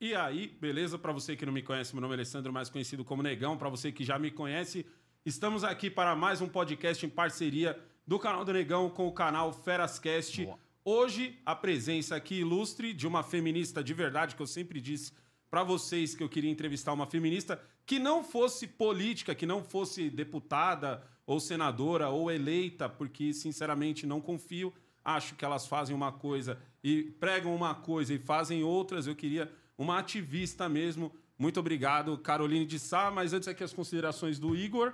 E aí, beleza? Para você que não me conhece, meu nome é Alessandro, mais conhecido como Negão. Para você que já me conhece, estamos aqui para mais um podcast em parceria do canal do Negão com o canal Ferascast. Boa. Hoje, a presença aqui ilustre de uma feminista de verdade, que eu sempre disse para vocês que eu queria entrevistar uma feminista que não fosse política, que não fosse deputada ou senadora ou eleita, porque sinceramente não confio. Acho que elas fazem uma coisa e pregam uma coisa e fazem outras. Eu queria uma ativista mesmo. Muito obrigado, Caroline de Sá. Mas antes aqui as considerações do Igor.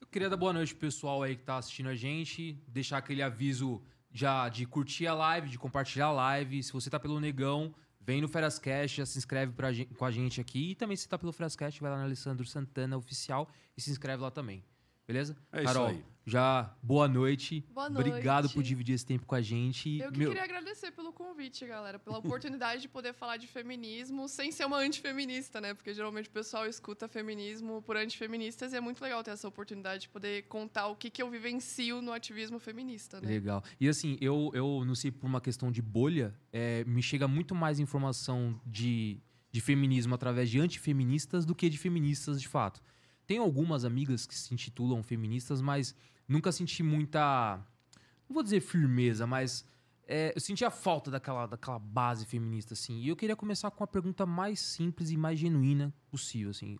Eu queria dar boa noite pro pessoal aí que tá assistindo a gente, deixar aquele aviso já de curtir a live, de compartilhar a live. Se você tá pelo Negão, vem no Ferascast, já se inscreve pra com a gente aqui. E também se tá pelo Ferascast, vai lá no Alessandro Santana Oficial e se inscreve lá também. Beleza? É isso Carol, aí. Já boa noite. Boa noite. Obrigado por dividir esse tempo com a gente. Eu que Meu, queria agradecer pelo convite, galera, pela oportunidade de poder falar de feminismo sem ser uma antifeminista, né? Porque geralmente o pessoal escuta feminismo por antifeministas e é muito legal ter essa oportunidade de poder contar o que, que eu vivencio no ativismo feminista, né? Legal. E assim, eu, eu não sei por uma questão de bolha, é, me chega muito mais informação de, de feminismo através de antifeministas do que de feministas de fato. Tenho algumas amigas que se intitulam feministas, mas nunca senti muita. Não vou dizer firmeza, mas é, eu senti a falta daquela, daquela base feminista, assim. E eu queria começar com a pergunta mais simples e mais genuína possível, assim.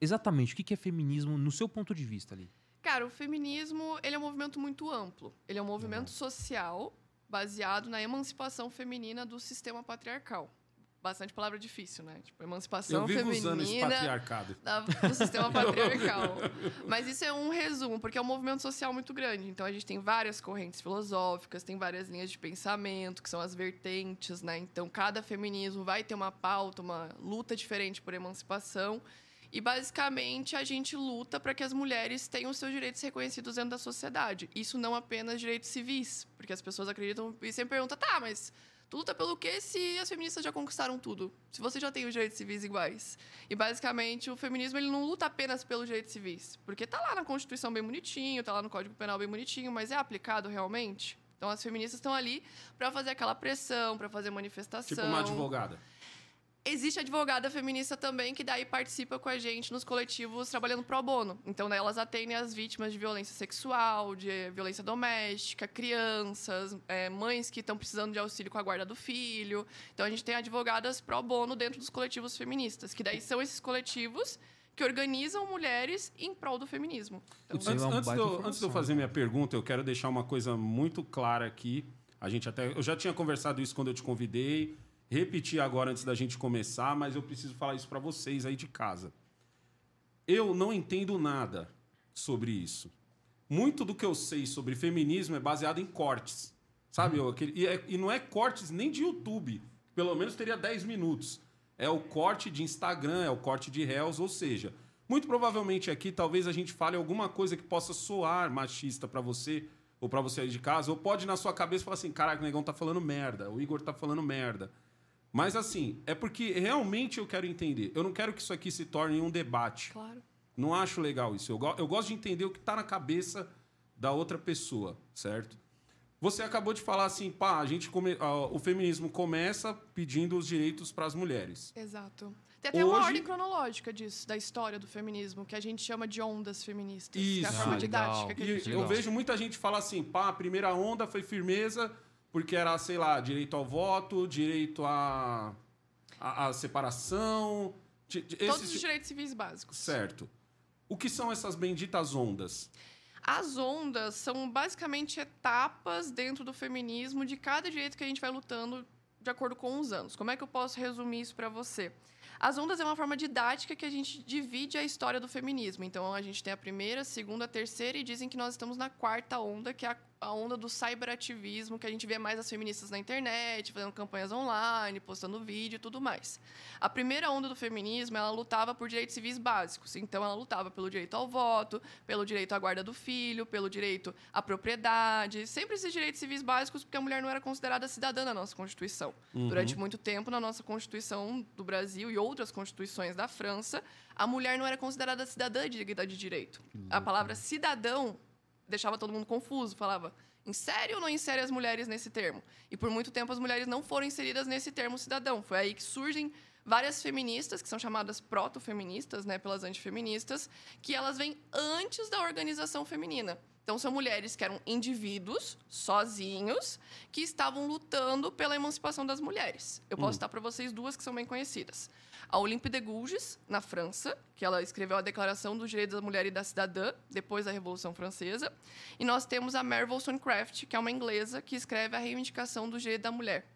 Exatamente, o que é feminismo no seu ponto de vista ali? Cara, o feminismo, ele é um movimento muito amplo. Ele é um movimento social baseado na emancipação feminina do sistema patriarcal. Bastante palavra difícil, né? Tipo, emancipação Eu vivo feminina usando esse patriarcado. da- do sistema patriarcal. Mas isso é um resumo, porque é um movimento social muito grande. Então a gente tem várias correntes filosóficas, tem várias linhas de pensamento, que são as vertentes, né? Então cada feminismo vai ter uma pauta, uma luta diferente por emancipação. E basicamente a gente luta para que as mulheres tenham os seus direitos reconhecidos dentro da sociedade. Isso não apenas direitos civis, porque as pessoas acreditam e sempre perguntam, tá, mas luta pelo quê se as feministas já conquistaram tudo? Se você já tem os direitos civis iguais? E basicamente o feminismo ele não luta apenas pelos direitos civis, porque tá lá na Constituição bem bonitinho, tá lá no Código Penal bem bonitinho, mas é aplicado realmente? Então as feministas estão ali para fazer aquela pressão, para fazer manifestação. Tipo uma advogada. Existe advogada feminista também que daí participa com a gente nos coletivos trabalhando pro bono. Então, daí elas atendem as vítimas de violência sexual, de violência doméstica, crianças, é, mães que estão precisando de auxílio com a guarda do filho. Então, a gente tem advogadas pro bono dentro dos coletivos feministas, que daí são esses coletivos que organizam mulheres em prol do feminismo. Então, Antes, é antes de eu, antes de eu fazer minha pergunta, eu quero deixar uma coisa muito clara aqui. A gente até, eu já tinha conversado isso quando eu te convidei, repetir agora antes da gente começar, mas eu preciso falar isso para vocês aí de casa. Eu não entendo nada sobre isso. Muito do que eu sei sobre feminismo é baseado em cortes. Sabe? Aquele- e, é- e não é cortes nem de YouTube. Pelo menos teria 10 minutos. É o corte de Instagram, é o corte de Reels, ou seja, muito provavelmente aqui talvez a gente fale alguma coisa que possa soar machista pra você ou pra você aí de casa, ou pode na sua cabeça falar assim, caraca, o negão tá falando merda, o Igor tá falando merda. Mas assim, é porque realmente eu quero entender. Eu não quero que isso aqui se torne um debate. claro. Não acho legal isso. Eu, go- eu gosto de entender o que está na cabeça da outra pessoa, certo? Você acabou de falar assim, pá, a gente come- o feminismo começa pedindo os direitos para as mulheres. Exato. Tem até uma Hoje- ordem cronológica disso, da história do feminismo, que a gente chama de ondas feministas. Que é a Isso. forma Ah, didática legal. que a E gente eu Legal. vejo muita gente falar assim, pá, a primeira onda foi firmeza porque era, sei lá, direito ao voto, direito à à- à separação, Todos esses os direitos civis básicos. certo. O que são essas benditas ondas? As ondas são basicamente etapas dentro do feminismo de cada direito que a gente vai lutando de acordo com os anos. Como é que eu posso resumir isso para você? As ondas é uma forma didática que a gente divide a história do feminismo. Então a gente tem a primeira, a segunda, a terceira e dizem que nós estamos na quarta onda, que é a, a onda do cyberativismo, que a gente vê mais as feministas na internet, fazendo campanhas online, postando vídeo e tudo mais. A primeira onda do feminismo, ela lutava por direitos civis básicos. Então ela lutava pelo direito ao voto, pelo direito à guarda do filho, pelo direito à propriedade, sempre esses direitos civis básicos, porque a mulher não era considerada cidadã na nossa Constituição. Durante muito tempo, na nossa Constituição do Brasil e outras constituições da França, a mulher não era considerada cidadã digna de direito. A palavra cidadão deixava todo mundo confuso, falava insere ou não insere as mulheres nesse termo? E por muito tempo as mulheres não foram inseridas nesse termo cidadão. Foi aí que surgem várias feministas, que são chamadas proto-feministas, né, pelas antifeministas, que elas vêm antes da organização feminina. Então, são mulheres que eram indivíduos, sozinhos, que estavam lutando pela emancipação das mulheres. Eu posso citar para vocês duas que são bem conhecidas. A Olympe de Gouges, na França, que ela escreveu a Declaração dos Direitos da Mulher e da Cidadã, depois da Revolução Francesa. E nós temos a Mary Wollstonecraft, que é uma inglesa, que escreve a Reivindicação do Direito da Mulher.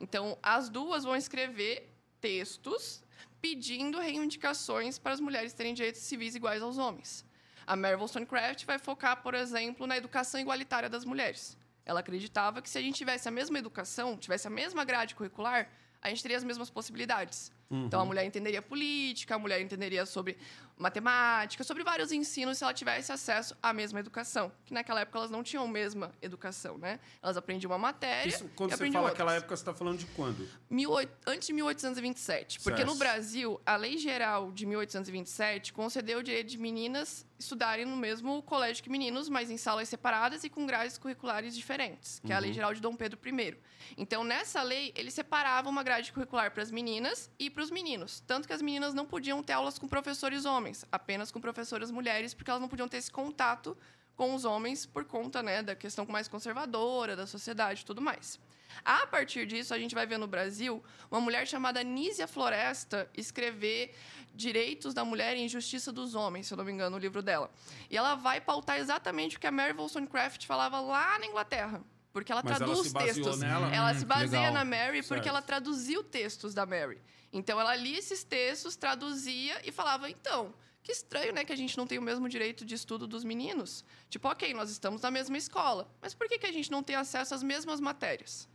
Então, as duas vão escrever textos pedindo reivindicações para as mulheres terem direitos civis iguais aos homens. A Mary Wollstonecraft vai focar, por exemplo, na educação igualitária das mulheres. Ela acreditava que se a gente tivesse a mesma educação, tivesse a mesma grade curricular, a gente teria as mesmas possibilidades. Uhum. Então, a mulher entenderia política, a mulher entenderia sobre matemática, sobre vários ensinos se ela tivesse acesso à mesma educação. Que naquela época elas não tinham a mesma educação, né? Elas aprendiam uma matéria. Isso, quando você fala aquela época, você está falando de quando? Mil, antes de 1827. Porque certo. no Brasil, a Lei Geral de 1827 concedeu o direito de meninas estudarem no mesmo colégio que meninos, mas em salas separadas e com grades curriculares diferentes, que uhum. é a Lei uhum. Geral de Dom Pedro I. Então, nessa lei, ele separava uma grade curricular para as meninas e para os meninos. Tanto que as meninas não podiam ter aulas com professores homens apenas com professoras mulheres, porque elas não podiam ter esse contato com os homens por conta né, da questão mais conservadora da sociedade e tudo mais. A partir disso, a gente vai ver no Brasil uma mulher chamada Nísia Floresta escrever Direitos da Mulher e Injustiça dos Homens, se eu não me engano, no livro dela. E ela vai pautar exatamente o que a Mary Wollstonecraft falava lá na Inglaterra. Porque ela Mas traduz ela textos. Nela? Ela hum, se baseia na Mary certo. porque ela traduziu textos da Mary. Então ela lia esses textos, traduzia e falava: então, que estranho, né, que a gente não tem o mesmo direito de estudo dos meninos. Tipo, ok, nós estamos na mesma escola, mas por que, que a gente não tem acesso às mesmas matérias?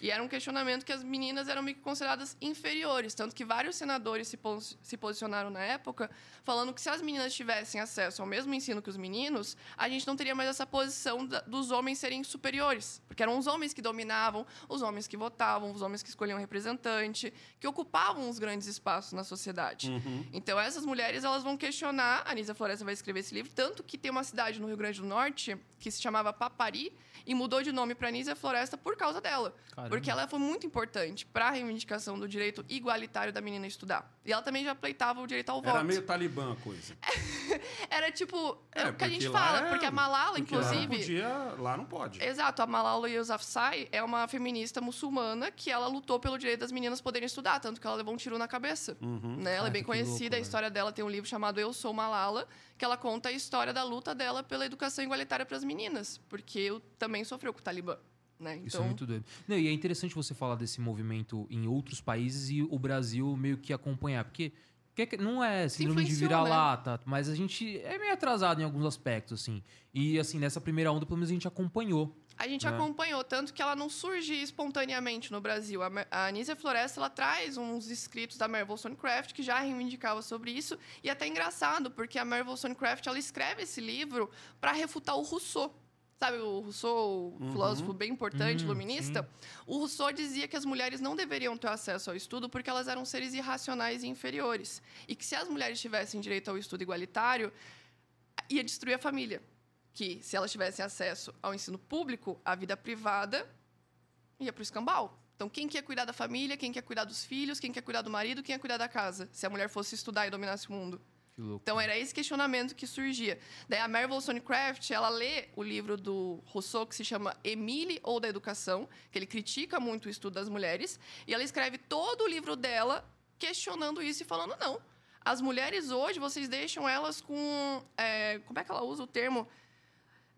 E era um questionamento que as meninas eram meio que consideradas inferiores, tanto que vários senadores se, pos se posicionaram na época falando que se as meninas tivessem acesso ao mesmo ensino que os meninos, a gente não teria mais essa posição dos homens serem superiores, porque eram os homens que dominavam, os homens que votavam, os homens que escolhiam representante, que ocupavam os grandes espaços na sociedade. Uhum. Então essas mulheres elas vão questionar, a Anísia Floresta vai escrever esse livro, tanto que tem uma cidade no Rio Grande do Norte que se chamava Papari, e mudou de nome para Anísia Floresta por causa dela. Caramba. Porque ela foi muito importante para a reivindicação do direito igualitário da menina estudar. E ela também já pleitava o direito ao voto. Era meio talibã a coisa. Era tipo, é, é o que a gente fala, é... porque a Malala, porque inclusive. Lá não, podia, lá não pode. Exato, a Malala Yousafzai é uma feminista muçulmana que ela lutou pelo direito das meninas poderem estudar, tanto que ela levou um tiro na cabeça. Uhum. Né? Ela é bem conhecida, louco, a história dela tem um livro chamado Eu Sou Malala, que ela conta a história da luta dela pela educação igualitária para as meninas, porque eu também sofreu com o Talibã. Né? Então... Isso é então muito doido. Não, e é interessante você falar desse movimento em outros países e o Brasil meio que acompanhar, porque não é síndrome de virar-lata, né? mas a gente é meio atrasado em alguns aspectos, assim. E, assim, nessa primeira onda, pelo menos a gente acompanhou. A gente né? acompanhou, tanto que ela não surge espontaneamente no Brasil. A, a Anísia Floresta, ela traz uns escritos da Mary Wollstonecraft que já reivindicava sobre isso. E é até engraçado, porque a Mary Wollstonecraft, ela escreve esse livro para refutar o Rousseau. Sabe, o Rousseau, uhum. filósofo bem importante, uhum, iluminista, sim. o Rousseau dizia que as mulheres não deveriam ter acesso ao estudo porque elas eram seres irracionais e inferiores. E que se as mulheres tivessem direito ao estudo igualitário, ia destruir a família. Que se elas tivessem acesso ao ensino público, a vida privada ia para o escambau. Então, quem quer cuidar da família, quem quer cuidar dos filhos, quem quer cuidar do marido, quem quer cuidar da casa, se a mulher fosse estudar e dominasse o mundo? Então era esse questionamento que surgia. Daí a Mary Wollstonecraft, ela lê o livro do Rousseau que se chama Emile ou da Educação, que ele critica muito o estudo das mulheres, e ela escreve todo o livro dela questionando isso e falando não. As mulheres hoje, vocês deixam elas com. É, como é que ela usa o termo?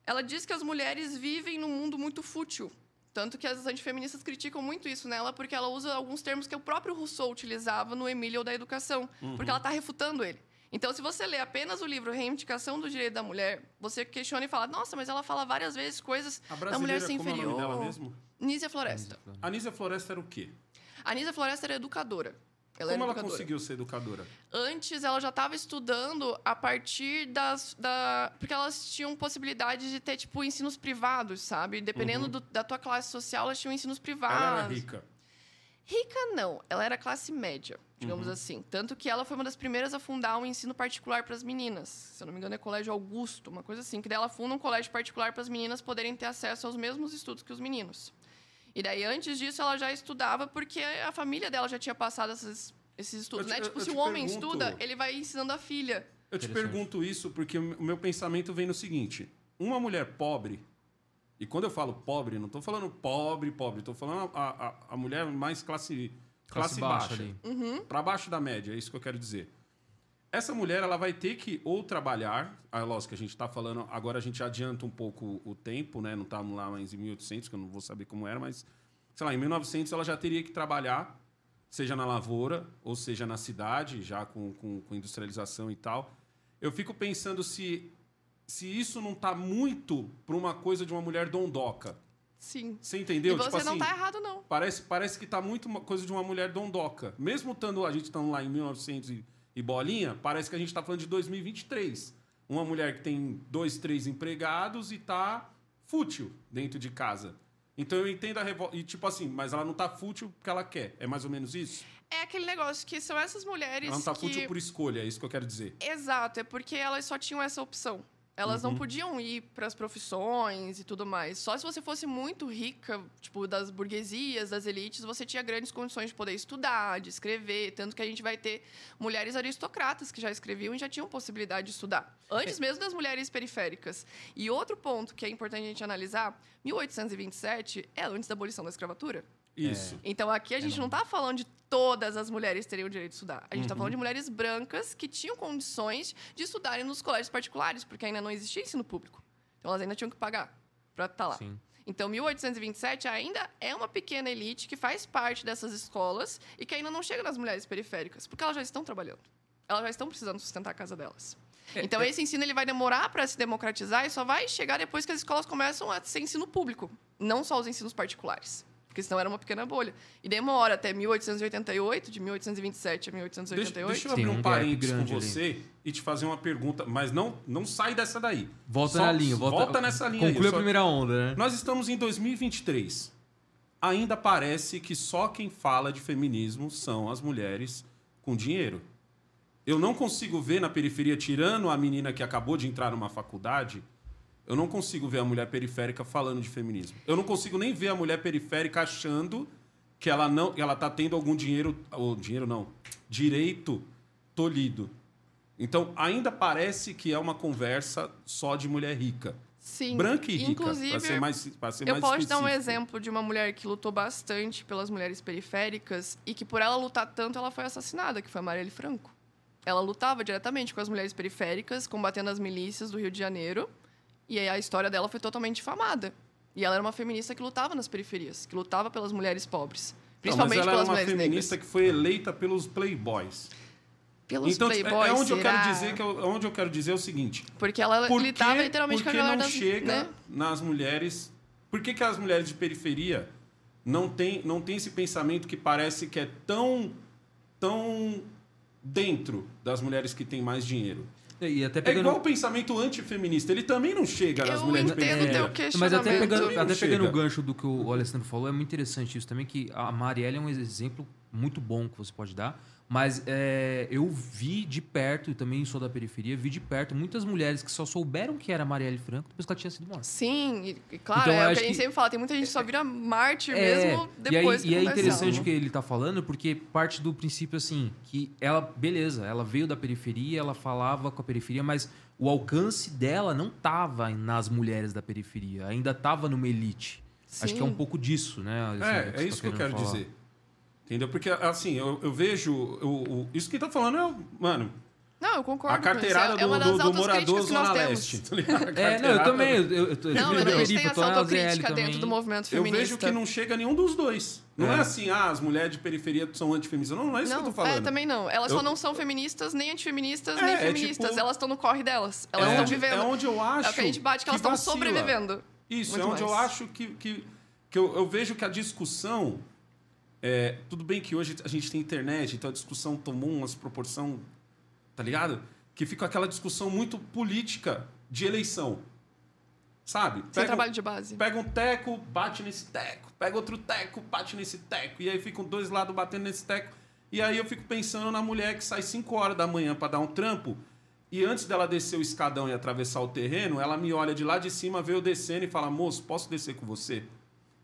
Ela diz que as mulheres vivem num mundo muito fútil. Tanto que as antifeministas criticam muito isso nela, porque ela usa alguns termos que o próprio Rousseau utilizava no Emílio ou da Educação, uhum. porque ela está refutando ele. Então, se você lê apenas o livro Reivindicação do Direito da Mulher, você questiona e fala: nossa, mas ela fala várias vezes coisas da mulher ser inferior. Como é o nome dela mesmo? Nízia Floresta. A Nízia Floresta era o quê? A Nízia Floresta era educadora. Ela Como ela educadora. conseguiu ser educadora? Antes, ela já estava estudando a partir das... Da... Porque elas tinham possibilidade de ter, tipo, ensinos privados, sabe? Dependendo uhum. do, da tua classe social, elas tinham ensinos privados. Ela era rica? Rica, não. Ela era classe média digamos uhum. assim. Tanto que ela foi uma das primeiras a fundar um ensino particular para as meninas. Se eu não me engano, é Colégio Augusto, uma coisa assim. Que daí ela funda um colégio particular para as meninas poderem ter acesso aos mesmos estudos que os meninos. E daí, antes disso, ela já estudava porque a família dela já tinha passado essas esses estudos, Eu te- né? Tipo, se o homem pergunto- estuda, ele vai ensinando a filha. Eu te pergunto isso porque o meu pensamento vem no seguinte: uma mulher pobre, e quando eu falo pobre, não estou falando pobre, pobre, estou falando a, a, a mulher mais classe, classe, Classe baixa, baixa. Uhum. para baixo da média, é isso que eu quero dizer. Essa mulher ela vai ter que ou trabalhar, ah, lógico que a gente está falando, agora a gente adianta um pouco o tempo, né? Não estamos lá mais em 1800, que eu não vou saber como era, mas sei lá, em 1900 ela já teria que trabalhar, seja na lavoura ou seja na cidade, já com, com, com industrialização e tal. Eu fico pensando se se isso não está muito para uma coisa de uma mulher dondoca. Sim. Você entendeu? e você tipo não assim, tá errado, não. Parece, parece que tá muito uma coisa de uma mulher dondoca. Mesmo estando, a gente estando lá em 1900 e, e bolinha, parece que a gente está falando de 2023. Uma mulher que tem dois, três empregados e tá fútil dentro de casa. Então eu entendo a revolta. E tipo assim, mas ela não tá fútil porque ela quer. É mais ou menos isso? É aquele negócio que são essas mulheres Ela não tá que... fútil por escolha, é isso que eu quero dizer. Exato, é porque elas só tinham essa opção. Elas Uhum. não podiam ir para as profissões e tudo mais. Só se você fosse muito rica, tipo, das burguesias, das elites, você tinha grandes condições de poder estudar, de escrever. Tanto que a gente vai ter mulheres aristocratas que já escreviam e já tinham possibilidade de estudar. Antes mesmo das mulheres periféricas. E outro ponto que é importante a gente analisar: 1827 é antes da abolição da escravatura. Isso. Então aqui a gente não está falando de todas as mulheres terem o direito de estudar. A gente está Uhum. falando de mulheres brancas que tinham condições de estudarem nos colégios particulares, porque ainda não existia ensino público. Então elas ainda tinham que pagar para estar lá. Sim. Então 1827 ainda é uma pequena elite que faz parte dessas escolas e que ainda não chega nas mulheres periféricas, porque elas já estão trabalhando. Elas já estão precisando sustentar a casa delas. É, Então é- esse ensino ele vai demorar para se democratizar e só vai chegar depois que as escolas começam a ser ensino público, não só os ensinos particulares. Porque senão era uma pequena bolha. E demora até 1888, de 1827 a Deixa, 1888. deixa eu Tem abrir um um gap parênteses com grande ali. você e te fazer uma pergunta, mas não, não sai dessa daí. Volta Só- na linha. Volta, volta nessa linha aí, Conclui só- a primeira onda, né? Nós estamos em 2023. Ainda parece que só quem fala de feminismo são as mulheres com dinheiro. Eu não consigo ver na periferia, tirando a menina que acabou de entrar numa faculdade, eu não consigo ver a mulher periférica falando de feminismo. Eu não consigo nem ver a mulher periférica achando que ela não, ela tá tendo algum dinheiro, ou dinheiro não, direito tolhido. Então, ainda parece que é uma conversa só de mulher rica. Sim. Branca e rica, Inclusive, para ser mais, pra ser Eu mais posso dar um específico. exemplo de uma mulher que lutou bastante pelas mulheres periféricas e que, por ela lutar tanto, ela foi assassinada, que foi a Marielle Franco. Ela lutava diretamente com as mulheres periféricas, combatendo as milícias do Rio de Janeiro, e aí a história dela foi totalmente difamada. E ela era uma feminista que lutava nas periferias, que lutava pelas mulheres pobres. Principalmente não, mas ela pelas era uma mulheres feminista negras. que foi eleita pelos playboys. Pelos então tipo, é- playboys, é onde eu quero será? dizer que eu, onde eu quero dizer é o seguinte: Porque ela por lutava que, literalmente com a galera não das... chega né? nas mulheres? Por que, que as mulheres de periferia não tem não tem esse pensamento que parece que é tão tão dentro das mulheres que têm mais dinheiro? E até É pegando... igual o pensamento antifeminista, ele também não chega nas Eu mulheres entendo teu Mas questionamento. até pegando, até pegando o gancho do que o Alessandro falou, é muito interessante isso também, que a Marielle é um exemplo muito bom que você pode dar. Mas é, eu vi de perto, e também sou da periferia, vi de perto muitas mulheres que só souberam que era Marielle Franco depois que ela tinha sido morta. Sim, e, e claro, Então, é o que a gente que- sempre fala. Tem muita gente que só vira mártir É, mesmo depois e aí, que e é interessante o que ele tá falando, porque parte do princípio assim, que ela, beleza, ela veio da periferia, ela falava com a periferia, mas o alcance dela não tava nas mulheres da periferia, ainda tava numa elite. Acho que é um Sim. pouco disso, né? Alessandro, É, é você isso tá que eu quero falar. dizer. Entendeu? Porque, assim, eu, eu vejo. eu- o- isso que tá falando é. o- Mano, Não, eu concordo a com isso. carteirada É uma do, das do, do morador críticas que nós Zona temos. Leste. tá É, não, eu também. Eu, eu, eu, eu Não, mas a gente tem essa autocrítica também. dentro do movimento Eu feminista. vejo que não chega nenhum dos dois. Não é, É. assim, ah, as mulheres de periferia são antifeministas. Não, não é isso Não, que eu tô falando. é, também não. Elas Eu- só não são feministas, nem antifeministas, É, nem é feministas. tipo- Elas estão no corre delas. Elas é, estão vivendo. é onde eu acho. É o que a gente bate, que elas estão sobrevivendo. Isso, Muito é onde eu mais. acho que, que, que eu, eu vejo que a discussão. É, tudo bem que hoje a gente tem internet, então a discussão tomou uma proporção. Tá ligado? Que fica aquela discussão muito política de eleição. Sabe? Sem Pega- trabalho de base. Pega um teco, bate nesse teco. Pega outro teco, bate nesse teco. E aí ficam dois lados batendo nesse teco. E aí eu fico pensando na mulher que sai 5 horas da manhã para dar um trampo. E antes dela descer o escadão e atravessar o terreno, ela me olha de lá de cima, vê eu descendo e fala: Moço, posso descer com você?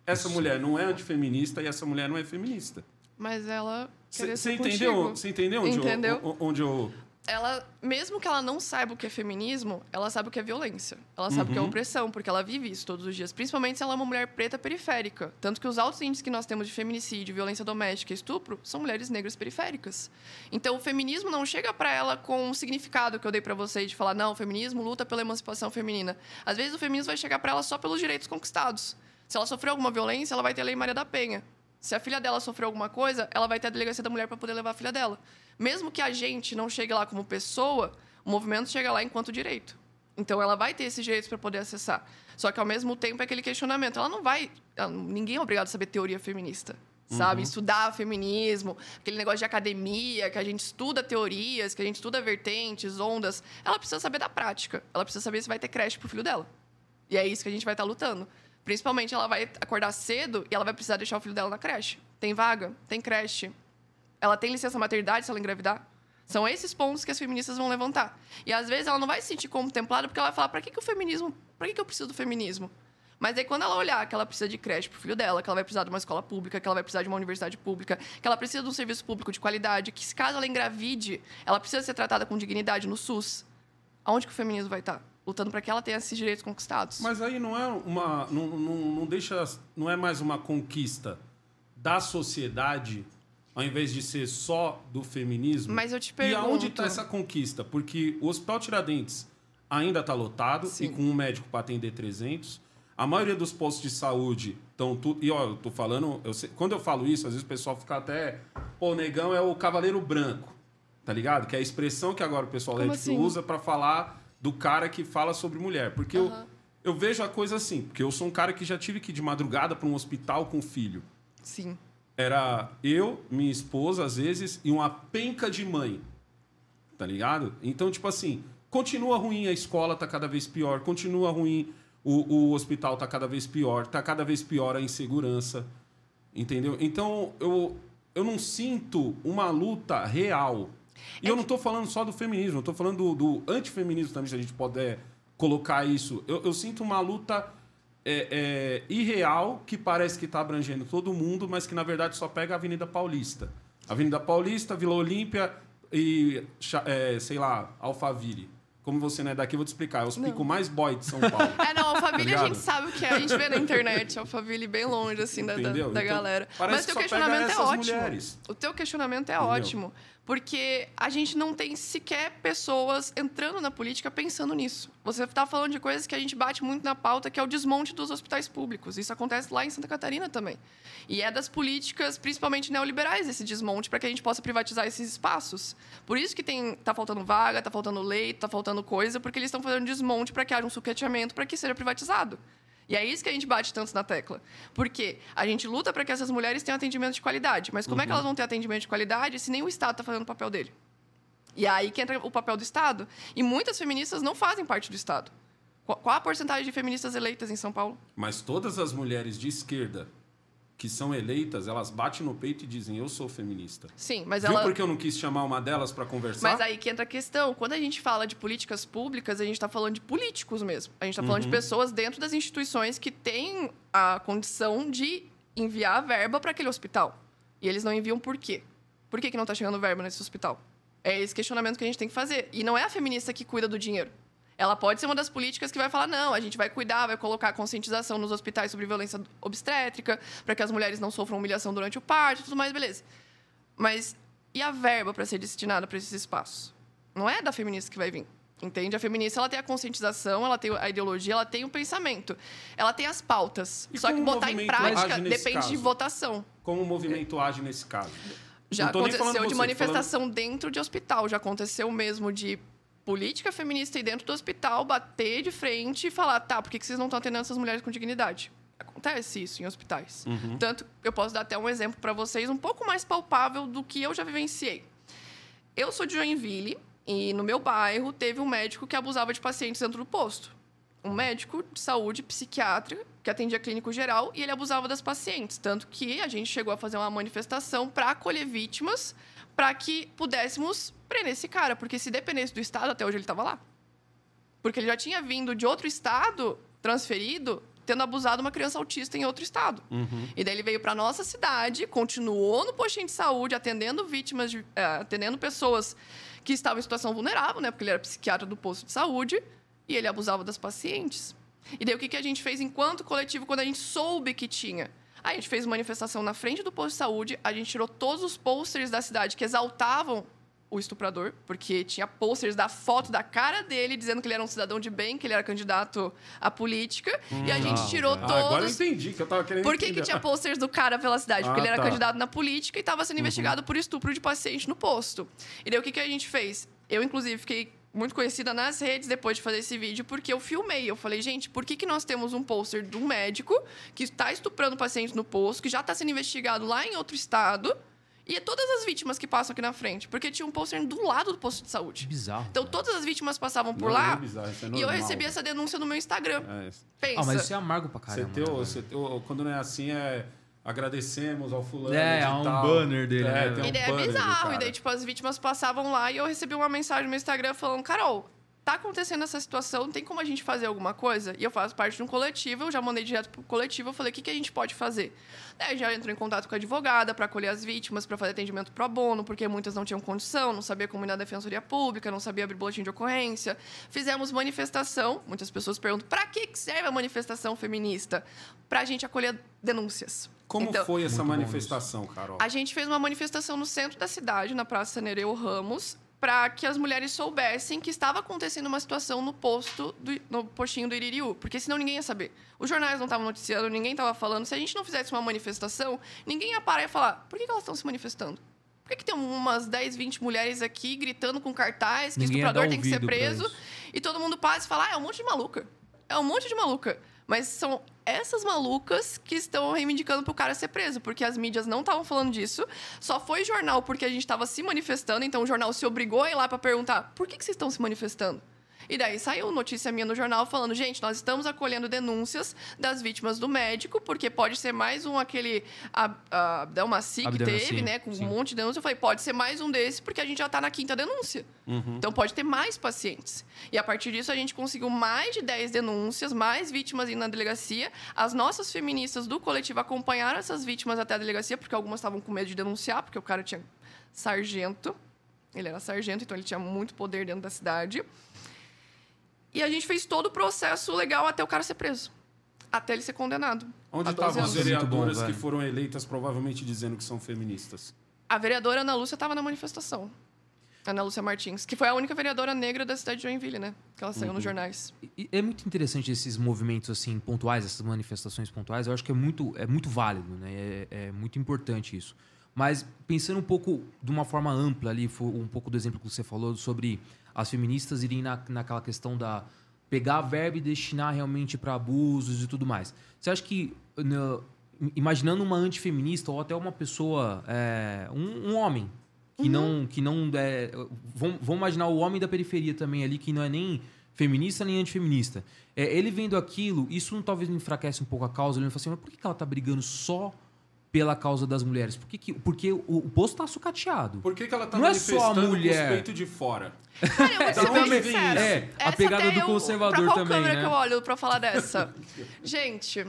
Essa mulher não é antifeminista e essa mulher não é feminista. Mas ela Você entendeu? Você entendeu onde, Entendeu? Eu, onde eu. ela, mesmo que ela não saiba o que é feminismo, ela sabe o que é violência. Ela sabe o que é Uhum. opressão, porque ela vive isso todos os dias. Principalmente se ela é uma mulher preta periférica. Tanto que os altos índices que nós temos de feminicídio, violência doméstica e estupro são mulheres negras periféricas. Então, o feminismo não chega pra ela com o significado que eu dei pra vocês de falar, não, o feminismo luta pela emancipação feminina. Às vezes, o feminismo vai chegar pra ela só pelos direitos conquistados. Se ela sofreu alguma violência, ela vai ter a Lei Maria da Penha. Se a filha dela sofreu alguma coisa, ela vai ter a delegacia da mulher para poder levar a filha dela. Mesmo que a gente não chegue lá como pessoa, o movimento chega lá enquanto direito. Então ela vai ter esses direitos para poder acessar. Só que ao mesmo tempo é aquele questionamento. Ela não vai. ela- ninguém é obrigado a saber teoria feminista. Sabe? Estudar feminismo, aquele negócio de academia, que a gente estuda teorias, que a gente estuda vertentes, ondas. Ela precisa saber da prática. Ela precisa saber se vai ter creche pro filho dela. E é isso que a gente vai estar lutando. Principalmente, ela vai acordar cedo e ela vai precisar deixar o filho dela na creche. Tem vaga? Tem creche? Ela tem licença maternidade se ela engravidar? São esses pontos que as feministas vão levantar. E às vezes ela não vai se sentir contemplada porque ela vai falar: pra que, que o feminismo. Pra que, que eu preciso do feminismo? Mas aí quando ela olhar que ela precisa de creche pro filho dela, que ela vai precisar de uma escola pública, que ela vai precisar de uma universidade pública, que ela precisa de um serviço público de qualidade, que se caso ela engravide, ela precisa ser tratada com dignidade no SUS, aonde que o feminismo vai estar? Lutando para que ela tenha esses direitos conquistados. Mas aí não é uma. Não, não, não deixa. Não é mais uma conquista da sociedade, ao invés de ser só do feminismo. Mas eu te E pergunto... aonde está essa conquista? Porque o Hospital Tiradentes ainda está lotado Sim. e com um médico para atender 300. A maioria dos postos de saúde estão tudo. E ó, eu tô falando. eu sei- quando eu falo isso, às vezes o pessoal fica até. Pô, o negão é o cavaleiro branco. Tá ligado? Que é a expressão que agora o pessoal Como assim? usa para falar do cara que fala sobre mulher. Porque eu, Aham. eu vejo a coisa assim. Porque eu sou um cara que já tive que ir de madrugada para um hospital com filho. Sim. Era eu, minha esposa, às vezes, e uma penca de mãe. Tá ligado? Então, tipo assim, continua ruim, a escola tá cada vez pior, continua ruim, o, o hospital tá cada vez pior, tá cada vez pior a insegurança. Entendeu? Então, eu, eu não sinto uma luta real. E eu não tô falando só do feminismo, eu tô falando do, do antifeminismo também, se a gente puder colocar isso. Eu, eu sinto uma luta é, é, irreal que parece que está abrangendo todo mundo, mas que na verdade só pega a Avenida Paulista. Avenida Paulista, Vila Olímpia e, é, sei lá, Alphaville. Como você não é daqui, eu vou te explicar. É os picos mais boy de São Paulo. É, não, Alphaville a ligado? gente sabe o que é. A gente vê na internet, Alphaville bem longe, assim, da, da, Entendeu? da Então, galera. Mas que teu só pega questionamento é ótimo. mulheres. O teu questionamento é Entendeu? ótimo. Porque a gente não tem sequer pessoas entrando na política pensando nisso. Você está falando de coisas que a gente bate muito na pauta, que é o desmonte dos hospitais públicos. Isso acontece lá em Santa Catarina também. E é das políticas, principalmente neoliberais, esse desmonte, para que a gente possa privatizar esses espaços. Por isso que tem, tá faltando vaga, tá faltando leito, tá faltando coisa, porque eles estão fazendo desmonte para que haja um sucateamento para que seja privatizado. E é isso que a gente bate tanto na tecla. Porque a gente luta para que essas mulheres tenham atendimento de qualidade. Mas como é que elas vão ter atendimento de qualidade se nem o Estado está fazendo o papel dele? E é aí que entra o papel do Estado. E muitas feministas não fazem parte do Estado. Qual a porcentagem de feministas eleitas em São Paulo? Mas todas as mulheres de esquerda que são eleitas, elas batem no peito e dizem: Eu sou feminista. Sim, mas Viu ela. por que eu não quis chamar uma delas para conversar? Mas aí que entra a questão. Quando a gente fala de políticas públicas, a gente está falando de políticos mesmo. A gente está falando de pessoas dentro das instituições que têm a condição de enviar a verba para aquele hospital. E eles não enviam por quê? Por que, que não está chegando verba nesse hospital? É esse questionamento que a gente tem que fazer. E não é a feminista que cuida do dinheiro. Ela pode ser uma das políticas que vai falar: não, a gente vai cuidar, vai colocar conscientização nos hospitais sobre violência obstétrica, para que as mulheres não sofram humilhação durante o parto e tudo mais, beleza. Mas e a verba para ser destinada para esses espaços? Não é da feminista que vai vir. Entende? A feminista ela tem a conscientização, ela tem a ideologia, ela tem o pensamento. Ela tem as pautas. E Só que botar em prática depende de caso? votação. Como o movimento age nesse caso? Já falando aconteceu de você, manifestação dentro de hospital. Já aconteceu mesmo de política feminista ir dentro do hospital, bater de frente e falar: tá, por que vocês não estão atendendo essas mulheres com dignidade? Acontece isso em hospitais. Uhum. Tanto, eu posso dar até um exemplo para vocês, um pouco mais palpável do que eu já vivenciei. Eu sou de Joinville e no meu bairro teve um médico que abusava de pacientes dentro do posto. Um médico de saúde psiquiátrica que atendia clínico geral e ele abusava das pacientes. Tanto que a gente chegou a fazer uma manifestação para acolher vítimas para que pudéssemos prender esse cara. Porque se dependesse do Estado, até hoje ele estava lá. Porque ele já tinha vindo de outro Estado, transferido, tendo abusado uma criança autista em outro estado. E daí ele veio para nossa cidade, continuou no postinho de saúde, atendendo vítimas, de, é, atendendo pessoas que estavam em situação vulnerável, né? Porque ele era psiquiatra do posto de saúde e ele abusava das pacientes. E daí o que, que a gente fez enquanto coletivo quando a gente soube que tinha? A gente fez manifestação na frente do posto de saúde, a gente tirou todos os posters da cidade que exaltavam o estuprador, porque tinha posters da foto da cara dele dizendo que ele era um cidadão de bem, que ele era candidato à política, e a gente Não, tirou velho. todos. Ah, agora eu entendi que eu tava querendo Por que, que tinha posters do cara pela cidade? Porque Ah, ele era tá. Uhum. candidato na política e estava sendo investigado por estupro de paciente no posto. E daí o que, que a gente fez? Eu, inclusive, fiquei muito conhecida nas redes depois de fazer esse vídeo, porque eu filmei. Eu falei, gente, por que, que nós temos um pôster de um médico que está estuprando pacientes no posto, que já está sendo investigado lá em outro estado, e é todas as vítimas que passam aqui na frente? Porque tinha um pôster do lado do posto de Que saúde. bizarro. Então todas as vítimas passavam por Não, não é lá. bizarro, isso é e eu recebi essa denúncia no meu Instagram. É, Pensa. Ah, mas isso é amargo pra você caramba. teu, né, você teu- quando não é assim, é agradecemos ao fulano. É, há um tal. banner dele, É, né? tem um E daí é bizarro. E daí, tipo, as vítimas passavam lá e eu recebi uma mensagem no Instagram falando: Carol, tá acontecendo essa situação, tem como a gente fazer alguma coisa? E eu faço parte de um coletivo, eu já mandei direto pro coletivo, eu falei: o que, que a gente pode fazer? Daí já entrou em contato com a advogada para acolher as vítimas, para fazer atendimento pro bono, porque muitas não tinham condição, não sabia como ir na defensoria pública, não sabia abrir boletim de ocorrência. Fizemos manifestação. Muitas pessoas perguntam: para que que serve a manifestação feminista? Pra gente acolher denúncias. Como Então, foi essa manifestação, Carol? a gente fez uma manifestação no centro da cidade, na Praça Nereu Ramos, para que as mulheres soubessem que estava acontecendo uma situação no posto, do, no postinho do Iririú, porque senão ninguém ia saber. Os jornais não estavam noticiando, ninguém estava falando. Se a gente não fizesse uma manifestação, ninguém ia parar e falar: por que, que elas estão se manifestando? Por que, que tem umas 10, 20 mulheres aqui gritando com cartaz que Ninguém estuprador tem que ser preso? E todo mundo passa e fala: ah, é um monte de maluca. É um monte de maluca. Mas são essas malucas que estão reivindicando pro cara ser preso, porque as mídias não estavam falando disso. Só foi jornal porque a gente estava se manifestando, então o jornal se obrigou a ir lá para perguntar: por que, que vocês estão se manifestando? E daí saiu notícia minha no jornal falando, gente, nós estamos acolhendo denúncias das vítimas do médico, porque pode ser mais um aquele a- a Abdelmaci que teve, né, com sim. um monte de denúncia. Eu falei, pode ser mais um desse, porque a gente já está na quinta denúncia. Então pode ter mais pacientes. E a partir disso a gente conseguiu mais de 10 denúncias, mais vítimas indo na delegacia. As nossas feministas do coletivo acompanharam essas vítimas até a delegacia, porque algumas estavam com medo de denunciar, porque o cara tinha sargento. Ele era sargento, então ele tinha muito poder dentro da cidade. E a gente fez todo o processo legal até o cara ser preso. Até ele ser condenado. Onde a 12 estavam as. Muito bom, vereadoras que foram eleitas provavelmente dizendo que são feministas? A vereadora Ana Lúcia estava na manifestação. Ana Lúcia Martins, que foi a única vereadora negra da cidade de Joinville, né? Que ela saiu nos jornais. E é muito interessante esses movimentos assim pontuais, essas manifestações pontuais. Eu acho que é muito, é muito válido, né? É, é muito importante isso. Mas pensando um pouco de uma forma ampla ali, foi um pouco do exemplo que você falou sobre as feministas irem na, naquela questão da pegar a verba e destinar realmente para abusos e tudo mais. Você acha que né, imaginando uma antifeminista ou até uma pessoa, é, um, um homem que não que não é, vamos, vamos imaginar o homem da periferia também ali que não é nem feminista nem antifeminista. É, ele vendo aquilo, isso não, talvez me enfraquece um pouco a causa. Ele fala assim, mas por que que ela tá brigando só pela causa das mulheres? Por que que, porque o, o posto tá sucateado. Por que, que ela tá Não é só a manifestando mulher. com os peitos de fora? Cara, eu vou Da ser bem isso? É, a pegada do eu- conservador pra qual também, câmera né? que eu olho pra falar dessa? Gente,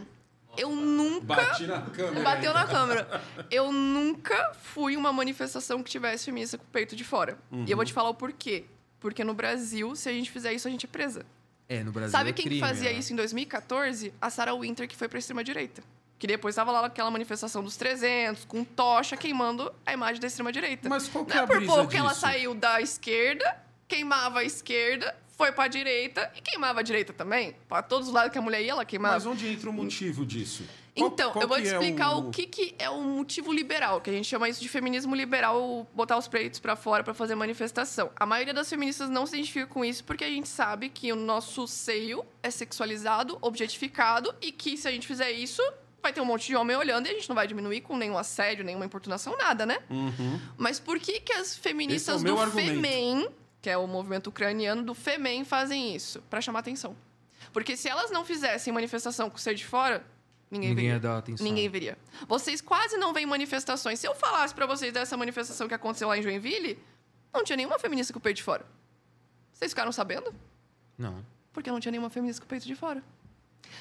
eu nunca... Bati na câmera. Bateu ainda. na câmera. Eu nunca fui em uma manifestação que tivesse feminista com o peito de fora. E eu vou te falar o porquê. Porque no Brasil, se a gente fizer isso, a gente é presa. É, no Brasil Sabe é quem que crime, fazia né? isso em 2014? A Sarah Winter, que foi pra extrema-direita. Que depois estava lá naquela manifestação dos 300, com tocha queimando a imagem da extrema-direita. Mas qual que Não é é a por pouco que ela saiu da esquerda, queimava a esquerda, foi pra direita e queimava a direita também. Pra todos os lados que a mulher ia, ela queimava. Mas onde entra o motivo disso? Qual- Então, qual eu vou te é explicar o... que, que é o motivo liberal, que a gente chama isso de feminismo liberal, botar os peitos pra fora pra fazer manifestação. A maioria das feministas não se identifica com isso porque a gente sabe que o nosso seio é sexualizado, objetificado e que se a gente fizer isso, vai ter um monte de homem olhando e a gente não vai diminuir com nenhum assédio, nenhuma importunação, nada, né? Mas por que que as feministas é do argumento. FEMEN, que é o movimento ucraniano do FEMEN, fazem isso? Pra chamar atenção. Porque se elas não fizessem manifestação com o ser de fora, ninguém, Ninguém veria. ia dar atenção. Ninguém veria. Vocês quase não veem manifestações. Se eu falasse pra vocês dessa manifestação que aconteceu lá em Joinville, não tinha nenhuma feminista com o peito de fora. Vocês ficaram sabendo? Não. Porque não tinha nenhuma feminista com o peito de fora.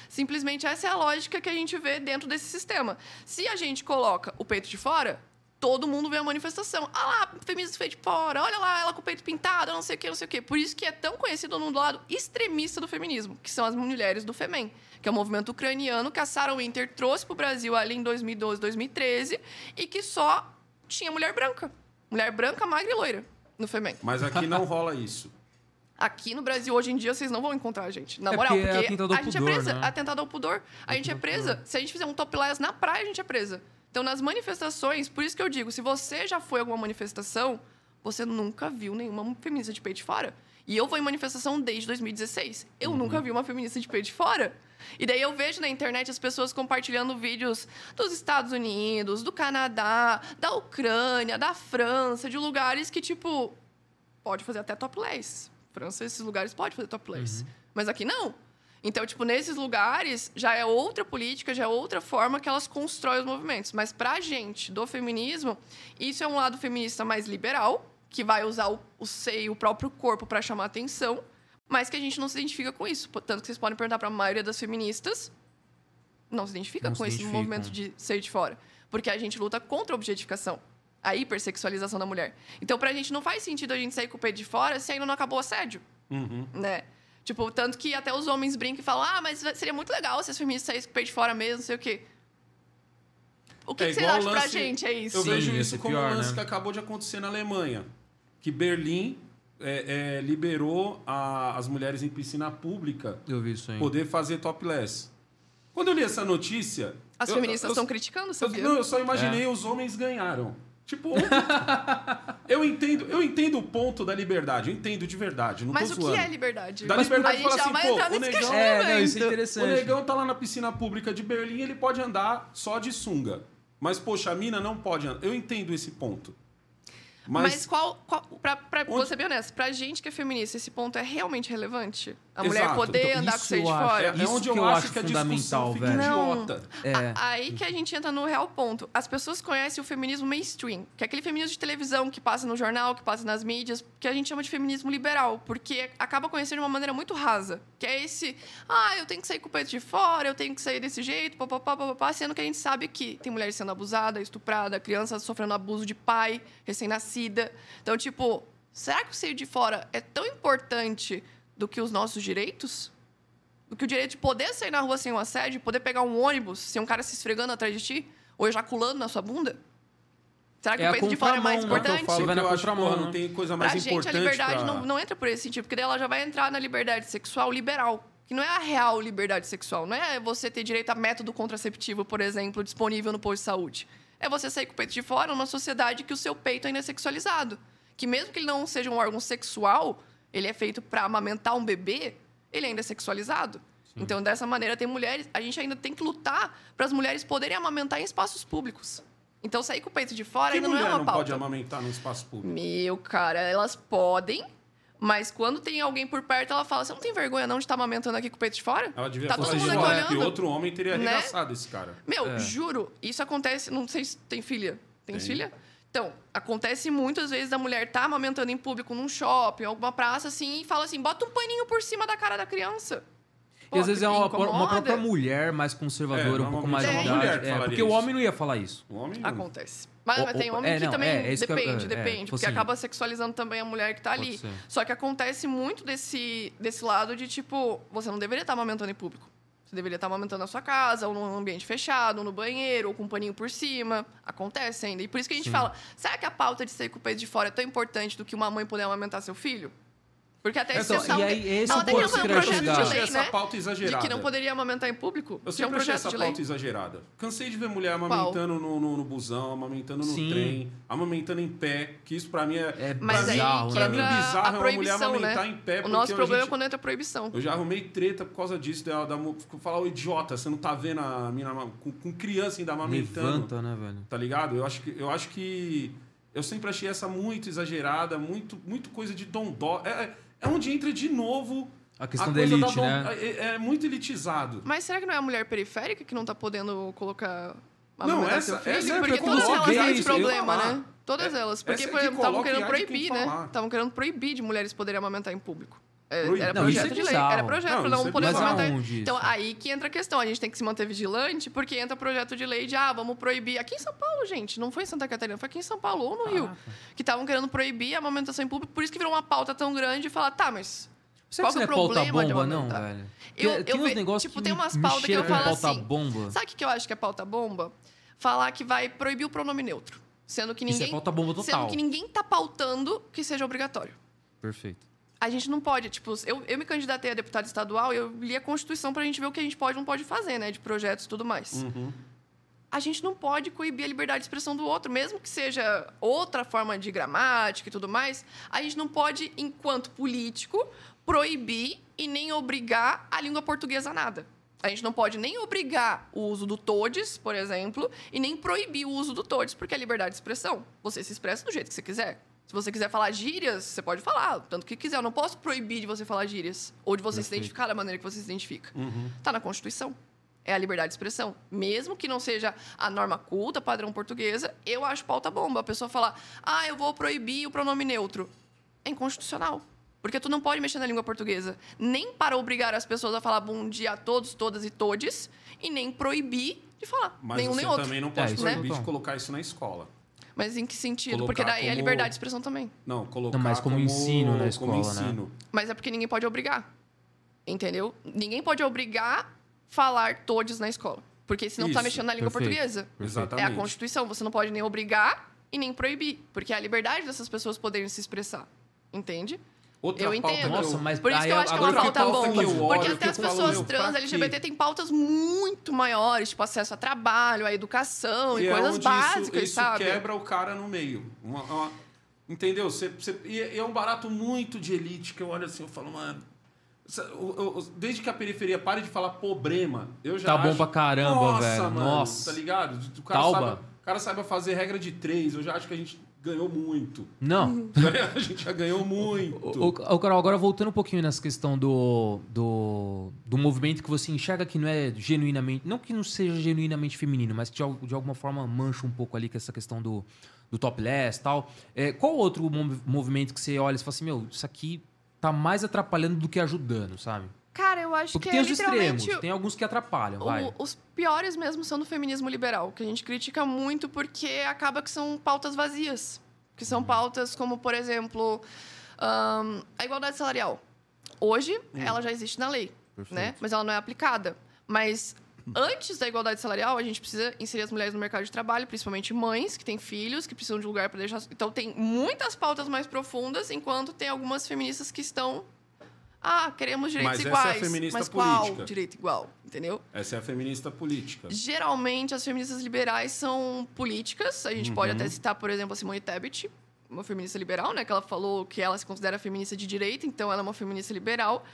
Simplesmente essa é a lógica que a gente vê dentro desse sistema. Se a gente coloca o peito de fora, todo mundo vê a manifestação. Ah lá, feminista feito de fora, olha lá, ela com o peito pintado, não sei o que, não sei o que. Por isso que é tão conhecido no lado extremista do feminismo, que são as mulheres do FEMEN, que é o movimento ucraniano que a Sarah Winter trouxe para o Brasil ali em 2012, 2013, e que só tinha mulher branca. Mulher branca, magra e loira no FEMEN. Mas aqui não rola isso. Aqui no Brasil, hoje em dia, vocês não vão encontrar a gente. Na É moral, porque é porque, ao a gente é pudor, presa. né? Atentado ao pudor. A gente é presa. Se a gente fizer um topless na praia, a gente é presa. Então, nas manifestações, por isso que eu digo, se você já foi a alguma manifestação, você nunca viu nenhuma feminista de peito de fora. E eu vou em manifestação desde 2016. Eu nunca vi uma feminista de peito de fora. E daí eu vejo na internet as pessoas compartilhando vídeos dos Estados Unidos, do Canadá, da Ucrânia, da França, de lugares que, tipo, pode fazer até topless. França, esses lugares pode fazer topless. Mas aqui não. Então, tipo, nesses lugares já é outra política, já é outra forma que elas constroem os movimentos. Mas pra gente, do feminismo, isso é um lado feminista mais liberal, que vai usar o, o seio, o próprio corpo para chamar atenção, mas que a gente não se identifica com isso. Tanto que vocês podem perguntar para a maioria das feministas, não se identifica Não com se esse identificam. movimento de seio de fora. Porque a gente luta contra a objetificação, a hipersexualização da mulher. Então, pra gente não faz sentido a gente sair com o peito de fora se ainda não acabou o assédio Uhum. né? Tipo, tanto que até os homens brincam e falam: ah, mas seria muito legal se as feministas saíssem com o peito de fora mesmo, não sei o quê. O que, É que vocês acham pra lance- gente? É isso. Eu Sim, vejo isso como pior, um lance né? que acabou de acontecer na Alemanha. Que Berlim é, é, liberou a- as mulheres em piscina pública Eu vi isso aí. poder fazer topless. Quando eu li essa notícia... As eu- feministas eu- estão criticando, eu, sabia? não, eu só imaginei É. os homens ganharam. Tipo, eu entendo, eu entendo o ponto da liberdade, eu entendo de verdade, não Mas tô o que é liberdade? Da liberdade a de gente falar já assim, vai pô, entrar o nesse negão- questionamento. É, não, isso é O interessante. negão tá lá na piscina pública de Berlim, ele pode andar só de sunga. Mas, poxa, a mina não pode andar. Eu entendo esse ponto. Mas, Mas, qual. qual pra, pra, Onde- Vou ser bem honesto, pra gente que é feminista, esse ponto é realmente relevante? A Exato. mulher poder Então, andar com seio de fora? é, é Isso onde que eu, eu acho que a discussão fundamental, fica velho. Não. idiota. É. A- Aí que a gente entra no real ponto. As pessoas conhecem o feminismo mainstream, que é aquele feminismo de televisão que passa no jornal, que passa nas mídias, que a gente chama de feminismo liberal, porque acaba conhecendo de uma maneira muito rasa. Que é esse, ah, eu tenho que sair com o peito de fora, eu tenho que sair desse jeito, papapá, papapá, sendo que a gente sabe que tem mulheres sendo abusadas, estupradas, crianças sofrendo abuso de pai, recém-nascida. Então, tipo, será que o seio de fora é tão importante do que os nossos direitos? do que o direito de poder sair na rua sem um assédio, poder pegar um ônibus sem um cara se esfregando atrás de ti, ou ejaculando na sua bunda? Será que É o peito de fora é mais né? É o que eu importante? falo Você vai na eu acho, porra, não né? tem coisa Pra mais gente, a importante liberdade pra- não, não entra por esse sentido, porque daí ela já vai entrar na liberdade sexual liberal, que não é a real liberdade sexual. Não é você ter direito a método contraceptivo, por exemplo, disponível no posto de saúde. É você sair com o peito de fora numa sociedade que o seu peito ainda é sexualizado. Que mesmo que ele não seja um órgão sexual, ele é feito para amamentar um bebê, ele ainda é sexualizado. Então, dessa maneira, tem mulheres. A gente ainda tem que lutar para as mulheres poderem amamentar em espaços públicos. Então, sair com o peito de fora Que ainda não é uma não pauta. pode amamentar no espaço público? Meu, cara, elas podem, mas quando tem alguém por perto, ela fala: Você não tem vergonha não de estar amamentando aqui com o peito de fora? Ela devia Tá falar todo de mundo aqui olhando. outro homem teria Né? arregaçado esse cara. Meu, É. juro, isso acontece. Não sei se tem filha. Tem Tem. filha? Então, acontece muitas vezes da mulher tá amamentando em público num shopping, alguma praça assim, e fala assim: bota um paninho por cima da cara da criança. E às vezes é uma, uma própria mulher mais conservadora, É, um pouco mais de é uma idade. É, porque o isso. homem não ia falar isso. O homem... Acontece. Mas, O- mas tem o- homem é, que não, também é, é isso que eu- depende, é, depende. tipo porque assim. acaba sexualizando também a mulher que tá ali. ser. Só que acontece muito desse, desse lado de, tipo, você não deveria estar amamentando em público. Você deveria estar amamentando na sua casa, ou num ambiente fechado, ou no banheiro, ou com um paninho por cima. Acontece ainda. E por isso que a gente Sim. fala, será que a pauta de sair com o peito de fora é tão importante do que uma mãe poder amamentar seu filho? Porque até Então, esse e aí, esse é ela o ponto um que eu projeto chegar. de achei lei, essa né? pauta De exagerada. que não poderia amamentar em público. Eu um sempre achei projeto essa de lei. pauta exagerada. Cansei de ver mulher amamentando no, no, no busão, amamentando no Sim. trem, amamentando em pé, que isso pra mim é... É Mas pra aí mim, bizarro, que pra né? mim, bizarro a é uma mulher proibição, amamentar né? em pé, O nosso problema é gente- quando entra a proibição. Eu já arrumei treta por causa disso, da, da, falar, ô idiota, você não tá vendo a mina com, com criança ainda amamentando. Levanta, né, velho? Tá ligado? Eu acho que eu acho que eu sempre achei essa muito exagerada, muito muito coisa de dondó. É, é, é onde entra de novo A questão a da elite, dom- né? É, é muito elitizado. Mas será que não é a mulher periférica que não tá podendo colocar a Não, essa- seu filho? essa é porque que todas elas têm é esse problema, né? Todas É- elas. Porque, estavam coloca querendo proibir, né? Estavam querendo proibir de mulheres poderem amamentar em público. É. Era Não, isso projeto é de lei. Era projeto Não, isso não é poder Então, isso? aí que entra a questão. A gente tem que se manter vigilante, porque entra projeto de lei de, ah, vamos proibir. Aqui em São Paulo, gente, não foi em Santa Catarina, foi aqui em São Paulo ou no Rio. Que estavam querendo proibir a amamentação em público, por isso que virou uma pauta tão grande e falar, tá, mas. Será Qual que isso é o pauta problema bomba, não, velho? Eu- Tem- eu tem uns ve- negócios tipo, que tem umas pautas que eu falo pauta assim, bomba. Sabe o que que eu acho que é pauta bomba? Falar que vai proibir o pronome neutro. Sendo que Isso ninguém. é pauta bomba total. Sendo que ninguém tá pautando que seja obrigatório. Perfeito. A gente não pode, tipo, eu, eu me candidatei a deputado estadual e eu li a Constituição pra gente ver o que a gente pode e não pode fazer, né? De projetos e tudo mais. Uhum. A gente não pode coibir a liberdade de expressão do outro, mesmo que seja outra forma de gramática e tudo mais. A gente não pode, enquanto político, proibir e nem obrigar a língua portuguesa a nada. A gente não pode nem obrigar o uso do todes, por exemplo, e nem proibir o uso do todes, porque é liberdade de expressão. Você se expressa do jeito que você quiser. Se você quiser falar gírias, você pode falar, tanto que quiser. Eu não posso proibir de você falar gírias ou de você se Perfeito. identificar da maneira que você se identifica. Uhum. Está na Constituição. É a liberdade de expressão. Mesmo que não seja a norma culta, padrão portuguesa, eu acho pauta bomba. A pessoa falar, ah, eu vou proibir o pronome neutro. É inconstitucional. Porque tu não pode mexer na língua portuguesa. Nem para obrigar as pessoas a falar bom dia a todos, todas e todes, e nem proibir de falar. Mas nenhum você nem outro. também não pode É, isso é proibir de total. colocar isso na escola. Mas em que sentido? Colocar Porque daí é como- liberdade de expressão também. Não, colocar Não, mas como ensino na escola, como né? ensino. Mas é porque ninguém pode obrigar. Entendeu? Ninguém pode obrigar falar todes na escola. Porque senão tá Isso, mexendo na língua perfeito. portuguesa. Exatamente. É a Constituição. Você não pode nem obrigar e nem proibir. Porque é a liberdade dessas pessoas poderem se expressar. Entende? Outra Eu pauta entendo. Nossa, mas Por isso que eu acho que é uma pauta eu Porque até as pessoas trans LGBT têm pautas muito maiores, tipo acesso a trabalho, a educação e, E é coisas onde básicas, isso, isso sabe? quebra o cara no meio. Uma- uma- entendeu? Você, você- e é- e é um barato muito de elite que eu olho assim, eu falo, mano. Desde que a periferia pare de falar problema, eu já Tá bom acho- pra caramba, Nossa, velho. Mano, Nossa. Tá ligado? O cara, Tauba. sabe, o cara saiba fazer regra de três. Eu já acho que a gente ganhou muito. Não. a gente já ganhou muito. O, o, o Carol, agora voltando um pouquinho nessa questão do, do, do movimento que você enxerga que não é genuinamente. Não que não seja genuinamente feminino, mas que de, de alguma forma mancha um pouco ali com essa questão do, do topless e tal. É, qual outro mov- movimento que você olha e fala assim, meu, isso aqui tá mais atrapalhando do que ajudando, sabe? Cara, eu acho Porque que tem é os extremos, tem alguns que atrapalham, vai. O- os piores mesmo são do feminismo liberal, que a gente critica muito porque acaba que são pautas vazias. Que Uhum. são pautas como, por exemplo, ahn, a igualdade salarial. Hoje, ela já existe na lei, Hum. Perfeito. né? Mas ela não é aplicada. Mas antes da igualdade salarial, a gente precisa inserir as mulheres no mercado de trabalho, principalmente mães que têm filhos, que precisam de um lugar para deixar. Então, tem muitas pautas mais profundas, enquanto tem algumas feministas que estão. Ah, queremos direitos Mas essa é a iguais. feminista mas qual política. direito igual? Entendeu? Essa é a feminista política. Geralmente, as feministas liberais são políticas. A gente pode até citar, por exemplo, a Simone Tebet, uma feminista liberal, né? Que ela falou que ela se considera feminista de direita, então ela é uma feminista liberal.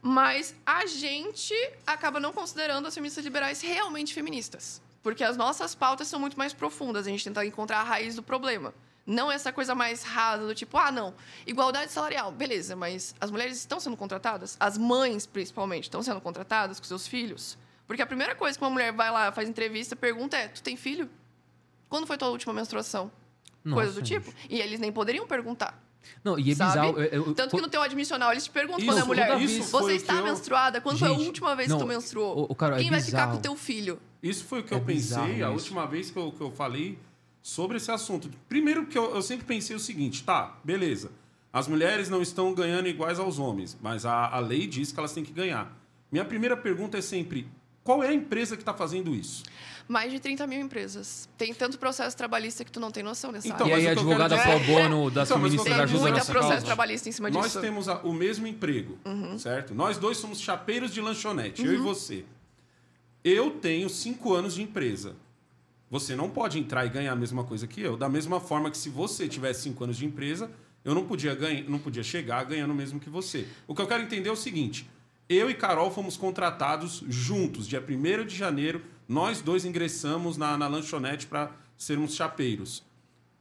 Mas a gente acaba não considerando as feministas liberais realmente feministas. Porque as nossas pautas são muito mais profundas. A gente tenta encontrar a raiz do problema. Não essa coisa mais rasa do tipo, ah, não, igualdade salarial, beleza, mas as mulheres estão sendo contratadas? As mães, principalmente, estão sendo contratadas com seus filhos? Porque a primeira coisa que uma mulher vai lá, faz entrevista, pergunta é: tu tem filho? Quando foi tua última menstruação? coisa do Nossa, tipo. E eles nem poderiam perguntar. Não, e é sabe? bizarro. eu- eu- Tanto que no teu admissional eles te perguntam Isso, quando é mulher. isso Você está menstruada? Quando foi a Gente, última vez não, que tu menstruou? o- o Carol, é Quem vai ficar com o teu filho? Isso foi o que É eu pensei bizarro a isso. última vez que eu, que eu falei sobre esse assunto. Primeiro que eu, eu sempre pensei o seguinte, tá, beleza. As mulheres não estão ganhando iguais aos homens, mas a, a lei diz que elas têm que ganhar. Minha primeira pergunta é sempre, qual é a empresa que está fazendo isso? Mais de 30 mil empresas. Tem tanto processo trabalhista que tu não tem noção nessa Então, E área. aí mas a o que eu quero advogada dizer- pro bono das Então, mas o que eu feministas quero Tem dizer ajuda muito nessa processo causa? trabalhista em cima Nós disso. temos a- o mesmo emprego, certo? Nós dois somos chapeiros de lanchonete, eu e você. Eu tenho cinco anos de empresa. Você não pode entrar e ganhar a mesma coisa que eu. Da mesma forma que se você tivesse cinco anos de empresa, eu não podia, ganhar, não podia chegar ganhando o mesmo que você. O que eu quero entender é o seguinte: eu e Carol fomos contratados juntos, dia 1 de janeiro, nós dois ingressamos na, na lanchonete para sermos chapeiros.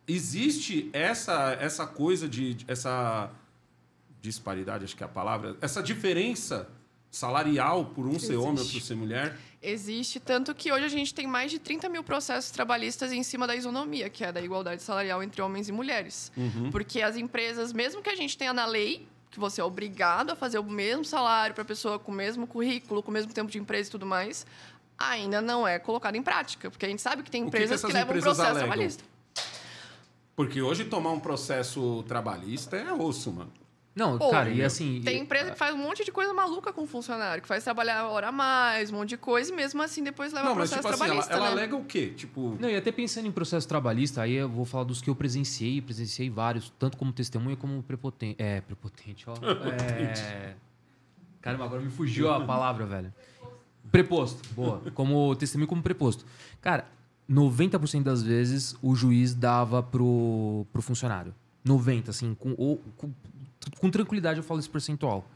Existe essa, essa coisa de. essa disparidade, acho que é a palavra, essa diferença salarial por um ser homem ou por ser mulher? Existe, tanto que hoje a gente tem mais de 30 mil processos trabalhistas em cima da isonomia, que é da igualdade salarial entre homens e mulheres. Uhum. Porque as empresas, mesmo que a gente tenha na lei que você é obrigado a fazer o mesmo salário para a pessoa com o mesmo currículo, com o mesmo tempo de empresa e tudo mais, ainda não é colocado em prática. Porque a gente sabe que tem O que que empresas que, levam um empresas processo alegam? trabalhista. Porque hoje tomar um processo trabalhista é osso, mano. Não, Pô, cara, e assim. Tem empresa que faz um monte de coisa maluca com o funcionário, que faz trabalhar hora a mais, um monte de coisa, e mesmo assim depois leva Não, ao mas processo tipo assim, ela, trabalhista, ela né? alega o quê? Tipo, Não, e até pensando em processo trabalhista, aí eu vou falar dos que eu presenciei, presenciei vários, tanto como testemunha como prepotente. É, prepotente, ó. É... Caramba, agora me fugiu a palavra, velho. Preposto, boa. Como testemunho como preposto. Cara, 90% das vezes o juiz dava pro, pro funcionário. 90, assim, com, ou, com, com tranquilidade eu falo esse percentual.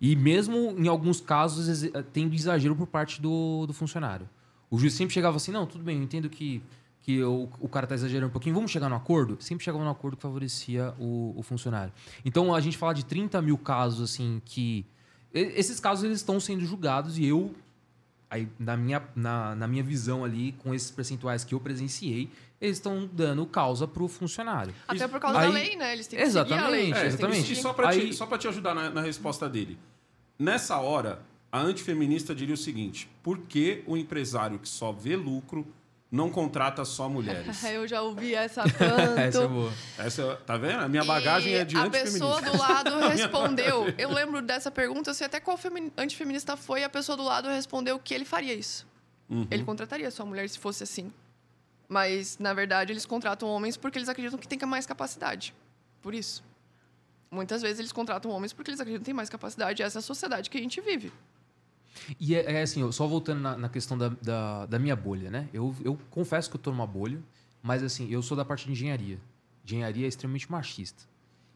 E mesmo em alguns casos exe- tem exagero por parte do, do funcionário. O juiz sempre chegava assim, não, tudo bem, eu entendo que, que o, o cara está exagerando um pouquinho, vamos chegar no acordo? Sempre chegava no acordo que favorecia o, o funcionário. Então a gente fala de 30 mil casos, assim, que. Esses casos eles estão sendo julgados e eu, aí, na, minha, na, na minha visão ali, com esses percentuais que eu presenciei, eles estão dando causa pro funcionário. Até por causa Aí- da lei, né? Eles têm que seguir a lei. Exatamente, É, exatamente. E só pra, Aí- te, só te ajudar na, na resposta dele. Nessa hora, a antifeminista diria o seguinte: por que o empresário que só vê lucro não contrata só mulheres? Eu já ouvi essa tanto. Essa é boa. Essa, tá vendo? A minha bagagem E é de A antifeminista. pessoa do lado respondeu. Eu lembro dessa pergunta, eu sei até qual femi- antifeminista foi, e a pessoa do lado respondeu que ele faria isso. Uhum. Ele contrataria sua mulher se fosse assim. Mas, na verdade, eles contratam homens porque eles acreditam que tem mais capacidade. Por isso. Muitas vezes eles contratam homens porque eles acreditam que tem mais capacidade. Essa é a sociedade que a gente vive. E é, é assim, só voltando na, na questão da, da, da minha bolha, né? Eu, eu confesso que eu tô numa bolha, mas assim, eu sou da parte de engenharia. Engenharia é extremamente machista.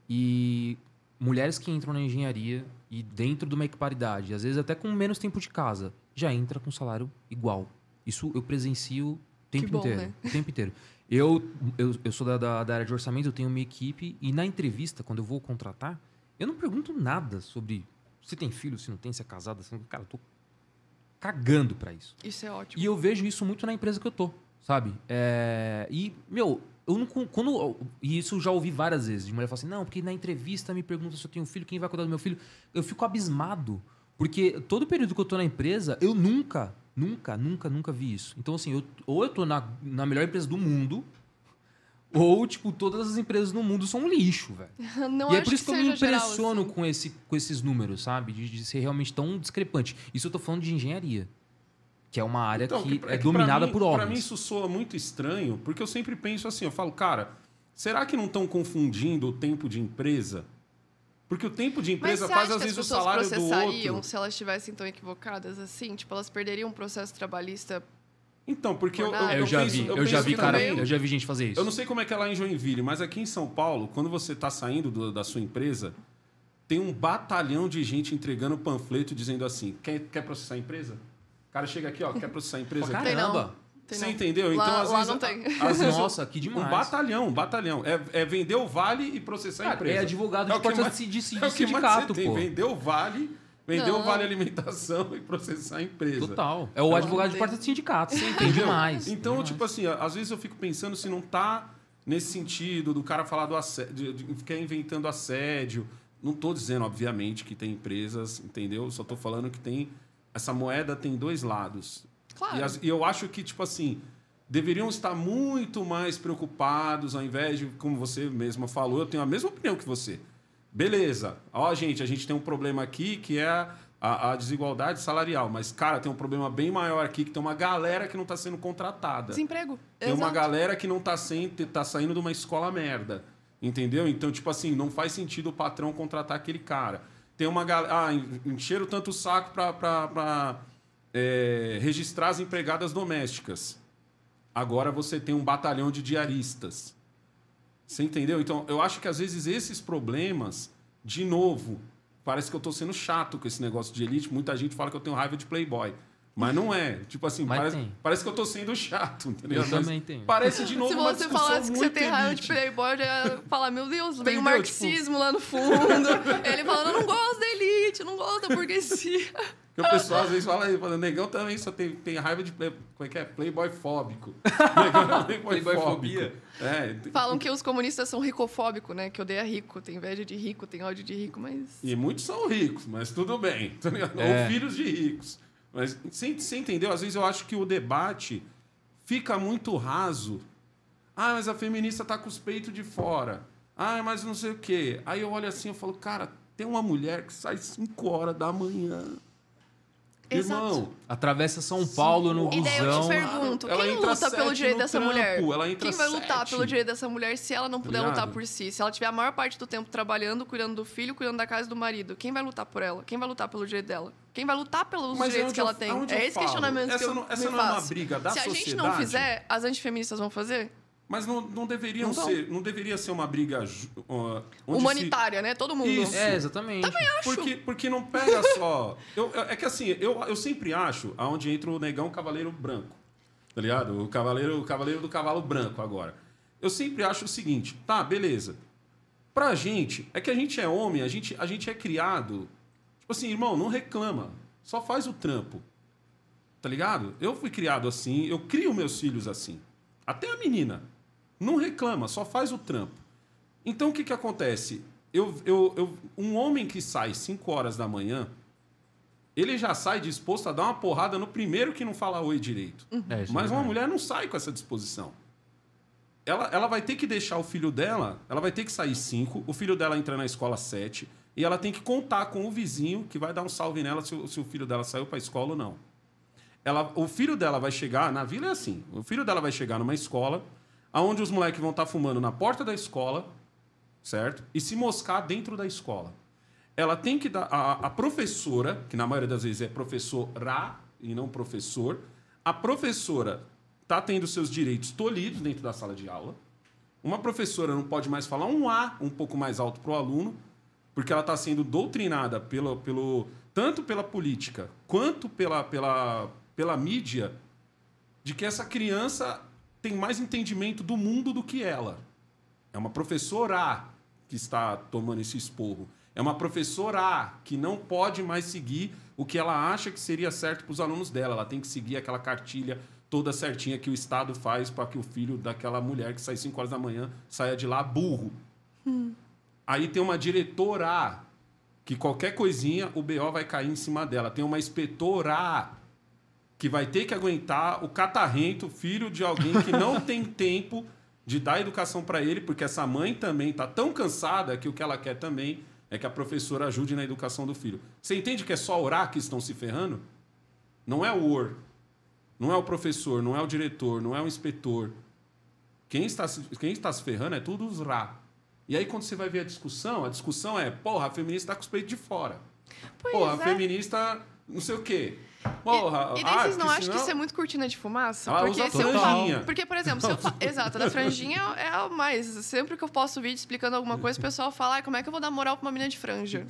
E mulheres que entram na engenharia e dentro de uma equiparidade, às vezes até com menos tempo de casa, já entra com salário igual. Isso eu presencio o tempo bom, inteiro. né? O tempo inteiro. Eu, eu, eu sou da, da, da área de orçamento, eu tenho minha equipe, e na entrevista, quando eu vou contratar, eu não pergunto nada sobre se tem filho, se não tem, se é. Se não... Cara, eu tô cagando pra isso. Isso é ótimo. E eu vejo isso muito na empresa que eu tô, sabe? É, E, meu, eu não. Quando, e isso eu já ouvi várias vezes. De mulher falar assim, não, porque na entrevista me pergunta se eu tenho filho, quem vai cuidar do meu filho. Eu fico abismado. Porque todo período que eu tô na empresa, eu nunca, nunca, nunca, nunca vi isso. Então, assim, eu, ou eu tô na, na melhor empresa do mundo, ou, tipo, todas as empresas no mundo são um lixo, velho. Não e é por isso que, eu me impressiono assim. com, esse, com esses números, sabe? De, de ser realmente tão discrepante. Isso eu tô falando de engenharia. Que é uma área Então, que, pra- é que dominada mim, por homens. Pra mim isso soa muito estranho, porque eu sempre penso assim, eu falo, cara, será que não estão confundindo o tempo de empresa? Porque o tempo de Mas empresa você faz às vezes o pessoas salário do processariam outro. se elas estivessem tão equivocadas assim? Tipo, elas perderiam um processo trabalhista Então, porque eu, Por eu. É, eu, já penso- vi, eu, eu já vi, cara, eu já vi gente fazer isso. Eu não sei como é que é lá em Joinville, mas aqui em São Paulo, quando você está saindo do- da sua empresa, tem um batalhão de gente entregando panfleto dizendo assim: quer, quer processar a empresa? O cara chega aqui, ó, quer processar a empresa? Caramba. Tem Você não. entendeu? Lá- então, às lá vezes, não tem. às vezes, Nossa, que demais. Um batalhão, um batalhão. É, é vender o vale e processar a Cara, empresa. é advogado É de que porta mais- de, de, de é o que mais sindicato, você tem, pô. Vender o vale, vender o vale alimentação e processar a empresa. Total. É o advogado de porta de sindicato. Você entende Entendeu? demais. Então, demais. tipo assim, às vezes eu fico pensando se não tá nesse sentido do cara falar do assédio, de, de ficar inventando assédio. Não tô dizendo, obviamente, que tem empresas, entendeu? Só tô falando que tem. Essa moeda tem dois lados. Claro. E, as- e eu acho que, tipo assim, deveriam estar muito mais preocupados, ao invés de, como você mesma falou, eu tenho a mesma opinião que você. Beleza. Ó, gente, a gente tem um problema aqui que é a, a desigualdade salarial. Mas, cara, tem um problema bem maior aqui, que tem uma galera que não está sendo contratada. Desemprego. Tem uma Exato. galera que não tá, sem, tá saindo de uma escola merda. Entendeu? Então, tipo assim, não faz sentido o patrão contratar aquele cara. Tem uma galera. Ah, en- encheram tanto o saco pra, é, registrar as empregadas domésticas. Agora você tem um batalhão de diaristas. Você entendeu? Então, eu acho que às vezes esses problemas, de novo, parece que eu tô sendo chato com esse negócio de elite. Muita gente fala que eu tenho raiva de playboy. Mas não é. Tipo assim, parece, parece que eu tô sendo chato, entendeu? Eu Mas também tenho. Parece de novo Se uma você falasse que você tem raiva de. Playboy, eu ia falar, meu Deus, vem o Entendeu? marxismo lá no fundo. Ele falando, eu não gosto da elite, não gosto da burguesia. Porque o pessoal às vezes fala aí, fala, negão também só tem, tem raiva de play, como é que é? Playboy fóbico. Negão é playboy Playboyfobia. fóbico. É, Falam que os comunistas são ricofóbicos, né? Que odeia rico, tem inveja de rico, tem ódio de rico, mas... e muitos são ricos, mas tudo bem. tá? É. Ou filhos de ricos. Mas você entendeu? Às vezes eu acho que o debate fica muito raso. Ah, mas a feminista tá com os peitos de fora. Ah, mas não sei o quê. Aí eu olho assim e falo, cara, tem uma mulher que sai 5 horas da manhã. Exato. Irmão, Atravessa São Paulo no E daí eu te busão. pergunto, Ela quem entra luta pelo direito dessa trampo, mulher? ela entra Quem vai lutar sete. pelo direito dessa mulher se ela não puder ligado? lutar por si? Se ela tiver a maior parte do tempo trabalhando, cuidando do filho, cuidando da casa do marido, quem vai lutar por ela? Quem vai lutar pelo direito dela? Quem vai lutar pelos Mas é direitos que ela eu- tem? É esse falo. questionamento Essa que eu não- essa me não é uma faço. briga da Se a gente não sociedade? fizer, as antifeministas vão fazer? Mas não, não deveriam Não ser, não deveria ser uma briga ó, onde se- Humanitária, né? Todo mundo. Isso. É, exatamente. Porque, porque não pega só. Eu, eu- é que assim, eu, eu sempre acho aonde entra o negão cavaleiro branco. Tá ligado? O cavaleiro, o cavaleiro do cavalo branco agora. Eu sempre acho o seguinte, tá, beleza. Pra gente, é que a gente é homem, a gente, a gente é criado. Tipo assim, irmão, não reclama. Só faz o trampo. Tá ligado? Eu fui criado assim, eu crio meus filhos assim. Até a menina. Não reclama, só faz o trampo. Então o que, que acontece? Eu, eu, eu, um homem que sai 5 horas da manhã, ele já sai disposto a dar uma porrada no primeiro que não fala oi direito. É, isso é Mas uma mulher não sai com essa disposição. Ela, ela vai ter que deixar o filho dela, ela vai ter que sair 5, o filho dela entra na escola 7, e ela tem que contar com o vizinho que vai dar um salve nela se, o- se o filho dela saiu para a escola ou não. Ela, o filho dela vai chegar, na vila é assim, o filho dela vai chegar numa escola, aonde os moleques vão estar fumando na porta da escola, certo? E se moscar dentro da escola. Ela tem que dar. A, a professora, que na maioria das vezes é professora e não professor, a professora está tendo seus direitos tolhidos dentro da sala de aula. Uma professora não pode mais falar um A um pouco mais alto para o aluno, porque ela está sendo doutrinada pelo, pelo, tanto pela política quanto pela, pela, pela mídia de que essa criança tem mais entendimento do mundo do que ela. É uma professora que está tomando esse esporro. É uma professora que não pode mais seguir o que ela acha que seria certo para os alunos dela. Ela tem que seguir aquela cartilha toda certinha que o Estado faz para que o filho daquela mulher que sai 5 horas da manhã saia de lá burro. Aí tem uma diretora que qualquer coisinha o BO vai cair em cima dela. Tem uma inspetora que vai ter que aguentar o catarrento, filho de alguém que não tem tempo de dar educação para ele, porque essa mãe também está tão cansada que o que ela quer também é que a professora ajude na educação do filho. Você entende que é só orar que estão se ferrando? Não é o OR, não é o professor, não é o diretor, não é o inspetor. Quem está, se- quem está se ferrando é tudo os Rá. E aí, quando você vai ver a discussão, a discussão é, porra, a feminista está com os peitos de fora. Pois porra, a é. feminista não sei o quê. Porra, E, e daí ah, vocês não porque acham que senão- isso é muito cortina de fumaça? Ela porque se eu falo, Porque, por exemplo, se eu fa... Exato, da franjinha é o mais. Sempre que eu posto vídeo explicando alguma coisa, o pessoal fala, "Ai, como é que eu vou dar moral pra uma menina de franja?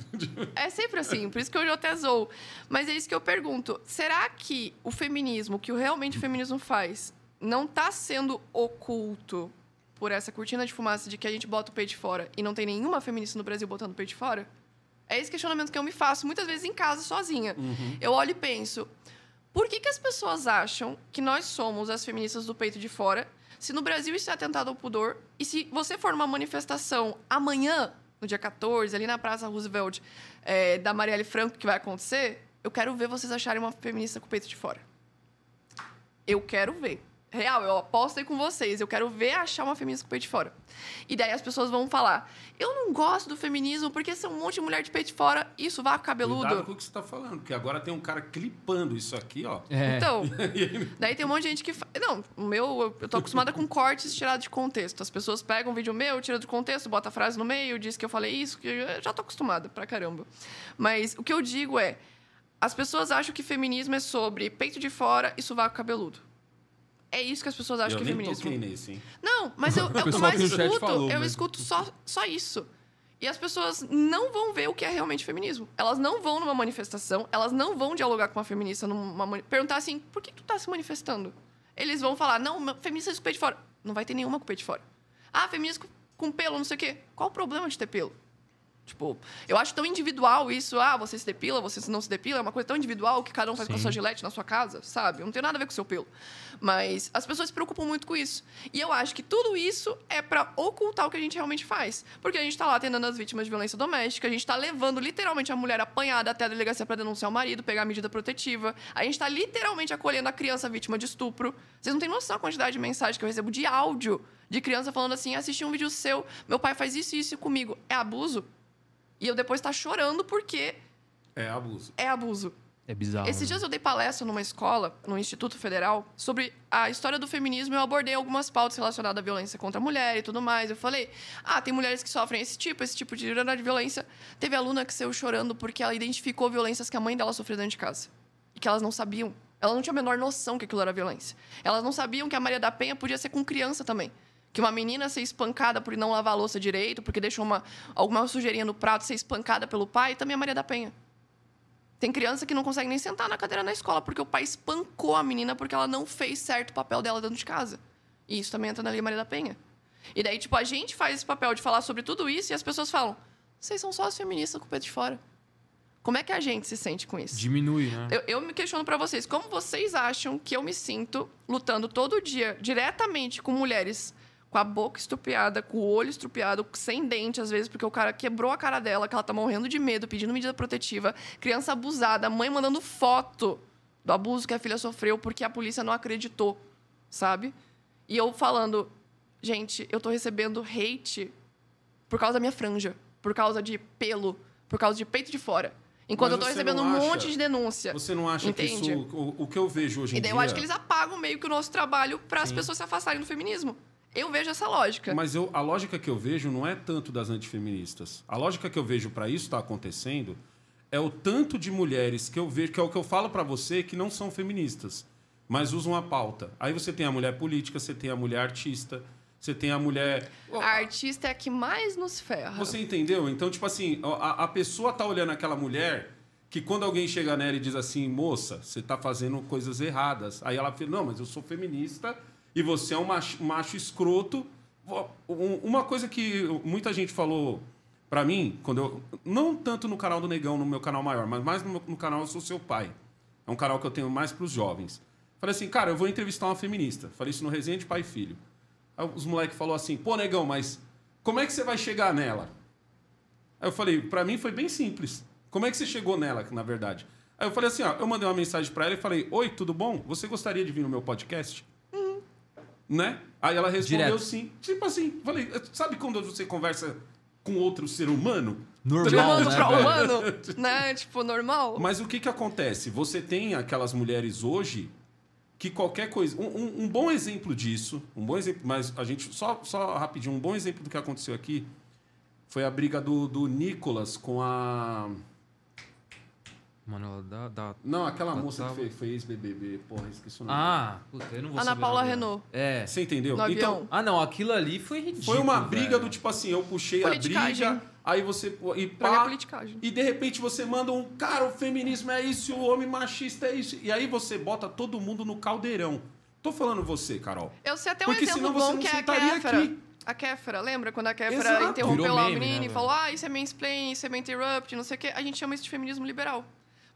é sempre assim, por isso que eu até zoo. Mas é isso que eu pergunto. Será que o feminismo, o que realmente o feminismo faz, não tá sendo oculto por essa cortina de fumaça de que a gente bota o peito de fora e não tem nenhuma feminista no Brasil botando o peito de fora? É esse questionamento que eu me faço muitas vezes em casa, sozinha. Eu olho e penso, por que, que as pessoas acham que nós somos as feministas do peito de fora, se no Brasil isso é atentado ao pudor, e se você for numa manifestação amanhã, no dia 14, ali na Praça Roosevelt, é, da Marielle Franco, que vai acontecer, eu quero ver vocês acharem uma feminista com o peito de fora. Eu quero ver. Real, eu aposto aí com vocês. Eu quero ver achar uma feminista com o peito de fora. E daí as pessoas vão falar: eu não gosto do feminismo porque são um monte de mulher de peito de fora, isso vaca cabeludo. Cuidado com o que você está falando, porque agora tem um cara clipando isso aqui, ó. É. Então, daí tem um monte de gente que. Fa... Não, o meu, eu- tô acostumada com cortes tirados de contexto. As pessoas pegam um vídeo meu, tiram de contexto, bota a frase no meio, diz que eu falei isso, que eu já tô acostumada pra caramba. Mas o que eu digo é: as pessoas acham que feminismo é sobre peito de fora e sovaco cabeludo. É isso que as pessoas acham eu que é nem feminismo. toquei nesse, hein? Não, mas eu, eu, eu pessoal mais aqui no chat escuto, falou, eu mas- escuto só, só isso. E as pessoas não vão ver o que é realmente feminismo. Elas não vão numa manifestação, elas não vão dialogar com uma feminista, numa, perguntar assim, por que tu tá se manifestando? Eles vão falar, não, feminista com o peito de fora. Não vai ter nenhuma com o peito de fora. Ah, feminista com- com pelo, não sei o quê. Qual o problema de ter pelo? Tipo, eu acho tão individual isso. Ah, você se depila, você não se depila. É uma coisa tão individual que cada um faz com a Sim. sua gilete na sua casa, sabe? Não tem nada a ver com o seu pelo. Mas as pessoas se preocupam muito com isso. E eu acho que tudo isso é pra ocultar o que a gente realmente faz. Porque a gente tá lá atendendo as vítimas de violência doméstica, a gente tá levando literalmente a mulher apanhada até a delegacia pra denunciar o marido, pegar a medida protetiva. A gente tá literalmente acolhendo a criança vítima de estupro. Vocês não têm noção da quantidade de mensagens que eu recebo de áudio de criança falando assim: assisti um vídeo seu, meu pai faz isso e isso comigo. É abuso? E eu depois tá chorando porque É abuso. é abuso. É bizarro. Esses né? dias eu dei palestra numa escola, no Instituto Federal, sobre a história do feminismo. Eu abordei algumas pautas relacionadas à violência contra a mulher e tudo mais. Eu falei, ah, tem mulheres que sofrem esse tipo, esse tipo de de violência. Teve aluna que saiu chorando porque ela identificou violências que a mãe dela sofreu dentro de casa. E que elas não sabiam. Elas não tinham a menor noção que aquilo era violência. Elas não sabiam que a Maria da Penha podia ser com criança também. Que uma menina ser espancada por não lavar a louça direito, porque deixou uma, alguma sujeirinha no prato, ser espancada pelo pai, também é Maria da Penha. Tem criança que não consegue nem sentar na cadeira na escola porque o pai espancou a menina porque ela não fez certo o papel dela dentro de casa. E isso também entra na Lei Maria da Penha. E daí, tipo, a gente faz esse papel de falar sobre tudo isso e as pessoas falam: vocês são só as feministas com o pé de fora. Como é que a gente se sente com isso? Diminui, né? Eu, eu me questiono pra vocês, como vocês acham que eu me sinto lutando todo dia diretamente com mulheres com a boca estupiada, com o olho estupiado, sem dente às vezes, porque o cara quebrou a cara dela, que ela tá morrendo de medo, pedindo medida protetiva, criança abusada, mãe mandando foto do abuso que a filha sofreu porque a polícia não acreditou, sabe? E eu falando, gente, eu tô recebendo hate por causa da minha franja, por causa de pelo, por causa de peito de fora. Enquanto Mas eu tô recebendo um acha- monte de denúncia. Você não acha Entende? que isso. O, o que eu vejo hoje em E daí dia. eu acho que eles apagam meio que o nosso trabalho para as pessoas se afastarem do feminismo. Eu vejo essa lógica. Mas eu, a lógica que eu vejo não é tanto das antifeministas. A lógica que eu vejo para isso estar acontecendo é o tanto de mulheres que eu vejo, que é o que eu falo para você, que não são feministas, mas usam a pauta. Aí você tem a mulher política, você tem a mulher artista, você tem a mulher. A artista é a que mais nos ferra. Você entendeu? Então, tipo assim, a, a pessoa tá olhando aquela mulher que quando alguém chega nela e diz assim, moça, você tá fazendo coisas erradas. Aí ela fala, não, mas eu sou feminista e você é um macho, macho escroto. Um- Uma coisa que muita gente falou pra mim, quando eu. Não tanto no canal do Negão, no meu canal maior, mas mais no, no canal Eu Sou Seu Pai. É um canal que eu tenho mais pros jovens. Falei assim, cara, eu vou entrevistar uma feminista. Falei isso no Resenha de Pai e Filho. Aí os moleques falaram assim, pô, Negão, mas como é que você vai chegar nela? Aí eu falei, pra mim foi bem simples. Como é que você chegou nela, na verdade? Aí eu falei assim, ó, eu mandei uma mensagem pra ela e falei, oi, tudo bom? Você gostaria de vir no meu podcast? Né? Aí ela respondeu Direto. sim. Tipo assim, falei, sabe quando você conversa com outro ser humano? De Normal, humano né, pra humano, né? Tipo, normal. Mas o que que acontece? Você tem aquelas mulheres hoje que qualquer coisa... Um, um- um bom exemplo disso, um bom exemplo, mas a gente... Só, só rapidinho, um bom exemplo do que aconteceu aqui foi a briga do, do Nicolas com a... Mano, ela dá. dá... Não, aquela Tá- moça tava- que foi, foi ex-BBB, porra, esqueci o nome. Ah, puta, eu não vou Ana saber Paula. Renault. É. Você entendeu? No então, avião. Ah, não, aquilo ali foi ridículo. foi uma briga velho. do tipo assim, eu puxei a briga, aí você... E, é pá, e de repente você manda um, cara, o feminismo é isso, o homem machista é isso. E aí você bota todo mundo no caldeirão. Tô falando você, Carol. Eu sei até um Porque exemplo senão você bom não que é a sentaria Kéfera. aqui. A Kéfera, lembra quando a Kéfera Exato. interrompeu Virou lá o menino né, e falou: ah, isso é mansplain, isso é interrupt, não sei o quê. A gente chama isso de feminismo liberal.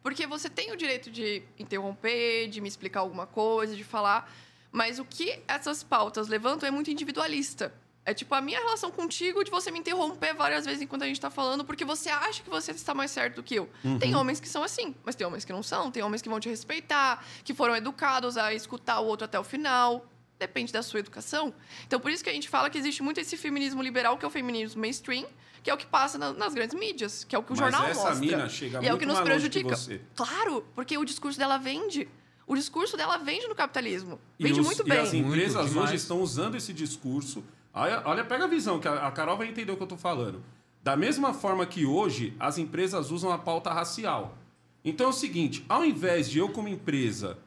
Porque você tem o direito de interromper, de me explicar alguma coisa, de falar. Mas o que essas pautas levantam é muito individualista. É tipo a minha relação contigo de você me interromper várias vezes enquanto a gente tá falando, porque você acha que você está mais certo do que eu. Tem homens que são assim, mas tem homens que não são. Tem homens que vão te respeitar, que foram educados a escutar o outro até o final. Depende da sua educação. Então, por isso que a gente fala que existe muito esse feminismo liberal, que é o feminismo mainstream, que é o que passa na- nas grandes mídias, que é o que o Mas jornal essa mostra. mina chega e é o que nos que prejudica. você. Claro, porque o discurso dela vende. O discurso dela vende no capitalismo. E Vende os- muito E bem. as empresas Muito, demais. hoje estão usando esse discurso. Olha, olha, pega a visão, que a, a Carol vai entender o que eu tô falando. Da mesma forma que hoje as empresas usam a pauta racial. Então é o seguinte, ao invés de eu como empresa,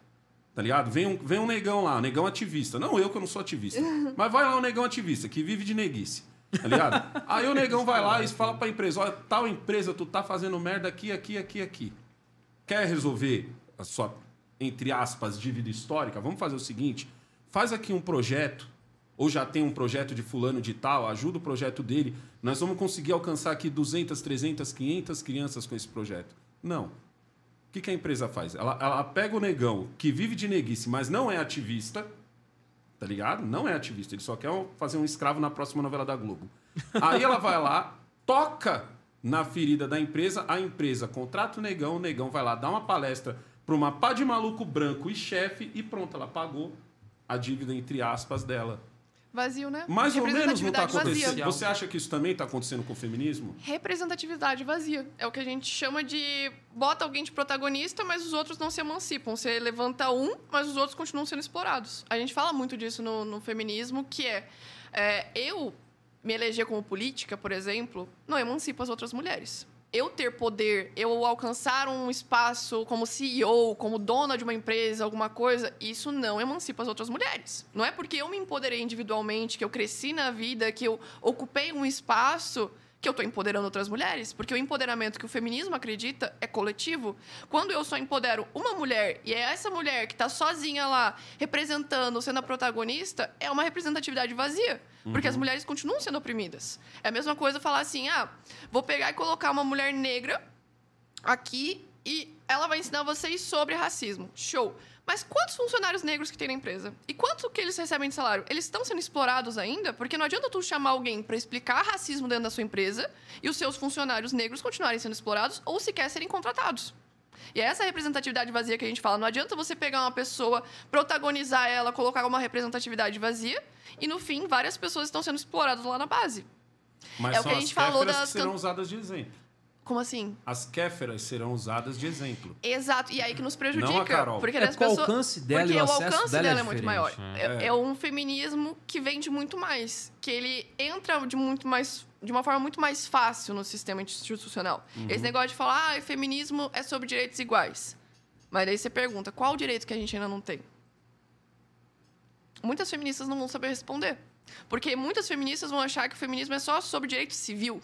tá ligado? Vem um, vem um negão lá, um negão ativista. Não eu que eu não sou ativista. mas vai lá um negão ativista que vive de neguice. Tá ligado? Aí o negão vai lá e fala pra empresa: olha, tal empresa, tu tá fazendo merda aqui, aqui, aqui, aqui. Quer resolver a sua, entre aspas, dívida histórica? Vamos fazer o seguinte: faz aqui um projeto, ou já tem um projeto de fulano de tal, ajuda o projeto dele. Nós vamos conseguir alcançar aqui 200, 300, 500 crianças com esse projeto. Não. Que, que a empresa faz? Ela, ela pega o negão que vive de neguice, mas não é ativista, tá ligado? Não é ativista, ele só quer fazer um escravo na próxima novela da Globo. Aí ela vai lá, toca na ferida da empresa, a empresa contrata o negão, o negão vai lá dar uma palestra para uma pá de maluco branco e chefe e pronto, ela pagou a dívida entre aspas dela. Vazio, né? Mais ou menos não está acontecendo. vazia. Você acha que isso também está acontecendo com o feminismo? Representatividade vazia. É o que a gente chama de bota alguém de protagonista, mas os outros não se emancipam. Você levanta um, mas os outros continuam sendo explorados. A gente fala muito disso no, no feminismo, que é, é, eu me eleger como política, por exemplo, não emancipa as outras mulheres. Eu ter poder, eu alcançar um espaço como CEO, como dona de uma empresa, alguma coisa, isso não emancipa as outras mulheres. Não é porque eu me empoderei individualmente, que eu cresci na vida, que eu ocupei um espaço que eu estou empoderando outras mulheres, porque o empoderamento que o feminismo acredita é coletivo. Quando eu só empodero uma mulher e é essa mulher que está sozinha lá representando, sendo a protagonista, é uma representatividade vazia, porque as mulheres continuam sendo oprimidas. É a mesma coisa falar assim: ah, vou pegar e colocar uma mulher negra aqui e ela vai ensinar vocês sobre racismo. Show. Mas quantos funcionários negros que tem na empresa? E quanto que eles recebem de salário? Eles estão sendo explorados ainda? Porque não adianta tu chamar alguém para explicar racismo dentro da sua empresa e os seus funcionários negros continuarem sendo explorados ou sequer serem contratados. E é essa representatividade vazia que a gente fala. Não adianta você pegar uma pessoa, protagonizar ela, colocar uma representatividade vazia e no fim várias pessoas estão sendo exploradas lá na base. Mas É o que a as gente falou das que serão usadas de exemplo. Como assim? As kéferas serão usadas de exemplo. Exato. E aí que nos prejudica. Não a Carol. Porque É, as porque o pessoas... alcance dela porque e o o alcance dela dela, é é, muito maior. É, É. é um feminismo que vende muito mais. Que ele entra de muito mais. De uma forma muito mais fácil no sistema institucional. Uhum. Esse negócio de falar, ah, feminismo é sobre direitos iguais. Mas daí você pergunta, qual direito que a gente ainda não tem? Muitas feministas não vão saber responder. Porque muitas feministas vão achar que o feminismo é só sobre direito civil.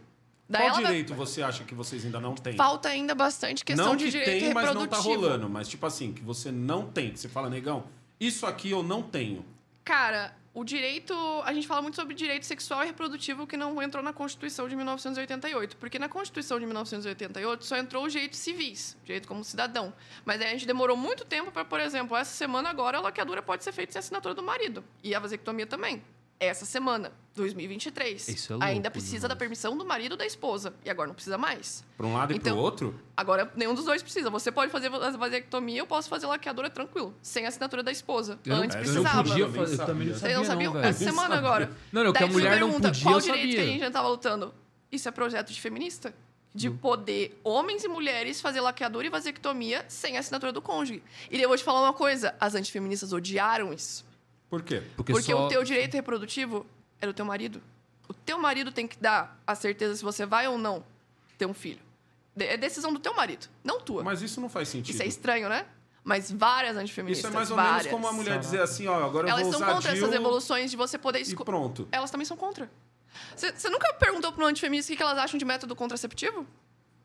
Daí Qual ela vai- direito você acha que vocês ainda não têm? falta ainda bastante questão não de que direito tem, mas não reprodutivo. tá rolando. Mas, tipo assim, que você não tem. Que você fala, negão, isso aqui eu não tenho. Cara, o direito. A gente fala muito sobre direito sexual e reprodutivo que não entrou na Constituição de 1988. Porque na Constituição de 1988 só entrou os direitos civis, direito como cidadão. Mas aí a gente demorou muito tempo para, por exemplo, essa semana agora a laqueadura pode ser feita sem assinatura do marido. E a vasectomia também. Essa semana, 2023. Isso é louco, Ainda precisa da permissão do marido ou da esposa. E agora não precisa mais. Pra um lado e Então, pro outro? Agora, nenhum dos dois precisa. Você pode fazer a vasectomia, eu posso fazer laqueadura tranquilo, sem assinatura da esposa. Eu não- Antes precisava. não podia Eu nem fazer, eu sabia. também não Vocês sabia, Vocês não sabiam? velho. Essa semana agora. Não, não, que a Daí mulher você não pergunta, podia, qual direito que a sabia. gente já tava lutando? Isso é projeto de feminista? De poder homens e mulheres fazer laqueadura e vasectomia sem assinatura do cônjuge. E daí eu vou te falar uma coisa: as antifeministas odiaram isso. Por quê? Porque, Porque só... o teu direito reprodutivo é do teu marido. O teu marido tem que dar a certeza se você vai ou não ter um filho. É decisão do teu marido, não tua. Mas isso não faz sentido. Isso é estranho, né? Mas várias Isso antifeministas, é mais ou várias. menos como a mulher dizer assim, ó, agora eu Elas vou são usar contra DIU essas evoluções de você poder e escolher. pronto. Elas também são contra. Você nunca perguntou para um antifeminista o que que elas acham de método contraceptivo?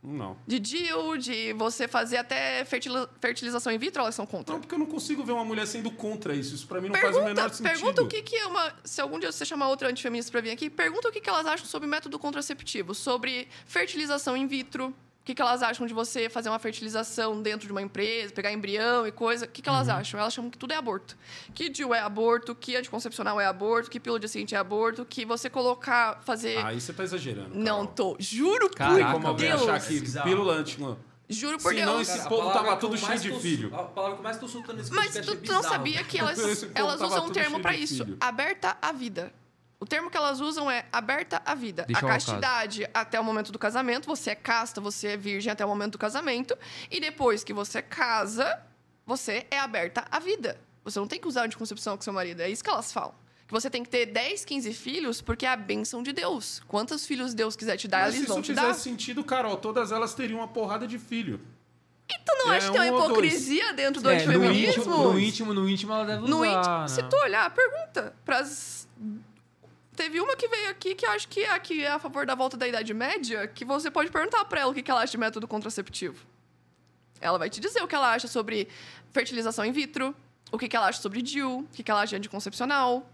Não. De DIU, de você fazer até fertilização in vitro, elas são contra. Não, porque eu não consigo ver uma mulher sendo contra isso. Isso pra mim não faz o Pergunta, menor sentido. pergunta o que, que é uma. Se algum dia você chamar outra antifeminista para vir aqui, pergunta o que, que elas acham sobre método contraceptivo, sobre fertilização in vitro. O que, que elas acham de você fazer uma fertilização dentro de uma empresa, pegar embrião e coisa? O que, que Uhum. elas acham? Elas acham que tudo é aborto. Que DIU é aborto, que anticoncepcional é aborto, que pílula de ciente é aborto, que você colocar, fazer. Aí você tá exagerando. Não Carol. tô. Juro Caraca, Tem como alguém Deus. achar que pílula anti... Juro por Senão Deus. esse Cara, a povo tava tudo cheio de filho. A palavra que mais tô soltando nesse Mas tu, é tu não sabia que elas, Esse elas usam um termo de isso, aberta à vida. O termo que elas usam é aberta à vida. Deixa a castidade até o momento do casamento, você é casta, você é virgem até o momento do casamento, e depois que você casa, você é aberta à vida. Você não tem que usar anticoncepção com seu marido, é isso que elas falam. Que você tem que ter 10, 15 filhos, porque é a bênção de Deus. Quantos filhos Deus quiser te dar, Mas se eles isso vão te fizesse dar. sentido, Carol, todas elas teriam uma porrada de filho. Tu não É acha que tem um uma hipocrisia dentro do É, no antifeminismo? íntimo, no íntimo, no íntimo ela deve usar, No íntimo, né? se tu olhar, pergunta pras Teve uma que veio aqui que acho que é aqui é a favor da volta da Idade Média, que você pode perguntar pra ela o que que ela acha de método contraceptivo. Ela vai te dizer o que ela acha sobre fertilização in vitro, o que que ela acha sobre DIU, o que que ela acha de anticoncepcional.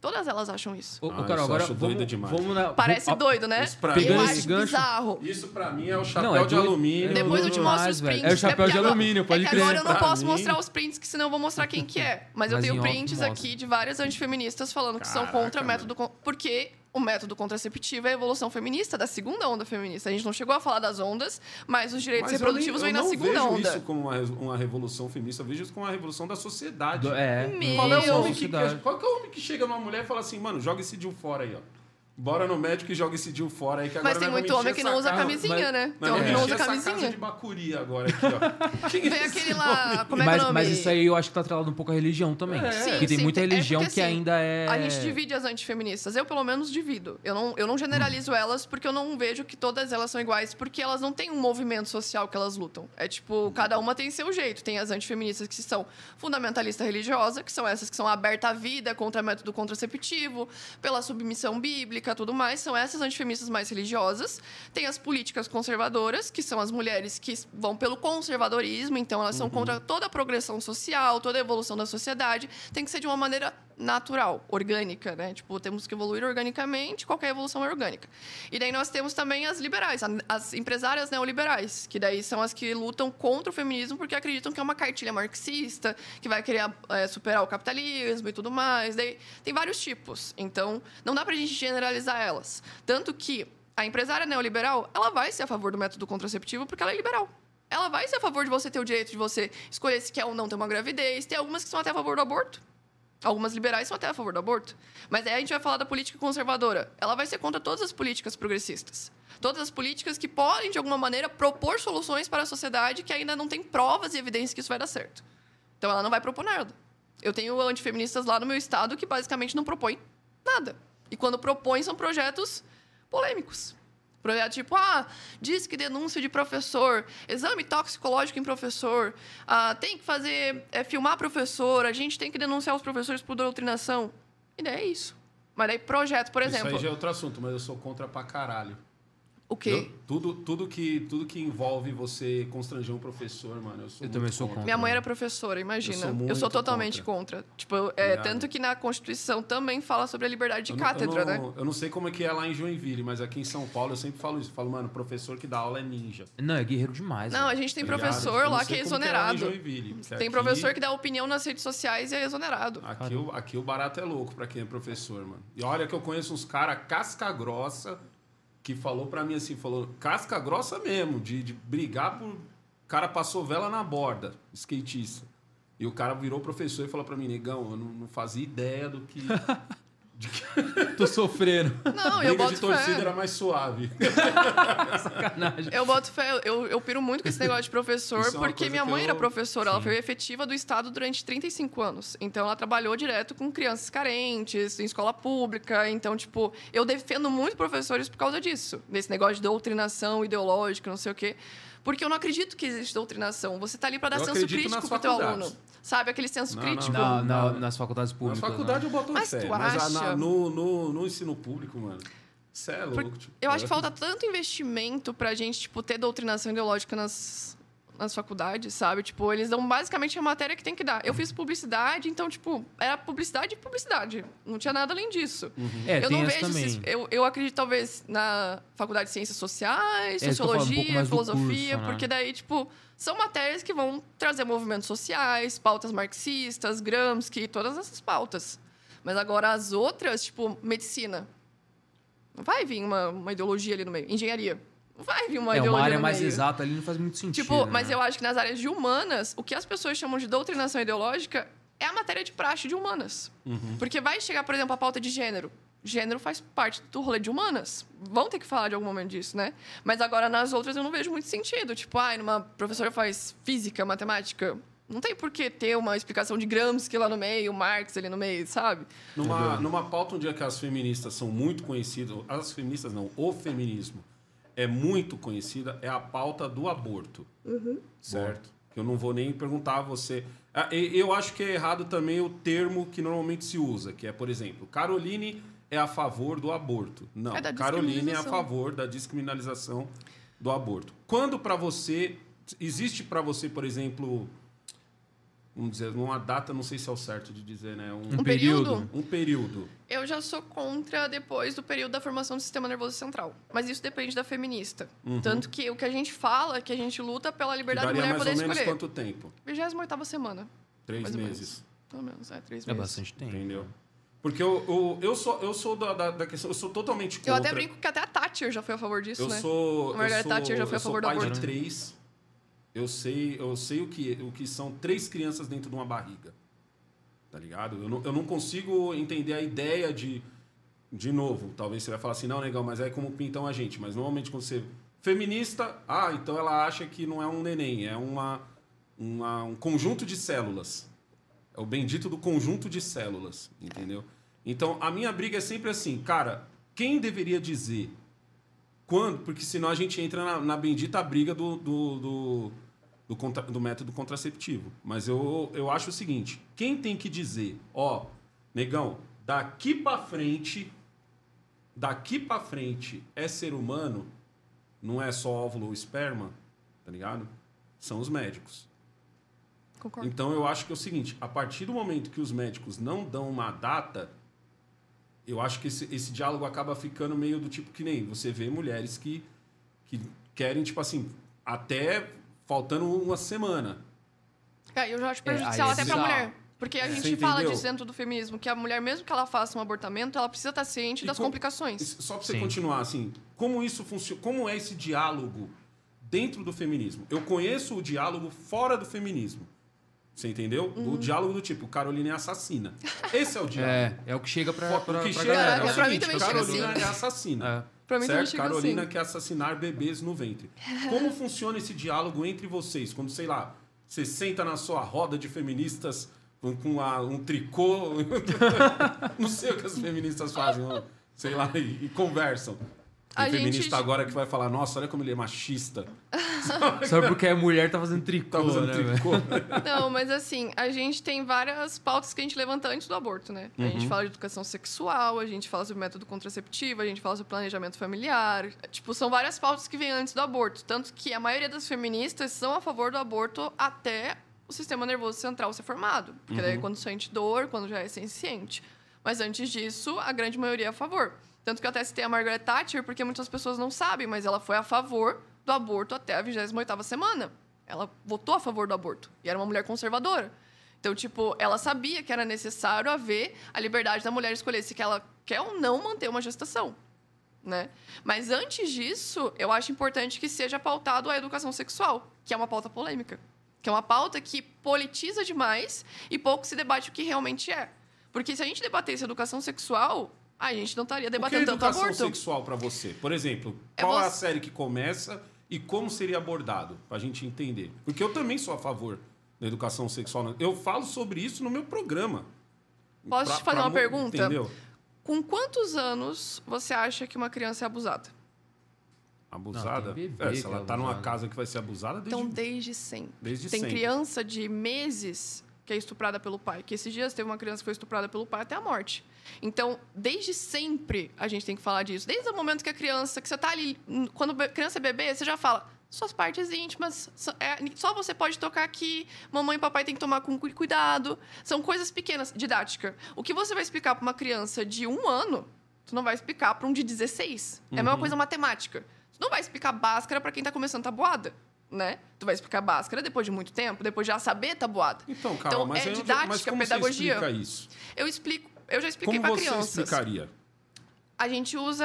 Todas elas acham isso. Ô, Ah, Carol, isso eu agora acho vamos, doido demais. vamos na... Parece vamos- doido, né? Isso pra eu mim- Pegando acho esse gancho- bizarro. Isso pra mim é o chapéu Não, é de doido. alumínio. Depois eu te mostro demais, os velho. prints. É o chapéu porque de agora- alumínio, pode é crer. agora eu não Pra posso mim- mostrar os prints, que senão eu vou mostrar quem que é. Mas, eu Mas tenho em off prints mostra. aqui de várias antifeministas falando que são Caraca, contra o método... Porque o método contraceptivo é a evolução feminista da segunda onda feminista. A gente não chegou a falar das ondas, mas os direitos Mas eu reprodutivos vêm eu na não segunda vejo onda. isso como uma, uma revolução feminista, eu vejo isso como uma revolução da sociedade. Do- É, Meu Qual é, o homem que, qual que é o homem que chega numa mulher e fala assim, mano, joga esse DIU fora aí, ó. Bora no médico e joga esse DIU fora aí, que agora Mas tem muito homem que não usa camisinha, né? Tem homem que não encher usa camisinha. casa de bacuri agora aqui, ó. É Vem esse aquele lá... Como é que é o mas, nome? mas isso aí eu acho que tá atrelado um pouco à religião também. É. Sim, porque tem sim, muita é religião porque, que assim, ainda é... A gente divide as antifeministas. Eu, pelo menos, divido. Eu não, eu não generalizo elas porque eu não vejo que todas elas são iguais, porque elas não têm um movimento social que elas lutam. É tipo, cada uma tem seu jeito. Tem as antifeministas que são fundamentalista religiosa, que são essas que são abertas à vida contra método contraceptivo, pela submissão bíblica tudo mais. São essas antifeministas mais religiosas. Tem as políticas conservadoras, que são as mulheres que vão pelo conservadorismo, então elas são contra toda a progressão social, toda a evolução da sociedade. Tem que ser de uma maneira natural, orgânica, né? Tipo, temos que evoluir organicamente, qualquer evolução é orgânica. E daí nós temos também as liberais, as empresárias neoliberais, que daí são as que lutam contra o feminismo porque acreditam que é uma cartilha marxista, que vai querer eh, superar o capitalismo e tudo mais. Daí tem vários tipos. Então, não dá pra gente generalizar elas. Tanto que a empresária neoliberal, ela vai ser a favor do método contraceptivo porque ela é liberal. Ela vai ser a favor de você ter o direito de você escolher se quer ou não ter uma gravidez. Tem algumas que são até a favor do aborto. Algumas liberais são até a favor do aborto. Mas aí a gente vai falar da política conservadora. Ela vai ser contra todas as políticas progressistas. Todas as políticas que podem, de alguma maneira, propor soluções para a sociedade que ainda não tem provas e evidências que isso vai dar certo. Então ela não vai propor nada. Eu tenho antifeministas lá no meu estado que basicamente não propõem nada. E quando propõem, são projetos polêmicos. Projeto tipo, ah, diz que denúncia de professor, exame toxicológico em professor, ah, tem que fazer, é, filmar professor, a gente tem que denunciar os professores por doutrinação. E daí é isso. Mas daí projeto, por exemplo, Isso aí já é outro assunto, mas eu sou contra pra caralho. O quê? Eu- tudo, tudo, que, tudo que envolve você constranger um professor, mano, eu sou Eu muito também sou contra. contra. Minha mãe era professora, imagina. Eu sou Eu sou, totalmente contra. Tipo, é, Obrigado. tanto que na Constituição também fala sobre a liberdade de Eu não- cátedra, eu né? não, Eu não sei como é que é lá em Joinville, mas aqui em São Paulo eu sempre falo isso. Eu falo, mano, professor que dá aula é ninja. Não, é guerreiro demais. Não, a velho. gente tem tá professor lá que é é exonerado. Joinville, porque Tem aqui- professor que dá opinião nas redes sociais e é exonerado. Aqui o, aqui o barato é louco pra quem é professor, mano. E olha que eu conheço uns caras casca grossa que falou pra mim assim, falou casca grossa mesmo, de, de brigar por... O cara passou vela na borda, skatista. E o cara virou professor e falou pra mim, negão, eu não, não fazia ideia do que... de que Tô sofrendo. Não, eu boto de torcida fé. era mais suave. Sacanagem. Eu boto fé, eu, eu piro muito com esse negócio de professor, Isso é porque coisa minha mãe eu- era professora, ela foi efetiva do Estado durante 35 anos. Então, ela trabalhou direto com crianças carentes, em escola pública. Então, tipo, eu defendo muito professores por causa disso, desse negócio de doutrinação ideológica, não sei o quê. Porque eu não acredito que existe doutrinação. Você tá ali para dar Eu senso crítico pro teu ano. Sabe, aquele senso Não, crítico. Na- na- nas faculdades Na públicas. faculdade eu boto Mas fé, tu mas a- na- acha? no, no, no ensino público, mano, você é louco. tipo, Eu acho que falta tanto investimento pra gente, tipo, ter doutrinação ideológica nas, nas faculdades, sabe? Tipo, eles dão basicamente a matéria que tem que dar. Eu fiz publicidade, então, tipo, era publicidade e publicidade. Não tinha nada além disso. É, eu tem não vejo também. esses- eu, eu acredito, talvez, na faculdade de Ciências Sociais, É um Sociologia, do Filosofia, curso, né? porque daí, tipo, são matérias que vão trazer movimentos sociais, pautas marxistas, Gramsci, todas essas pautas. Mas agora as outras, tipo, medicina. Não vai vir uma, uma ideologia ali no meio. Engenharia. Vai vir uma É, ideologia uma área no mais meio. exata ali não faz muito sentido. Tipo, né? mas eu acho que nas áreas de humanas, o que as pessoas chamam de doutrinação ideológica é a matéria de praxe de humanas. Porque vai chegar, por exemplo, a pauta de gênero. Gênero faz parte do rolê de humanas. Vão ter que falar de algum momento disso, né? Mas agora nas outras eu não vejo muito sentido. Tipo, ai, numa professora faz física, matemática. Não tem por que ter uma explicação de Gramsci lá no meio, Marx ali no meio, sabe? Numa, numa pauta um dia que as feministas são muito conhecidas, as feministas não, o feminismo é muito conhecida, é a pauta do aborto. Certo? Que eu não vou nem perguntar a você. Ah, Eu acho que é errado também o termo que normalmente se usa, que é, por exemplo, Caroline é a favor do aborto. Não, É da Caroline é a favor da descriminalização do aborto. Quando para você existe para você, por exemplo, vamos dizer, uma data, não sei se é o certo de dizer, né? Um, Um período? um período. Eu já sou contra depois do período da formação do sistema nervoso central. Mas isso depende da feminista. Tanto que o que a gente fala é que a gente luta pela liberdade da mulher mais poder ou menos escolher. quanto tempo? 28 semana. Três meses. Pelo menos, é, três É meses. bastante tempo. Entendeu? Porque eu, eu, eu sou, eu sou da, da, da questão, eu sou totalmente contra. Eu até brinco que até a Thatcher já foi a favor disso, Eu né? sou. A Margaret eu sou, Thatcher já foi a eu sou favor do pai aborto. de três. Eu sei, eu sei o, que, o que são três crianças dentro de uma barriga. Tá ligado? Eu não, eu não consigo entender a ideia de. De novo, talvez você vai falar assim, não, negão, mas é como pintam a gente. Mas normalmente quando você. Feminista, ah, então ela acha que não é um neném, é uma, uma, um conjunto de células. É o bendito do conjunto de células, entendeu? Então, a minha briga é sempre assim, cara, quem deveria dizer quando? Porque senão a gente entra na, na bendita briga do, do, do, do, contra- do método contraceptivo. Mas eu, eu acho o seguinte: quem tem que dizer, ó, negão, daqui pra frente, daqui pra frente é ser humano, não é só óvulo ou esperma, tá ligado? São os médicos. Concordo. Então eu acho que é o seguinte: a partir do momento que os médicos não dão uma data, eu acho que esse, esse diálogo acaba ficando meio do tipo que nem você vê mulheres que, que querem, tipo assim, até faltando uma semana. É, eu já acho É, prejudicial é até pra bizarro. mulher. Porque a É. gente fala disso dentro do feminismo, que a mulher, mesmo que ela faça um abortamento, ela precisa estar ciente E das com- complicações. Só para você Sim. continuar, assim, como isso funciona, como é esse diálogo dentro do feminismo? Eu conheço o diálogo fora do feminismo. Você entendeu? Uhum. O diálogo do tipo, Carolina é assassina. Esse é o diálogo. É, é o que chega pra, pra, o que pra chega galera. é o pra mim seguinte, também chega Carolina assim. é assassina. É. Pra mim certo? Carolina assim. quer assassinar bebês no ventre. Como funciona esse diálogo entre vocês? Quando, sei lá, você senta na sua roda de feministas com, um tricô. Não sei o que as feministas fazem, sei lá, e, e conversam. Tem A gente- feminista agora que vai falar, nossa, olha como ele é machista. Só porque a mulher tá fazendo tricô, Tá usando né, tricô. Não, mas assim, a gente tem várias pautas que a gente levanta antes do aborto, né? A Uhum. gente fala de educação sexual, a gente fala sobre método contraceptivo, a gente fala sobre planejamento familiar. Tipo, são várias pautas que vêm antes do aborto. Tanto que a maioria das feministas são a favor do aborto até o sistema nervoso central ser formado. Porque Uhum. daí é quando sente dor, quando já é senciente. Mas antes disso, a grande maioria é a favor. Tanto que eu até citei a Margaret Thatcher, porque muitas pessoas não sabem, mas ela foi a favor do aborto até a 28ª semana. Ela votou a favor do aborto. E era uma mulher conservadora. Então, tipo, ela sabia que era necessário haver a liberdade da mulher escolher se ela quer ou não manter uma gestação. Né? Mas antes disso, eu acho importante que seja pautado a educação sexual, que é uma pauta polêmica. Que é uma pauta que politiza demais e pouco se debate o que realmente é. Porque se a gente debatesse educação sexual, a gente não estaria O que é debatendo tanto educação aborto. sexual pra você? Por exemplo, É qual é a você- série que começa e como seria abordado? Pra gente entender. Porque eu também sou a favor da educação sexual. Eu falo sobre isso no meu programa. Posso te fazer uma mo- pergunta? Entendeu? Com quantos anos você acha que uma criança é abusada? Abusada? Não, É, se que ela é tá numa casa que vai ser abusada desde... Então, desde sempre. Desde Tem sempre. criança de meses que é estuprada pelo pai. Que esses dias teve uma criança que foi estuprada pelo pai até a morte. Então, desde sempre a gente tem que falar disso. Desde o momento que a criança, que você tá ali, quando a criança é bebê, você já fala suas partes íntimas, só- é, só você pode tocar aqui, mamãe e papai tem que tomar com cu- cuidado. São coisas pequenas, didática. O que você vai explicar para uma criança de um ano, tu não vai explicar para um de 16. É a mesma coisa matemática. Tu não vai explicar Bhaskara para quem tá começando tabuada, né? Tu vai explicar Bhaskara depois de muito tempo, depois de já saber tabuada. Então, calma, Então, mas, é didática, mas como pedagogia. você explica isso? Eu explico, eu já expliquei Como para você crianças. explicaria? A gente usa.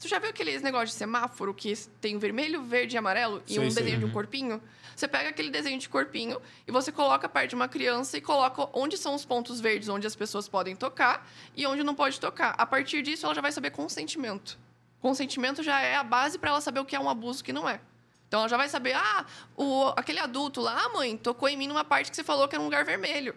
Tu já viu aqueles negócios de semáforo que tem vermelho, verde e amarelo e Sei, um sei. desenho de um corpinho? Você pega aquele desenho de corpinho e você coloca perto de uma criança e coloca onde são os pontos verdes onde as pessoas podem tocar e onde não pode tocar. A partir disso, ela já vai saber consentimento. Consentimento já é a base para ela saber o que é um abuso e o que não é. Então ela já vai saber, ah, o, aquele adulto lá, ah, mãe, tocou em mim numa parte que você falou que era um lugar vermelho.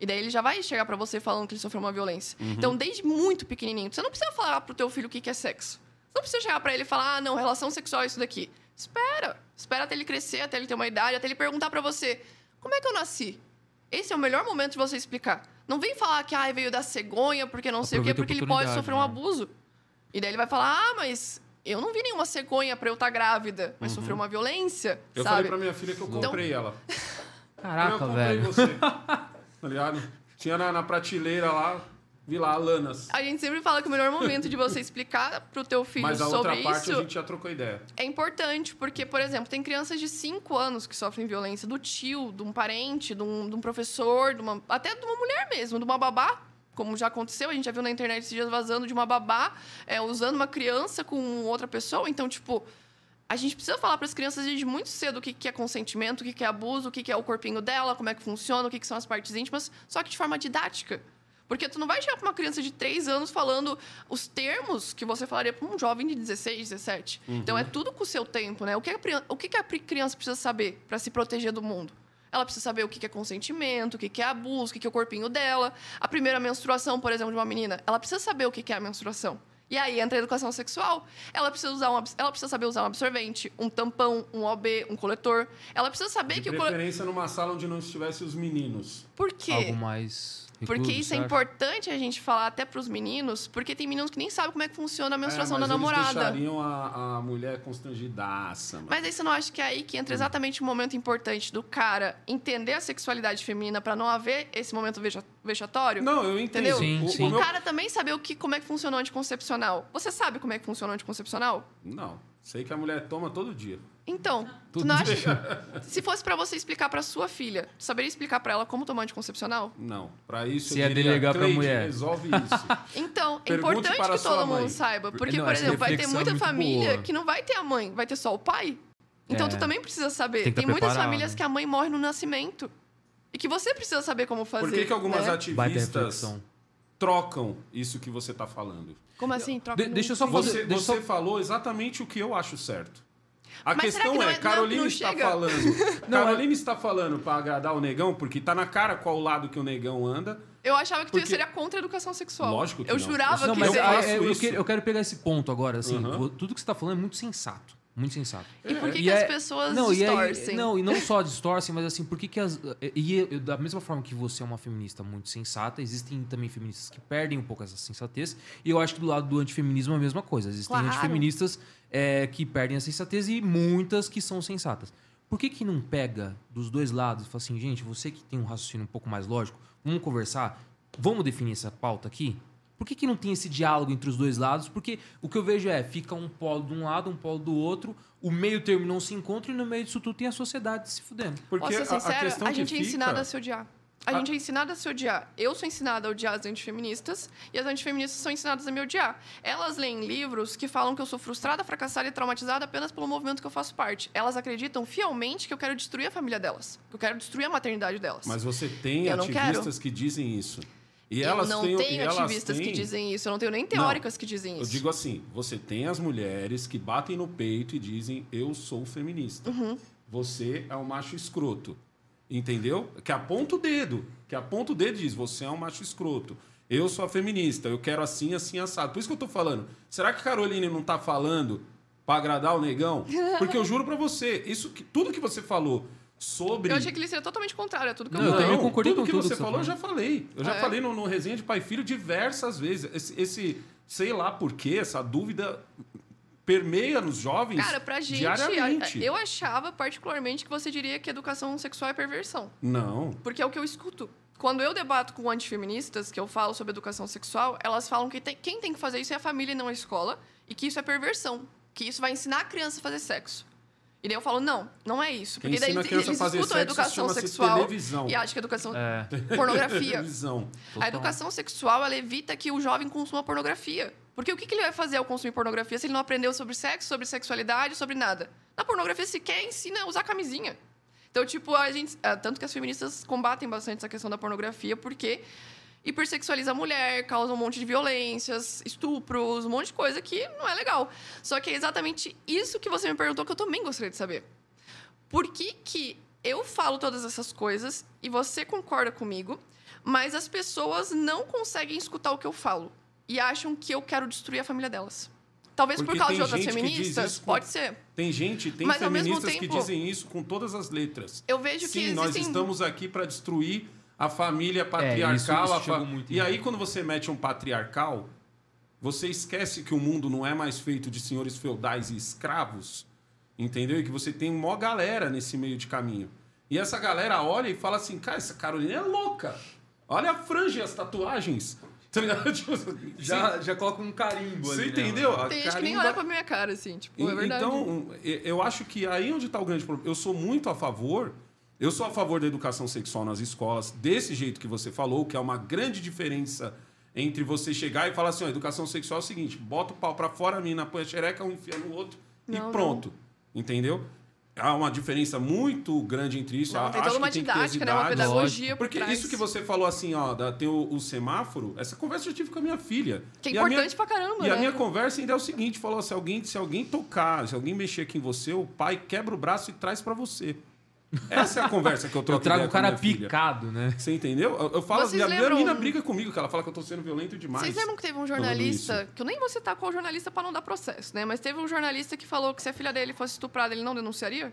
E daí ele já vai chegar pra você falando que ele sofreu uma violência. Então, desde muito pequenininho, você não precisa falar pro teu filho o que que é sexo. Você não precisa chegar pra ele e falar, ah, não, relação sexual é isso daqui. Espera. Espera até ele crescer, até ele ter uma idade, até ele perguntar pra você, como é que eu nasci? Esse é o melhor momento de você explicar. Não vem falar que ah, veio da cegonha, porque não sei o quê, porque ele pode sofrer um né? abuso. E daí ele vai falar: ah, mas eu não vi nenhuma cegonha pra eu estar grávida, mas sofreu uma violência, Eu sabe? falei pra minha filha que eu Então- comprei ela. Caraca, eu comprei velho. você. Tá ligado? Tinha na, na prateleira lá, vi lá, Lanas. A gente sempre fala que o melhor momento de você explicar pro teu filho Mas a sobre outra parte isso a gente já trocou ideia. é importante, porque, por exemplo, tem crianças de 5 anos que sofrem violência do tio, de um parente, de um, de um professor, de uma, até de uma mulher mesmo, de uma babá. Como já aconteceu, a gente já viu na internet esses dias vazando de uma babá é, usando uma criança com outra pessoa. Então, tipo, a gente precisa falar para as crianças desde muito cedo o que, que é consentimento, o que, que é abuso, o que, que é o corpinho dela, como é que funciona, o que, que são as partes íntimas, só que de forma didática. Porque tu não vai chegar para uma criança de 3 anos falando os termos que você falaria para um jovem de 16, 17. Então é tudo com o seu tempo, né? O que a, o que a criança precisa saber para se proteger do mundo? Ela precisa saber o que é consentimento, o que é abuso, o que é o corpinho dela. A primeira menstruação, por exemplo, de uma menina, ela precisa saber o que é a menstruação. E aí entra a educação sexual. Ela precisa usar um, ela precisa saber usar um absorvente, um tampão, um OB, um coletor. Ela precisa saber De que o preferência numa sala onde não estivesse os meninos. Por quê? Algo mais. Porque recluso, isso é você acha? importante a gente falar até pros meninos, porque tem meninos que nem sabem como é que funciona a menstruação é, da mas eles namorada. deixariam a, a mulher constrangidaça. mano. Mas aí você não acha que é aí que entra exatamente o momento importante do cara entender a sexualidade feminina pra não haver esse momento vexatório? Não, eu entendo. Entendeu? Sim, O- o sim. O meu- cara também saber o que, como é que funciona o anticoncepcional. Você sabe como é que funciona o anticoncepcional? Não, sei que a mulher toma todo dia. Então, tu não acha... Se fosse pra você explicar pra sua filha, tu saberia explicar pra ela como tomar anticoncepcional? Não, pra isso Se eu é diria, delegar pra "Cleide, mulher." resolve isso. Então, é importante para que todo mãe. mundo saiba. Porque, Não, por exemplo, vai ter é muita muito família boa. que não vai ter a mãe, vai ter só o pai. Então, É. tu também precisa saber. Tem Tem, tá muitas preparado. famílias que a mãe morre no nascimento. E que você precisa saber como fazer. Por que, que algumas né? Ativistas trocam isso que você tá falando? Como assim? Troca De- deixa eu só Você, fazer. você só- falou exatamente o que eu acho certo. A Mas será questão que não é, é- não- Caroline não está chega? falando. Caroline está falando para agradar o negão, porque tá na cara qual lado que o negão anda. Eu achava que tu Porque- seria contra a educação sexual. Lógico que Eu não. jurava Não, que mas eu é, eu, isso. quero, eu quero pegar esse ponto agora, assim. Uhum. Tudo que você tá falando é muito sensato. Muito sensato. E por que, E que é- as pessoas não, e distorcem? não, e não só distorcem, mas assim, por que que as... E eu- da mesma forma que você é uma feminista muito sensata, existem também feministas que perdem um pouco essa sensatez. E eu acho que do lado do antifeminismo é a mesma coisa. Existem Claro. antifeministas é, que perdem a sensatez e muitas que são sensatas. Por que que não pega dos dois lados e fala assim, gente, você que tem um raciocínio um pouco mais lógico, vamos conversar, vamos definir essa pauta aqui? Por que, que não tem esse diálogo entre os dois lados? Porque o que eu vejo é, fica um polo de um lado, um polo do outro, o meio termo não se encontra e no meio disso tudo tem a sociedade se fudendo. Porque Posso ser a- a, A, que gente é fica... ensinada a se odiar. A Ah. gente é ensinada a se odiar. Eu sou ensinada a odiar as antifeministas e as antifeministas são ensinadas a me odiar. Elas leem livros que falam que eu sou frustrada, fracassada e traumatizada apenas pelo movimento que eu faço parte. Elas acreditam fielmente que eu quero destruir a família delas. Que eu quero destruir a maternidade delas. Mas você tem Eu não ativistas que dizem isso. E eu elas não têm, tenho ativistas têm- que dizem isso. Eu não tenho nem teóricas que dizem Eu isso. digo assim, você tem as mulheres que batem no peito e dizem eu sou feminista. Uhum. Você é um macho escroto. Entendeu? Que aponta o dedo. Que aponta o dedo e diz, você é um macho escroto. Eu sou a feminista, eu quero assim, assim, assado. Por isso que eu tô falando. Será que a Caroline não tá falando pra agradar o negão? Porque eu juro pra você, isso que, tudo que você falou sobre. Eu achei que ele seria totalmente contrário a tudo que eu Não, eu falei. também concordei tudo com que tudo você que você falou, eu já falei. Eu já Ah, é? falei no, no Resenha de Pai e Filho diversas vezes. Esse, esse sei lá por quê, essa dúvida permeia nos jovens Cara, pra gente, diariamente. eu achava particularmente que você diria que educação sexual é perversão. Não. Porque é o que eu escuto. Quando eu debato com antifeministas, que eu falo sobre educação sexual, elas falam que tem- quem tem que fazer isso é a família e não a escola, e que isso é perversão, que isso vai ensinar a criança a fazer sexo. E daí eu falo, não, não é isso. Porque daí eles, eles fazer escutam a educação chama-se sexual televisão. e acham que a educação É, pornografia. Televisão. A educação sexual, ela evita que o jovem consuma pornografia. Porque o que, que ele vai fazer ao consumir pornografia se ele não aprendeu sobre sexo, sobre sexualidade, sobre nada? Na pornografia sequer ensina a usar camisinha. Então, tipo, a gente... é, Tanto que as feministas combatem bastante essa questão da pornografia, porque hipersexualiza a mulher, causa um monte de violências, estupros, um monte de coisa que não é legal. Só que é exatamente isso que você me perguntou que eu também gostaria de saber. Por que, que eu falo todas essas coisas e você concorda comigo, mas as pessoas não conseguem escutar o que eu falo e acham que eu quero destruir a família delas? Talvez Porque por causa de outras que feministas, com- pode ser. Tem gente, tem Mas, feministas que tempo- dizem isso com todas as letras. Eu vejo que Sim, nós existem estamos aqui para destruir a família patriarcal. isso- isso a fa- muito E aí, quando você mete um patriarcal, você esquece que o mundo não é mais feito de senhores feudais e escravos, entendeu? E que você tem uma galera nesse meio de caminho. E essa galera olha e fala assim, cara, essa Carolina é louca. Olha a franja e as tatuagens. Tá ligado? Tipo, Já, já coloca um carimbo Você ali, né, entendeu? A Tem gente que nem olha pra minha cara, assim, tipo, é e- verdade. Então, eu acho que aí onde está o grande problema. Eu sou muito a favor. Eu sou a favor da educação sexual nas escolas, desse jeito que você falou, que é uma grande diferença entre você chegar e falar assim: ó, educação sexual é o seguinte, bota o pau pra fora, a mina põe a xereca, um enfia no outro Não, e pronto. Entendeu? Há uma diferença muito grande entre isso. Não, tem Acho toda uma que tem que ter as didática, né? Uma pedagogia por Porque trás. isso que você falou assim, ó, da- tem o, o semáforo, essa conversa eu tive com a minha filha. Que é E a minha- importante pra caramba, E a né? minha conversa ainda é o seguinte: falou, se alguém, se alguém tocar, se alguém mexer aqui em você, o pai quebra o braço e traz pra você. Essa é a conversa que eu Eu troco trago ideia o cara minha filha. picado, né? Você entendeu? Eu, eu falo, Vocês minha, minha lembram- menina briga comigo, que ela fala que eu tô sendo violento demais. Vocês lembram que teve um jornalista, que eu nem vou citar qual jornalista pra não dar processo, né? Mas teve um jornalista que falou que se a filha dele fosse estuprada, ele não denunciaria?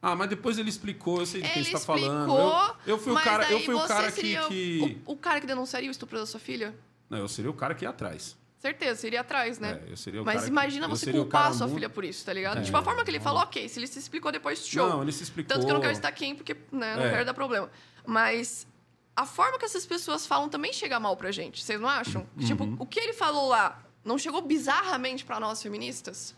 Ah, mas depois ele explicou, eu sei de quem Ele você tá falando. explicou, Eu, eu fui o cara, eu fui o cara que. seria que... O, o cara que denunciaria o estupro da sua filha? Não, eu seria o cara que ia atrás. Certeza, seria atrás, né? É, eu seria o Mas cara que- imagina eu você culpar sua muito- filha por isso, tá ligado? É. Tipo, a forma que ele falou, ok. Se ele se explicou depois, show. Não, ele se explicou. Tanto que eu não quero estar quem, porque né, não É. quero dar problema. Mas a forma que essas pessoas falam também chega mal pra gente, vocês não acham? Uhum. Tipo, o que ele falou lá não chegou bizarramente pra nós feministas?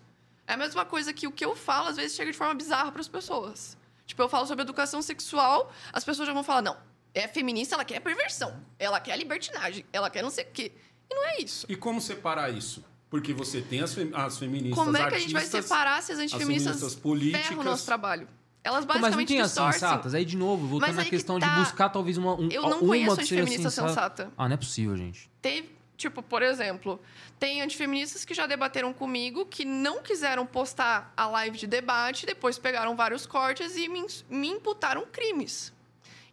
É a mesma coisa que o que eu falo às vezes chega de forma bizarra pras pessoas. Tipo, eu falo sobre educação sexual, as pessoas já vão falar, não, é feminista, ela quer perversão, ela quer libertinagem, ela quer não sei o quê. E não é isso. E como separar isso? Porque você tem as, fem- as feministas Como é que a gente vai artistas, separar se as antifeministas feministas políticas. ferram o nosso trabalho? Elas Pô, mas não basicamente tem as distorcem. sensatas? Aí, de novo, voltando na questão tá. de buscar talvez uma, um, Eu não uma conheço antifeminista sensata. sensata. Ah, não é possível, gente. Teve, tipo, por exemplo, tem antifeministas que já debateram comigo que não quiseram postar a live de debate, depois pegaram vários cortes e me, me imputaram crimes.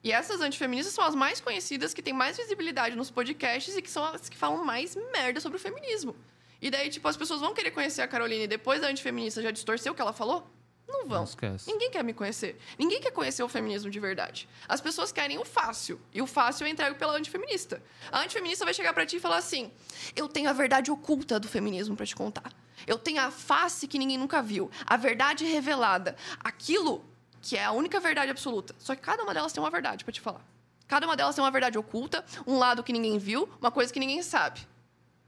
E essas antifeministas são as mais conhecidas, que têm mais visibilidade nos podcasts e que são as que falam mais merda sobre o feminismo. E daí, tipo, as pessoas vão querer conhecer a Caroline e depois a antifeminista já distorceu o que ela falou? Não vão. Não esquece. Ninguém quer me conhecer. Ninguém quer conhecer o feminismo de verdade. As pessoas querem o fácil. E o fácil eu entrego pela antifeminista. A antifeminista vai chegar pra ti e falar assim: eu tenho a verdade oculta do feminismo pra te contar. Eu tenho a face que ninguém nunca viu. A verdade revelada. Aquilo que é a única verdade absoluta. Só que cada uma delas tem uma verdade pra te falar. Cada uma delas tem uma verdade oculta, um lado que ninguém viu, uma coisa que ninguém sabe.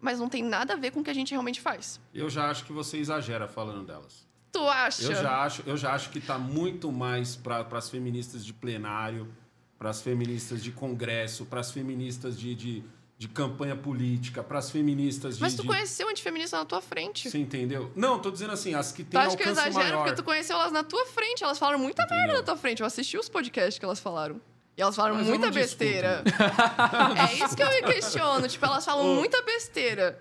Mas não tem nada a ver com o que a gente realmente faz. Eu já acho que você exagera falando delas. Tu acha? Eu já acho, eu já acho que tá muito mais para as feministas de plenário, para as feministas de congresso, para as feministas de, de, de campanha política, para as feministas de. Mas tu de- conheceu antifeminista na tua frente. Você entendeu? Não, tô dizendo assim, as que Tu têm acha que eu exagero maior. porque tu conheceu elas na tua frente. Elas falaram muita Entendeu? merda na tua frente. Eu assisti os podcasts que elas falaram. E elas falaram Mas muita besteira. é isso que eu me questiono. Tipo, elas falam muita besteira.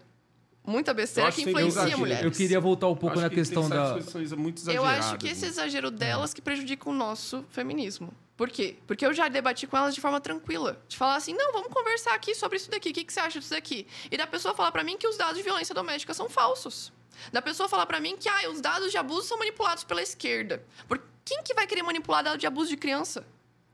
Muita besteira que tem influencia mulheres. Eu queria voltar um pouco Acho na que questão tem da. muito Eu acho que esse né? exagero delas que prejudica o nosso feminismo. Por quê? Porque eu já debati com elas de forma tranquila. De falar assim, não, vamos conversar aqui sobre isso daqui. O que, que você acha disso daqui? E da pessoa falar pra mim que os dados de violência doméstica são falsos. Da pessoa falar pra mim que ah, os dados de abuso são manipulados pela esquerda. Por quem que vai querer manipular dado de abuso de criança?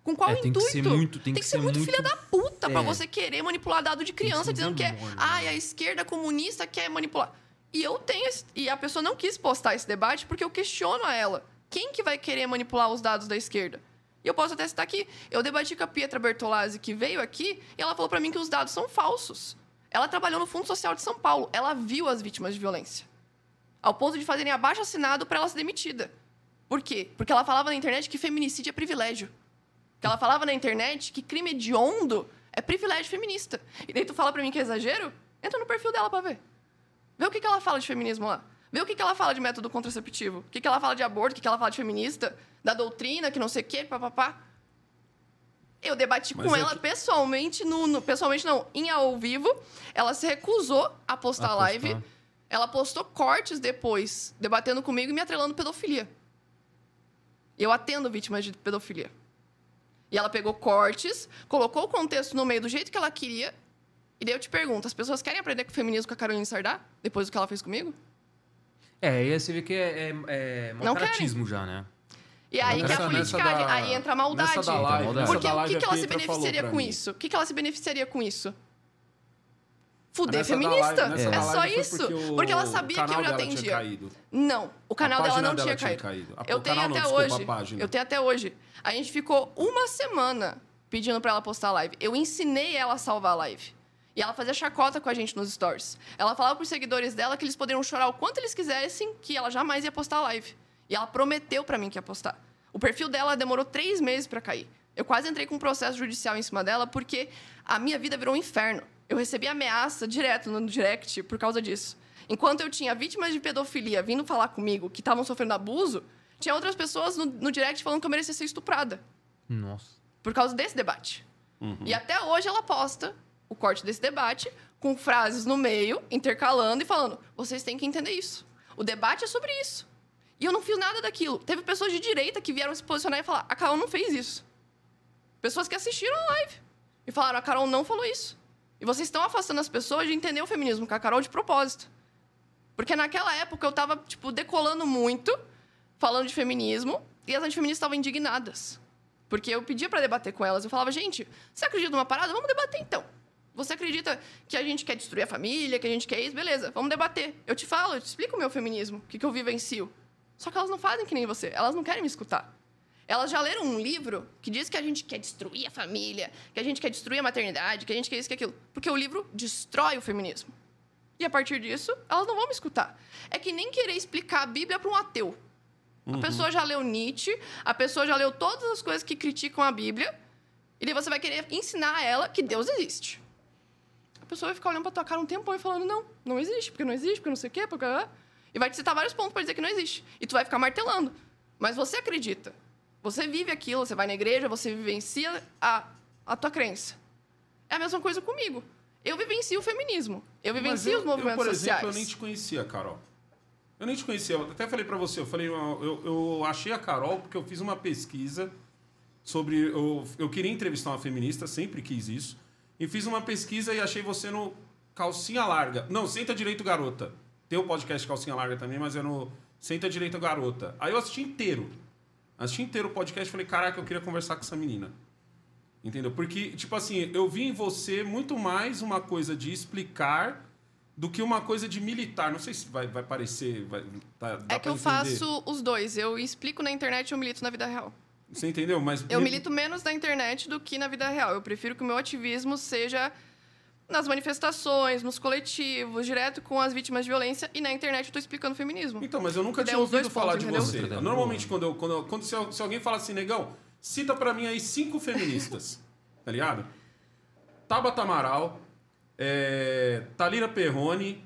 Com qual É, tem que intuito? ser muito- tem que ser ser muito, muito- filha da puta pra É. você querer manipular dado de criança dizendo que é, ah, né? a esquerda comunista quer manipular. E eu tenho esse- e a pessoa não quis postar esse debate porque eu questiono a ela. Quem que vai querer manipular os dados da esquerda? E eu posso até citar aqui, eu debati com a Pietra Bertolazzi que veio aqui e ela falou pra mim que os dados são falsos. Ela trabalhou no Fundo Social de São Paulo, ela viu as vítimas de violência. Ao ponto de fazerem abaixo assinado para ela ser demitida. Por quê? Porque ela falava na internet que feminicídio é privilégio. Que ela falava na internet que crime hediondo é privilégio feminista. E daí tu fala pra mim que é exagero? Entra no perfil dela pra ver. Vê o que, que ela fala de feminismo lá. Vê o que, que ela fala de método contraceptivo. O que, que ela fala de aborto, o que, que ela fala de feminista, da doutrina, que não sei o quê, papapá. Eu debati Mas com é ela que- pessoalmente, no, no- pessoalmente não, em ao vivo. Ela se recusou a postar A live. postar. Ela postou cortes depois, debatendo comigo e me atrelando pedofilia. Eu atendo vítimas de pedofilia. E ela pegou cortes, colocou o contexto no meio do jeito que ela queria. E daí eu te pergunto, as pessoas querem aprender com o feminismo com a Caroline Sardá? Depois do que ela fez comigo? É, aí você vê que é, é, é Não macaratismo já, né? E aí que é a Nessa- politicagem, nessa da- aí entra a maldade. Nessa da live, nessa Porque o que, que ela se beneficiaria com mim. isso? O que, que ela se beneficiaria com isso? Fuder Nessa feminista. live- nessa é só isso. Porque, o Porque ela sabia que eu já atendia. Não, o canal dela não dela tinha tinha caído. caído. Eu tenho não, até desculpa, hoje. Eu tenho até hoje. A gente ficou uma semana pedindo pra ela postar a live. Eu ensinei ela a salvar a live. E ela fazia chacota com a gente nos stories. Ela falava pros seguidores dela que eles poderiam chorar o quanto eles quisessem, que ela jamais ia postar a live. E ela prometeu pra mim que ia postar. O perfil dela demorou três meses pra cair. Eu quase entrei com um processo judicial em cima dela porque a minha vida virou um inferno. Eu recebi ameaça direto no direct por causa disso. Enquanto eu tinha vítimas de pedofilia vindo falar comigo que estavam sofrendo abuso, tinha outras pessoas no, no direct falando que eu merecia ser estuprada Nossa. por causa desse debate. E até hoje ela posta o corte desse debate com frases no meio, intercalando e falando: vocês têm que entender isso. O debate é sobre isso. E eu não fiz nada daquilo. Teve pessoas de direita que vieram se posicionar e falar: a Carol não fez isso. Pessoas que assistiram a live e falaram: a Carol não falou isso. E vocês estão afastando as pessoas de entender o feminismo com a Carol de propósito. Porque naquela época eu tava, tipo, decolando muito, falando de feminismo, e as antifeministas estavam indignadas. Porque eu pedia pra debater com elas. Eu falava, gente, você acredita numa parada? Vamos debater então. Você acredita que a gente quer destruir a família, que a gente quer isso? Beleza, vamos debater. Eu te falo, eu te explico o meu feminismo, o que, que eu vivencio. Só que elas não fazem que nem você, elas não querem me escutar. Elas já leram um livro que diz que a gente quer destruir a família, que a gente quer destruir a maternidade, que a gente quer isso, que aquilo. Porque o livro destrói o feminismo. E a partir disso, elas não vão me escutar. É que nem querer explicar a Bíblia para um ateu. A pessoa já leu Nietzsche, a pessoa já leu todas as coisas que criticam a Bíblia, e daí você vai querer ensinar a ela que Deus existe. A pessoa vai ficar olhando pra tua cara um tempão e falando, não, não existe, porque não existe, porque não sei o quê, porque... E vai te citar vários pontos pra dizer que não existe. E tu vai ficar martelando. Mas você acredita. Você vive aquilo, você vai na igreja, você vivencia a, a tua crença. É a mesma coisa comigo. Eu vivencio o feminismo. Eu vivencio eu- os movimentos eu, por exemplo, sociais. eu nem te conhecia, Carol. Eu nem te conhecia. Eu até falei pra você, eu falei, eu, eu, eu achei a Carol porque eu fiz uma pesquisa sobre. Eu, eu queria entrevistar uma feminista, sempre quis isso. E fiz uma pesquisa e achei você no Calcinha Larga. Não, Senta Direito Garota. Tem o podcast Calcinha Larga também, mas é no Senta Direito Garota. Aí eu assisti inteiro. Assisti inteiro o podcast e falei, caraca, eu queria conversar com essa menina. Entendeu? Porque, tipo assim, eu vi em você muito mais uma coisa de explicar do que uma coisa de militar. Não sei se vai, vai parecer. Vai, tá, É que eu faço os dois. Eu explico na internet e eu milito na vida real. Você entendeu? Mas Eu me- milito menos na internet do que na vida real. Eu prefiro que o meu ativismo seja nas manifestações, nos coletivos, direto com as vítimas de violência. E na internet eu tô explicando feminismo. Então, mas eu nunca tinha ouvido falar pontos, de entendeu? você. Entendeu? Normalmente, quando, eu, quando, eu- quando se, se alguém fala assim, negão, cita pra mim aí cinco feministas. tá ligado? Tabata Amaral, é, Talira Perrone,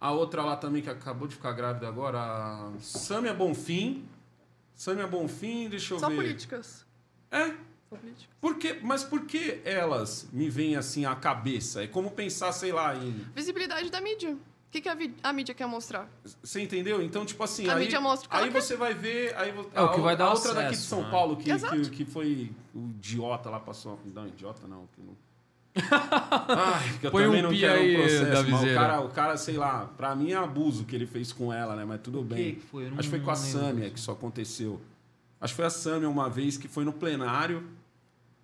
a outra lá também que acabou de ficar grávida agora, a Sâmia Bonfim. Sâmia Bonfim, deixa eu Só ver. políticas. É, Só políticas. por que, mas por que elas me vêm assim à cabeça? É como pensar, sei lá, em. Visibilidade da mídia. O que, que a, a mídia quer mostrar? Você entendeu? Então, tipo assim. A aí, mídia mostra Aí quer. você vai ver. Aí, É o que a, vai dar a outra daqui de acesso, São né? Paulo, que, que, que foi o idiota lá, passou. Não, idiota não. Que não... Ai, que eu Põe também um não pi quero aí, um processo. mas o cara, o cara, sei lá, pra mim é abuso que ele fez com ela, né? Mas tudo bem. que foi? Não- Acho que foi com a não Sâmia que isso aconteceu. Acho que foi a Sâmia uma vez que foi no plenário.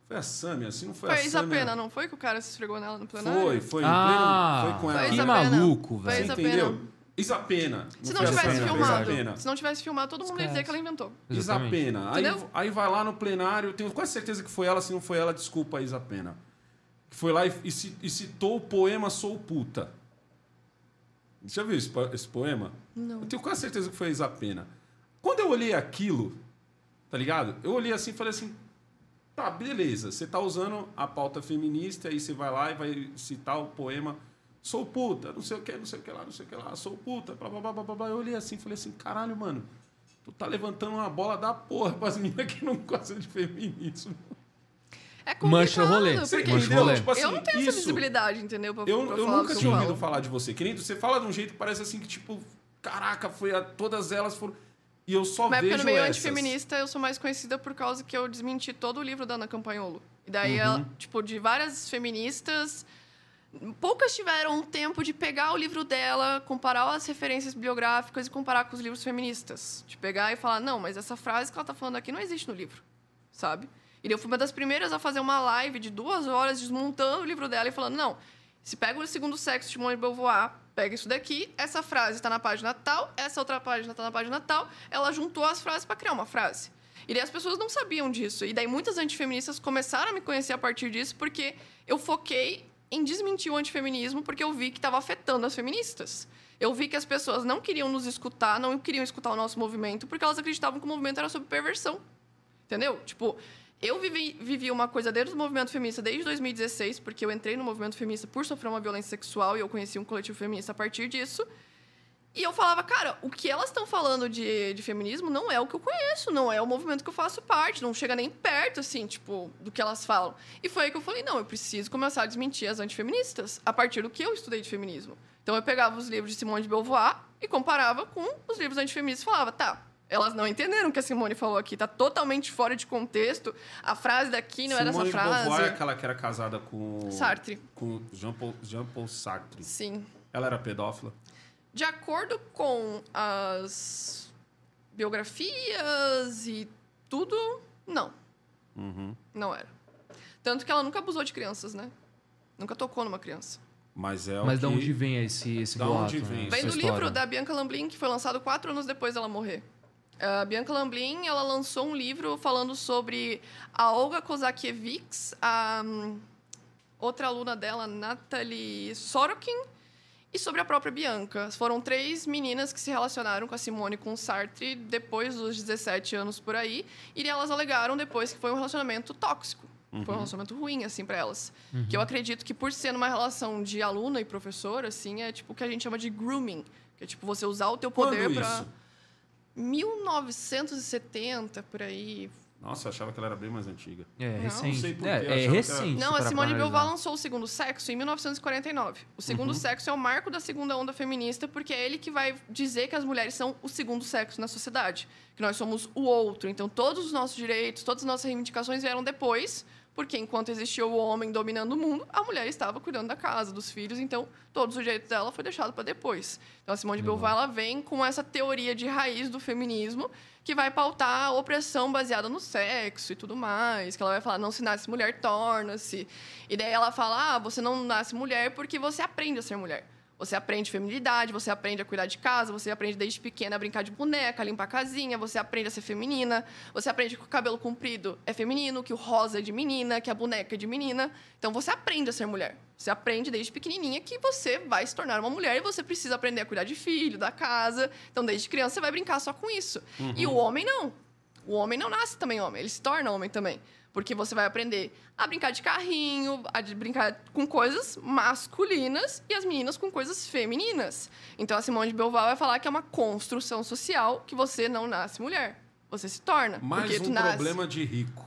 Foi a Sâmia, assim não foi, Foi a a Sâmia. Isapena, não foi que o cara se esfregou nela no plenário? Foi, foi. Ah, pleno- foi com ela. Foi que maluco, Foi velho. Você Isapena. entendeu? Isapena. Se foi não a tivesse Sâmia, foi filmado, Isapena. se não tivesse filmado, todo mundo ia dizer que ela inventou. Isapena. Aí, Entendeu? aí vai lá no plenário, tenho quase certeza que foi ela, se não foi ela, desculpa, Isapena. Que foi lá e, e ci- citou o poema Sou Puta. Já viu esse, esse poema? Não. Eu tenho quase certeza que foi a Isapena. Quando eu olhei aquilo, tá ligado? Eu olhei assim e falei assim: tá, beleza, você tá usando a pauta feminista, aí você vai lá e vai citar o poema Sou puta, não sei o que, não sei o que lá, não sei o que lá, sou puta, blá blá blá blá. blá. Eu olhei assim e falei assim: caralho, mano, tu tá levantando uma bola da porra pras meninas que não gostam de feminismo. É complicado. Mancha o rolê. porque Você Mancha o entendeu? rolê. Tipo assim, eu não tenho isso, essa visibilidade, entendeu? Pra, Eu, pra eu falar nunca tinha ouvido falar de você. Querido, você fala de um jeito que parece assim que, tipo, caraca, foi a, todas elas foram. E eu só Mas vejo porque no meio essas. antifeminista eu sou mais conhecida por causa que eu desmenti todo o livro da Ana Campanholo. E daí, Uhum. ela, tipo, de várias feministas poucas tiveram tempo de pegar o livro dela, comparar as referências bibliográficas e comparar com os livros feministas. De pegar e falar, não, mas essa frase que ela está falando aqui não existe no livro, sabe? E eu fui uma das primeiras a fazer uma live de duas horas desmontando o livro dela e falando, não, se pega o segundo sexo de Simone de Beauvoir, pega isso daqui, essa frase está na página tal, essa outra página está na página tal, ela juntou as frases para criar uma frase. E daí as pessoas não sabiam disso. E daí muitas antifeministas começaram a me conhecer a partir disso, porque eu foquei em desmentir o antifeminismo, porque eu vi que estava afetando as feministas. Eu vi que as pessoas não queriam nos escutar, não queriam escutar o nosso movimento, porque elas acreditavam que o movimento era sobre perversão. Entendeu? Tipo, eu vivi, vivi uma coisa dentro do movimento feminista desde 2016, porque eu entrei no movimento feminista por sofrer uma violência sexual e eu conheci um coletivo feminista a partir disso. E eu falava, cara, o que elas estão falando de, de feminismo não é o que eu conheço, não é o movimento que eu faço parte, não chega nem perto, assim, tipo, do que elas falam. E foi aí que eu falei, não, eu preciso começar a desmentir as antifeministas a partir do que eu estudei de feminismo. Então eu pegava os livros de Simone de Beauvoir e comparava com os livros antifeministas e falava, tá, elas não entenderam o que a Simone falou aqui, tá totalmente fora de contexto. A frase daqui não Simone era essa frase. Simone Beauvoir é aquela que era casada com... Sartre. Com Jean Paul, Jean Paul Sartre. Sim. Ela era pedófila? De acordo com as biografias e tudo, não. Uhum. Não era. Tanto que ela nunca abusou de crianças, né? Nunca tocou numa criança. Mas é o Mas que... de onde vem esse, esse Da boato? onde né? vem? Vem Essa do história? livro da Bianca Lamblin, que foi lançado quatro anos depois dela morrer. A Bianca Lamblin, ela lançou um livro falando sobre a Olga Kozakiewicz, a hum, outra aluna dela, Natalie Sorokin, e sobre a própria Bianca. Foram três meninas que se relacionaram com a Simone e com o Sartre depois dos 17 anos por aí, e elas alegaram depois que foi um relacionamento tóxico. Foi um relacionamento ruim, assim, para elas. Que eu acredito que, por ser numa relação de aluna e professor, assim, é tipo o que a gente chama de grooming. Que é tipo você usar o teu poder para? 1970, por aí. Nossa, eu achava que ela era bem mais antiga. É, Não. recente. Não sei por quê, é, é que era- recente. Não, a Simone Beauvoir lançou o Segundo Sexo em 1949. O Segundo Sexo é o marco da segunda onda feminista, porque é ele que vai dizer que as mulheres são o segundo sexo na sociedade. Que nós somos o outro. Então, todos os nossos direitos, todas as nossas reivindicações vieram depois, porque enquanto existia o homem dominando o mundo, a mulher estava cuidando da casa, dos filhos. Então, todos os direitos dela foi deixado para depois. Então, a Simone de Beauvoir ela vem com essa teoria de raiz do feminismo, que vai pautar a opressão baseada no sexo e tudo mais. Que ela vai falar, não se nasce mulher, torna-se. E daí ela fala, ah, você não nasce mulher porque você aprende a ser mulher. Você aprende feminilidade, você aprende a cuidar de casa, você aprende desde pequena a brincar de boneca, a limpar a casinha, você aprende a ser feminina, você aprende que o cabelo comprido é feminino, que o rosa é de menina, que a boneca é de menina. Então você aprende a ser mulher. Você aprende desde pequenininha que você vai se tornar uma mulher e você precisa aprender a cuidar de filho, da casa. Então desde criança você vai brincar só com isso. E o homem não. O homem não nasce também homem, ele se torna homem também. Porque você vai aprender a brincar de carrinho, a de brincar com coisas masculinas e as meninas com coisas femininas. Então a Simone de Beauvoir vai falar que é uma construção social que você não nasce mulher. Você se torna. Mais porque tu um nasce. problema de rico.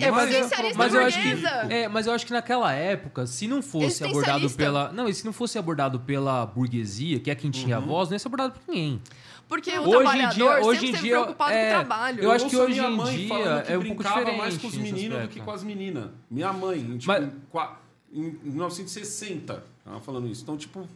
É mas eu- mas eu acho que burguesa. é, mas eu acho que naquela época, se não fosse abordado pela, não, e se não fosse abordado pela burguesia, que é quem tinha Uhum. voz, não ia ser abordado por ninguém. Porque o Hoje em trabalhador dia- hoje sempre dia, preocupado é, com o trabalho. eu acho que hoje em mãe dia é um pouco brincava diferente mais com os meninos do que com as meninas. Minha mãe, em, tipo, Mas- em 1960, ela falando isso. Então, tipo,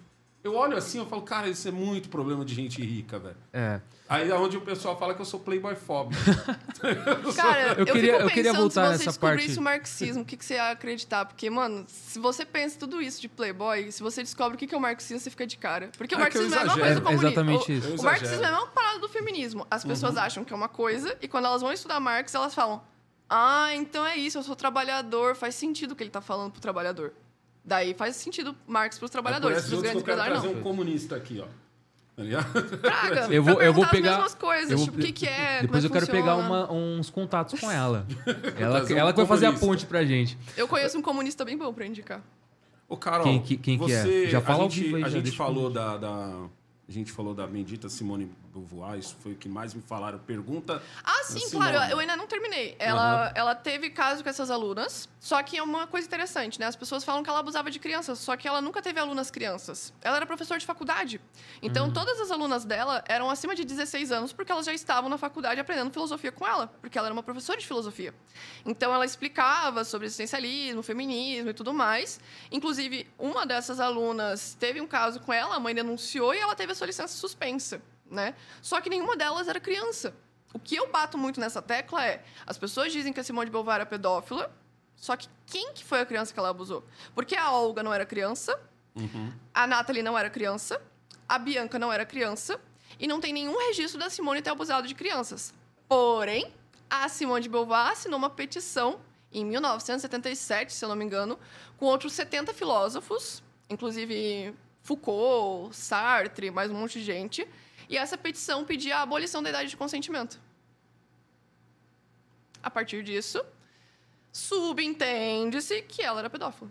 eu olho assim, eu falo, cara, isso é muito problema de gente rica, velho. É. Aí é onde o pessoal fala que eu sou playboy fóbico. Cara, Eu queria- fico eu queria voltar se nessa você descobrisse parte. o marxismo, o que, que você ia acreditar? Porque, mano, se você pensa tudo isso de playboy, se você descobre o que que é o marxismo, você fica de cara. Porque o É marxismo é a mesma coisa do comunismo. Exatamente o, isso. O marxismo é a mesma parada do feminismo. As pessoas Uhum. acham que é uma coisa, e quando elas vão estudar Marx, elas falam, ah, então é isso, eu sou trabalhador, faz sentido o que ele tá falando pro trabalhador. Daí faz sentido Marx pros É por trabalhadores, outros que grandes empresários não. um comunista aqui, ó. Tá ligado? Praga, Eu vou- pra eu vou pegar- as mesmas coisas, eu vou- tipo, o que que é, Depois como eu é quero que pegar funciona. uma- uns contatos com ela. ela um ela que vai fazer a ponte pra gente. Eu conheço um comunista bem bom pra indicar. Ô, Carol, Quem que- quem que é? você, Já fala a gente, aí, a já gente falou da, da- a gente falou da bendita Simone Beauvoir, isso foi o que mais me falaram. Pergunta. Ah, sim, Simone. claro. Eu ainda não terminei. Ela, ela teve caso com essas alunas, só que é uma coisa interessante, né? As pessoas falam que ela abusava de crianças, só que ela nunca teve alunas crianças. Ela era professora de faculdade. Então, todas as alunas dela eram acima de 16 anos, porque elas já estavam na faculdade aprendendo filosofia com ela, porque ela era uma professora de filosofia. Então, ela explicava sobre existencialismo, feminismo e tudo mais. Inclusive, uma dessas alunas teve um caso com ela, a mãe denunciou e ela teve a sua licença suspensa, né? Só que nenhuma delas era criança. O que eu bato muito nessa tecla é: as pessoas dizem que a Simone de Beauvoir era pedófila, só que quem que foi a criança que ela abusou? Porque a Olga não era criança, a Nathalie não era criança, a Bianca não era criança, e não tem nenhum registro da Simone ter abusado de crianças. Porém, a Simone de Beauvoir assinou uma petição em 1977, se eu não me engano, com outros 70 filósofos, inclusive Foucault, Sartre, mais um monte de gente. E essa petição pedia a abolição da idade de consentimento. A partir disso, subentende-se que ela era pedófila.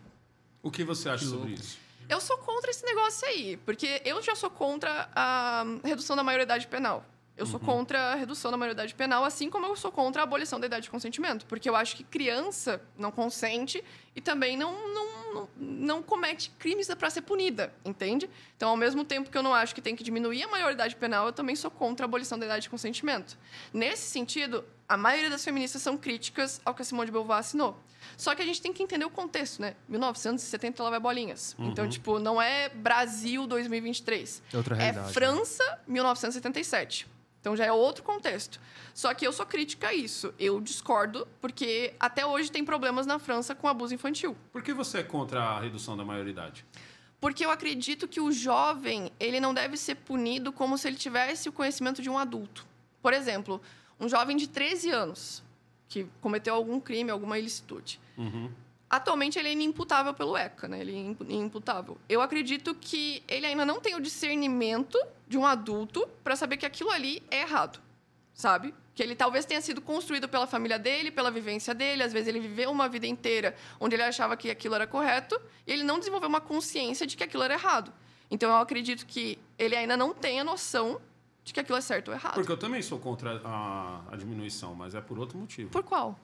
O que você acha Que sobre isso? Eu sou contra esse negócio aí, porque eu já sou contra a redução da maioridade penal. Eu sou contra a redução da maioridade penal, assim como eu sou contra a abolição da idade de consentimento. Porque eu acho que criança não consente e também não, não, não, não comete crimes para ser punida, entende? Então, ao mesmo tempo que eu não acho que tem que diminuir a maioridade penal, eu também sou contra a abolição da idade de consentimento. Nesse sentido, a maioria das feministas são críticas ao que a Simone de Beauvoir assinou. Só que a gente tem que entender o contexto, né? 1970 ela vai bolinhas. Então, tipo, não é Brasil 2023. É outra É realidade. né? França 1977. Então já é outro contexto. Só que eu sou crítica a isso. Eu discordo, porque até hoje tem problemas na França com abuso infantil. Por que você é contra a redução da maioridade? Porque eu acredito que o jovem, ele não deve ser punido como se ele tivesse o conhecimento de um adulto. Por exemplo, um jovem de 13 anos que cometeu algum crime, alguma ilicitude. Atualmente ele é inimputável pelo ECA, né? Ele é impu- inimputável. Eu acredito que ele ainda não tem o discernimento de um adulto para saber que aquilo ali é errado, sabe? Que ele talvez tenha sido construído pela família dele, pela vivência dele, às vezes ele viveu uma vida inteira onde ele achava que aquilo era correto e ele não desenvolveu uma consciência de que aquilo era errado. Então eu acredito que ele ainda não tem a noção de que aquilo é certo ou errado. Porque eu também sou contra a, a diminuição, mas é por outro motivo. Por qual?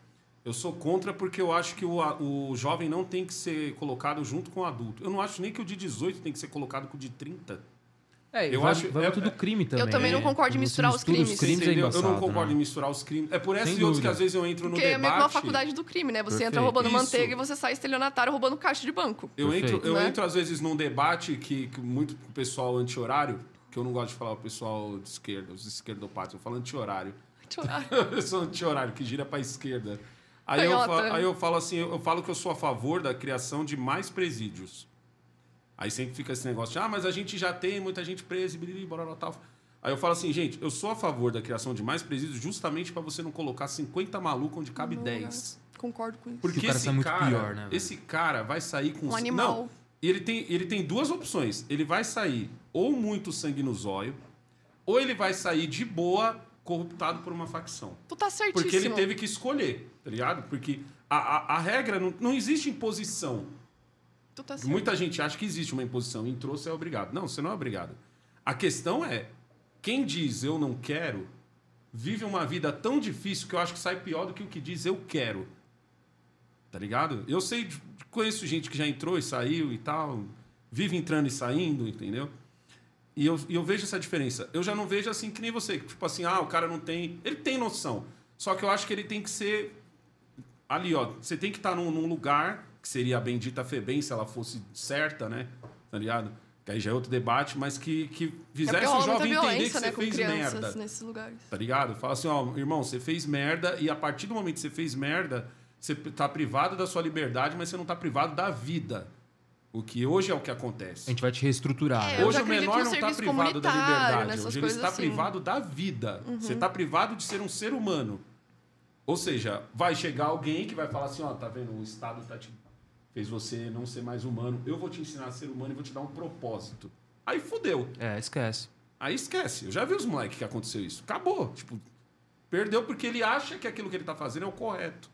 Eu sou contra porque eu acho que o, a- o jovem não tem que ser colocado junto com o adulto. Eu não acho nem que o de 18 tem que ser colocado com o de 30. É, Eu vai, acho- vai é- do crime também. Eu também não né? concordo em misturar os crimes. Os crimes é Entendeu? eu não embaçado, concordo né? em misturar os crimes. É por essas Sem e outros que às vezes eu entro no Porque é debate. meio que uma faculdade do crime, né? Você entra Perfeito. roubando Isso. manteiga e você sai estelionatário roubando caixa de banco. Eu entro, eu Né? entro às vezes num debate que, que muito o pessoal anti-horário, que eu não gosto de falar o pessoal de esquerda, os esquerdopatas, eu falo anti-horário. eu sou anti-horário, que gira pra esquerda. Aí eu, aí eu falo assim, eu falo que eu sou a favor da criação de mais presídios. Aí sempre fica esse negócio de, ah, mas a gente já tem muita gente presa, e biriri, bororó, tal. Aí eu falo assim, gente, eu sou a favor da criação de mais presídios justamente para você não colocar 50 malucos onde cabe Não, 10. Concordo com isso. Porque cara esse muito cara, pior, né, esse cara vai sair com Um animal. Não, ele tem, ele tem duas opções. Ele vai sair ou muito sangue no zóio, ou ele vai sair de boa, corruptado por uma facção. Tu tá certíssimo. Porque ele teve que escolher, tá ligado? Porque a, a, a regra não, não existe imposição. Tu tá certo. Muita gente acha que existe uma imposição. Entrou, você é obrigado. Não, você não é obrigado. A questão é, quem diz eu não quero, vive uma vida tão difícil que eu acho que sai pior do que o que diz eu quero. Tá ligado? Eu sei, conheço gente que já entrou e saiu e tal, vive entrando e saindo, entendeu? E eu, e eu vejo essa diferença. Eu já não vejo assim que nem você, tipo assim, ah, o cara não tem. Ele tem noção. Só que eu acho que ele tem que ser ali, ó. Você tem que estar num, num lugar, que seria a bendita Febem, se ela fosse certa, né? Tá ligado? Que aí já é outro debate, mas que, que É fizesse rola o jovem entender que você né, fez merda. nesses lugares. Tá ligado? Fala assim, ó, irmão, você fez merda e a partir do momento que você fez merda, você tá privado da sua liberdade, mas você não tá privado da vida. O que hoje é o que acontece. A gente vai te reestruturar. É, né? Hoje o menor no não está privado da liberdade. Hoje ele está assim. privado da vida. Você está privado de ser um ser humano. Ou seja, vai chegar alguém que vai falar assim, ó, tá vendo? O Estado tá te... fez você não ser mais humano. Eu vou te ensinar a ser humano e vou te dar um propósito. Aí fudeu. É, esquece. Aí esquece. Eu já vi os moleques que aconteceu isso. Acabou. Tipo, perdeu porque ele acha que aquilo que ele tá fazendo é o correto.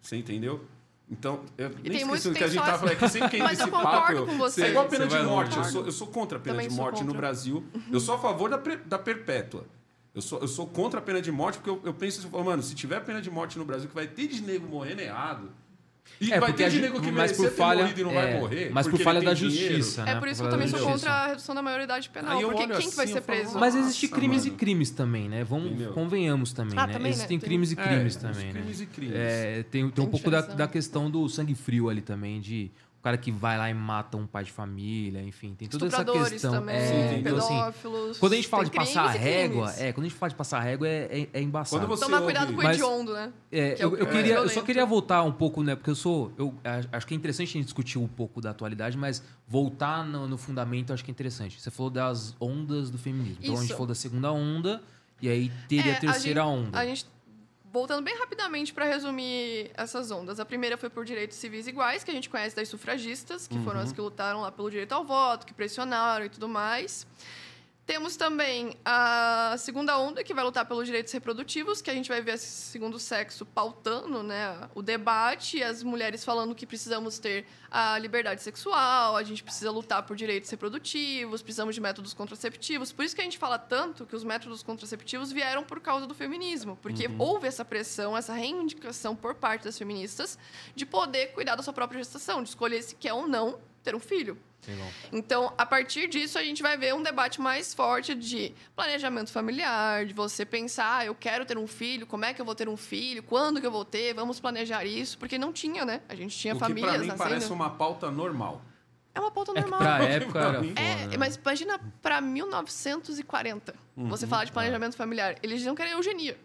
Você entendeu? Então, eu E nem esqueci o que que a gente só tava falando, é que sempre quem Mas eu concordo papo... com você. É igual a pena Você de morte. Eu sou, eu sou contra a pena Também de morte no. Brasil. Eu sou a favor da, da perpétua. Eu sou, eu sou contra a pena de morte porque eu, eu penso, falo, mano, se tiver pena de morte no Brasil, que vai ter de nego morrendo errado... E É, vai porque ter a de gente- nego que mas por falha, ter morrido e não vai é, morrer. mas por falha da tem dinheiro. justiça, né? É por isso que eu também sou contra a redução da maioridade penal. Porque quem que vai assim, ser falo, preso? Mas existem crimes mano. e crimes também, né? Vamos, Entendeu? convenhamos também, Ah, né? também, né? Existem Tem- crimes e É, crimes os também, crimes né? e crimes. É, tem, tem um Tem pouco da, da questão do sangue frio ali também, de o cara que vai lá e mata um pai de família, enfim, tem toda essa questão. também, é, Sim, então, assim, pedófilos. quando a gente fala de tem passar e régua, é, quando a gente fala de passar régua é, é, é embaçado. Quando você Tomar ouve- cuidado com o hediondo, né? É, que é eu, eu queria, eu só queria voltar um pouco, né? Porque eu sou. Eu a- acho que é interessante a gente discutir um pouco da atualidade, mas voltar no, no fundamento eu acho que é interessante. Você falou das ondas do feminismo. Então a gente Isso. falou da segunda onda e aí teria É, a terceira gente- onda. A gente, voltando bem rapidamente para resumir essas ondas. A primeira foi por direitos civis iguais, que a gente conhece das sufragistas, que foram Uhum. as que lutaram lá pelo direito ao voto, que pressionaram e tudo mais. Temos também a segunda onda, que vai lutar pelos direitos reprodutivos, que a gente vai ver esse segundo sexo pautando né, o debate, as mulheres falando que precisamos ter a liberdade sexual, a gente precisa lutar por direitos reprodutivos, precisamos de métodos contraceptivos. Por isso que a gente fala tanto que os métodos contraceptivos vieram por causa do feminismo, porque houve essa pressão, essa reivindicação por parte das feministas de poder cuidar da sua própria gestação, de escolher se quer ou não ter um filho. Legal. Então, a partir disso, a gente vai ver um debate mais forte de planejamento familiar, de você pensar, ah, eu quero ter um filho, como é que eu vou ter um filho, quando que eu vou ter, vamos planejar isso, porque não tinha, né? A gente tinha O que famílias pra mim nascendo. parece uma pauta normal. É uma pauta É que normal. pra Pra época era foda. É, né? mas imagina pra 1940, você Uhum. falar de planejamento familiar. Eles não queriam eugenia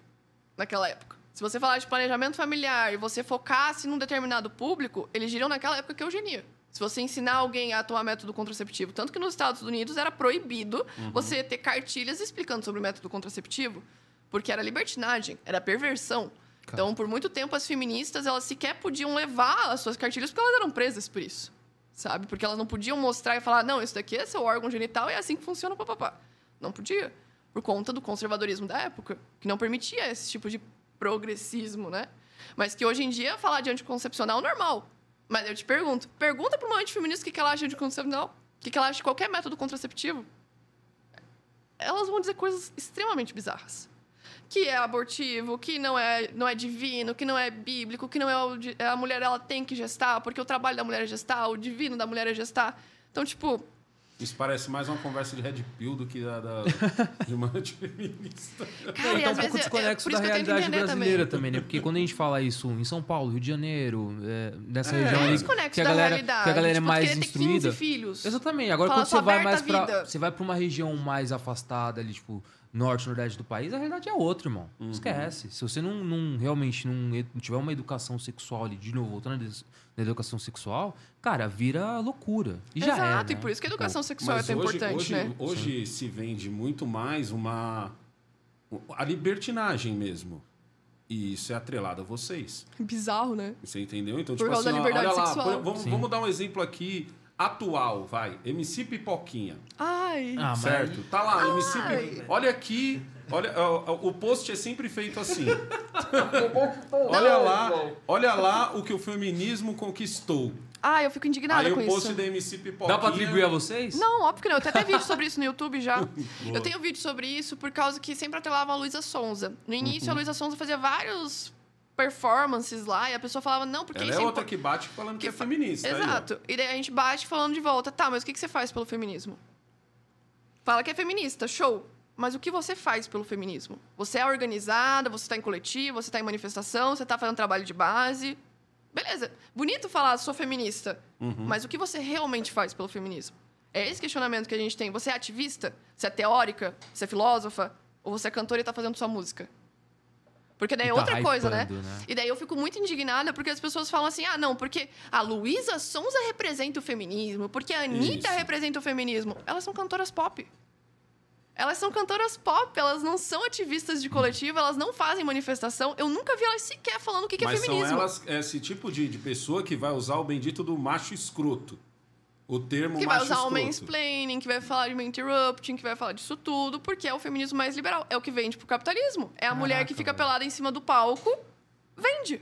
naquela época. Se você falar de planejamento familiar e você focasse num determinado público, eles diriam naquela época que é eugenia. Se você ensinar alguém a tomar método contraceptivo, tanto que nos Estados Unidos era proibido Uhum. você ter cartilhas explicando sobre o método contraceptivo, porque era libertinagem, era perversão. Então, por muito tempo, as feministas, elas sequer podiam levar as suas cartilhas porque elas eram presas por isso sabe? Porque elas não podiam mostrar e falar, não, isso daqui é seu órgão genital e é assim que funciona, papapá. Não podia. Por conta do conservadorismo da época, que não permitia esse tipo de progressismo, né? Mas que hoje em dia falar de anticoncepcional é normal. Mas eu te pergunto, pergunta para uma antifeminista o que ela acha de anticoncepcional, o que que ela acha de qualquer método contraceptivo. Elas vão dizer coisas extremamente bizarras que é abortivo, que não é, não é divino, que não é bíblico, que não é a mulher ela tem que gestar, porque o trabalho da mulher é gestar, o divino da mulher é gestar. Então, tipo, Isso parece mais uma conversa de Red Pill do que da, da- de uma antifeminista. cara, tá um pouco é- é desconexo da eu realidade brasileira também. também. né? Porque quando a gente fala isso em São Paulo, Rio de Janeiro, é, nessa É, região É desconexo que a da galera, realidade. que a galera é tipo, mais querer ter instruída. 15 filhos. Exatamente. Agora, Fala quando você vai mais pra. vida. Você vai pra uma região mais afastada ali, tipo, norte, nordeste do país, a realidade é outra, irmão. Uhum. Esquece. Se você não, não realmente não e- tiver uma educação sexual ali, de novo, voltando na edu- na educação sexual, cara, vira loucura. E já é. Exato, né? e por isso que a educação sexual é tão hoje, importante, hoje, né? hoje se vende muito mais uma. a libertinagem mesmo. E isso é atrelado a vocês. Bizarro, né? Você entendeu? Então, Por tipo causa assim, da ó, liberdade olha lá, sexual. vamos, Sim. vamos dar um exemplo aqui atual, vai. MC Pipoquinha. Ai. Ah, mas- certo? Tá lá, MC Ai. Pipoquinha. Olha aqui. Olha, o post é sempre feito assim. olha lá, olha lá o que o feminismo conquistou. Ah, eu fico indignada Aí com o post isso. da MC Pipoquinha. Dá pra atribuir a vocês? Não, óbvio que não. Eu tenho até vídeo sobre isso no YouTube já. eu tenho vídeo sobre isso por causa que sempre atrelava a Luísa Sonza. No início, Uhum. a Luísa Sonza fazia vários performances lá e a pessoa falava, não, porque Ela isso é é outra impo- que bate falando que, que é feminista. aí. Exato. e daí a gente bate falando de volta. Tá, mas o que que você faz pelo feminismo? Fala que é feminista, show. Mas o que você faz pelo feminismo? Você é organizada, você está em coletivo, você está em manifestação, você está fazendo trabalho de base. Beleza. Bonito falar, sou feminista. Uhum. Mas o que você realmente faz pelo feminismo? É esse questionamento que a gente tem. Você é ativista? Você é teórica? Você é filósofa? Ou você é cantora e está fazendo sua música? Porque daí é tá outra coisa, né? né? E daí eu fico muito indignada porque as pessoas falam assim: ah, não, porque a Luísa Sonza representa o feminismo, porque a Anitta Isso. representa o feminismo. Elas são cantoras pop. Elas são cantoras pop, elas não são ativistas de coletivo, elas não fazem manifestação. Eu nunca vi elas sequer falando o que, que é Mas feminismo. são elas, esse tipo de, de pessoa que vai usar o bendito do macho escroto. O termo que vai usar o mansplaining, que vai falar de interrupting, que vai falar disso tudo, porque é o feminismo mais liberal. É o que vende pro capitalismo. É a mulher que Caraca, fica velho. pelada em cima do palco, vende.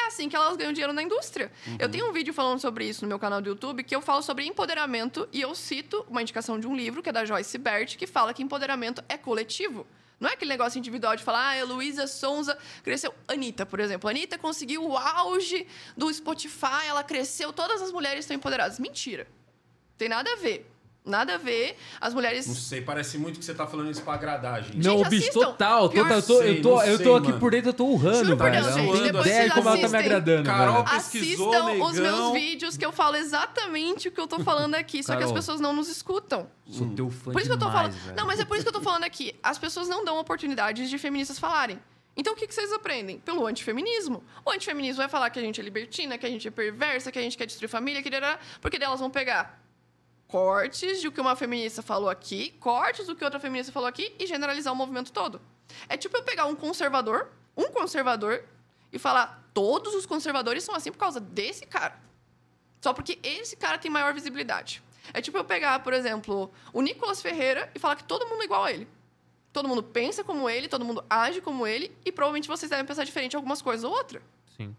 É assim que elas ganham dinheiro na indústria. Eu tenho um vídeo falando sobre isso no meu canal do YouTube, que eu falo sobre empoderamento e eu cito uma indicação de um livro, que é da Joyce Bert, que fala que empoderamento é coletivo. Não é aquele negócio individual de falar, ah, Luísa Sonza cresceu. Anitta, por exemplo. Anitta conseguiu o auge do Spotify, ela cresceu, todas as mulheres estão empoderadas. Mentira. Tem nada a ver. Nada a ver. As mulheres. Não sei, parece muito que você tá falando isso pra agradar, gente. Não, Gente, bicho, total. Pior- total eu tô, eu tô, Sei, eu tô sei, aqui mano. por dentro, eu tô urrando, velho. Deus, Não depois ideia de como ela tá me assistem. agradando, Carol, velho. pesquisou, Assistam os meus negão. vídeos que eu falo exatamente o que eu tô falando aqui, só que as pessoas não nos escutam. Sou teu fã Por isso que eu tô demais, falando. velho. Não, mas é por isso que eu tô falando aqui. As pessoas não dão oportunidades de feministas falarem. Então o que, que vocês aprendem? Pelo antifeminismo. O antifeminismo vai falar que a gente é libertina, que a gente é perversa, que a gente quer destruir família, que porque delas vão pegar cortes de o que uma feminista falou aqui, cortes do que outra feminista falou aqui e generalizar o movimento todo. É tipo eu pegar um conservador, um conservador, e falar todos os conservadores são assim por causa desse cara. Só porque esse cara tem maior visibilidade. É tipo eu pegar, por exemplo, o Nicolas Ferreira e falar que todo mundo é igual a ele. Todo mundo pensa como ele, todo mundo age como ele, e provavelmente vocês devem pensar diferente em algumas coisas ou outra. Sim.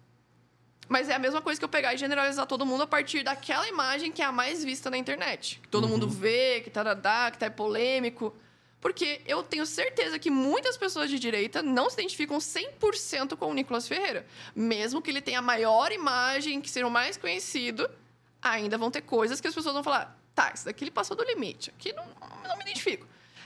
Mas é a mesma coisa que eu pegar e generalizar todo mundo a partir daquela imagem que é a mais vista na internet. Que todo mundo vê, que tá dadá, que tá polêmico. Porque eu tenho certeza que muitas pessoas de direita não se identificam 100% com o Nicolas Ferreira. Mesmo que ele tenha a maior imagem, que seja o mais conhecido, ainda vão ter coisas que as pessoas vão falar: tá, isso daqui ele passou do limite, aqui não, não me identifico.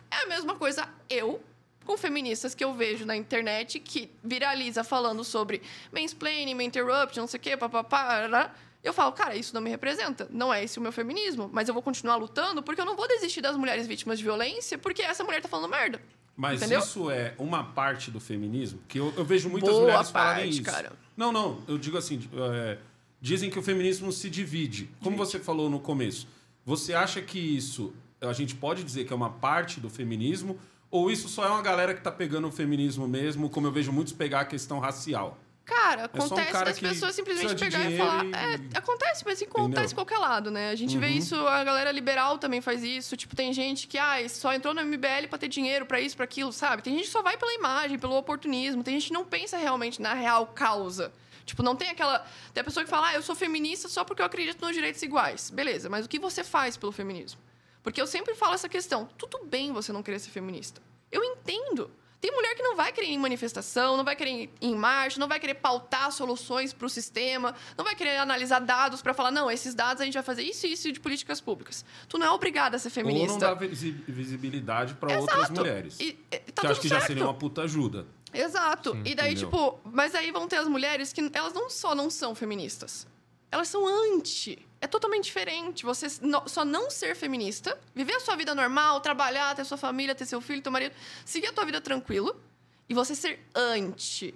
É a mesma coisa eu com feministas que eu vejo na internet que viraliza falando sobre mansplaining, interrupt, não sei o quê, papapá. Eu falo, cara, isso não me representa. Não é esse o meu feminismo. Mas eu vou continuar lutando porque eu não vou desistir das mulheres vítimas de violência porque essa mulher tá falando merda. Mas Entendeu? isso é uma parte do feminismo? Que eu, eu vejo muitas Boa mulheres falarem parte, isso. cara. Não, não. Eu digo assim, é, dizem que o feminismo se divide. Como você falou no começo, você acha que isso a gente pode dizer que é uma parte do feminismo ou isso só é uma galera que tá pegando o feminismo mesmo, como eu vejo muitos pegar a questão racial? Cara, É só um acontece cara das pessoas simplesmente pegar e falar. e- É, acontece, mas assim, acontece em qualquer lado, né? A gente vê Uhum. isso, a galera liberal também faz isso. Tipo, tem gente que ah, só entrou no MBL pra ter dinheiro, pra isso, pra aquilo, sabe? Tem gente que só vai pela imagem, pelo oportunismo. Tem gente que não pensa realmente na real causa. Tipo, não tem aquela. Tem a pessoa que fala, ah, eu sou feminista só porque eu acredito nos direitos iguais. Beleza, mas o que você faz pelo feminismo? Porque eu sempre falo essa questão. Tudo bem você não querer ser feminista. Eu entendo. Tem mulher que não vai querer ir em manifestação, não vai querer ir em marcha, não vai querer pautar soluções para o sistema, não vai querer analisar dados para falar, não, esses dados a gente vai fazer isso e isso de políticas públicas. Tu não é obrigada a ser Ou não feminista. dá visi- visibilidade para outras mulheres. E, e, tá que acho que já certo. seria uma puta ajuda. Exato. Sim, e daí, entendeu? tipo, mas aí vão ter as mulheres que elas não só não são feministas, elas são anti. É totalmente diferente. Você só não ser feminista, viver a sua vida normal, trabalhar, ter sua família, ter seu filho, teu marido, seguir a tua vida tranquilo, e você ser anti.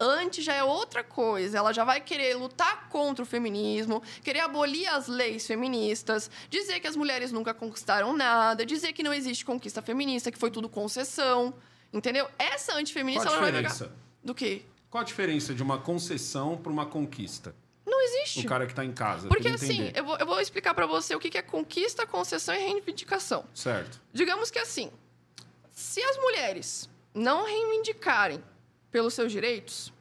Anti já é outra coisa. Ela já vai querer lutar contra o feminismo, querer abolir as leis feministas, dizer que as mulheres nunca conquistaram nada, dizer que não existe conquista feminista, que foi tudo concessão. Entendeu? Essa antifeminista Qual a ela vai pegar. diferença? Do quê? Qual a diferença de uma concessão para uma conquista? Existe. O cara que tá em casa. Porque assim, eu vou, eu vou explicar pra você o que que é conquista, concessão e reivindicação. Certo. Digamos que assim, se as mulheres não reivindicarem pelos seus direitos,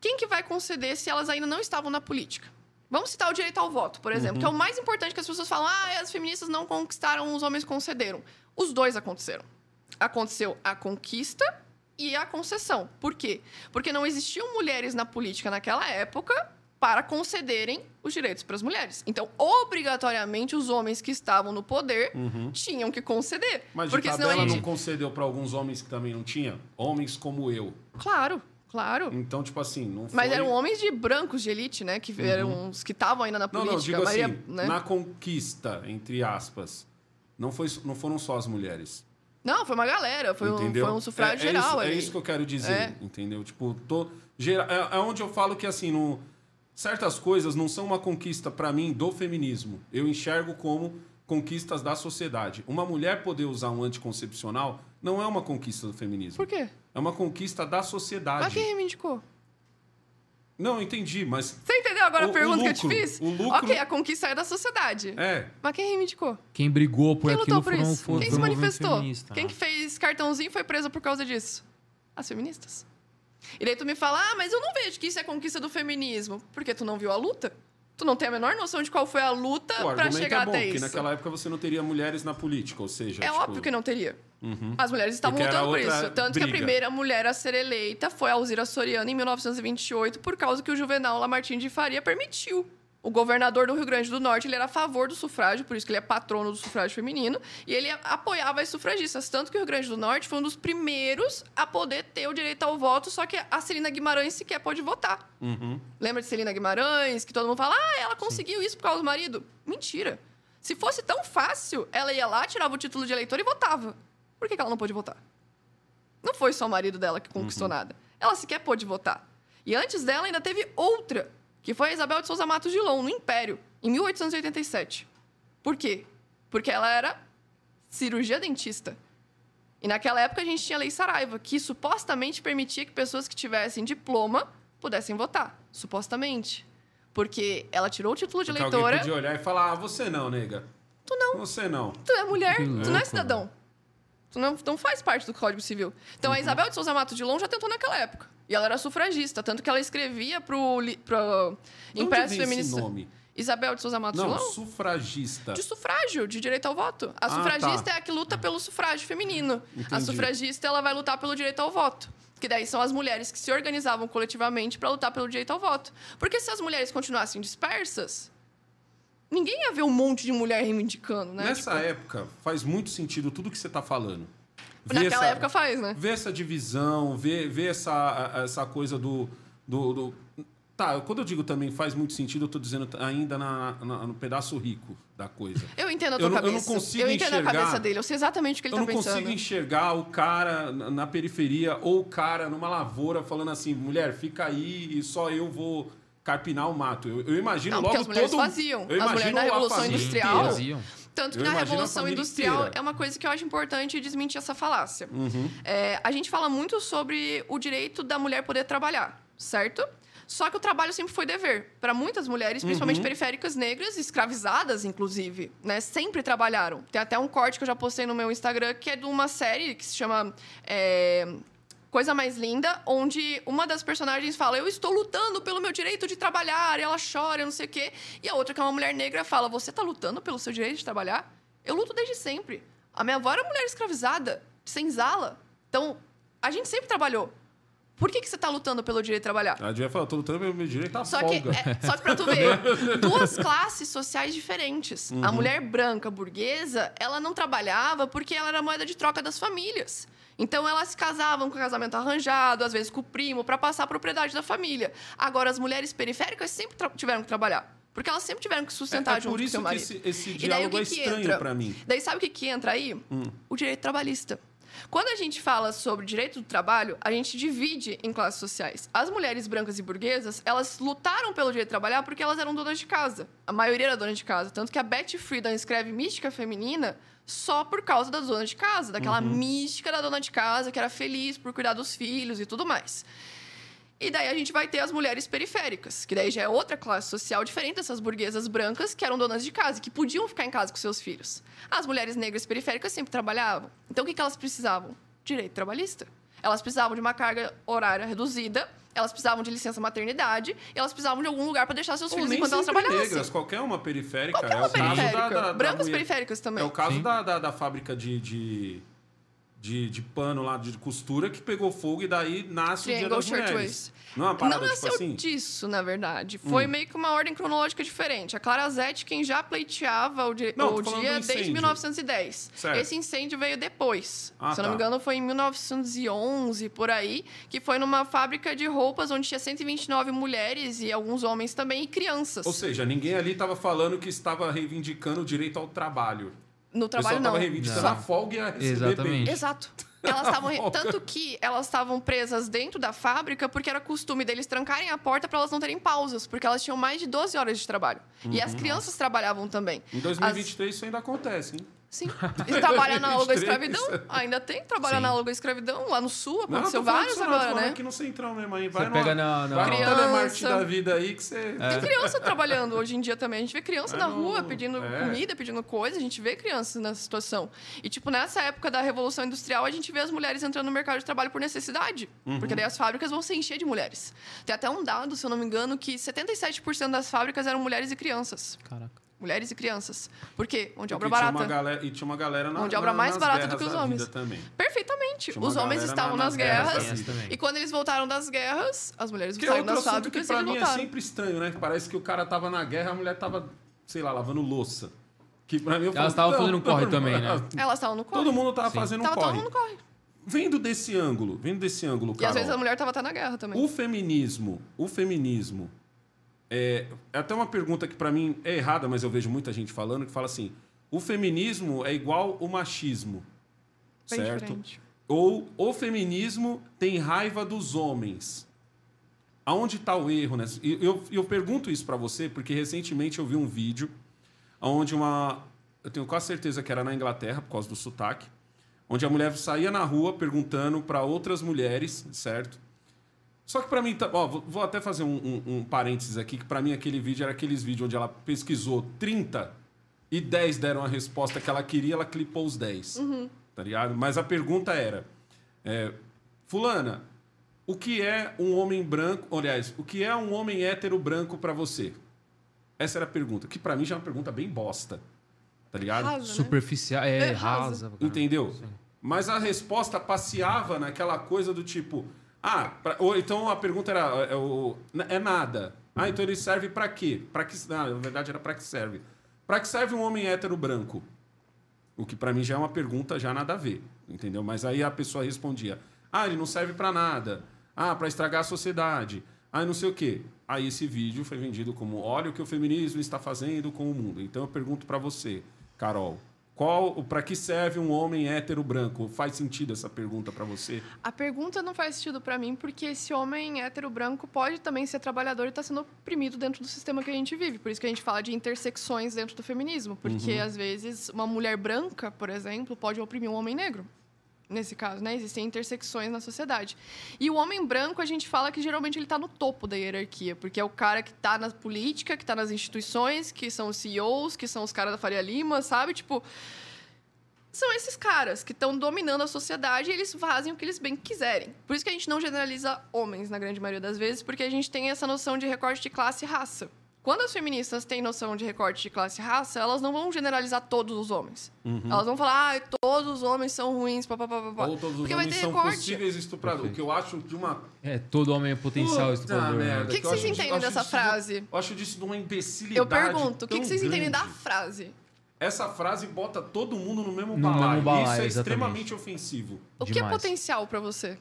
quem que vai conceder se elas ainda não estavam na política? Vamos citar o direito ao voto, por exemplo, que é o mais importante que as pessoas falam: ah, as feministas não conquistaram, os homens concederam. Os dois aconteceram. Aconteceu a conquista e a concessão. Por quê? Porque não existiam mulheres na política naquela época para concederem os direitos para as mulheres. Então, obrigatoriamente, os homens que estavam no poder tinham que conceder. Uhum. Mas porque senão a tabela gente... não concedeu para alguns homens que também não tinha? Homens como eu. Claro, claro. Então, tipo assim, não foi... Mas eram homens de brancos de elite, né? Que eram os que estavam ainda na Não, política. não, digo a maioria, assim, né? na conquista, entre aspas, não, foi, não foram só as mulheres. Não, foi uma galera. Foi, um, entendeu? foi um sufrágio é, é geral isso. É isso que eu quero dizer, É. entendeu? Tipo, tô, gera, é, é onde eu falo que, assim, no, certas coisas não são uma conquista, para mim, do feminismo. Eu enxergo como conquistas da sociedade. Uma mulher poder usar um anticoncepcional não é uma conquista do feminismo. Por quê? É uma conquista da sociedade. Mas quem reivindicou? Não, entendi, mas... Você entendeu agora O- a pergunta o que eu te lucro, fiz? o lucro- Ok, a conquista é da sociedade. É, Mas quem reivindicou? Quem brigou por Quem aquilo lutou por foram, isso? foram, Quem se manifestou? feminista, Quem que fez cartãozinho foi preso por causa disso? As feministas. E daí tu me fala, ah, mas eu não vejo que isso é conquista do feminismo. Porque tu não viu a luta? Tu não tem a menor noção de qual foi a luta para argumento chegar é bom, até isso. naquela época você não teria mulheres na política, ou seja... É tipo, óbvio que não teria. As mulheres estavam Porque lutando por isso. Tanto que a briga. primeira mulher a ser eleita foi a Alzira Soriano em 1928, por causa que o Juvenal Lamartine de Faria permitiu. O governador do Rio Grande do Norte ele era a favor do sufrágio, por isso que ele é patrono do sufrágio feminino, e ele apoiava as sufragistas. Tanto que o Rio Grande do Norte foi um dos primeiros a poder ter o direito ao voto, só que a Celina Guimarães sequer pôde votar. Uhum. Lembra de Celina Guimarães, que todo mundo fala, ah, ela conseguiu isso por causa do marido? Mentira. Se fosse tão fácil, ela ia lá, tirava o título de eleitor e votava. Por que, que ela não pôde votar? Não foi só o marido dela que conquistou nada. Ela sequer pôde votar. E antes dela ainda teve outra, que foi a Isabel de Souza Matos de Lon, no Império, em 1887. Por quê? Porque ela era cirurgia dentista. E naquela época a gente tinha a Lei Saraiva, que supostamente permitia que pessoas que tivessem diploma pudessem votar. Supostamente. Porque ela tirou o título de Porque alguém eleitora. podia olhar e falar, ah, você não, nega. Tu não. Você não. Tu é mulher, tu não é cidadão. Tu não, não faz parte do Código Civil. Então, Uhum. a Isabel de Souza Matos de Lon já tentou naquela época. E ela era sufragista, tanto que ela escrevia De onde Impresso vem esse Feminista. nome? Isabel de Souza Matos Não, sufragista. De sufrágio, de direito ao voto. A Ah, sufragista tá. é a que luta pelo sufrágio feminino. A Entendi. sufragista, ela vai lutar pelo direito ao voto. Que daí são as mulheres que se organizavam coletivamente para lutar pelo direito ao voto. Porque se as mulheres continuassem dispersas, ninguém ia ver um monte de mulher reivindicando, né? Nessa Tipo, época, faz muito sentido tudo que você tá falando. Ver naquela essa- época faz, né? ver essa divisão, ver, ver essa, essa coisa do, do, do- Tá, quando eu digo também faz muito sentido, eu tô dizendo ainda na, na- no pedaço rico da coisa. Eu entendo a Eu tua não- eu não cabeça. consigo eu entendo a enxergar- cabeça dele. Eu sei exatamente o que ele eu tá não pensando. consigo enxergar o cara na na periferia ou o cara numa lavoura falando assim, mulher, fica aí e só eu vou carpinar o mato. Eu, eu imagino Não, logo porque as mulheres todo... faziam. Eu As mulheres imagino na a Revolução Industrial. Faziam. Tanto Eu que na imagino a Revolução Industrial inteira. é uma coisa que eu acho importante desmentir essa falácia. Uhum. É, a gente fala muito sobre o direito da mulher poder trabalhar, certo? Só que o trabalho sempre foi dever. Para muitas mulheres, Uhum. principalmente periféricas negras, escravizadas, inclusive, né? Sempre trabalharam. Tem até um corte que eu já postei no meu Instagram, que é de uma série que se chama é, Coisa Mais Linda, onde uma das personagens fala: Eu estou lutando pelo meu direito de trabalhar, e ela chora, não sei o quê. E a outra, que é uma mulher negra, fala: Você está lutando pelo seu direito de trabalhar? Eu luto desde sempre. A minha avó era mulher escravizada, senzala. Então, a gente sempre trabalhou. Por que, que você está lutando pelo direito de trabalhar? A Dia falou, tô lutando pelo meu direito à Só que, folga. é, só que pra tu ver, duas classes sociais diferentes. Uhum. A mulher branca burguesa, ela não trabalhava porque ela era moeda de troca das famílias. Então elas se casavam com casamento arranjado, às vezes com o primo, para passar a propriedade da família. Agora as mulheres periféricas sempre tiveram que trabalhar, porque elas sempre tiveram que sustentar É, é junto por com isso seu que marido. esse, esse E daí o diálogo que é que estranho pra mim. Daí sabe o que, que entra aí? O direito trabalhista. Quando a gente fala sobre direito do trabalho, a gente divide em classes sociais. As mulheres brancas e burguesas, elas lutaram pelo direito de trabalhar porque elas eram donas de casa. A maioria era dona de casa. Tanto que a Betty Friedan escreve Mística Feminina só por causa das donas de casa. Daquela mística da dona de casa que era feliz por cuidar dos filhos e tudo mais. E daí a gente vai ter as mulheres periféricas, que daí já é outra classe social diferente dessas burguesas brancas que eram donas de casa, que podiam ficar em casa com seus filhos. As mulheres negras periféricas sempre trabalhavam. Então o que, que elas precisavam? Direito trabalhista. Elas precisavam de uma carga horária reduzida, elas precisavam de licença maternidade, e elas precisavam de algum lugar para deixar seus Ou filhos enquanto elas sempre trabalhassem. negras, qualquer uma periférica. Qualquer é uma o caso periférica. da, da, da Brancas mulher- periféricas também. É o caso da, da, da fábrica de, de, de, de pano lá, de costura, que pegou fogo e daí nasce o Dia Triangle das Mulheres. Não é uma parada não tipo nasceu assim? disso, na verdade. Foi meio que uma ordem cronológica diferente. A Clara Zetkin já pleiteava o, di- Não, o dia desde incêndio. 1910. Certo. Esse incêndio veio depois. Ah, Se eu não me tá. engano, foi em 1911, por aí, que foi numa fábrica de roupas onde tinha 129 mulheres e alguns homens também e crianças. Ou seja, ninguém ali estava falando que estava reivindicando o direito ao trabalho. No trabalho, não. reivindicando Não. a folga e a Exatamente. Exato. Elas estavam tanto que elas estavam presas dentro da fábrica porque era costume deles trancarem a porta para elas não terem pausas, porque elas tinham mais de 12 horas de trabalho. E Uhum. as crianças trabalhavam também. Em 2023 isso ainda acontece, hein? Sim. E trabalho análogo à 23. escravidão. Ainda tem trabalho Sim. análogo à escravidão. Lá no sul Não, aconteceu vários não, tô agora, falando né? aqui no Centrão mesmo aí. Vai Você no, pega na- na- Criança. da vida aí que você... Tem criança trabalhando hoje em dia também. A gente vê criança É na no- rua pedindo é. comida, pedindo coisa. A gente vê crianças nessa situação. E, tipo, nessa época da Revolução Industrial, a gente vê as mulheres entrando no mercado de trabalho por necessidade. Uhum. Porque daí as fábricas vão se encher de mulheres. Tem até um dado, se eu não me engano, que 77% das fábricas eram mulheres e crianças. Caraca. Mulheres e crianças. Por quê? Mão de obra Porque tinha barata. uma galera, e tinha uma galera na, Mão de obra na- mais barata do que os homens. também. Perfeitamente. Tinha Os homens estavam na- nas nas guerras guerras. também. E quando eles voltaram das guerras, as mulheres é outro das assunto que fábricas e pra mim é voltaram. sempre estranho, né? Parece que o cara tava na guerra e a mulher tava, sei lá, lavando louça. Que pra mim eu Elas estavam fazendo um corre também, né? Elas estavam no corre. Todo mundo tava Sim. fazendo um Tava todo corre. mundo corre. Vendo desse ângulo, vendo desse ângulo, E Carol, às vezes a mulher tava até na guerra também. o feminismo, o feminismo, é, é até uma pergunta que pra mim é errada, mas eu vejo muita gente falando, que fala assim, o feminismo é igual o machismo, Bem certo? diferente. Ou o feminismo tem raiva dos homens. Aonde está o erro? Né? E Eu, eu pergunto isso para você porque recentemente eu vi um vídeo onde uma. Eu tenho quase certeza que era na Inglaterra, por causa do sotaque, onde a mulher saía na rua perguntando para outras mulheres, certo? Só que para mim, tá- ó, vou- até fazer um, um, um parênteses aqui, que para mim aquele vídeo era aqueles vídeos onde ela pesquisou 30 e 10 deram a resposta que ela queria, ela clipou os 10. Tá ligado? Mas a pergunta era: é, Fulana, o que é um homem branco? Aliás, o que é um homem hétero branco para você? Essa era a pergunta, que para mim já é uma pergunta bem bosta. Tá ligado? Rasa, né? Superficial. É, É, rasa. rasa. Entendeu? Sim. Mas a resposta passeava naquela coisa do tipo, ah, pra- ou então a pergunta era, é, o- é nada. Ah, então ele serve pra quê? Para que, ah, na verdade era pra que serve? Pra que serve um homem hétero branco? O que pra mim já é uma pergunta já nada a ver, entendeu? Mas aí a pessoa respondia: "Ah, ele não serve pra nada. Ah, pra estragar a sociedade. Ah, não sei o quê". Aí esse vídeo foi vendido como: "Olha o que o feminismo está fazendo com o mundo". Então eu pergunto pra você, Carol, qual, para que serve um homem hétero branco? Faz sentido essa pergunta pra você? A pergunta não faz sentido pra mim, porque esse homem hétero branco pode também ser trabalhador e tá sendo oprimido dentro do sistema que a gente vive. Por isso que a gente fala de intersecções dentro do feminismo. Porque, Uhum. às vezes, uma mulher branca, por exemplo, pode oprimir um homem negro. Nesse caso, né? Existem intersecções na sociedade. E o homem branco, a gente fala que geralmente ele está no topo da hierarquia, porque é o cara que está na política, que está nas instituições, que são os CEOs, que são os caras da Faria Lima, sabe? Tipo, são esses caras que estão dominando a sociedade e eles fazem o que eles bem quiserem. Por isso que a gente não generaliza homens na grande maioria das vezes, porque a gente tem essa noção de recorte de classe e raça. Quando as feministas têm noção de recorte de classe e raça, elas não vão generalizar todos os homens. Elas vão falar, ah, todos os homens são ruins, papapá. Ou todos os Porque vai homens são recorte. possíveis estupradores. O que eu acho de uma. É, todo homem é potencial Puta estuprador. né? merda, O que, que eu vocês entendem dessa frase? Eu acho disso de uma imbecilidade. Eu pergunto, o que, que vocês entendem da grande. frase? Essa frase bota todo mundo no mesmo No balaio. mesmo balaio, Isso é exatamente. extremamente ofensivo. O que é potencial pra você?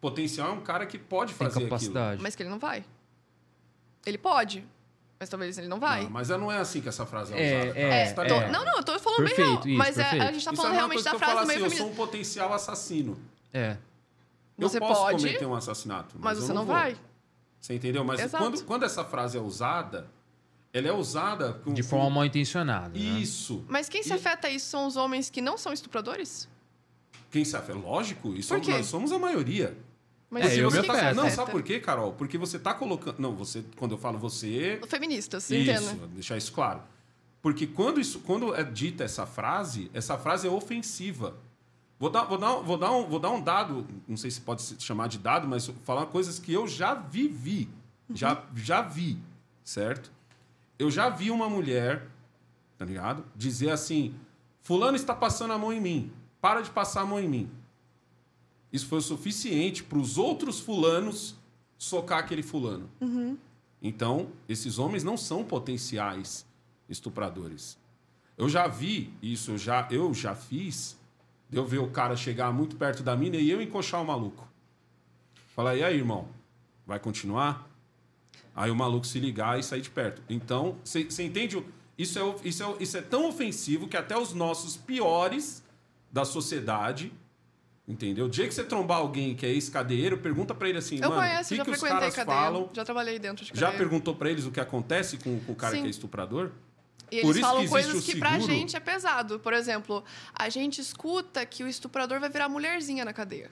Potencial é um cara que pode Tem fazer capacidade. Mas que ele não vai. Ele pode, mas talvez ele não vai. Não, mas não é assim que essa frase é, É, usada. é, cara. É, Você tá tô- não, não, eu tô falando Perfeito, bem real. isso, mas é, a perfeito. gente tá Isso falando é realmente da frase meio assim, eu sou um potencial assassino. É. Você eu posso pode, cometer um assassinato, mas, mas eu você não vou. vai. Você entendeu? Mas Exato. quando, quando essa frase é usada, ela é usada com, De forma mal intencionada. Né? Isso. Mas quem se E- afeta a isso são os homens que não são estupradores? Quem se afeta? Lógico, isso Por quê? nós somos a maioria. Mas É, por eu que me que se afeto. Não, sabe por quê, Carol? Porque você tá colocando. Não, você. Quando eu falo você. Feministas, Isso, entenda. deixar isso claro. Porque quando, isso, quando é dita essa frase, essa frase é ofensiva. Vou dar, vou, dar, vou, dar um, vou dar um dado, não sei se pode se chamar de dado, mas falar coisas que eu já vivi. Já, já vi, certo? Eu já vi uma mulher, tá ligado? Dizer assim: Fulano está passando a mão em mim. Para de passar a mão em mim. Isso foi o suficiente para os outros fulanos socar aquele fulano. Então, esses homens não são potenciais estupradores. Eu já vi isso, eu já, eu já fiz, de eu ver o cara chegar muito perto da mina e eu encoxar o maluco. Falar, e aí, irmão? Vai continuar? Aí o maluco se ligar e sair de perto. Então, você entende? Isso é, isso, é, isso é tão ofensivo que até os nossos piores da sociedade, entendeu? O dia que você trombar alguém que é ex-cadeiro, pergunta pra ele assim, Eu mano, o conheço, que, já que os caras cadeia. falam Já trabalhei dentro de já cadeia. perguntou pra eles o que acontece com, com o cara Sim. que é estuprador? E Por eles isso falam que coisas que pra gente é pesado. Por exemplo, a gente escuta que o estuprador vai virar mulherzinha na cadeia.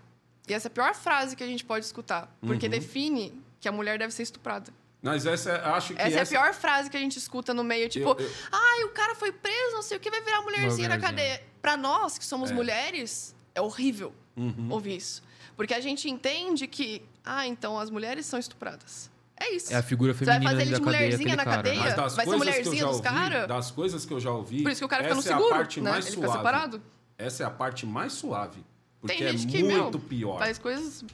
E essa é a pior frase que a gente pode escutar. Porque Uhum. define que a mulher deve ser estuprada. Mas essa, é- acho que Essa, é a pior frase que a gente escuta no meio. Tipo, Eu- eu- ai, o cara foi preso, não sei o que, vai virar mulherzinha na mulherzinha. cadeia. Pra nós, que somos É. mulheres, é horrível Uhum. ouvir isso. Porque a gente entende que, ah, então as mulheres são estupradas. É isso. É a figura Você vai feminina fazer ele de mulherzinha na cara. né? cadeia? Mas das Vai ser coisas que eu mulherzinha já dos ouvi, cara? das coisas que eu já ouvi, Por isso que o cara fica no essa é a seguro, parte né? mais Ele fica suave. separado. Essa é a parte mais suave. Porque Tem gente é que, meu, muito pior. Faz coisas...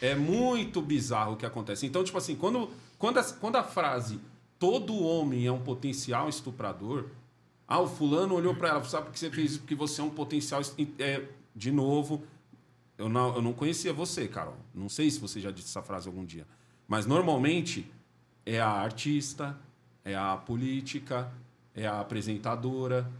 É muito bizarro o que acontece. Então, tipo assim, quando, quando, a, quando a frase todo homem é um potencial estuprador, ah, o fulano olhou pra ela, sabe por que você fez isso? Porque você é um potencial. É, de novo, eu não, eu não conhecia você, Carol. Não sei se você já disse essa frase algum dia. Mas normalmente é a artista, é a política, é a apresentadora,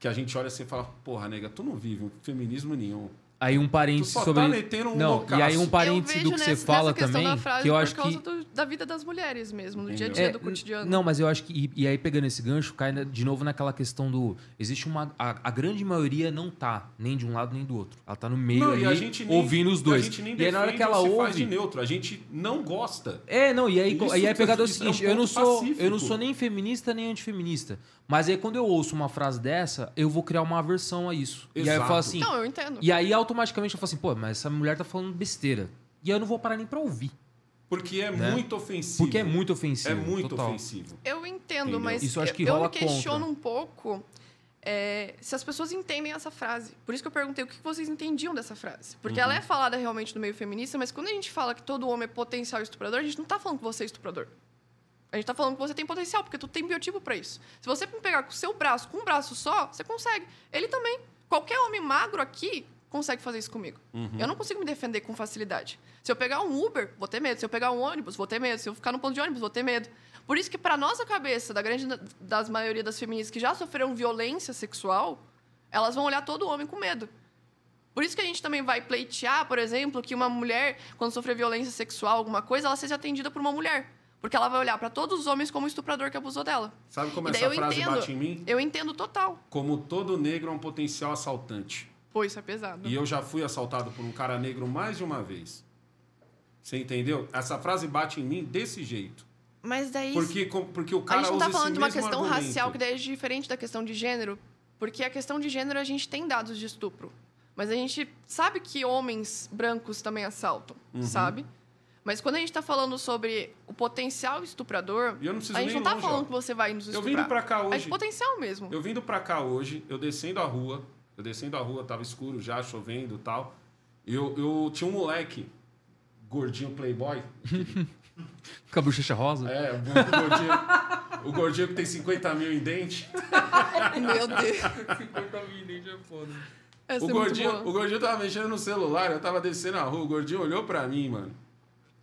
que a gente olha assim e fala, porra, nega, tu não vive um feminismo nenhum. Aí um parênteses só sobre. tá um não, loucaço. e aí um vejo do que você fala também, que eu por acho causa que. do- da vida das mulheres mesmo, no dia a dia É, do cotidiano. Não, mas eu acho que. E, e aí, pegando esse gancho, cai na- de novo naquela questão do. Existe uma. A, a grande maioria não tá nem de um lado nem do outro. Ela tá no meio Não, ali, e a gente nem, ouvindo os dois. A gente nem e aí, na hora que ela ou se faz de ouve. neutro. A gente não gosta. É, não, e aí, Isso e aí é o isso é um seguinte, eu não sou, pacífico. eu não sou nem feminista nem antifeminista. Mas aí quando eu ouço uma frase dessa, eu vou criar uma aversão a isso. E aí eu Exato. falo assim, Não, eu entendo. e aí automaticamente eu falo assim, pô, mas essa mulher tá falando besteira. E aí eu não vou parar nem pra ouvir, Porque é Né? muito ofensivo. porque é muito ofensivo. É muito total. ofensivo. Eu entendo, Entendeu? mas Isso eu acho que eu rola me questiono contra. um pouco é, se as pessoas entendem essa frase. Por isso que eu perguntei o que vocês entendiam dessa frase. Porque Uhum. ela é falada realmente no meio feminista, mas quando a gente fala que todo homem é potencial estuprador, a gente não tá falando que você é estuprador. A gente tá falando que você tem potencial, porque tu tem biotipo pra isso. Se você pegar com o seu braço, com um braço só, você consegue. Ele também. Qualquer homem magro aqui consegue fazer isso comigo. Eu não consigo me defender com facilidade. Se eu pegar um Uber, vou ter medo. Se eu pegar um ônibus, vou ter medo. Se eu ficar no ponto de ônibus, vou ter medo. Por isso que, para nossa cabeça, da grande das maioria das feministas que já sofreram violência sexual, elas vão olhar todo homem com medo. Por isso que a gente também vai pleitear, por exemplo, que uma mulher, quando sofrer violência sexual, alguma coisa, ela seja atendida por uma mulher. Porque ela vai olhar para todos os homens como o estuprador que abusou dela. Sabe como E essa eu frase entendo. bate em mim? Eu entendo total. Como todo negro é um potencial assaltante. Pô, isso é pesado. E eu já fui assaltado por um cara negro mais de uma vez. Você entendeu? Essa frase bate em mim desse jeito. Mas daí. Porque, porque o A cara gente não usa tá falando de uma questão argumento. racial, que daí é diferente da questão de gênero. Porque a questão de gênero a gente tem dados de estupro. Mas a gente sabe que homens brancos também assaltam, Uhum. sabe? Mas quando a gente tá falando sobre o potencial estuprador, eu não preciso a gente não tá longe, falando ó. que você vai nos Eu estuprar. vindo pra cá É hoje. de potencial mesmo. Eu vindo pra cá hoje, eu descendo a rua, eu descendo a rua, tava escuro já, chovendo e tal. Eu, eu tinha um moleque, gordinho playboy. Com a bochecha rosa. É, o gordinho, o gordinho que tem 50 mil em dente. Meu Deus. Essa O é muito gordinho, boa. o gordinho tava mexendo no celular, eu tava descendo a rua, o gordinho olhou pra mim, mano.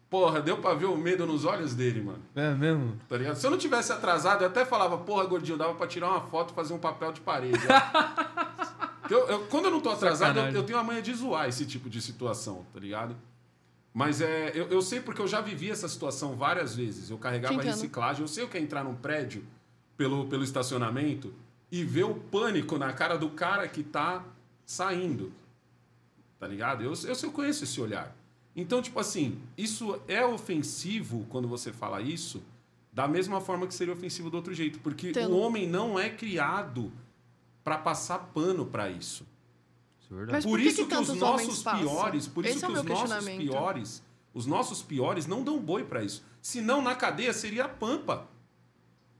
Porra, deu pra ver o medo nos olhos dele, mano. É mesmo? Tá ligado? Se eu não tivesse atrasado, eu até falava, porra, gordinho, dava pra tirar uma foto e fazer um papel de parede. eu- eu- quando eu não tô atrasado, eu, eu tenho a manha de zoar esse tipo de situação, tá ligado? Mas é, eu, eu sei porque eu já vivi essa situação várias vezes. Eu carregava entendo. reciclagem, eu sei o que é entrar num prédio pelo, pelo estacionamento e ver o pânico na cara do cara que tá saindo. Tá ligado? Eu, eu, eu conheço esse olhar. Então, tipo assim, isso é ofensivo quando você fala isso, da mesma forma que seria ofensivo do outro jeito. Porque Entendo. o homem não é criado para passar pano para isso. Isso é verdade. Mas por, por que isso que que, os nossos passam? piores, por Esse isso é o que os meu nossos piores, os nossos piores não dão boi para isso. Senão na cadeia seria a pampa.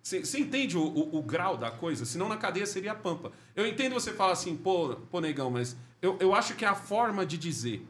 Você entende o, o- o grau da coisa? Senão na cadeia seria a pampa. Eu entendo você falar assim, pô, pô negão, mas eu, eu acho que é a forma de dizer.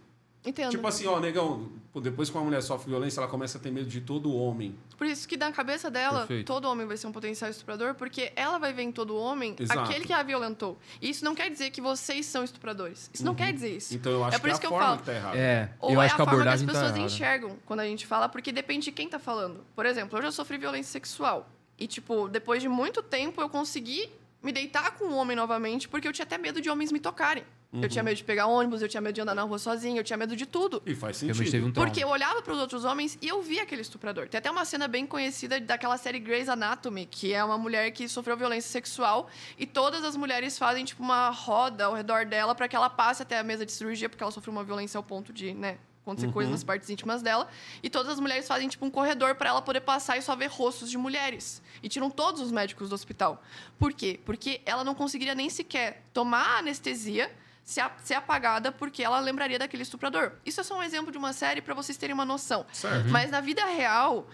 Entendo. Tipo assim, ó, negão, depois que uma mulher sofre violência, ela começa a ter medo de todo homem. Por isso que na cabeça dela, Perfeito. todo homem vai ser um potencial estuprador, porque ela vai ver em todo homem Exato. aquele que a violentou. E isso não quer dizer que vocês são estupradores. Isso não quer dizer isso. Então eu acho É por que é isso a que eu forma falo. que tá errada. É, Ou eu é acho a que a forma que as tá pessoas errada. enxergam quando a gente fala, porque depende de quem tá falando. Por exemplo, eu já sofri violência sexual. E, tipo, depois de muito tempo, eu consegui me deitar com um homem novamente, porque eu tinha até medo de homens me tocarem. Eu tinha medo de pegar ônibus, eu tinha medo de andar na rua sozinha, eu tinha medo de tudo. E faz sentido. um. Porque eu olhava para os outros homens e eu via aquele estuprador. Tem até uma cena bem conhecida daquela série Grey's Anatomy, que é uma mulher que sofreu violência sexual e todas as mulheres fazem tipo uma roda ao redor dela para que ela passe até a mesa de cirurgia, porque ela sofreu uma violência ao ponto de, né, acontecer coisas nas partes íntimas dela. E todas as mulheres fazem tipo um corredor para ela poder passar e só ver rostos de mulheres. E tiram todos os médicos do hospital. Por quê? Porque ela não conseguiria nem sequer tomar a anestesia ser, a- ser apagada porque ela lembraria daquele estuprador. Isso é só um exemplo de uma série para vocês terem uma noção. Certo. Mas na vida real,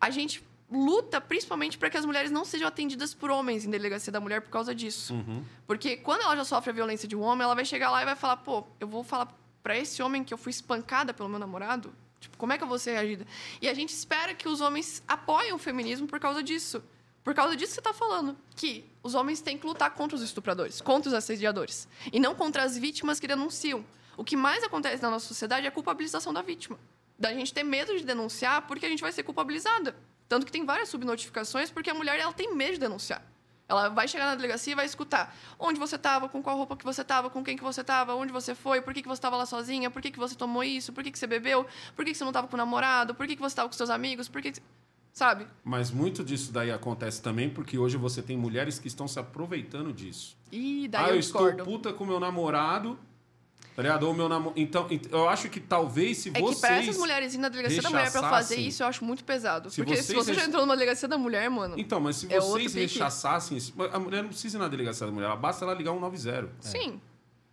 a gente luta principalmente para que as mulheres não sejam atendidas por homens em delegacia da mulher por causa disso. Uhum. Porque quando ela já sofre a violência de um homem, ela vai chegar lá e vai falar: pô, eu vou falar para esse homem que eu fui espancada pelo meu namorado? Tipo, como é que eu vou ser reagida? E a gente espera que os homens apoiem o feminismo por causa disso. Por causa disso que você está falando. Que os homens têm que lutar contra os estupradores, contra os assediadores. E não contra as vítimas que denunciam. O que mais acontece na nossa sociedade é a culpabilização da vítima. Da gente ter medo de denunciar porque a gente vai ser culpabilizada. Tanto que tem várias subnotificações porque a mulher ela tem medo de denunciar. Ela vai chegar na delegacia e vai escutar onde você estava, com qual roupa que você estava, com quem que você estava, onde você foi, por que, que você estava lá sozinha, por que, que você tomou isso, por que, que você bebeu, por que, que você não estava com o namorado, por que, que você estava com seus amigos, por que, que... Sabe? Mas muito disso daí acontece também porque hoje você tem mulheres que estão se aproveitando disso. E daí ah, eu eu estou puta com meu namorado, tá ligado? Ou meu namorado. Então, ent- eu acho que talvez se É que vocês. pra essas mulheres ir na delegacia da mulher pra fazer isso, eu acho muito pesado. Se Porque se vocês você já entrou numa delegacia da mulher, mano. Então, mas se É vocês rechaçassem. isso- A mulher não precisa ir na delegacia da mulher, ela basta ela ligar 190. Sim.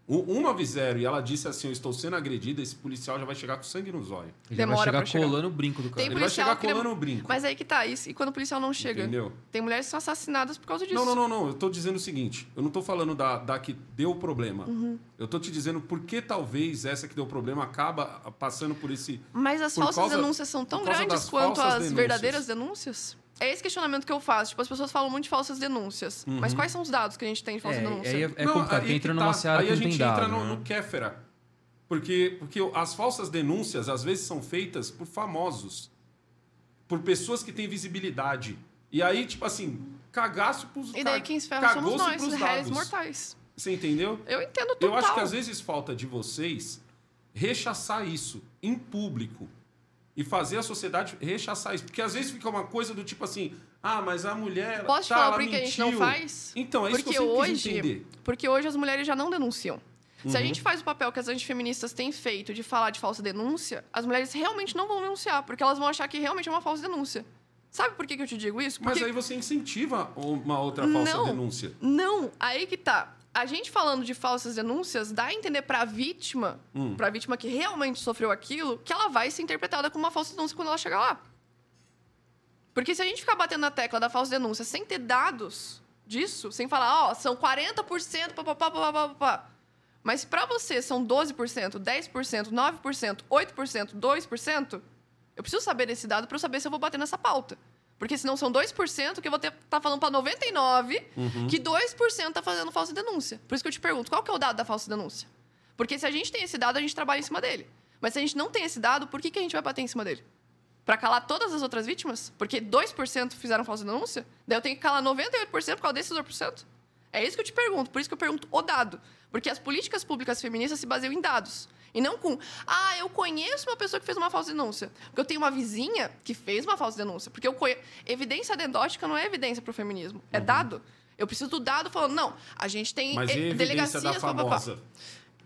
O 190 e ela disse assim: Eu estou sendo agredida, esse policial já vai chegar com sangue nos olhos. Ele já Demora vai chegar pra chegar. colando o brinco do cara. Tem Ele vai chegar colando o brinco. Mas aí que tá, isso. E quando o policial não chega? Entendeu? Tem mulheres que são assassinadas por causa disso. Não, não, não, não. Eu tô dizendo o seguinte: eu não tô falando da, da que deu o problema. Uhum. Eu tô te dizendo por que talvez essa que deu o problema acaba passando por esse. Mas as falsas causa- denúncias são tão grandes quanto as denúncias. verdadeiras denúncias? É esse questionamento que eu faço. Tipo, as pessoas falam muito de falsas denúncias. Mas quais são os dados que a gente tem de falsa É, denúncia? aí é, é Não, complicado, aí porque entra que numa tá. seara Aí que a gente dado. entra no, né? no Kéfera. Porque, porque as falsas denúncias, às vezes, são feitas por famosos. Por pessoas que têm visibilidade. E aí, tipo assim, cagaço pros E daí quem se ferra somos nós, pros réis dados. mortais. Você entendeu? Eu entendo total. Eu acho que às vezes falta de vocês rechaçar isso em público e fazer a sociedade rechaçar isso. Porque às vezes fica uma coisa do tipo assim, ah, mas a mulher. Posso tá, falar por que a gente não faz? Então, é isso que Porque eu hoje, entender. porque hoje as mulheres já não denunciam. Se a Uhum. gente faz o papel que as antifeministas têm feito de falar de falsa denúncia, as mulheres realmente não vão denunciar, porque elas vão achar que realmente é uma falsa denúncia. Sabe por que, que eu te digo isso? Mas Porque aí você incentiva uma outra falsa Não. denúncia. Não, aí que tá. A gente falando de falsas denúncias dá a entender pra vítima, Hum. pra vítima que realmente sofreu aquilo, que ela vai ser interpretada como uma falsa denúncia quando ela chegar lá. Porque se a gente ficar batendo na tecla da falsa denúncia sem ter dados disso, sem falar, ó, são 40%, papapá, papapá, papapá. Mas pra você são 12%, 10%, 9%, 8%, 2%, eu preciso saber desse dado pra eu saber se eu vou bater nessa pauta. Porque senão são 2% que eu vou ter tá falando pra 99 Uhum. que 2% tá fazendo falsa denúncia. Por isso que eu te pergunto, qual que é o dado da falsa denúncia? Porque se a gente tem esse dado, a gente trabalha em cima dele. Mas se a gente não tem esse dado, por que, que a gente vai bater em cima dele? Pra calar todas as outras vítimas? Porque 2% fizeram falsa denúncia? Daí eu tenho que calar 98% por causa desses 2%? É isso que eu te pergunto. Por isso que eu pergunto o dado. Porque as políticas públicas feministas se baseiam em dados. E não com, ah, eu conheço uma pessoa que fez uma falsa denúncia. Porque eu tenho uma vizinha que fez uma falsa denúncia. Porque eu conhe... evidência anedótica não é evidência pro feminismo. É dado. Eu preciso do dado falando, não, a gente tem Uhum. Mas e delegacias... da famosa?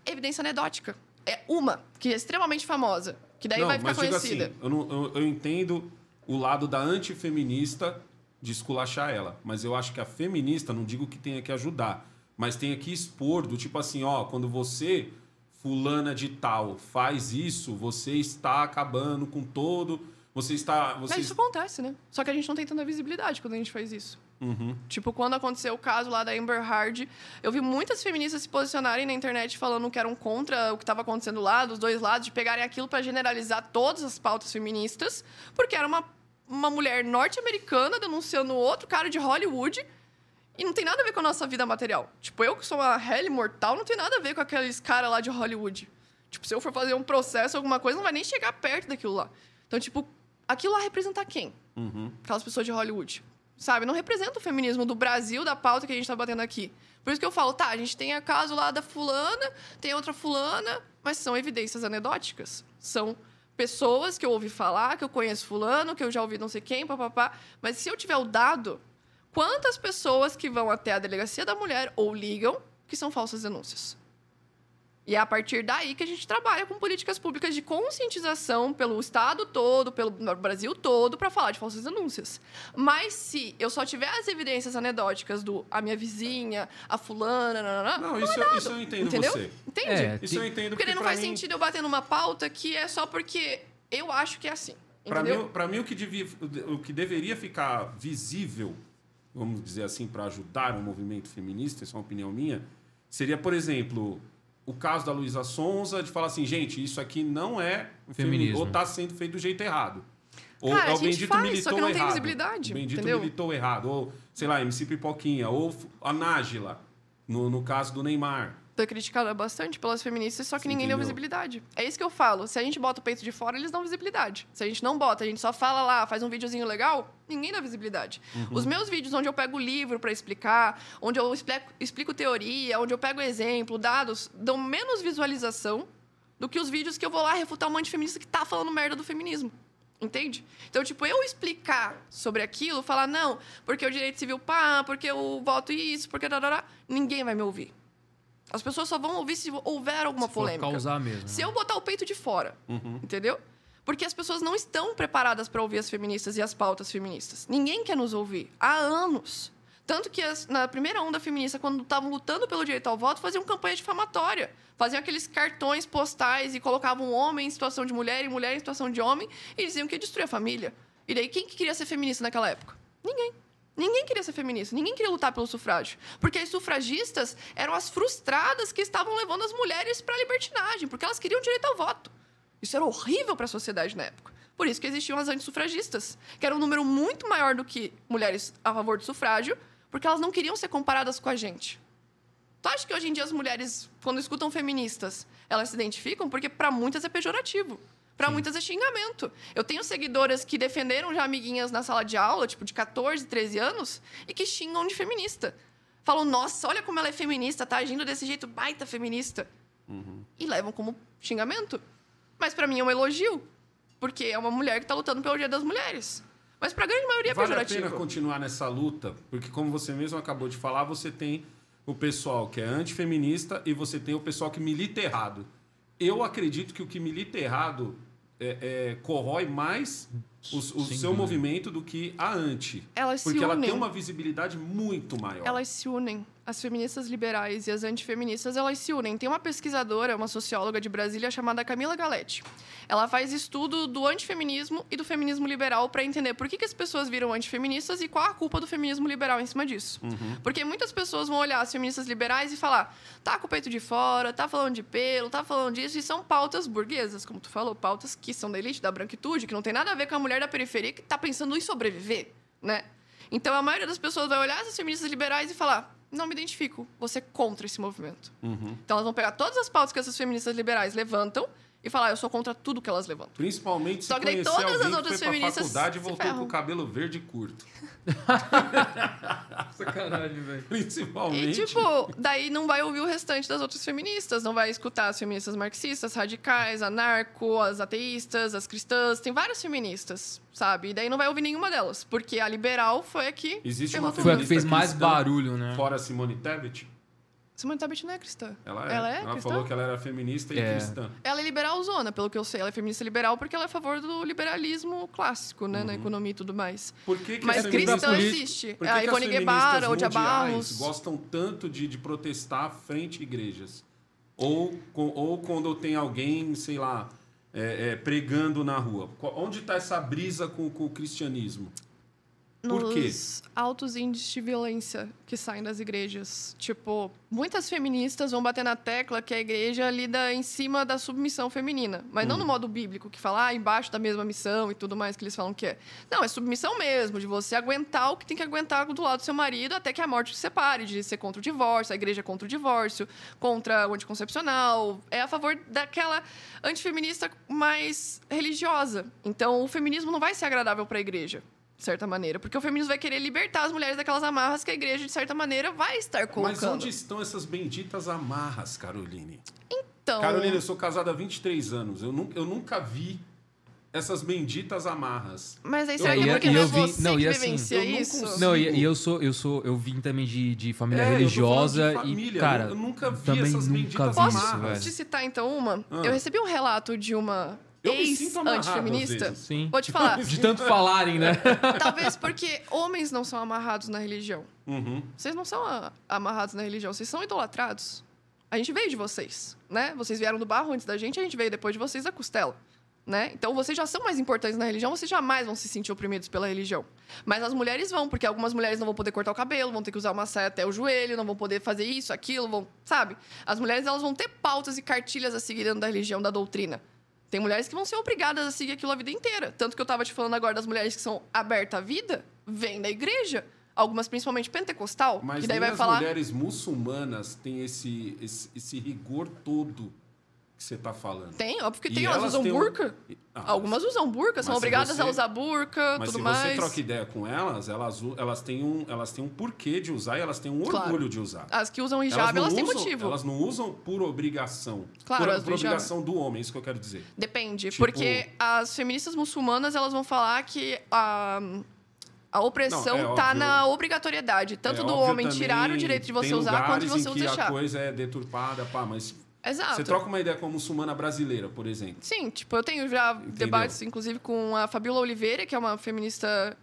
Evidência anedótica. É uma, que é extremamente famosa. Que daí não, vai ficar conhecida. assim, eu, não- eu- eu entendo o lado da antifeminista de esculachar ela. Mas eu acho que a feminista, não digo que tenha que ajudar, mas tenha que expor do tipo assim, ó, quando você, fulana de tal, faz isso, você está acabando com todo. Você está. Você Mas isso acontece, né? Só que a gente não tem tanta visibilidade quando a gente faz isso. Uhum. Tipo, quando aconteceu o caso lá da Amber Heard, eu vi muitas feministas se posicionarem na internet falando que eram contra o que estava acontecendo lá, dos dois lados, de pegarem aquilo para generalizar todas as pautas feministas, porque era uma, uma mulher norte-americana denunciando outro cara de Hollywood e não tem nada a ver com a nossa vida material. Tipo, eu que sou uma Helly mortal, não tem nada a ver com aqueles caras lá de Hollywood. Tipo, se eu for fazer um processo, alguma coisa, não vai nem chegar perto daquilo lá. Então, tipo, aquilo lá representa quem? Uhum. Aquelas pessoas de Hollywood. sabe? Não representa o feminismo do Brasil, da pauta que a gente tá batendo aqui. Por isso que eu falo, tá, a gente tem a caso lá da fulana, tem outra fulana, mas são evidências anedóticas. São pessoas que eu ouvi falar, que eu conheço fulano, que eu já ouvi não sei quem, papapá. Mas se eu tiver o dado, quantas pessoas que vão até a delegacia da mulher ou ligam que são falsas denúncias? E é a partir daí que a gente trabalha com políticas públicas de conscientização pelo Estado todo, pelo Brasil todo, para falar de falsas denúncias. Mas se eu só tiver as evidências anedóticas do a minha vizinha, a fulana, nanana, Não, não isso, é dado, isso eu entendo entendeu? você. Entende? É, Isso eu entendo Porque daí não faz mim- sentido eu bater numa pauta que é só porque eu acho que é assim. Para mim, pra mim o, que devia, o que deveria ficar visível, vamos dizer assim, para ajudar o movimento feminista, isso é uma opinião minha, seria, por exemplo, o caso da Luísa Sonza, de falar assim, gente, isso aqui não é Feminismo. ou está sendo feito do jeito errado. Ou Cara, é a o gente Bendito faz, militou só que não tem errado. visibilidade, O Bendito entendeu? militou errado. Ou, sei lá, MC Pipoquinha, ou a Nájila, no, no caso do Neymar. Foi criticada bastante pelas feministas, só que Você ninguém deu entendeu? visibilidade. É isso que eu falo. Se a gente bota o peito de fora, eles dão visibilidade. Se a gente não bota, a gente só fala lá, faz um videozinho legal, ninguém dá visibilidade. Uhum. Os meus vídeos onde eu pego o livro para explicar, onde eu explico, explico teoria, onde eu pego exemplo, dados, dão menos visualização do que os vídeos que eu vou lá refutar um monte de feminista que tá falando merda do feminismo. Entende? Então, tipo, eu explicar sobre aquilo, falar, não, porque o direito civil pá, porque eu voto isso, porque... Darará, ninguém vai me ouvir. As pessoas só vão ouvir se houver alguma Se for polêmica. causar mesmo. Se né? eu botar o peito de fora, entendeu? Porque as pessoas não estão preparadas para ouvir as feministas e as pautas feministas. Ninguém quer nos ouvir há anos. Tanto que as- na primeira onda feminista, quando estavam lutando pelo direito ao voto, faziam campanha difamatória. Faziam aqueles cartões postais e colocavam homem em situação de mulher e mulher em situação de homem e diziam que ia destruir a família. E daí, quem que queria ser feminista naquela época? Ninguém. Ninguém queria ser feminista, ninguém queria lutar pelo sufrágio. Porque as sufragistas eram as frustradas que estavam levando as mulheres para a libertinagem, porque elas queriam direito ao voto. Isso era horrível para a sociedade na época. Por isso que existiam as antissufragistas, que era um número muito maior do que mulheres a favor do sufrágio, porque elas não queriam ser comparadas com a gente. Tu acha que hoje em dia as mulheres, quando escutam feministas, elas se identificam? Porque para muitas é pejorativo. Para muitas é xingamento. Eu tenho seguidoras que defenderam já amiguinhas na sala de aula, tipo de 14, 13 anos, e que xingam de feminista. Falam, nossa, olha como ela é feminista, tá agindo desse jeito, baita feminista. E levam como xingamento. Mas para mim é um elogio, porque é uma mulher que tá lutando pelo dia das mulheres. Mas pra grande maioria é Vale a pejorativo. pena continuar nessa luta, porque como você mesmo acabou de falar, você tem o pessoal que é antifeminista e você tem o pessoal que milita errado. Eu acredito que o que milita errado é, é, corrói mais o, o seu dúvida. movimento do que a anti. Elas se porque ela tem uma visibilidade muito maior. Elas se unem. As feministas liberais e as antifeministas, elas se unem. Tem uma pesquisadora, uma socióloga de Brasília chamada Camila Galetti. Ela faz estudo do antifeminismo e do feminismo liberal para entender por que, que as pessoas viram antifeministas e qual a culpa do feminismo liberal em cima disso. Porque muitas pessoas vão olhar as feministas liberais e falar: tá com o peito de fora, tá falando de pelo, tá falando disso, e são pautas burguesas, como tu falou, pautas que são da elite, da branquitude, que não tem nada a ver com a mulher da periferia que tá pensando em sobreviver, né? Então a maioria das pessoas vai olhar essas feministas liberais e falar: não me identifico, você é contra esse movimento. Uhum. Então elas vão pegar todas as pautas que essas feministas liberais levantam e falar: eu sou contra tudo que elas levantam. Principalmente se Só que daí conhecer todas as alguém que outras foi pra feministas faculdade e se voltou com ferram. o cabelo verde curto. Sacanagem, velho. Principalmente. E, tipo, daí não vai ouvir o restante das outras feministas, não vai escutar as feministas marxistas, radicais, anarco, as ateístas, as cristãs, tem várias feministas, sabe? E daí não vai ouvir nenhuma delas, porque a liberal foi a que Existe uma tudo. Foi a que feminista fez mais barulho, né? Fora Simone Tebet. Simone Tebet não é cristã. Ela é. Ela é cristã? falou que ela era feminista e É. cristã. Ela é liberalzona, pelo que eu sei. Ela é feminista liberal porque ela é a favor do liberalismo clássico, né? Uhum. Na economia e tudo mais. Por que, que Mas as cristã existe. Por que a que as Ivone Guevara, o mundiais Diabarros. gostam tanto de, de protestar frente a igrejas? Ou, com- ou quando tem alguém, sei lá, é, é, pregando na rua? Onde está essa brisa com, com o cristianismo? Nos altos índices de violência que saem das igrejas. Tipo, muitas feministas vão bater na tecla que a igreja lida em cima da submissão feminina. Mas Hum. não no modo bíblico, que fala ah, embaixo da mesma missão e tudo mais que eles falam que é. Não, é submissão mesmo, de você aguentar o que tem que aguentar do lado do seu marido até que a morte te separe, de ser contra o divórcio, a igreja é contra o divórcio, contra o anticoncepcional. É a favor daquela antifeminista mais religiosa. Então, o feminismo não vai ser agradável para a igreja. De certa maneira. Porque o feminismo vai querer libertar as mulheres daquelas amarras que a igreja, de certa maneira, vai estar colocando. Mas onde estão essas benditas amarras, Caroline? Então, Carolina, eu sou casada há 23 anos. Eu, nu eu nunca vi essas benditas amarras. Mas aí Eu- será que é porque e não é eu vi- você não, que assim, vivencia eu não isso? Não, e, e eu sou, eu sou, eu vim também de, de família É, eu tô religiosa de família, e, cara, eu nunca vi também essas nunca benditas vi isso, amarras. velho. te citar, então, uma. Ah. Eu recebi um relato de uma Eu ex-antifeminista. Sim. Vou te falar. De tanto falarem, né? Talvez porque homens não são amarrados na religião. Uhum. Vocês não são amarrados na religião, vocês são idolatrados. A gente veio de vocês, né? Vocês vieram do barro antes da gente, a gente veio depois de vocês da costela, né? Então vocês já são mais importantes na religião, vocês jamais vão se sentir oprimidos pela religião. Mas as mulheres vão, porque algumas mulheres não vão poder cortar o cabelo, vão ter que usar uma saia até o joelho, não vão poder fazer isso, aquilo, vão, sabe? As mulheres elas vão ter pautas e cartilhas a seguir dentro da religião, da doutrina. Tem mulheres que vão ser obrigadas a seguir aquilo a vida inteira. Tanto que eu tava te falando agora das mulheres que são abertas à vida, vêm da igreja. Algumas, principalmente pentecostal, Mas que daí vai as falar. mulheres muçulmanas têm esse, esse, esse rigor todo que você está falando. Tem, óbvio que E tem. Elas, elas usam têm burca. Ah, Algumas usam burca, são mas se obrigadas você- a usar burca, Mas tudo se mais. você troca ideia com elas, elas, elas, têm um, elas têm um porquê de usar e elas têm um Claro. orgulho de usar. As que usam hijab, não elas, têm usam- motivo. Elas não usam por obrigação. Claro, por, do por hijab. obrigação do homem, isso que eu quero dizer. Depende, Tipo- porque as feministas muçulmanas elas vão falar que a, a opressão Não, é na obrigatoriedade, tanto É do homem tirar o direito de você usar quanto de você em que deixar. a coisa é deturpada, pá, mas Exato. você troca uma ideia com a muçulmana brasileira, por exemplo. Sim, tipo, eu tenho já debates, inclusive, com a Fabiola Oliveira, que é uma feminista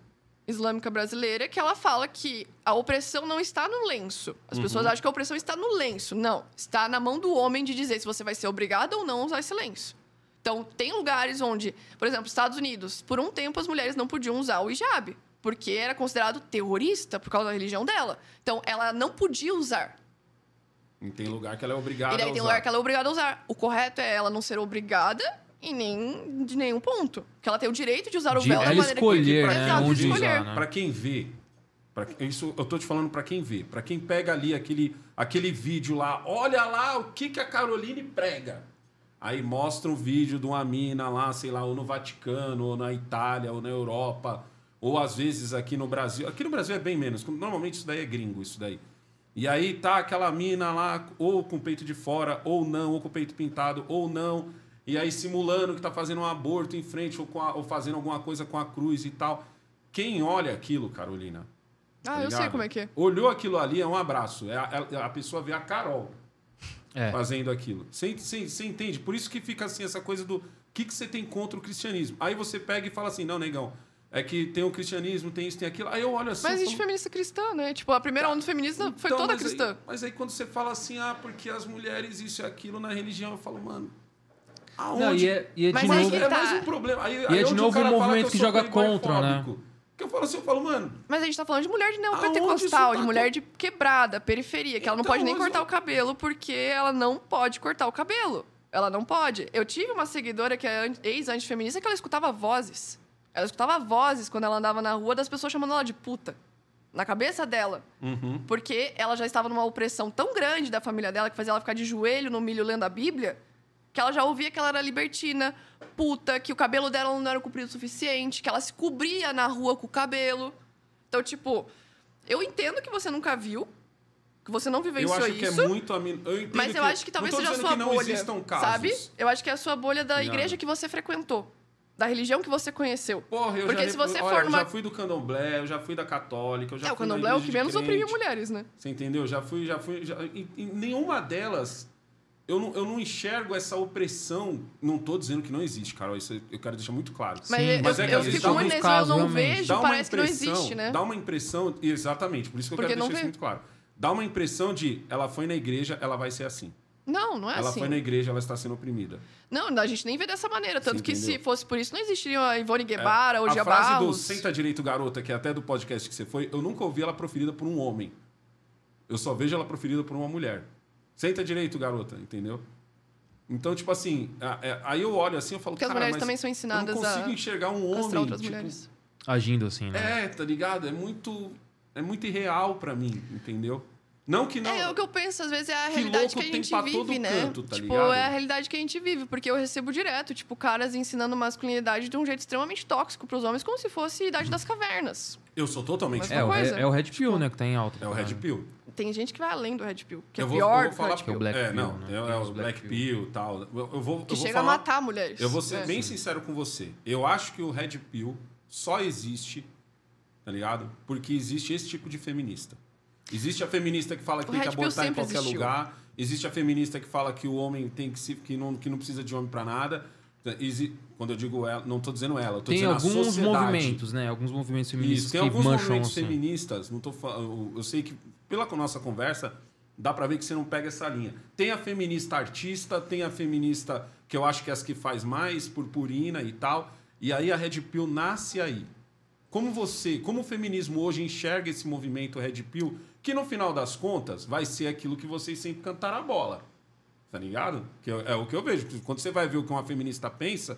islâmica brasileira, que ela fala que a opressão não está no lenço. As Uhum. pessoas acham que a opressão está no lenço. Não. Está na mão do homem de dizer se você vai ser obrigado ou não a usar esse lenço. Então, tem lugares onde, por exemplo, Estados Unidos, por um tempo as mulheres não podiam usar o hijab, porque era considerado terrorista por causa da religião dela. Então, ela não podia usar. E tem lugar que ela é obrigada E daí a tem usar. lugar que ela é obrigada a usar. O correto é ela não ser obrigada em nem, de nenhum ponto. Que ela tem o direito de usar o De véu da ela maneira escolher, que né? Exato, Onde escolher. usar, né? Pra quem vê, pra, isso eu tô te falando pra quem vê, Pra quem pega ali aquele, aquele vídeo lá, olha lá o que, que a Caroline prega. Aí mostra um vídeo de uma mina lá, sei lá, ou no Vaticano, ou na Itália, ou na Europa, ou às vezes aqui no Brasil. Aqui no Brasil é bem menos, normalmente isso daí é gringo, isso daí. E aí tá aquela mina lá, ou com o peito de fora, ou não, ou com o peito pintado, ou não. E aí simulando que tá fazendo um aborto em frente, ou, com a- ou fazendo alguma coisa com a cruz e tal. Quem olha aquilo, Carolina? Ah, tá eu sei como é que é. Olhou aquilo ali, é um abraço. É a, é- a pessoa vê a Carol É. fazendo aquilo. Você, você- você entende? Por isso que fica assim essa coisa do que, que você tem contra o cristianismo. Aí você pega e fala assim, não, negão, é que tem o cristianismo, tem isso, tem aquilo. Aí eu olho assim... Mas existe falo, feminista cristã, né? Tipo, a primeira onda feminista foi então, toda mas cristã. Aí, mas aí quando você fala assim, ah, porque as mulheres isso e aquilo na religião, eu falo, mano, aonde? Não, e é, e é Mas novo. que é tá. mais um problema. Aí, E aí é de o novo cara um movimento que sou joga contra, né? Que eu falo assim, eu falo, mano, Mas a gente tá falando de mulher de neopentecostal, tá de mulher de quebrada, periferia, que ela não Então, pode nem mas cortar eu- o cabelo porque ela não pode cortar o cabelo. Ela não pode. Eu tive uma seguidora que é an- ex-antifeminista que ela escutava vozes. Ela escutava vozes quando ela andava na rua das pessoas chamando ela de puta. Na cabeça dela. uhum. Porque ela já estava numa opressão tão grande da família dela que fazia ela ficar de joelho no milho lendo a Bíblia, que ela já ouvia que ela era libertina, puta, que o cabelo dela não era comprido o suficiente, que ela se cobria na rua com o cabelo. Então, tipo, eu entendo que você nunca viu, que você não eu vivenciou acho que isso. é muito... a min- Eu Mas eu acho que talvez seja a sua que não bolha, existam casos. sabe? Eu acho que é a sua bolha da igreja que você frequentou, da religião que você conheceu. Porra, eu Porque já, se você olha, for eu numa- já fui do candomblé, eu já fui da católica, eu já é, o fui na candomblé é o que menos oprime mulheres, né? Você entendeu? Já fui, já fui. Já, em, em nenhuma delas eu não, eu não enxergo essa opressão. Não tô dizendo que não existe, Carol. Isso eu quero deixar muito claro. Mas Sim, eu, mas é que eu às vezes fico dá muito nesse, eu não vejo, Dá uma parece que não impressão, existe, né? Dá uma impressão. Exatamente, por isso que eu Porque quero deixar isso vê. muito claro. Dá uma impressão de ela foi na igreja, ela vai ser assim. Não, não é ela assim. foi na igreja, ela está sendo oprimida. Não, a gente nem vê dessa maneira. Tanto que se fosse por isso, não existiria a Ivone Guevara ou a Gia frase do. Senta Direito Garota, que é até do podcast que você foi, eu nunca ouvi ela proferida por um homem. Eu só vejo ela proferida por uma mulher. Senta Direito Garota, entendeu? Então, tipo assim, a- é- aí eu olho assim eu falo, Porque as mulheres mas também são eu ensinadas não consigo a enxergar um homem, outras tipo, mulheres. Agindo assim, né? É, tá ligado? É muito, é muito irreal pra mim, entendeu? Não que não. É, o que eu penso, às vezes, é a Que realidade que a tem gente pra vive, todo né? canto, tá tipo, ligado? é a realidade que a gente vive, porque eu recebo direto, tipo, caras ensinando masculinidade de um jeito extremamente tóxico pros homens, como se fosse a idade das cavernas. Eu sou totalmente É, é, é o Red Pill, né, que tá em alta. É o Red Pill. Tem gente que vai além do Red Pill, que é eu vou, pior eu vou que o falar é Pill. o Black é, Pill, não, né? é, Tem é os o Black Black Pill e tal. Eu, eu vou, Que eu vou chega falar, a matar mulheres. Eu vou ser É. bem sincero com você. Eu acho que o Red Pill só existe, tá ligado? Porque existe esse tipo de feminista. Existe a feminista que fala que O tem que Red Pill abortar em qualquer existiu. lugar. Existe a feminista que fala que o homem tem que se, que não, que não precisa de homem pra nada. Exi- Quando eu digo ela, não tô dizendo ela, eu tô Tem dizendo a alguns sociedade. movimentos, né? Alguns movimentos feministas Isso, tem que alguns movimentos assim. feministas, não tô falando, eu sei que pela nossa conversa dá pra ver que você não pega essa linha. Tem a feminista artista, tem a feminista que eu acho que é as que faz mais purpurina e tal, e aí a Red Pill nasce aí. Como você, como o feminismo hoje enxerga esse movimento Red Pill, que no final das contas vai ser aquilo que vocês sempre cantaram a bola. Tá ligado? Que é, é o que eu vejo. Quando você vai ver o que uma feminista pensa,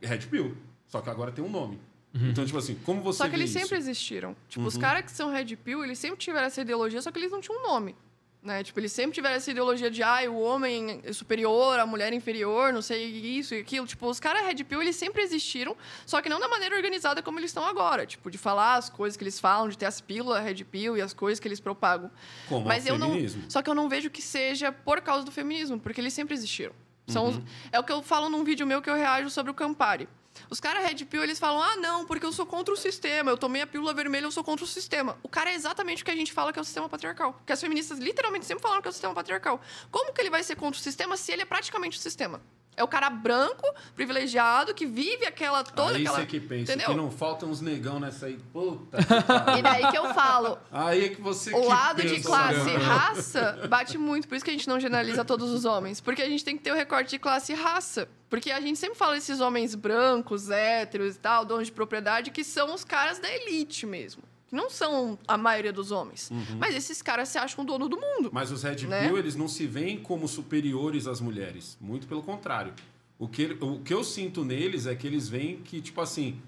é Red Pill. Só que agora tem um nome. Então, tipo assim, como você Só que vê eles isso? sempre existiram. Tipo, Uhum. os caras que são Red Pill, eles sempre tiveram essa ideologia, só que eles não tinham um nome. Né? Tipo, eles sempre tiveram essa ideologia de, ah, o homem é superior, a mulher é inferior, não sei isso e aquilo. Tipo, os caras Red Pill, eles sempre existiram, só que não da maneira organizada como eles estão agora. Tipo, de falar as coisas que eles falam, de ter as pílulas Red Pill e as coisas que eles propagam. Como Mas eu não. feminismo. Só que eu não vejo que seja por causa do feminismo, porque eles sempre existiram. São Uhum. os- é o que eu falo num vídeo meu que eu reajo sobre o Campari. Os caras Red Pill, eles falam, ah, não, porque eu sou contra o sistema, eu tomei a pílula vermelha, eu sou contra o sistema. O cara é exatamente o que a gente fala que é o sistema patriarcal. Que as feministas literalmente sempre falaram que é o sistema patriarcal. Como que ele vai ser contra o sistema se ele é praticamente o sistema? É o cara branco, privilegiado, que vive aquela toda aí aquela. você que pensa entendeu? que não faltam uns negão nessa aí. Puta. E daí que eu falo, Aí é que você o que lado de pensa, classe né? e raça bate muito. Por isso que a gente não generaliza todos os homens. Porque a gente tem que ter o recorte de classe e raça. Porque a gente sempre fala desses homens brancos, héteros e tal, donos de propriedade, que são os caras da elite mesmo. Que não são a maioria dos homens. Uhum. Mas esses caras se acham dono do mundo. Mas os Red Né? Pill, eles não se veem como superiores às mulheres. Muito pelo contrário. O que, o que eu sinto neles é que eles veem que, tipo assim,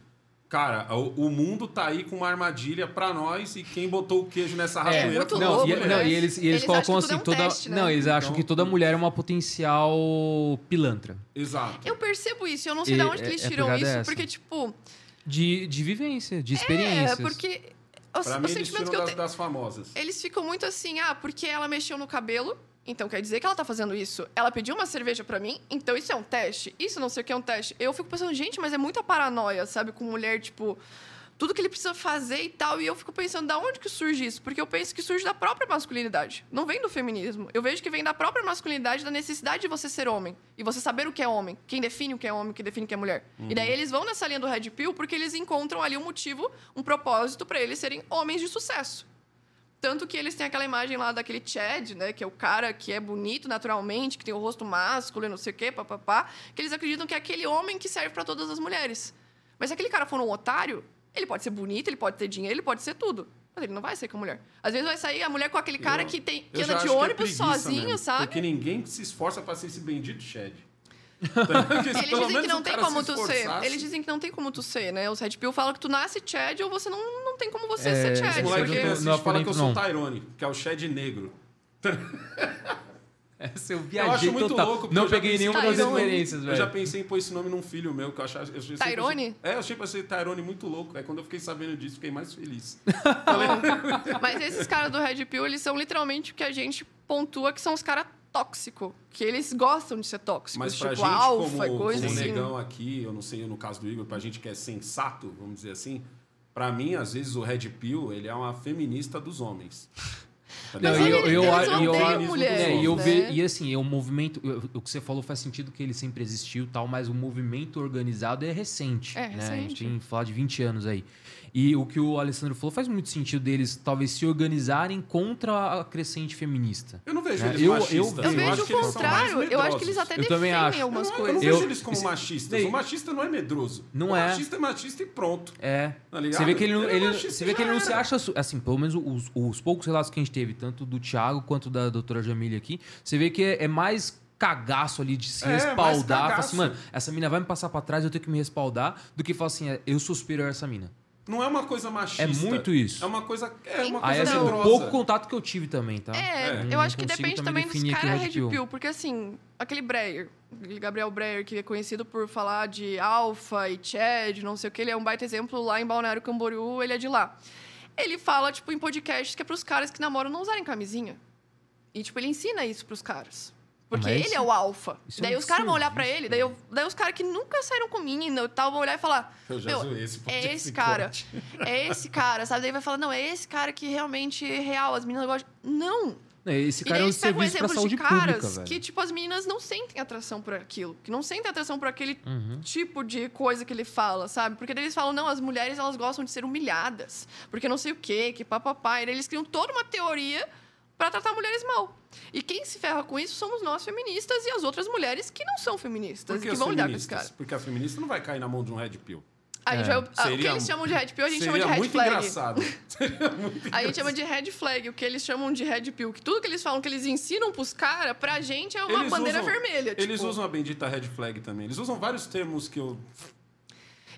cara, o, o mundo tá aí com uma armadilha pra nós e quem botou o queijo nessa ratoeira foi não, louco, e, mulher. não, né? e eles, e eles, Eles colocam acham que assim, tudo é um toda. teste, né? Não, eles acham Então- que toda mulher é uma potencial pilantra. Exato. Eu percebo isso. Eu não sei E de onde que é- eles é tiram isso. essa. Porque, tipo... De, de vivência, de É, experiências. porque... Os, Pra os mim, tiram que eu tenho... das famosas. Eles ficam muito assim, ah, porque ela mexeu no cabelo, então quer dizer que ela tá fazendo isso. Ela pediu uma cerveja pra mim, então isso é um teste. Isso não sei o que é um teste. Eu fico pensando, gente, mas é muita paranoia, sabe? Com mulher, tipo, tudo que ele precisa fazer e tal. E eu fico pensando, da onde que surge isso? Porque eu penso que surge da própria masculinidade. Não vem do feminismo. Eu vejo que vem da própria masculinidade, da necessidade de você ser homem. E você saber o que é homem. Quem define o que é homem, quem define o que é mulher. E daí eles vão nessa linha do Red Pill porque eles encontram ali um motivo, um propósito pra eles serem homens de sucesso. Tanto que eles têm aquela imagem lá daquele Chad, né? Que é o cara que é bonito naturalmente, que tem o rosto másculo e não sei o quê, papapá. Que eles acreditam que é aquele homem que serve pra todas as mulheres. Mas se aquele cara for um otário, ele pode ser bonito, ele pode ter dinheiro, ele pode ser tudo. Mas ele não vai ser com a mulher. Às vezes vai sair a mulher com aquele cara Eu- que, tem, que anda de é ônibus preguiça sozinho, mesmo, sabe? Porque ninguém se esforça pra ser esse bendito Shed. Eles dizem que não tem como tu ser. Eles dizem que não tem como tu ser, né? Os Red Pill falam que tu nasce Chad ou você não, não tem como você É, ser Chad. Esse moleque Shed que Porque... não fala que eu sou Tyrone, que é o Shed negro. Essa eu Eu acho muito louco, porque Não peguei pensei- nenhuma das Tyrone. referências, Eu já velho. pensei em pôr esse nome num filho meu, que eu achava... Eu, Tyrone? achei- É, eu achei pra ser Tyrone muito louco. Aí quando eu fiquei sabendo disso, fiquei mais feliz. Mas esses caras do Red Pill, eles são literalmente o que a gente pontua que são os caras tóxicos. Que eles gostam de ser tóxicos. Mas pra tipo, gente, alfa e como, coisa como assim. negão aqui, eu não sei no caso do Igor, pra gente que é sensato, vamos dizer assim, pra mim, às vezes, o Red Pill, ele é uma feminista dos homens. Não, e eu, eles- eu, e eu, eu né? ve- e assim, é um movimento. O que você falou faz sentido que ele sempre existiu e tal, mas o movimento organizado é recente. É, né? A gente tem que falar de 20 anos aí. E o que o Alessandro falou faz muito sentido deles talvez se organizarem contra a crescente feminista. Eu não vejo É, eles eu- machistas. eu Eu Eu vejo acho o contrário. Eu acho que eles até Eu também defendem acho. algumas Eu não, eu não coisas. vejo Eu- eles como esse- machistas. O machista não é medroso. Não o é. machista é machista e pronto. É. Tá? Você vê que ele, não- Ele é ele- machista você vê que ele não se acha. Assim, pelo menos os, os poucos relatos que a gente teve, tanto do Thiago quanto da doutora Jamília aqui, você vê que é, é mais cagaço ali de se É, respaldar. Fala cagaço. assim, mano, essa mina vai me passar pra trás, eu tenho que me respaldar, do que falar assim, é, eu sou superior a essa mina. Não é uma coisa machista. É muito isso. É uma coisa. É uma Aí, coisa assim, o medrosa. pouco contato que eu tive também, tá? É, É. eu acho que depende também também dos caras Red Pill. Porque assim, aquele Breyer, aquele Gabriel Breyer, que é conhecido por falar de Alpha e Chad, não sei o que, ele é um baita exemplo lá em Balneário Camboriú, ele é de lá. Ele fala, tipo, em podcasts que é pros caras que namoram não usarem camisinha. E, tipo, ele ensina isso pros caras. Porque Mas ele isso- é o alfa. isso é Daí um os caras vão olhar pra serviço, ele, daí, eu- daí os caras que nunca saíram com menina e tal vão olhar e falar: Eu já Meu, zoei esse é esse esse cara. corte. é esse cara, sabe? Daí vai falar: não, é esse cara que realmente é real, as meninas gostam. Não! Não, Esse E cara daí é um eles pegam serviço pra exemplos saúde de caras pública, que, tipo, as meninas não sentem atração por aquilo. Que não sentem atração por aquele Uhum. tipo de coisa que ele fala, sabe? Porque daí eles falam, não, as mulheres, elas gostam de ser humilhadas. Porque não sei o quê, que papapá. E daí eles criam toda uma teoria pra tratar mulheres mal. E quem se ferra com isso somos nós, feministas, e as outras mulheres que não são feministas e que que vão lidar com esse cara. Porque a feminista não vai cair na mão de um red pill. A gente É, vai- ah, o que seria- eles chamam de red pill, a gente chama Seria de red muito flag. engraçado. Seria muito A gente engraçado. chama de red flag, o que eles chamam de red pill. Que tudo que eles falam que eles ensinam pros caras, pra gente é uma Eles bandeira usam- vermelha. Eles tipo, usam a bendita red flag também. Eles usam vários termos que eu.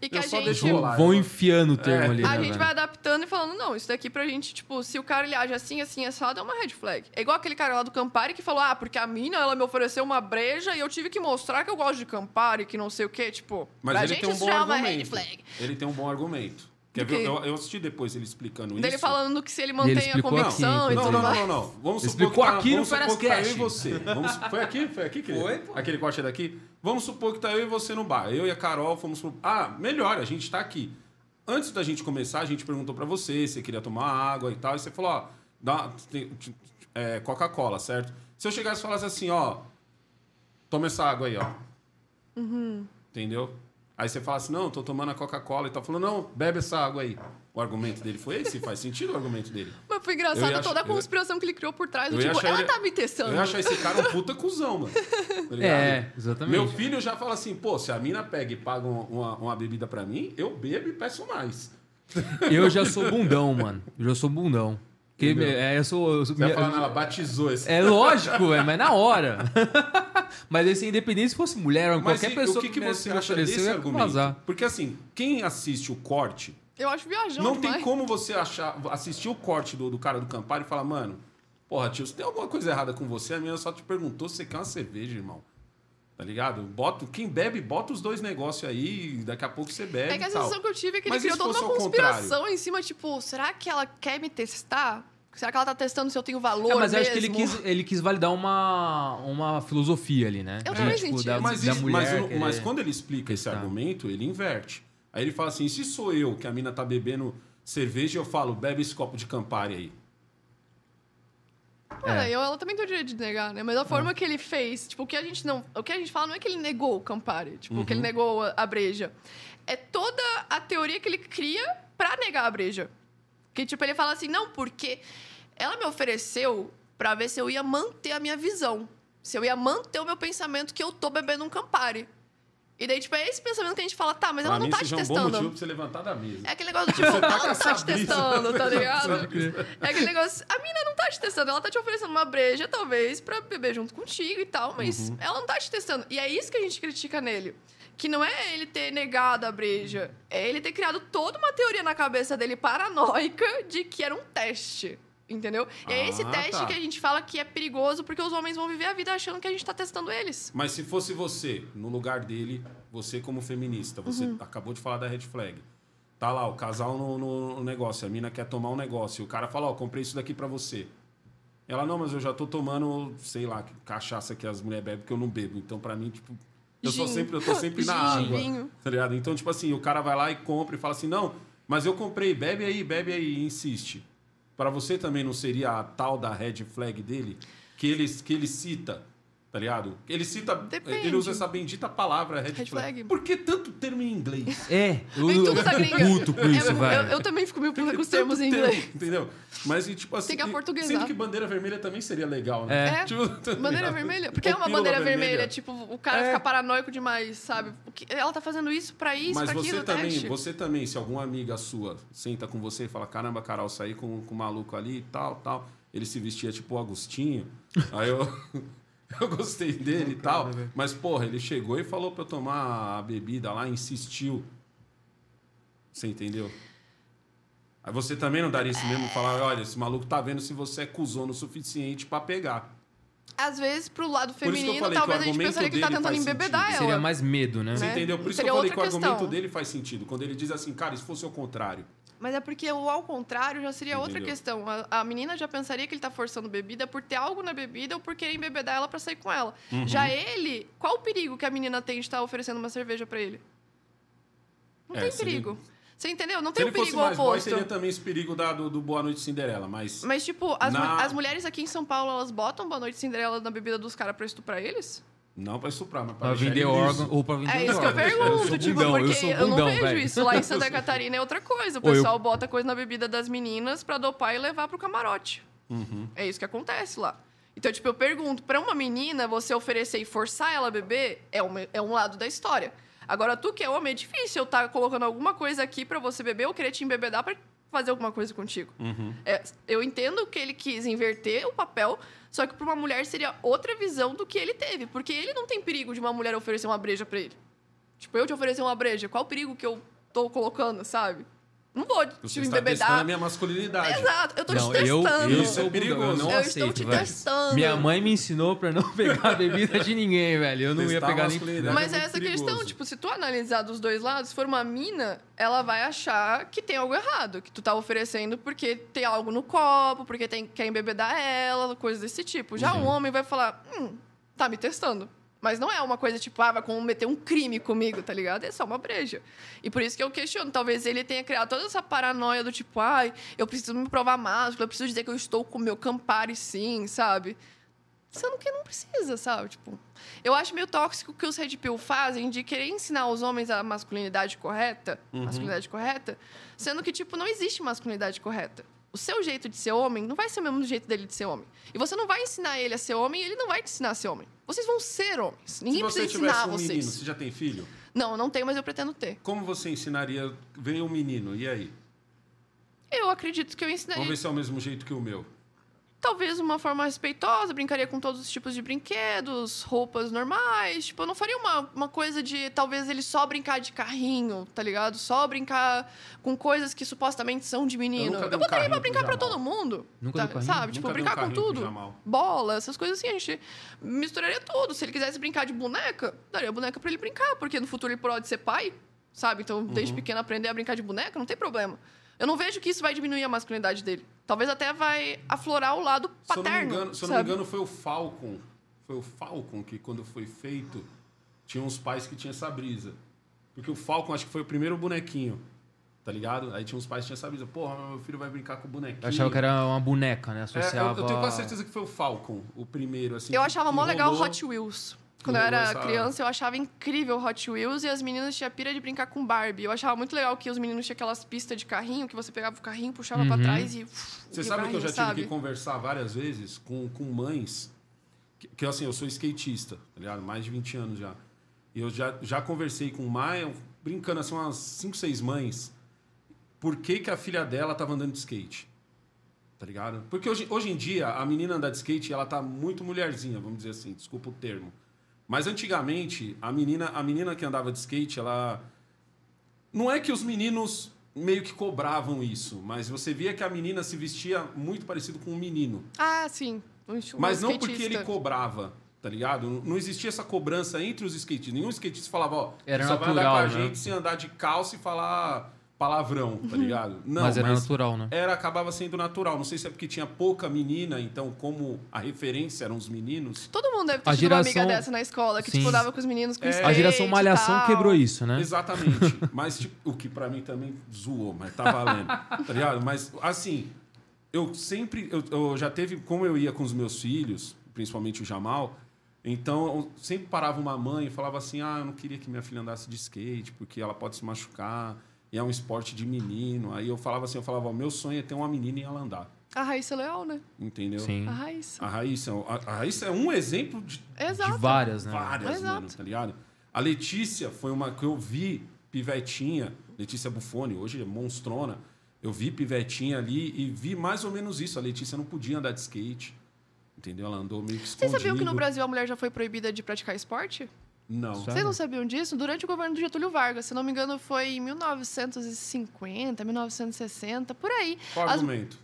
E que eu a só gente. rolar, vão enfiando o termo É. ali, A né, gente velho? vai adaptando e falando, não, isso daqui pra gente, tipo, se o cara ele age assim, assim, assado, é uma red flag. É igual aquele cara lá do Campari que falou, ah, porque a mina, ela me ofereceu uma breja e eu tive que mostrar que eu gosto de Campari, que não sei o quê, tipo, Mas pra ele gente tem um isso bom já é uma red argumento. flag. Ele tem um bom argumento. Quer ver? Eu, eu assisti depois ele explicando Dele isso. falando que se ele mantém a explicou convicção aqui, e Não, tudo não, não, não, não. Vamos supor Explicou que tá, aqui no vamos supor que tá eu e você. Vamos, foi aqui? Foi aqui, querido? Foi, pô. Aquele corte daqui? Vamos supor que tá eu e você no bar. Eu e a Carol fomos pro... Ah, melhor, a gente tá aqui. Antes da gente começar, a gente perguntou pra você se você queria tomar água e tal. E você falou, ó, dá, é, Coca-Cola, certo? Se eu chegasse e falasse assim, ó, toma essa água aí, ó. Uhum. Entendeu? Aí você fala assim, não, tô tomando a Coca-Cola e tal. Falou, não, bebe essa água aí. O argumento dele foi esse? Faz sentido o argumento dele? Mas foi Eu engraçado toda a achar- eu- conspiração que ele criou por trás. Do eu tipo, achar ela ele- tá me testando. Eu ia achar esse cara um puta cuzão, mano. Tá? É, exatamente. Meu filho já fala assim, pô, se a mina pega e paga uma, uma, bebida pra mim, eu bebo e peço mais. Eu já sou bundão, mano. Eu já sou bundão. Porque, Entendeu? é, eu sou. eu sou- Você minha- falar, ela batizou esse é lógico, é, mas na hora. mas assim, independente se fosse mulher ou Mas qualquer e- pessoa o que, que me- você acha desse eu argumento? Porque assim, quem assiste o corte, Eu acho viajão não demais. tem como você achar, assistir o corte do, do cara do Campari e falar, mano, porra, tio, se tem alguma coisa errada com você, a menina só te perguntou se você quer uma cerveja, irmão. Tá ligado? Bota, quem bebe, bota os dois negócios aí, e daqui a pouco você bebe É que a e tal. sensação que eu tive é que ele criou toda uma conspiração em cima, tipo, será que ela quer me testar? Será que ela tá testando se eu tenho valor É, mas eu acho que ele quis, ele quis validar uma, uma filosofia ali, né? Eu também tipo, senti da. Mas, da isso- mulher. mas, mas quando ele explica esse argumento, ele inverte. Aí ele fala assim: se sou eu que a mina tá bebendo cerveja, eu falo, bebe esse copo de Campari aí. É, eu, ela também tem o direito de negar, né? Mas a forma que ele fez, tipo, o que a gente não. O que a gente fala não é que ele negou o Campari, tipo, que ele negou a, a breja. É toda a teoria que ele cria pra negar a breja. Que, tipo, ele fala assim, não, porque ela me ofereceu pra ver se eu ia manter a minha visão. Se eu ia manter o meu pensamento que eu tô bebendo um Campari. E daí, tipo, é esse pensamento que a gente fala, tá, mas pra ela não mim, tá te já é um bom testando. motivo pra você levantar da mesa. É aquele negócio do tipo, Você tá ela com não tá te testando, tá ligado? Sabe? É aquele negócio, a mina não tá te testando, ela tá te oferecendo uma breja, talvez, pra beber junto contigo e tal, mas Uhum. ela não tá te testando. E é isso que a gente critica nele. Que não é ele ter negado a breja, é ele ter criado toda uma teoria na cabeça dele paranoica de que era um teste. Entendeu? E é esse Ah, teste tá. que a gente fala que é perigoso porque os homens vão viver a vida achando que a gente tá testando eles. Mas se fosse você, no lugar dele, você como feminista, você Uhum. acabou de falar da red flag. Tá lá, o casal no, no- negócio, a mina quer tomar um negócio, e o cara fala, ó, comprei isso daqui pra você. Ela, não, mas eu já tô tomando, sei lá, cachaça que as mulheres bebem, que eu não bebo. Então, pra mim, tipo, eu, sou sempre, eu tô sempre na água. Tá ligado? Então, tipo assim, o cara vai lá e compra e fala assim, não, mas eu comprei, bebe aí, bebe aí, e insiste. Pra você também não seria a tal da red flag dele? Que ele, que ele cita, tá ligado? Ele cita, Depende. ele usa essa bendita palavra red, Red flag. flag. Por que tanto termo em inglês? É, eu, Vem tudo da eu gringa. fico puto com isso, eu, velho. eu também fico meio puta com os termos em termo, inglês. Entendeu? Mas, e, tipo assim... Tem que aportuguesar. Sendo que bandeira vermelha também seria legal, né? É. Tipo, tá Bandeira ligado? vermelha? Porque é uma bandeira vermelha. tipo, o cara É. fica paranoico demais, sabe? O que- ela tá fazendo isso pra isso, Mas pra você aquilo, também, teste. você também, se alguma amiga sua senta com você e fala, caramba, Carol, saí com, com o maluco ali e tal, tal. Ele se vestia tipo o Agostinho. Aí eu, eu gostei dele e tal. Mas, porra, ele chegou e falou pra eu tomar a bebida lá, insistiu. Você entendeu? Aí você também não daria esse mesmo falar, olha, esse maluco tá vendo se você é cuzona o suficiente pra pegar. Às vezes, pro lado feminino, talvez a gente pensaria que ele tá tentando embebedar sentido. ela. Seria mais medo, né? Você Né? entendeu? Por isso Seria que eu falei que o argumento questão. dele faz sentido. Quando ele diz assim, cara, e se fosse o contrário? Mas é porque o ao contrário já seria outra Entendeu? questão. A, a menina já pensaria que ele tá forçando bebida por ter algo na bebida ou por querer embebedar ela pra sair com ela. Uhum. Já ele, qual o perigo que a menina tem de estar oferecendo uma cerveja pra ele? Não É, tem seria- perigo. Você entendeu? Não tem ele fosse perigo mais boy, oposto. teria também esse perigo da- do, do Boa Noite Cinderela, mas... Mas, tipo, as, mu- Na- as mulheres aqui em São Paulo, elas botam Boa Noite Cinderela na bebida dos caras pra estuprar eles? Não pra estuprar, mas pra, vender órgão ou pra vender É isso que eu órgão. pergunto, sou tipo, bundão, porque eu, sou eu não bundão, vejo velho. isso. Lá em Santa Catarina é outra coisa. O Ô, eu- pessoal bota coisa na bebida das meninas pra dopar e levar pro camarote. Uhum. É isso que acontece lá. Então, tipo, eu pergunto, pra uma menina, você oferecer e forçar ela a beber é um, é um lado da história. Agora, tu que é homem, é difícil eu estar colocando alguma coisa aqui pra você beber ou querer te embebedar pra fazer alguma coisa contigo. Uhum. É, eu entendo que ele quis inverter o papel, só que para uma mulher seria outra visão do que ele teve. Porque ele não tem perigo de uma mulher oferecer uma breja para ele. Tipo, eu te oferecer uma breja, qual o perigo que eu tô colocando, sabe? Não vou Você te está testando a embebedar. minha masculinidade. Exato, eu tô Não, te eu, testando. eu sou é eu perigoso. não Eu aceito, estou te velho. testando. Minha mãe me ensinou pra não pegar a bebida de ninguém, velho. Eu não ia Testar a pegar nem... masculinidade. Mas é é essa a questão, perigoso. tipo, se tu analisar dos dois lados, se for uma mina, ela vai achar que tem algo errado, que tu tá oferecendo porque tem algo no copo, porque tem, quer embebedar ela, coisas desse tipo. Já Uhum. um homem vai falar, hum, tá me testando. Mas não é uma coisa tipo, ah, vai cometer um crime comigo, tá ligado? É só uma breja. E por isso que eu questiono. Talvez ele tenha criado toda essa paranoia do tipo, ai, eu preciso me provar másculo, eu preciso dizer que eu estou com o meu Campari sim, sabe? Sendo que não precisa, sabe? Tipo, eu acho meio tóxico o que os Red Pill fazem de querer ensinar os homens a masculinidade correta, Uhum. masculinidade correta, sendo que, tipo, não existe masculinidade correta. O seu jeito de ser homem não vai ser o mesmo jeito dele de ser homem. E você não vai ensinar ele a ser homem e ele não vai te ensinar a ser homem. Vocês vão ser homens. Ninguém Se você precisa ensinar um vocês. menino, você já tem filho? Não, não tenho, mas eu pretendo ter. Como você ensinaria... Veio um menino, e aí? Eu acredito que eu Vamos ensinaria ver se é o mesmo jeito que o meu. Talvez uma forma respeitosa, brincaria com todos os tipos de brinquedos, roupas normais. Tipo, eu não faria uma, uma coisa de talvez ele só brincar de carrinho, tá ligado? Só brincar com coisas que supostamente são de menino. nunca Eu, dei um botaria pra brincar pra todo mundo. Nunca tá? Sabe? Tipo, dei um brincar com tudo. Bola, essas coisas assim. A gente misturaria tudo. Se ele quisesse brincar de boneca, daria boneca pra ele brincar, porque no futuro ele pode ser pai, sabe? Então, Uhum. desde pequeno aprender a brincar de boneca, não tem problema. Eu não vejo que isso vai diminuir a masculinidade dele. Talvez até vai aflorar o lado Se eu não me paterno. engano, se eu não me engano, foi o Falcon. Foi o Falcon que, quando foi feito, tinha uns pais que tinham essa brisa. Porque o Falcon, acho que foi o primeiro bonequinho. Tá ligado? Aí tinha uns pais que tinham essa brisa. Porra, meu filho vai brincar com o bonequinho. Eu achava que era uma boneca, né? É, eu, Associava... eu tenho quase certeza que foi o Falcon, o primeiro, assim. Eu que- achava mó legal rolou. Hot Wheels. Quando eu era criança, eu achava incrível Hot Wheels e as meninas tinham pira de brincar com Barbie. Eu achava muito legal que os meninos tinham aquelas pistas de carrinho que você pegava o carrinho, puxava pra Uhum. trás e. Você sabe que eu já tive que conversar várias vezes com, com mães, que, que assim, eu sou skatista, tá ligado? Mais de 20 anos já. E eu já, já conversei com Maia, brincando assim, umas 5, 6 mães, por que, que a filha dela tava andando de skate. Tá ligado? Porque hoje, hoje em dia, a menina andar de skate, ela tá muito mulherzinha, vamos dizer assim, desculpa o termo. Mas antigamente, a menina, a menina que andava de skate, ela. Não é que os meninos meio que cobravam isso, mas você via que a menina se vestia muito parecido com um menino. Ah, sim. Um estilo Mas não porque skatista. ele cobrava, tá ligado? Não- Não existia essa cobrança entre os skatistas. Nenhum skatista falava, ó, Era só vai andar natural, com a né? gente se andar de calça e falar palavrão, tá ligado? Não, Mas era natural, né? era acabava sendo natural. Não sei se é porque tinha pouca menina, então como a referência eram os meninos. Todo mundo deve ter A tido uma amiga geração- dessa na escola, que Sim. tipo, dava com os meninos com É. skate A geração Malhação tal. quebrou isso, né? Exatamente. Mas, tipo, o que pra mim também zoou, mas tá valendo. tá ligado? Mas, assim, eu sempre. Eu, eu já teve. Como eu ia com os meus filhos, principalmente o Jamal, então eu sempre parava uma mãe e falava assim: ah, eu não queria que minha filha andasse de skate, porque ela pode se machucar, e é um esporte de menino. Aí eu falava assim: eu falava, ó, meu sonho é ter uma menina e ela andar. A Raíssa Leal, né? Entendeu? Sim. A Raíssa. A Raíssa, a, a Raíssa é um exemplo de Exato. De várias, né? Várias, Exato. mano, tá ligado? A Letícia foi uma que eu vi pivetinha, Letícia Buffoni, hoje é monstrona. Eu vi pivetinha ali e vi mais ou menos isso. A Letícia não podia andar de skate. Entendeu? Ela andou meio que Vocês escondido. sabiam que no Brasil a mulher já foi proibida de praticar esporte? Não. Vocês não sabiam disso? Durante o governo do Getúlio Vargas, se não me engano, foi em 1950, 1960, por aí. Qual As- argumento?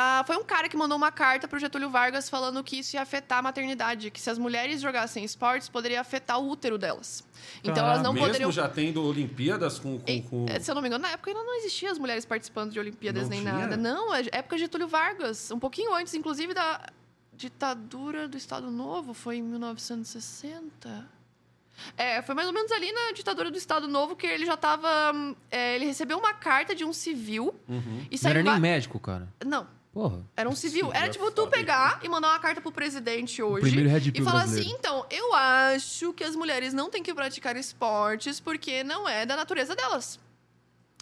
Ah, foi um cara que mandou uma carta pro Getúlio Vargas falando que isso ia afetar a maternidade, que se as mulheres jogassem esportes, poderia afetar o útero delas. Então elas não Mesmo poderiam. já tendo Olimpíadas com... com, com... eh, Se eu não me engano, na época ainda não existiam as mulheres participando de Olimpíadas Não nem tinha? nada. Não, é época de Getúlio Vargas. Um pouquinho antes, inclusive, da ditadura do Estado Novo. Foi em 1960. É, foi mais ou menos ali na ditadura do Estado Novo que ele já estava. ele recebeu uma carta de um civil Uhum. e Não saiu. era nem médico, cara. Não, Porra. era um civil. Era é tipo tu pegar e mandar uma carta pro presidente hoje. primeiro Red e falar brasileiro. assim: então, eu acho que as mulheres não têm que praticar esportes porque não é da natureza delas.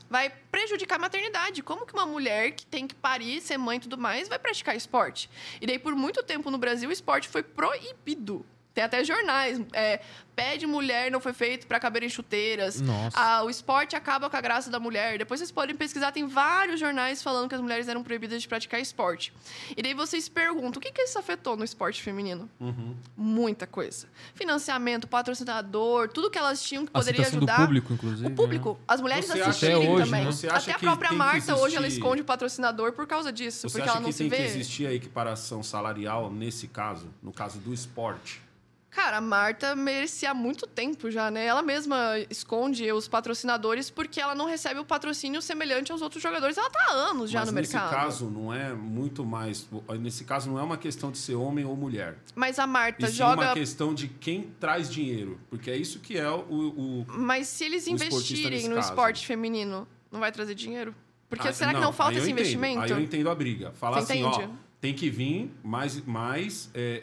Vai prejudicar a maternidade. Como que uma mulher que tem que parir, ser mãe e tudo mais, vai praticar esporte? E daí, por muito tempo no Brasil, o esporte foi proibido. Tem até jornais. É, pé de mulher não foi feito para caber em chuteiras. Nossa. Ah, o esporte acaba com a graça da mulher. Depois vocês podem pesquisar, tem vários jornais falando que as mulheres eram proibidas de praticar esporte. E daí vocês perguntam, o que, que isso afetou no esporte feminino? Uhum. Muita coisa. Financiamento, patrocinador, tudo que elas tinham que poderia Aceitação ajudar. do público, inclusive. O público, as mulheres Você acha assistirem que- Até hoje, também. né? Você acha Até a que própria tem que Marta hoje ela existir- esconde o patrocinador por causa disso, Você porque acha ela não que se tem que vê. existir a equiparação salarial nesse caso? No caso do esporte? Cara, a Marta merecia há muito tempo já, né? Ela mesma esconde os patrocinadores porque ela não recebe o patrocínio semelhante aos outros jogadores. Ela tá há anos já Mas no nesse mercado. caso não é muito mais... Nesse caso não é uma questão de ser homem ou mulher. Mas a Marta E joga. uma questão de quem traz dinheiro. Porque é isso que é o... o- Mas se eles investirem nesse no caso. esporte feminino, não vai trazer dinheiro? Porque Ah, será que não falta esse entendo. investimento? Aí eu entendo a briga. Falar Você assim, ó, entende? tem que vir mais, mais é,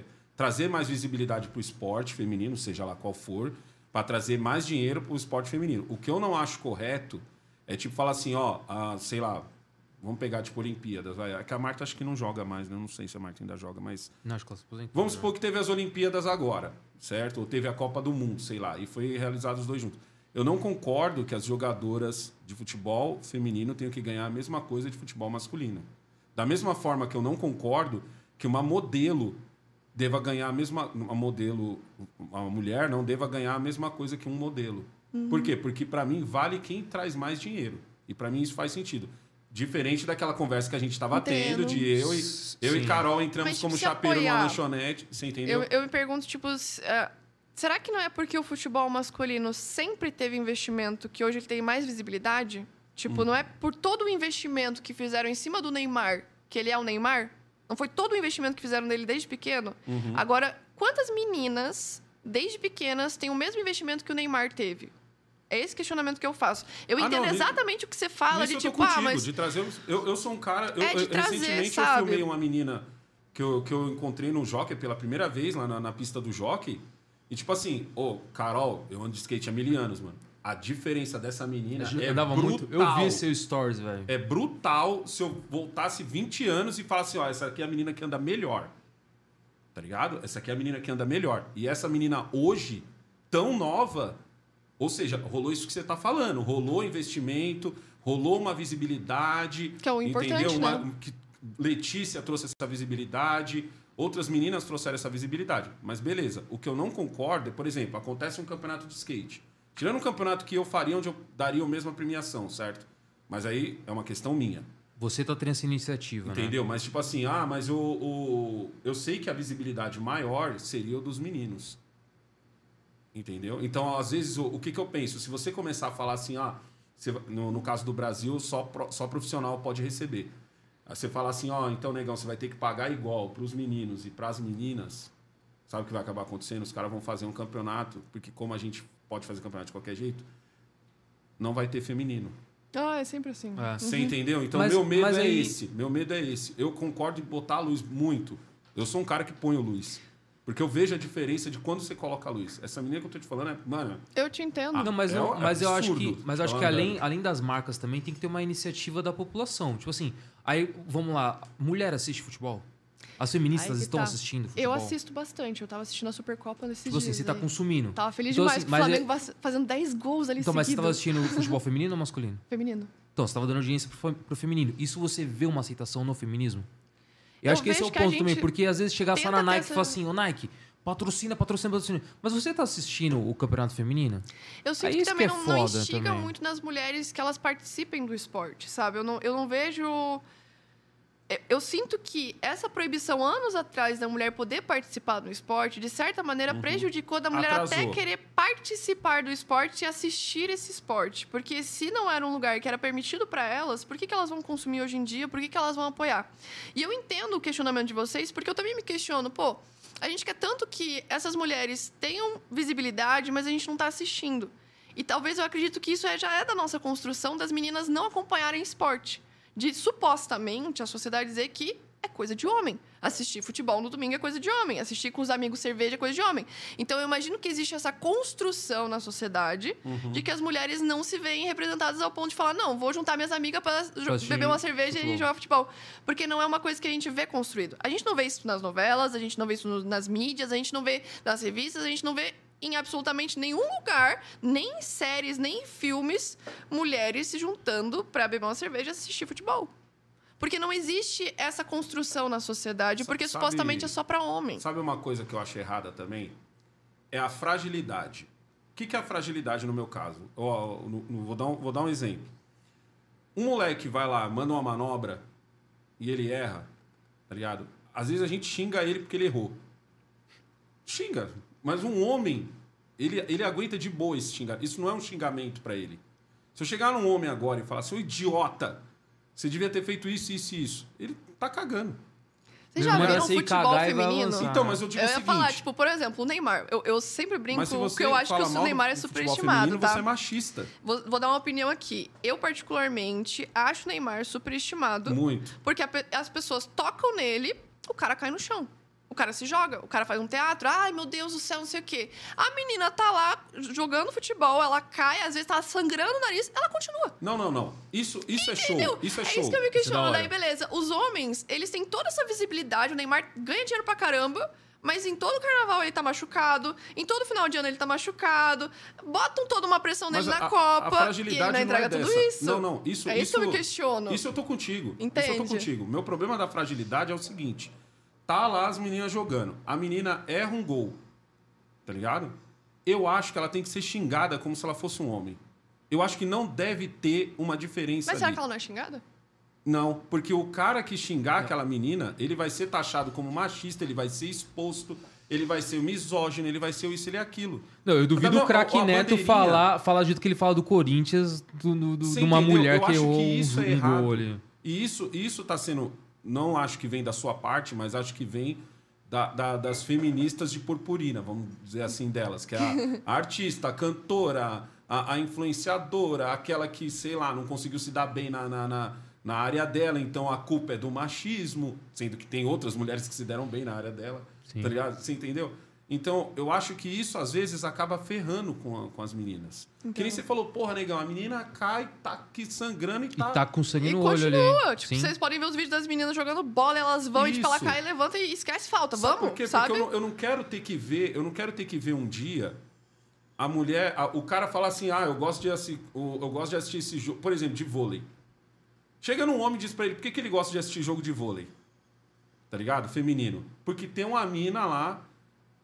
é, trazer mais visibilidade para o esporte feminino, seja lá qual for, para trazer mais dinheiro para o esporte feminino. O que eu não acho correto é tipo falar assim, ó, ah, sei lá, vamos pegar tipo Olimpíadas, vai. É que a Marta acho que não joga mais, né? Eu não sei se a Marta ainda joga, mas Não, acho que ela se aposentou, Vamos né? supor que teve as Olimpíadas agora, certo? Ou teve a Copa do Mundo, sei lá, e foi realizados os dois juntos. Eu não concordo que as jogadoras de futebol feminino tenham que ganhar a mesma coisa de futebol masculino. Da mesma forma que eu não concordo que uma modelo deva ganhar a mesma uma modelo uma mulher não deva ganhar a mesma coisa que um modelo. Por quê? Porque para mim vale quem traz mais dinheiro. E para mim isso faz sentido. Diferente daquela conversa que a gente estava tendo de eu e eu e Sim. Carol entramos Mas, tipo, como se chapeiro numa apoiar. lanchonete, você entendeu? Eu, eu me pergunto, tipo, é, será que não é porque o futebol masculino sempre teve investimento que hoje ele tem mais visibilidade? Tipo, Hum. não é por todo o investimento que fizeram em cima do Neymar, que ele é o Neymar? Não foi todo o investimento que fizeram nele desde pequeno? Uhum. Agora, quantas meninas, desde pequenas, têm o mesmo investimento que o Neymar teve? É esse questionamento que eu faço. Eu Ah, não, entendo nisso- exatamente o que você fala, de tipo, ah, contigo, mas de trazer. Eu, eu sou um cara. Eu, É, de trazer, recentemente sabe? eu filmei uma menina que eu, que eu encontrei no jockey pela primeira vez lá na, na pista do jockey. E tipo assim, ô, Carol, eu ando de skate há mil anos, mano. A diferença dessa menina Eu é andava brutal. muito. Eu vi seu stories, velho. É brutal se eu voltasse 20 anos e falasse, ó, essa aqui é a menina que anda melhor. Tá ligado? Essa aqui é a menina que anda melhor. E essa menina hoje, tão nova, ou seja, rolou isso que você tá falando. Rolou investimento, rolou uma visibilidade. Que é o importante, entendeu? Uma- né? que Letícia trouxe essa visibilidade, outras meninas trouxeram essa visibilidade. Mas beleza, o que eu não concordo é, por exemplo, acontece um campeonato de skate. Tirando um campeonato que eu faria onde eu daria a mesma premiação, certo? Mas aí é uma questão minha. Você tá tendo essa iniciativa, né? Entendeu? Mas tipo assim, ah, mas o, o- eu sei que a visibilidade maior seria o dos meninos. Entendeu? Então, às vezes, o, o que, que eu penso? Se você começar a falar assim, ah, você no, no caso do Brasil, só, só profissional pode receber. Aí você fala assim, ó, então, negão, você vai ter que pagar igual para os meninos e para as meninas. Sabe o que vai acabar acontecendo? Os caras vão fazer um campeonato, porque como a gente pode fazer campeonato de qualquer jeito, não vai ter feminino. Ah, é sempre assim. É. Você entendeu? Então, Mas- meu medo é aí- esse. Meu medo é esse. Eu concordo em botar a luz muito. Eu sou um cara que põe o luz. Porque eu vejo a diferença de quando você coloca a luz. Essa menina que eu tô te falando é, mano, Eu te entendo. Não, mas, É eu, mas eu acho que, mas eu acho Tá que além, além das marcas também tem que ter uma iniciativa da população. Tipo assim, aí vamos lá, mulher assiste futebol? As feministas Aí estão tá. assistindo futebol? Eu assisto bastante. Eu tava assistindo a Supercopa nesses Tipo assim, dias. você tá aí. consumindo. Tava feliz Então, demais assim, o é- Flamengo va- fazendo 10 gols ali Então, mas você tava assistindo futebol feminino ou masculino? Feminino. Então, você tava dando audiência pro, pro feminino. Isso você vê uma aceitação no feminismo? Eu, Eu acho que esse é o ponto também, porque às vezes chegar só na Nike e essa- falar assim, ô Nike, patrocina, patrocina, patrocina. Mas você tá assistindo o campeonato feminino? Eu sinto É que também que é não, não instiga também. muito nas mulheres que elas participem do esporte, sabe? Eu não, eu não vejo. Eu- Eu sinto que essa proibição anos atrás da mulher poder participar do esporte, de certa maneira, prejudicou da mulher até Atrasou. querer participar do esporte e assistir esse esporte. Porque se não era um lugar que era permitido para elas, por que, que elas vão consumir hoje em dia? Por que, que elas vão apoiar? E eu entendo o questionamento de vocês, porque eu também me questiono, pô, a gente quer tanto que essas mulheres tenham visibilidade, mas a gente não está assistindo. E talvez eu acredito que isso é- já é da nossa construção das meninas não acompanharem esporte. De supostamente a sociedade dizer que é coisa de homem. Assistir futebol no domingo é coisa de homem. Assistir com os amigos cerveja é coisa de homem. Então eu imagino que existe essa construção na sociedade de que as mulheres não se veem representadas ao ponto de falar: não, vou juntar minhas amigas para beber uma cerveja futebol. e jogar futebol. Porque não é uma coisa que a gente vê construído. A gente não vê isso nas novelas, a gente não vê isso nas mídias, a gente não vê nas revistas, a gente não vê em absolutamente nenhum lugar, nem em séries, nem em filmes, mulheres se juntando para beber uma cerveja e assistir futebol. Porque não existe essa construção na sociedade, porque sabe- supostamente é só para homem. Sabe uma coisa que eu acho errada também? É a fragilidade. O que, que é a fragilidade no meu caso? Ó, no- no- vou, dar um, vou dar um exemplo. Um moleque vai lá, manda uma manobra e ele erra, tá ligado? Às vezes a gente xinga ele porque ele errou. Xinga. Mas um homem, ele, ele aguenta de boa esse xingamento. Isso não é um xingamento pra ele. Se eu chegar num homem agora e falar, seu idiota, você devia ter feito isso, isso e isso. Ele tá cagando. Vocês já viram ir futebol e feminino? Então, mas eu digo Eu o ia seguinte... falar, tipo, por exemplo, o Neymar. Eu, eu sempre brinco que eu acho que o Neymar é superestimado, feminino, tá? Você é machista. Vou, vou dar uma opinião aqui. Eu, particularmente, acho o Neymar superestimado. Muito. Porque a as pessoas tocam nele, o cara cai no chão. O cara se joga, o cara faz um teatro, ai meu Deus do céu, não sei o quê. A menina tá lá jogando futebol, ela cai, às vezes tá sangrando o nariz, ela continua. Não, não, não. Isso, isso é show. Isso é, é show. isso que eu me Isso é questiono. Daí, beleza. Os homens, eles têm toda essa visibilidade. O Neymar ganha dinheiro pra caramba. Mas em todo carnaval ele tá machucado, em todo final de ano ele tá machucado, botam toda uma pressão nele Mas na a- Copa a e fragilidade ele não entrega não é tudo isso. Não, não, isso- é isso, que eu me isso- questiono. Isso eu tô contigo. Isso eu Entende? tô contigo. Meu problema da fragilidade é o seguinte: tá lá as meninas jogando. A menina erra um gol. Tá ligado? Eu acho que ela tem que ser xingada como se ela fosse um homem. Eu acho que não deve ter uma diferença Mas será ali. que ela não é xingada? Não, porque o cara que xingar aquela menina, ele vai ser taxado como machista, ele vai ser exposto, ele vai ser misógino, ele vai ser isso, ele é aquilo. Não, eu duvido Não, o craque Neto bandeirinha- falar, falar do jeito que ele fala do Corinthians, do, do- de uma entendeu? mulher Eu que errou que um, isso é um errado. gol ali. E isso, isso tá sendo. Não acho que vem da sua parte, mas acho que vem da- da- das feministas de purpurina, vamos dizer assim, delas. Que é a, a artista, a cantora, a, a influenciadora, aquela que, sei lá, não conseguiu se dar bem na, na, na, na área dela, então a culpa é do machismo, sendo que tem outras mulheres que se deram bem na área dela. Sim. Tá ligado? Você entendeu? Então, eu acho que isso às vezes acaba ferrando com, a- com as meninas. Que nem você falou, porra, negão, a menina cai, tá aqui sangrando e E tá. tá com sangue E no olho continua. ali. Tipo, Sim. vocês podem ver os vídeos das meninas jogando bola, elas vão e tipo, ela Isso. cai, levanta e esquece falta. Sabe Vamos, por quê? sabe? Porque eu não, eu não quero ter que ver, eu não quero ter que ver um dia a mulher, a- o cara falar assim, ah, eu gosto de assistir, eu gosto de assistir esse jogo, por exemplo, de vôlei. Chega num homem e diz pra ele, por que, que ele gosta de assistir jogo de vôlei? Tá ligado? Feminino. Porque tem uma mina lá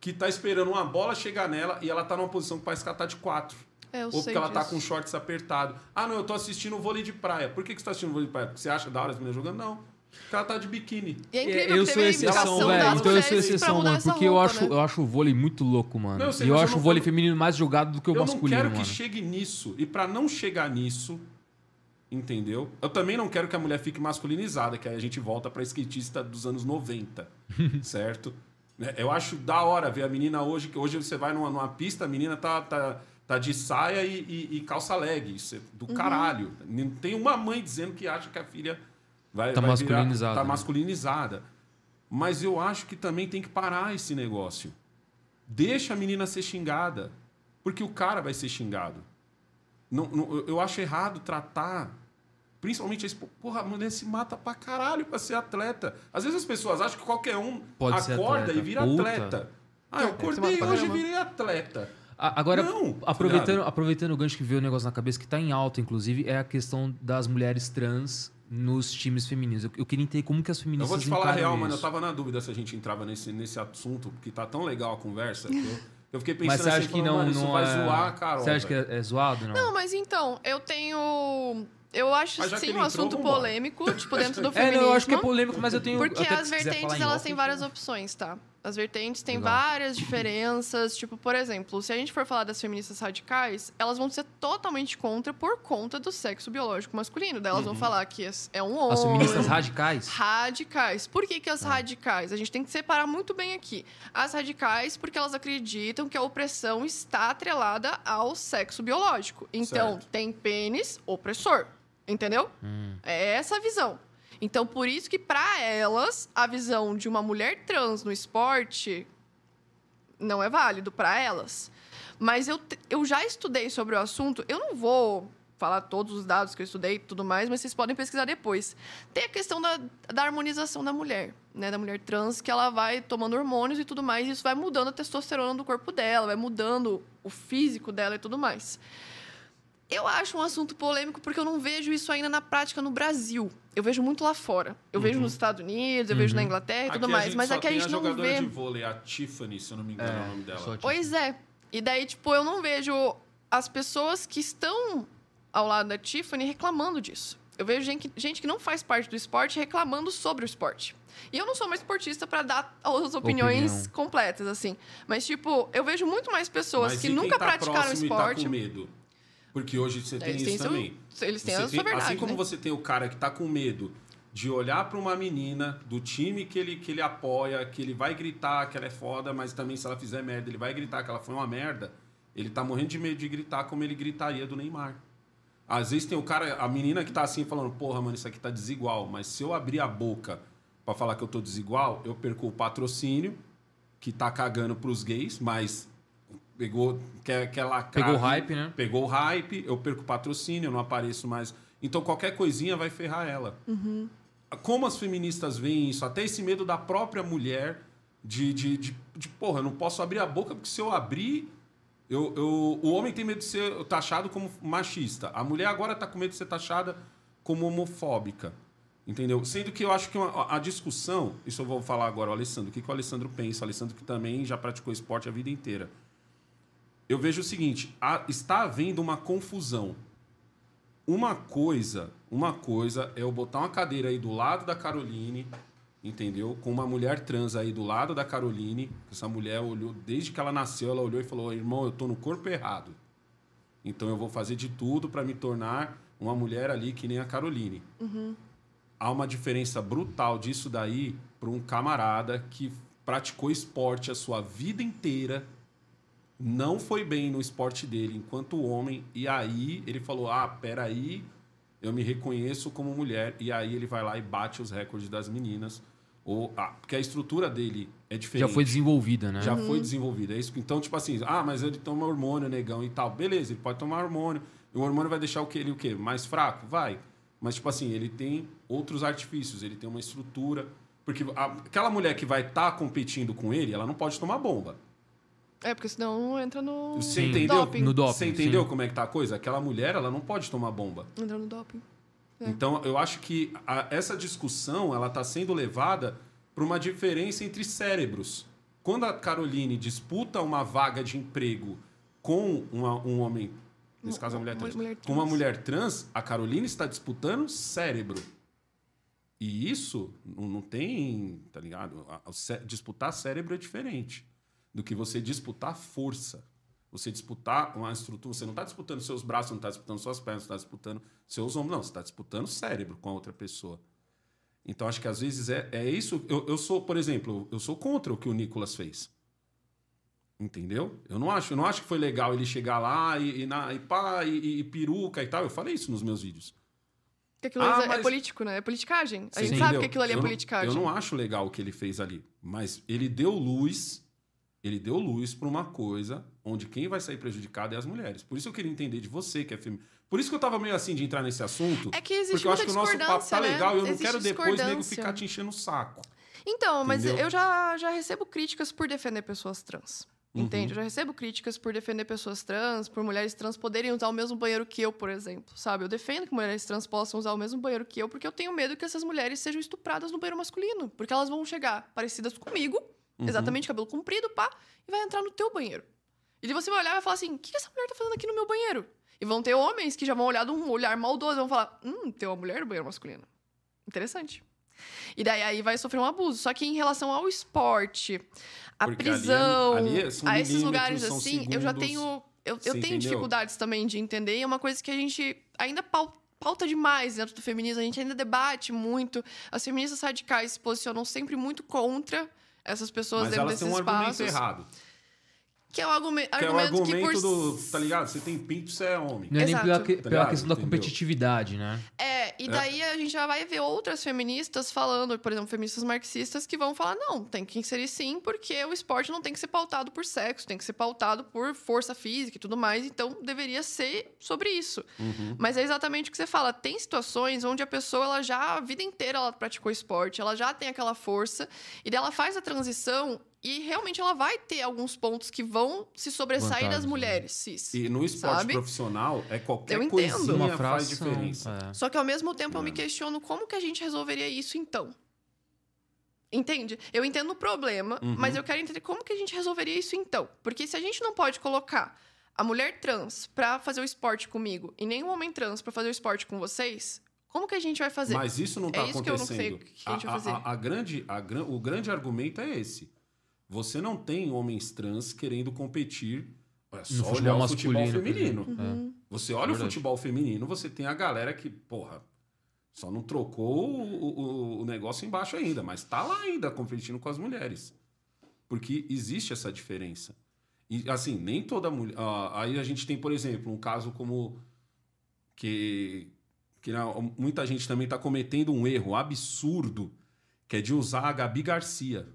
que tá esperando uma bola chegar nela e ela tá numa posição que parece que ela tá de quatro. É, eu Ou sei porque ela tá disso. com shorts apertado. Ah, não, eu tô assistindo vôlei de praia. Por que, que você tá assistindo vôlei de praia? Porque você acha da hora as meninas jogando? Não. Porque ela tá de biquíni. E é incrível eu sou exceção, velho. Então eu sou exceção, mano. Porque eu, roupa, acho, né? eu acho o vôlei muito louco, mano. Não, eu sei, e eu eu acho o vôlei quero- feminino mais jogado do que o eu masculino, não quero mano. que chegue nisso. E pra não chegar nisso, entendeu? Eu também não quero que a mulher fique masculinizada, que aí a gente volta pra skatista dos anos 90, certo? Né, Eu acho da hora ver a menina hoje, que hoje você vai numa, numa pista, a menina tá, tá, tá de saia e, e- e calça leg. Isso é do Uhum. caralho. Não tem uma mãe dizendo que acha que a filha vai, Tá vai virar- masculinizada, tá né? masculinizada. Mas eu acho que também tem que parar esse negócio. Deixa a menina ser xingada. Porque o cara vai ser xingado. Não, não- eu acho errado tratar. Principalmente esse. Porra, a mulher se mata pra caralho pra ser atleta. Às vezes as pessoas acham que qualquer um Pode acorda e vira Puta. atleta. Ah, eu É, acordei hoje e virei atleta. A- Agora, Não, tá aproveitando, aproveitando o gancho que veio o negócio na cabeça, que tá em alta, inclusive, é a questão das mulheres trans nos times femininos. Eu, eu queria entender como que as Eu feministas vou te falar a real, isso. mano. Eu tava na dúvida se a gente entrava nesse, nesse assunto, porque tá tão legal a conversa. que eu, eu fiquei pensando Mas você acha assim, que falando, não, mano, isso não vai é... zoar a Carol. Você acha que é, é zoado? Não. Não, mas então, eu tenho. Eu acho sim um entrou, assunto vambora. polêmico, tipo, dentro do É, feminismo. não, eu acho que é polêmico, mas eu tenho. Porque as vertentes, elas têm várias opções, tá? As vertentes têm Legal. várias diferenças. Tipo, por exemplo, se a gente for falar das feministas radicais, elas vão ser totalmente contra por conta do sexo biológico masculino. Daí elas Uhum. vão falar que é um homem. As feministas radicais? Radicais. Por que, que as radicais? A gente tem que separar muito bem aqui. As radicais, porque elas acreditam que a opressão está atrelada ao sexo biológico. Então, Certo. tem pênis opressor. Entendeu? É essa a visão. Então, por isso que, para elas, a visão de uma mulher trans no esporte não é válido para elas. Mas eu, eu já estudei sobre o assunto. Eu não vou falar todos os dados que eu estudei e tudo mais, mas vocês podem pesquisar depois. Tem a questão da, da harmonização da mulher, né? Da mulher trans, que ela vai tomando hormônios e tudo mais, e isso vai mudando a testosterona do corpo dela, vai mudando o físico dela e tudo mais. Eu acho um assunto polêmico porque eu não vejo isso ainda na prática no Brasil. Eu vejo muito lá fora. Eu vejo nos Estados Unidos, eu vejo na Inglaterra e tudo Aqui a mais. gente Mas só aqui a gente não jogadora vê. de vôlei, a Tiffany, se eu não me engano é, o nome dela. Pois é. E daí, tipo, eu não vejo as pessoas que estão ao lado da Tiffany reclamando disso. Eu vejo gente, gente que não faz parte do esporte reclamando sobre o esporte. E eu não sou uma esportista para dar as opiniões Opinião. completas, assim. Mas, tipo, eu vejo muito mais pessoas Mas que e quem nunca tá praticaram próximo e esporte. Tá com medo? Porque hoje você tem Eles isso têm seu- também. eles têm Você a sua verdade, Assim como né? você tem o cara que tá com medo de olhar para uma menina do time que ele, que ele apoia, que ele vai gritar que ela é foda, mas também se ela fizer merda, ele vai gritar que ela foi uma merda. Ele tá morrendo de medo de gritar como ele gritaria do Neymar. Às vezes tem o cara, a menina que tá assim falando, porra, mano, isso aqui tá desigual. Mas se eu abrir a boca pra falar que eu tô desigual, eu perco o patrocínio, que tá cagando pros gays, mas pegou, quer, quer lacrar. Pegou o hype, né? Pegou o hype, eu perco o patrocínio, eu não apareço mais. Então qualquer coisinha vai ferrar ela. Como as feministas veem isso? Até esse medo da própria mulher de, de, de, de, porra, eu não posso abrir a boca, porque se eu abrir. Eu, eu, o homem tem medo de ser taxado como machista. A mulher agora está com medo de ser taxada como homofóbica. Entendeu? Sendo que eu acho que uma- a discussão, isso eu vou falar agora, o Alessandro, o que, que o Alessandro pensa? O Alessandro que também já praticou esporte a vida inteira. Eu vejo o seguinte: há- está havendo uma confusão. Uma coisa, uma coisa é eu botar uma cadeira aí do lado da Caroline, entendeu? Com uma mulher trans aí do lado da Caroline. Essa mulher olhou, desde que ela nasceu, ela olhou e falou: irmão, eu tô no corpo errado. Então eu vou fazer de tudo para me tornar uma mulher ali que nem a Caroline. Há uma diferença brutal disso daí para um camarada que praticou esporte a sua vida inteira, não foi bem no esporte dele enquanto homem, e aí ele falou: Ah, peraí, eu me reconheço como mulher, e aí ele vai lá e bate os recordes das meninas. Ou, ah, porque a estrutura dele é diferente. Já foi desenvolvida, né? Já foi desenvolvida. É isso. Então, tipo assim, ah, mas ele toma hormônio, negão e tal. Beleza, ele pode tomar hormônio. E o hormônio vai deixar o que ele o quê? Mais fraco? Vai. Mas, tipo assim, ele tem outros artifícios, ele tem uma estrutura. Porque a- aquela mulher que vai estar competindo com ele, ela não pode tomar bomba. É, porque senão entra no Você entendeu? doping. No doping, Você entendeu sim. como é que tá a coisa? Aquela mulher, ela não pode tomar bomba. Entra no doping. É. Então, eu acho que a- essa discussão ela está sendo levada para uma diferença entre cérebros. Quando a Caroline disputa uma vaga de emprego com uma- um homem, nesse caso a mulher trans, mulher com uma trans. mulher trans, a Caroline está disputando cérebro. E isso não, tem, tá ligado? Disputar cérebro é diferente do que você disputar força. Você disputar uma estrutura, você não está disputando seus braços, não está disputando suas pernas, não está disputando seus ombros, não. Você está disputando cérebro com a outra pessoa. Então, acho que às vezes é, é isso. Eu, eu sou, por exemplo, eu sou contra o que o Nicolas fez. Entendeu? Eu não acho, eu não acho que foi legal ele chegar lá e, e, na, e pá, e, e peruca e tal. Eu falei isso nos meus vídeos. Porque aquilo Ah, é- é mas- político, né? É politicagem. A gente sabe entendeu? que aquilo ali é Eu não- politicagem. Eu não acho legal o que ele fez ali. Mas ele deu luz. Ele deu luz para uma coisa onde quem vai sair prejudicado é as mulheres. Por isso eu queria entender de você, que é feminino. Por isso que eu tava meio assim de entrar nesse assunto. É que existe porque eu acho que o nosso papo tá né? legal e eu não Existe quero depois nego ficar te enchendo o saco. Então, mas Entendeu? eu já, já recebo críticas por defender pessoas trans. Uhum. Entende? Eu já recebo críticas por defender pessoas trans, por mulheres trans poderem usar o mesmo banheiro que eu, por exemplo. Sabe? Eu defendo que mulheres trans possam usar o mesmo banheiro que eu, porque eu tenho medo que essas mulheres sejam estupradas no banheiro masculino. Porque elas vão chegar parecidas comigo, Uhum. exatamente, cabelo comprido, pá, e vai entrar no teu banheiro. E daí você vai olhar e vai falar assim: o que essa mulher tá fazendo aqui no meu banheiro? E vão ter homens que já vão olhar de um olhar maldoso e vão falar: hum, tem uma mulher no banheiro masculino. Interessante. E daí aí vai sofrer um abuso. Só que em relação ao esporte, a Porque ali é- prisão, ali é- são a esses lugares assim, eu já segundos. tenho. Eu, eu tenho entendeu? dificuldades também de entender. E é uma coisa que a gente ainda pau- pauta demais dentro do feminismo. A gente ainda debate muito. As feministas radicais se posicionam sempre muito contra essas pessoas Mas dentro elas desses têm um argumento espaços. errado. Que é o argume- Que é o argumento que, argumento por do. Tá ligado? Você tem pinto, você é homem. Não é nem Exato. pela, que- Tá pela questão da Entendeu? competitividade, né? É, e daí a gente já vai ver outras feministas falando, por exemplo, feministas marxistas, que vão falar: não, tem que inserir sim, porque o esporte não tem que ser pautado por sexo, tem que ser pautado por força física e tudo mais, então deveria ser sobre isso. Uhum. Mas é exatamente o que você fala: tem situações onde a pessoa, ela já, a vida inteira, ela praticou esporte, ela já tem aquela força, e daí ela faz a transição. E realmente ela vai ter alguns pontos que vão se sobressair Vantagens, das né? mulheres, cis. E no esporte Sabe? profissional, é qualquer Eu entendo. coisinha Uma faz diferença. é. Só que ao mesmo tempo eu me É. questiono como que a gente resolveria isso então. Entende? Eu entendo o problema, Uhum. mas eu quero entender como que a gente resolveria isso então. Porque se a gente não pode colocar a mulher trans pra fazer o esporte comigo e nem o homem trans pra fazer o esporte com vocês, como que a gente vai fazer? Mas isso não está É isso que eu não acontecendo. sei o que a gente vai fazer. a- a grande, a o grande argumento é esse. Você não tem homens trans querendo competir. É só No olhar futebol o futebol por feminino. Uhum. Você olha o Verdade. futebol feminino, você tem a galera que, porra, só não trocou o, o- o negócio embaixo ainda, mas tá lá ainda competindo com as mulheres. Porque existe essa diferença. E, assim, nem toda mulher. ah, aí a gente tem, por exemplo, um caso como. Que, que não, muita gente também está cometendo um erro absurdo, que é de usar a Gabi Garcia.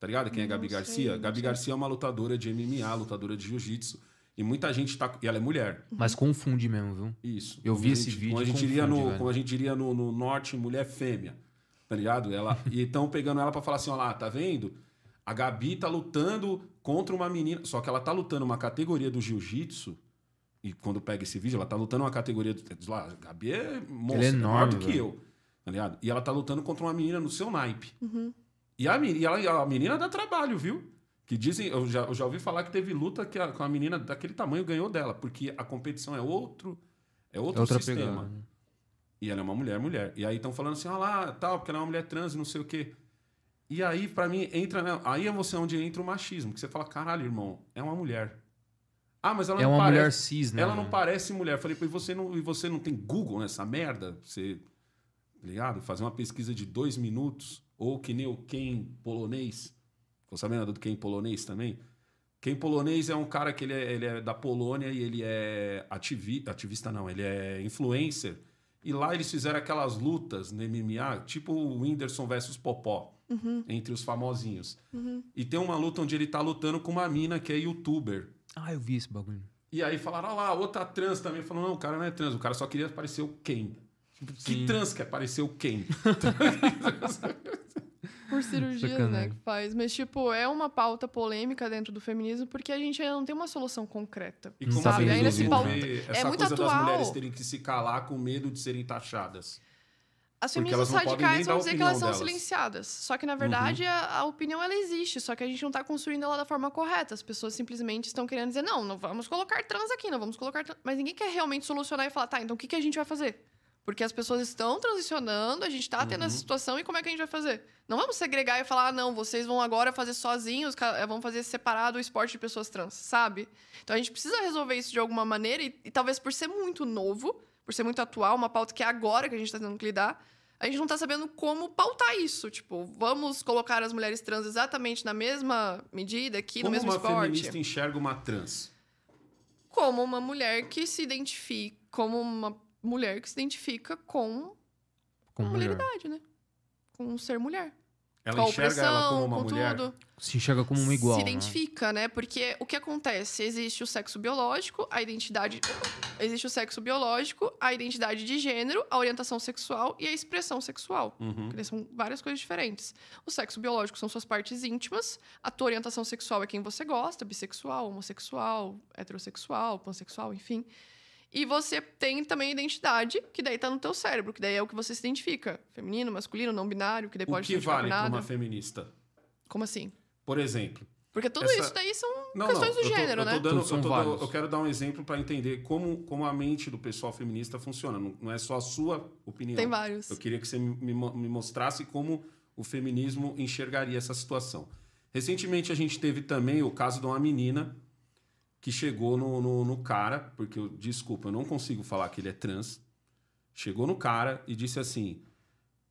Tá ligado? Quem é Gabi sei, Garcia? Gabi sei. Garcia é uma lutadora de MMA, lutadora de jiu-jitsu. E muita gente tá. E ela é mulher. Mas confunde mesmo, viu? Isso. Eu vi a esse gente- vídeo Como a gente diria confunde, no, velho. como a gente diria no, no norte, mulher fêmea. Tá ligado? Ela, e estão pegando ela pra falar assim: ó lá, tá vendo? A Gabi tá lutando contra uma menina. Só que ela tá lutando uma categoria do jiu-jitsu. E quando pega esse vídeo, ela tá lutando uma categoria. Do, diz lá, a Gabi é monstro, é é maior enorme, do que velho. eu. Tá ligado? E ela tá lutando contra uma menina no seu naipe. Uhum. E a, meni- e ela- a menina dá trabalho, viu? Que dizem, eu já, eu já ouvi falar que teve luta que a, com a menina daquele tamanho ganhou dela, porque a competição é outro, é outro outra sistema. pegada. E ela é uma mulher, mulher. E aí estão falando assim, ah lá, tal, porque ela é uma mulher trans não sei o quê. E aí, pra mim, entra. né, Aí é você onde entra o machismo, que você fala, caralho, irmão, é uma mulher. Ah, mas ela É não uma parece. mulher cis, né? Ela não parece mulher. Eu falei, pô, e você não, e você não tem Google nessa merda? Você, tá ligado? Fazer uma pesquisa de dois minutos, ou que nem o Ken polonês. Ficou sabendo do Ken polonês também? Ken polonês é um cara que ele é, ele é da Polônia e ele é ativi, ativista, não, ele é influencer. E lá eles fizeram aquelas lutas no MMA, tipo o Whindersson versus Popó, entre os famosinhos. E tem uma luta onde ele tá lutando com uma mina que é youtuber. Ah, eu vi esse bagulho. E aí falaram, ah lá, outra trans também. Falou, não, o cara não é trans, o cara só queria parecer o Ken. Tipo, que Sim. trans quer parecer o Ken? Por cirurgias, né, que faz. Mas, tipo, é uma pauta polêmica dentro do feminismo porque a gente ainda não tem uma solução concreta. E como tá bem ainda se pauta- essa é muito coisa das atual. mulheres terem que se calar com medo de serem taxadas? As feministas radicais vão dizer que elas são delas. silenciadas. Só que, na verdade, a, a opinião ela existe, só que a gente não tá construindo ela da forma correta. As pessoas simplesmente estão querendo dizer, não, não vamos colocar trans aqui, não vamos colocar trans. Mas ninguém quer realmente solucionar e falar, tá, então o que, que a gente vai fazer? Porque as pessoas estão transicionando, a gente tá tendo Uhum. essa situação e como é que a gente vai fazer? Não vamos segregar e falar, ah, não, vocês vão agora fazer sozinhos, ca- vão fazer separado o esporte de pessoas trans, sabe? Então a gente precisa resolver isso de alguma maneira e, e talvez por ser muito novo, por ser muito atual, uma pauta que é agora que a gente tá tendo que lidar, a gente não tá sabendo como pautar isso. Tipo, vamos colocar as mulheres trans exatamente na mesma medida aqui, como no mesmo uma esporte? feminista enxerga uma trans? Como uma mulher que se identifica, como uma mulher que se identifica com Com a mulher. mulheridade, né? Com um ser mulher. Ela com a enxerga ela opressão, como uma com mulher? tudo. Se enxerga como um igual. se né? identifica, né? Porque o que acontece? Existe o sexo biológico, a identidade. Existe o sexo biológico, a identidade de gênero, a orientação sexual e a expressão sexual. Uhum. São várias coisas diferentes. O sexo biológico são suas partes íntimas, a tua orientação sexual é quem você gosta, bissexual, homossexual, heterossexual, pansexual, enfim. E você tem também a identidade, que daí tá no teu cérebro, que daí é o que você se identifica. Feminino, masculino, não binário, que daí O pode que vale para uma feminista? Como assim? Por exemplo. Porque tudo Essa- isso daí são Não, questões não, do eu tô- gênero, eu tô né? dando- eu, tô- vários. eu quero dar um exemplo para entender como, como a mente do pessoal feminista funciona. Não, não é só a sua opinião. Tem vários. Eu queria que você me, me mostrasse como o feminismo enxergaria essa situação. Recentemente a gente teve também o caso de uma menina que chegou no, no, no cara, porque eu, desculpa, eu não consigo falar que ele é trans. Chegou no cara e disse assim: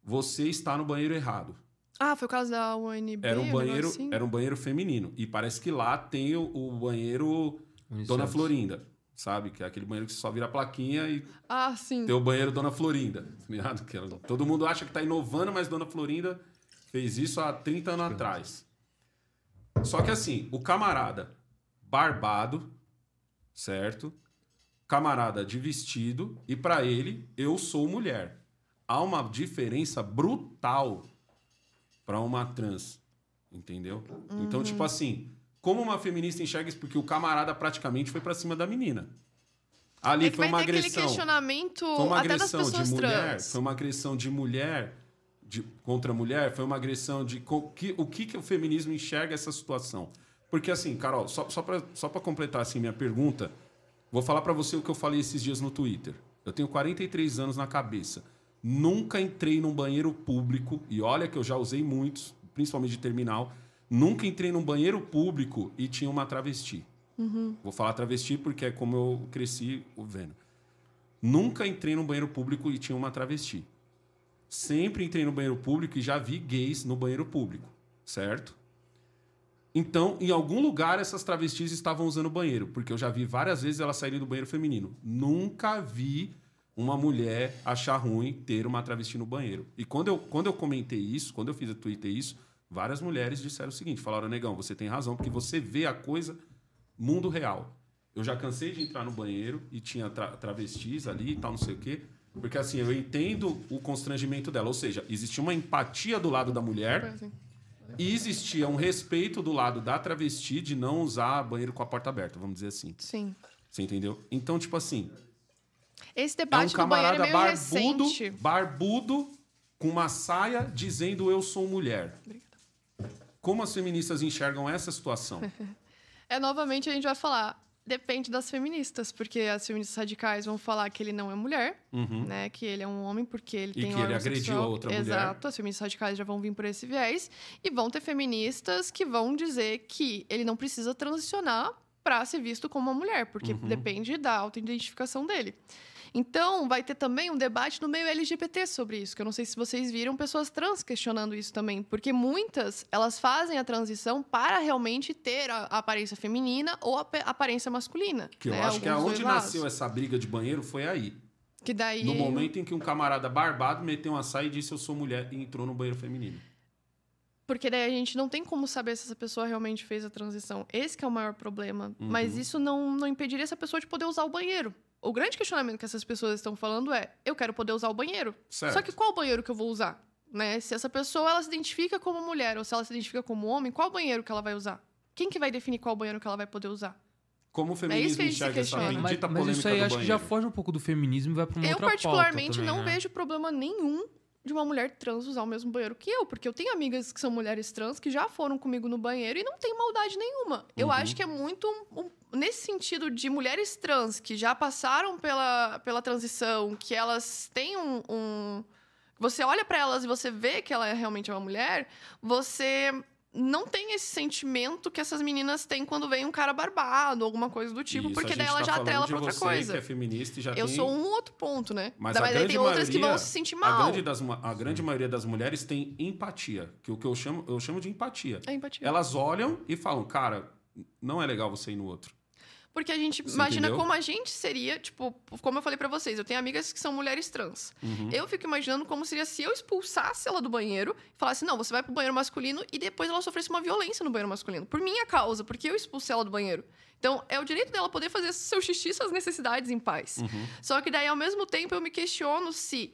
Você está no banheiro errado. Ah, foi o caso da UNB? Era um banheiro, assim? era um banheiro feminino. E parece que lá tem o, o banheiro. Dona Florinda, sabe? Que é aquele banheiro que você só vira a plaquinha e Ah, sim. tem o banheiro Dona Florinda, tá ligado? Que ela- todo mundo acha que tá inovando, mas Dona Florinda fez isso há 30 anos atrás. Só que assim, o camarada barbado, certo? Camarada de vestido, e pra ele, eu sou mulher. Há uma diferença brutal pra uma trans, entendeu? Então, tipo assim, como uma feminista enxerga isso? Porque o camarada praticamente foi pra cima da menina. Ali é foi uma agressão. questionamento Foi uma agressão de mulher, trans. foi uma agressão de mulher de- contra mulher, foi uma agressão de co- que, o que, que o feminismo enxerga essa situação? Porque assim, Carol, só, só para só pra completar assim minha pergunta, vou falar para você o que eu falei esses dias no Twitter. Eu tenho 43 anos na cabeça. Nunca entrei num banheiro público, e olha que eu já usei muitos, principalmente de terminal. Nunca entrei num banheiro público e tinha uma travesti. Vou falar travesti porque é como eu cresci vendo. Nunca entrei num banheiro público e tinha uma travesti. Sempre entrei no banheiro público e já vi gays no banheiro público, certo? Então, em algum lugar essas travestis estavam usando banheiro, porque eu já vi várias vezes elas saírem do banheiro feminino. Nunca vi uma mulher achar ruim ter uma travesti no banheiro. E quando eu, quando eu comentei isso, quando eu fiz a Twitter isso, várias mulheres disseram o seguinte: falaram, negão, você tem razão, porque você vê a coisa mundo real. Eu já cansei de entrar no banheiro e tinha tra travestis ali e tal, não sei o quê. Porque assim, eu entendo o constrangimento dela. Ou seja, existia uma empatia do lado da mulher. E existia um respeito do lado da travesti de não usar banheiro com a porta aberta, vamos dizer assim. Sim. Você entendeu? Então, tipo assim, Esse é um debate banheiro camarada é barbudo, recente. barbudo, com uma saia dizendo eu sou mulher. Como as feministas enxergam essa situação? É, novamente, a gente vai falar. Depende das feministas, porque as feministas radicais vão falar que ele não é mulher, né? Que ele é um homem porque ele Uhum. E tem que ele agrediu sexual. a outra mulher. Exato, as feministas radicais já vão vir por esse viés. E vão ter feministas que vão dizer que ele não precisa transicionar para ser visto como uma mulher, porque Uhum. depende da autoidentificação dele. Então, vai ter também um debate no meio LGBT sobre isso, que eu não sei se vocês viram pessoas trans questionando isso também, porque muitas, elas fazem a transição para realmente ter a, aparência feminina ou a aparência masculina. Que eu né? acho que Alguns aonde dois lados. nasceu essa briga de banheiro foi aí. Que daí... No momento em que um camarada barbado meteu uma saia e disse eu sou mulher e entrou no banheiro feminino. Porque daí a gente não tem como saber se essa pessoa realmente fez a transição. Esse que é o maior problema. Uhum. Mas isso não, não impediria essa pessoa de poder usar o banheiro. O grande questionamento que essas pessoas estão falando é: eu quero poder usar o banheiro. Certo. Só que qual banheiro que eu vou usar? Né? Se essa pessoa ela se identifica como mulher ou se ela se identifica como homem, qual banheiro que ela vai usar? Quem que vai definir qual banheiro que ela vai poder usar? Como o É isso feminismo que a gente se enxerga essa questiona. Mas, bendita mas polêmica isso aí acho que já banheiro? foge um pouco do feminismo e vai pra uma eu, outra pauta particularmente, também, não né? vejo problema nenhum de uma mulher trans usar o mesmo banheiro que eu, porque eu tenho amigas que são mulheres trans que já foram comigo no banheiro e não tem maldade nenhuma. Eu Uhum. acho que é muito um- um- nesse sentido de mulheres trans que já passaram pela, pela transição, que elas têm um. um- você olha pra elas e você vê que ela é realmente uma mulher, você não tem esse sentimento que essas meninas têm quando vem um cara barbado, alguma coisa do tipo, Isso, porque a daí ela tá já atrela pra outra coisa. Que é feminista e já Eu tem... sou um outro ponto, né? Mas Da- a Mas aí tem outras que maioria- vão se sentir A mal. grande, das, a grande maioria das mulheres tem empatia, que o que eu chamo, eu chamo de empatia. É empatia. Elas olham e falam, cara, não é legal você ir no outro. Porque a gente Você imagina entendeu? como a gente seria, tipo, como eu falei pra vocês, eu tenho amigas que são mulheres trans. Uhum. Eu fico imaginando como seria se eu expulsasse ela do banheiro e falasse, não, você vai pro banheiro masculino e depois ela sofresse uma violência no banheiro masculino. Por minha causa, porque eu expulsei ela do banheiro. Então, é o direito dela poder fazer seu xixi, suas necessidades em paz. Uhum. Só que daí, ao mesmo tempo, eu me questiono se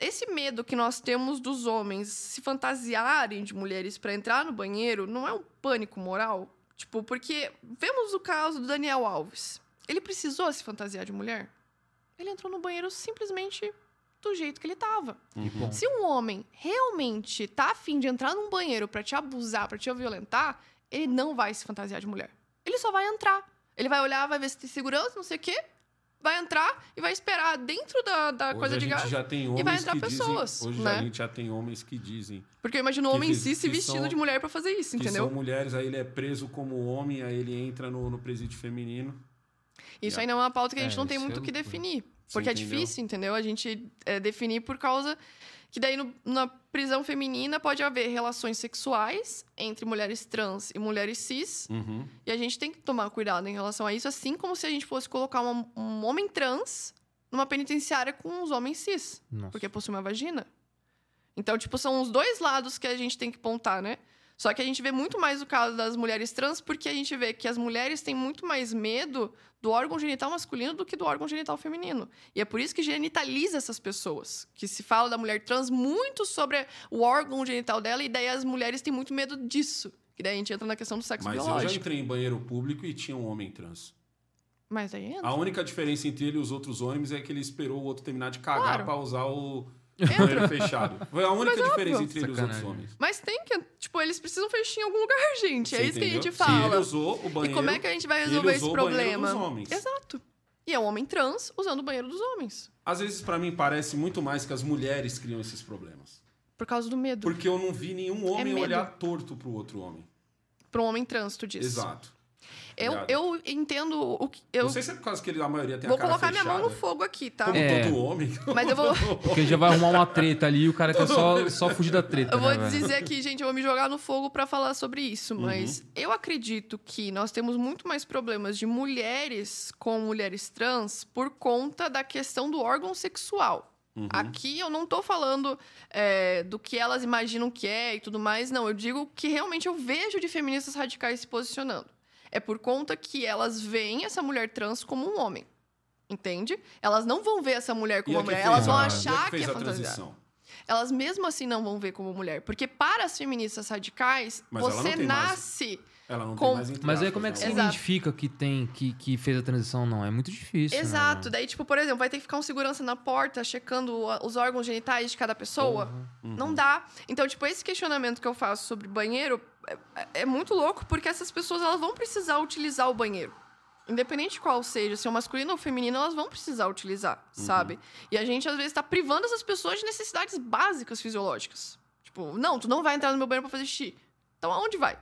esse medo que nós temos dos homens se fantasiarem de mulheres para entrar no banheiro não é um pânico moral? Tipo, porque vemos o caso do Daniel Alves. Ele precisou se fantasiar de mulher? Ele entrou no banheiro simplesmente do jeito que ele tava. Bom, Se um homem realmente tá afim de entrar num banheiro pra te abusar, pra te violentar, ele não vai se fantasiar de mulher. Ele só vai entrar. Ele vai olhar, vai ver se tem segurança, não sei o quê, vai entrar e vai esperar dentro da, da Hoje coisa de gás. já tem homens vai entrar que pessoas, dizem, hoje né? a gente já tem homens que dizem Porque eu imagino o Que homem em si se que vestindo são- de mulher pra fazer isso, que entendeu? são mulheres, aí ele é preso como homem, aí ele entra no, no presídio feminino. Isso aí não é uma pauta que a gente É, não tem muito é o que loucura. definir. Porque é entendeu? difícil, entendeu? A gente é, definir por causa que daí no- na prisão feminina pode haver relações sexuais entre mulheres trans e mulheres cis. Uhum. E a gente tem que tomar cuidado em relação a isso, assim como se a gente fosse colocar uma- um homem trans numa penitenciária com os homens cis, nossa. porque possui uma vagina. Então, tipo, são os dois lados que a gente tem que pontar, né? Só que a gente vê muito mais o caso das mulheres trans, porque a gente vê que as mulheres têm muito mais medo do órgão genital masculino do que do órgão genital feminino. E é por isso que genitaliza essas pessoas. Que se fala da mulher trans muito sobre o órgão genital dela, e daí as mulheres têm muito medo disso. E daí a gente entra na questão do sexo Mas eu biológico. já entrei em banheiro público e tinha um homem trans. Mas aí entra. A única diferença entre ele e os outros homens é que ele esperou o outro terminar de cagar Claro. pra usar o Entra. banheiro fechado. Foi a única Mas diferença óbvio. entre ele e os outros Sacanagem. homens. Mas tem que. Tipo, eles precisam fechar em algum lugar, gente. é Você isso que a gente entendeu? Fala. ele usou o banheiro. E como é que a gente vai ele resolver esse usou o banheiro problema? dos homens. Exato. E é um homem trans usando o banheiro dos homens. Às vezes, pra mim, parece muito mais que as mulheres criam esses problemas. Por causa do medo. Porque eu não vi nenhum homem É medo. olhar torto pro outro homem. Para um homem trans, tu disse. Exato. Eu, eu entendo o que. Eu Não sei se é por causa que ele- a maioria tem vou a cara colocar fechada. minha mão no fogo aqui, tá? Como É. todo homem. Mas eu vou. Porque já vai arrumar uma treta ali e o cara quer só, só fugir da treta. Eu vou né, velho? dizer aqui, gente, eu vou me jogar no fogo pra falar sobre isso, mas eu acredito que nós temos muito mais problemas de mulheres com mulheres trans por conta da questão do órgão sexual. Uhum. Aqui eu não tô falando é, do que elas imaginam que é e tudo mais, não. Eu digo que realmente eu vejo de feministas radicais se posicionando. É por conta que elas veem essa mulher trans como um homem. Entende? Elas não vão ver essa mulher como a uma que mulher. fez Elas vão a- achar que, fez é fantasia. Elas mesmo assim não vão ver como mulher. Porque para as feministas radicais, Mas você tem mais- nasce. Ela não Com- tem mais entre Mas aí como é que né? você Exato. identifica que tem, que, que fez a transição não? É muito difícil. né, Exato. velho? Daí, tipo, por exemplo, vai ter que ficar um segurança na porta checando os órgãos genitais de cada pessoa. Uhum. Não dá. Então, tipo, esse questionamento que eu faço sobre banheiro é, é muito louco, porque essas pessoas elas vão precisar utilizar o banheiro. Independente de qual seja, se é masculino ou feminino, elas vão precisar utilizar, Uhum. sabe? E a gente, às vezes, tá privando essas pessoas de necessidades básicas fisiológicas. Tipo, não, tu não vai entrar no meu banheiro pra fazer xixi. Então, aonde vai?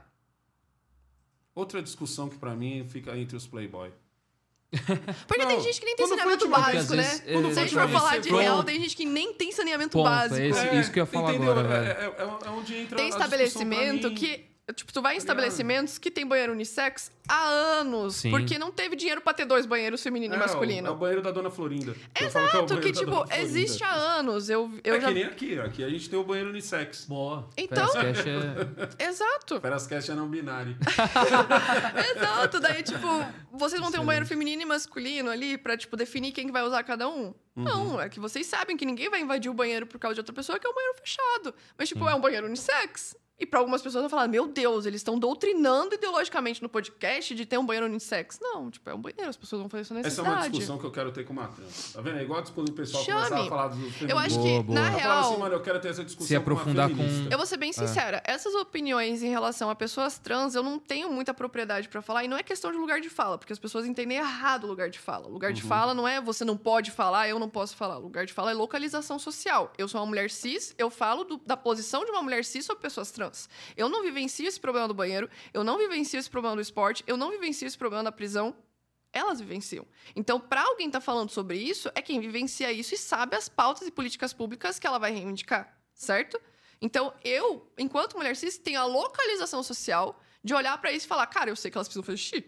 Outra discussão que pra mim fica entre os playboy. Porque Não, tem gente que nem tem saneamento básico, né? Vezes, Quando Se a gente a for falar de real, tem gente que nem tem saneamento Ponto, básico. é esse- isso que eu ia falar entendeu? agora, É- velho. É, é- é onde entra Tem estabelecimento pra mim. que. Tipo, tu vai em Tá estabelecimentos que tem banheiro unissex há anos. Sim. Porque não teve dinheiro pra ter dois banheiros feminino É, e masculino. É o banheiro da Dona Florinda. Eu falo que é o Exato, banheiro que, da tipo, Florinda. existe há anos. Eu, eu é já. que nem aqui. Aqui a gente tem o banheiro unissex. Boa. Então- Ferascash é... Exato. Ferascast é não binário. Exato. Daí, tipo, vocês vão ter um banheiro feminino e masculino ali pra, tipo, definir quem que vai usar cada um? Uhum. Não, é que vocês sabem que ninguém vai invadir o banheiro por causa de outra pessoa, que é um banheiro fechado. Mas, tipo, é um banheiro unissex. E pra algumas pessoas vão falar, meu Deus, eles estão doutrinando ideologicamente no podcast de ter um banheiro unissex. Não, tipo, é um banheiro, as pessoas vão fazer essa Essa é necessidade. uma discussão que eu quero ter com uma trans. Tá vendo? É igual quando o pessoal Chame. começava a falar do Eu acho que, boa. na falava real... assim, mano, eu quero ter essa discussão Se aprofundar com com-. Eu vou ser bem sincera, essas opiniões em relação a pessoas trans, eu não tenho muita propriedade pra falar, e não é questão de lugar de fala, porque as pessoas entendem errado o lugar de fala. O lugar de fala não é você não pode falar, eu não posso falar. O lugar de fala é localização social. Eu sou uma mulher cis, eu falo do- da posição de uma mulher cis sobre pessoas trans. Eu não vivencio esse problema do banheiro, eu não vivencio esse problema do esporte, eu não vivencio esse problema da prisão. Elas vivenciam. Então, pra alguém estar falando sobre isso, é quem vivencia isso e sabe as pautas e políticas públicas que ela vai reivindicar, certo? Então, eu, enquanto mulher cis, tenho a localização social de olhar pra isso e falar, cara, eu sei que elas precisam fazer xixi.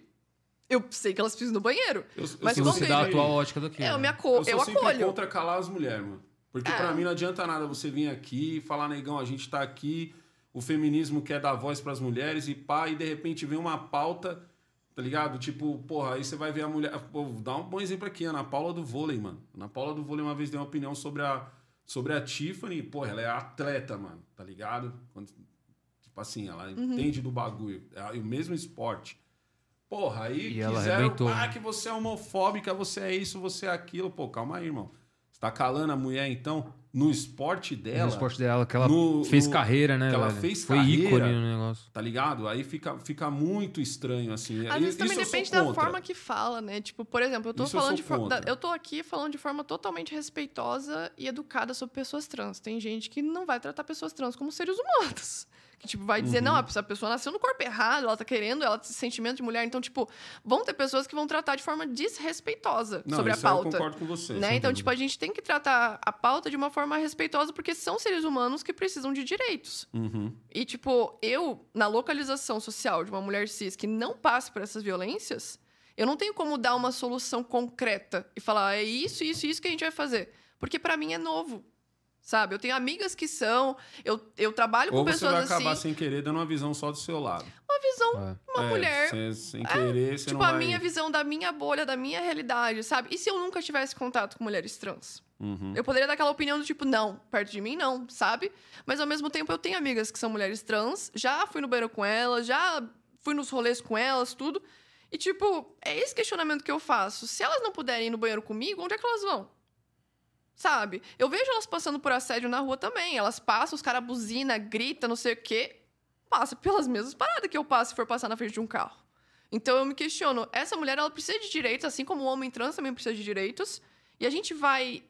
Eu sei que elas precisam no banheiro. Eu, eu Mas sou quando Você ele- dá a tua ótica daquilo. É, eu me né? aco... eu eu, sou sempre acolho. contra calar as mulheres, mano. Porque É. pra mim não adianta nada você vir aqui e falar, negão, a gente tá aqui, o feminismo quer dar voz pras mulheres e pá, e de repente vem uma pauta, tá ligado? Tipo, porra, aí você vai ver a mulher. Pô, vou dar um bom exemplo aqui, Ana Paula do vôlei, mano. Ana Paula do vôlei uma vez deu uma opinião sobre a, sobre a Tiffany, porra, ela é atleta, mano, tá ligado? Quando- tipo assim, ela Uhum. entende do bagulho. É o mesmo esporte. Porra, aí E quiseram, ah, que você é homofóbica, você é isso, você é aquilo. Pô, calma aí, irmão. Você tá calando a mulher, então, no esporte dela, No esporte dela, que ela no- fez no- carreira, né? que ela velho? fez Foi carreira. ícone no negócio. tá ligado? Aí fica, fica muito estranho, assim. Às vezes também eu depende da forma que fala, né? Tipo, por exemplo, eu tô Isso eu falando sou de forma. Eu tô aqui falando de forma totalmente respeitosa e educada sobre pessoas trans. Tem gente que não vai tratar pessoas trans como seres humanos. Que, tipo, vai dizer, Uhum. não, essa pessoa nasceu no corpo errado, ela tá querendo, ela tem sentimento de mulher. Então, tipo, vão ter pessoas que vão tratar de forma desrespeitosa Não, sobre a aí eu pauta. concordo com você. Né? Então, tipo, a gente tem que tratar a pauta de uma forma respeitosa, porque são seres humanos que precisam de direitos. Uhum. E, tipo, eu, na localização social de uma mulher cis que não passe por essas violências, eu não tenho como dar uma solução concreta e falar, é isso, isso, isso que a gente vai fazer. Porque pra mim é novo. Sabe? Eu tenho amigas que são, eu, eu trabalho com Ou você pessoas vai acabar assim. sem querer dando uma visão só do seu lado. Uma visão, É. uma É, mulher. Sem, sem querer, você Tipo, não a vai... minha visão da minha bolha, da minha realidade, sabe? E se eu nunca tivesse contato com mulheres trans? Uhum. Eu poderia dar aquela opinião do tipo, não, perto de mim não, sabe? Mas ao mesmo tempo eu tenho amigas que são mulheres trans, já fui no banheiro com elas, já fui nos rolês com elas, tudo. E tipo, é esse questionamento que eu faço. Se elas não puderem ir no banheiro comigo, onde é que elas vão? Sabe? Eu vejo elas passando por assédio na rua também. Elas passam, os caras buzina, grita, não sei o quê. Passa pelas mesmas paradas que eu passo se for passar na frente de um carro. Então eu me questiono, essa mulher ela precisa de direitos, assim como o homem trans também precisa de direitos. E a gente vai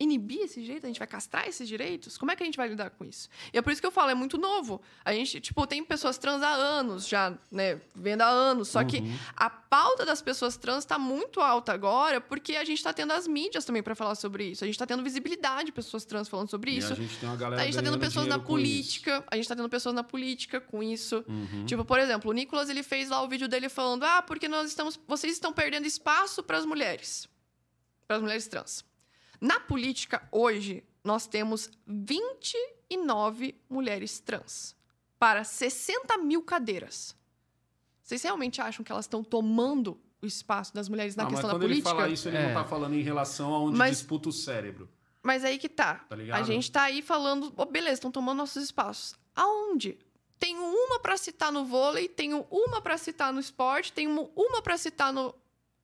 inibir esse direito? A gente vai castrar esses direitos? Como é que a gente vai lidar com isso? E é por isso que eu falo, é muito novo. A gente, tipo, tem pessoas trans há anos já, né? Vendo há anos. Só que Uhum. a pauta das pessoas trans está muito alta agora, porque a gente está tendo as mídias também para falar sobre isso. A gente está tendo visibilidade de pessoas trans falando sobre E isso. a gente tem uma galera A gente tá tendo pessoas na isso. política, a gente tá tendo pessoas na política com isso. Uhum. Tipo, por exemplo, o Nicolas ele fez lá o vídeo dele falando: "Ah, porque nós estamos, vocês estão perdendo espaço para as mulheres, para as mulheres trans". Na política hoje, nós temos 29 mulheres trans para 60 mil cadeiras. Vocês realmente acham que elas estão tomando o espaço das mulheres na Ah, mas questão da quando ele política? fala isso, ele É. não tá falando em relação a onde Mas- disputa o cérebro. Mas aí que tá. Tá ligado? A gente tá aí falando, "Oh, beleza, estão tomando nossos espaços. Aonde? Tenho uma pra citar no vôlei, tenho uma pra citar no esporte, tenho uma pra citar no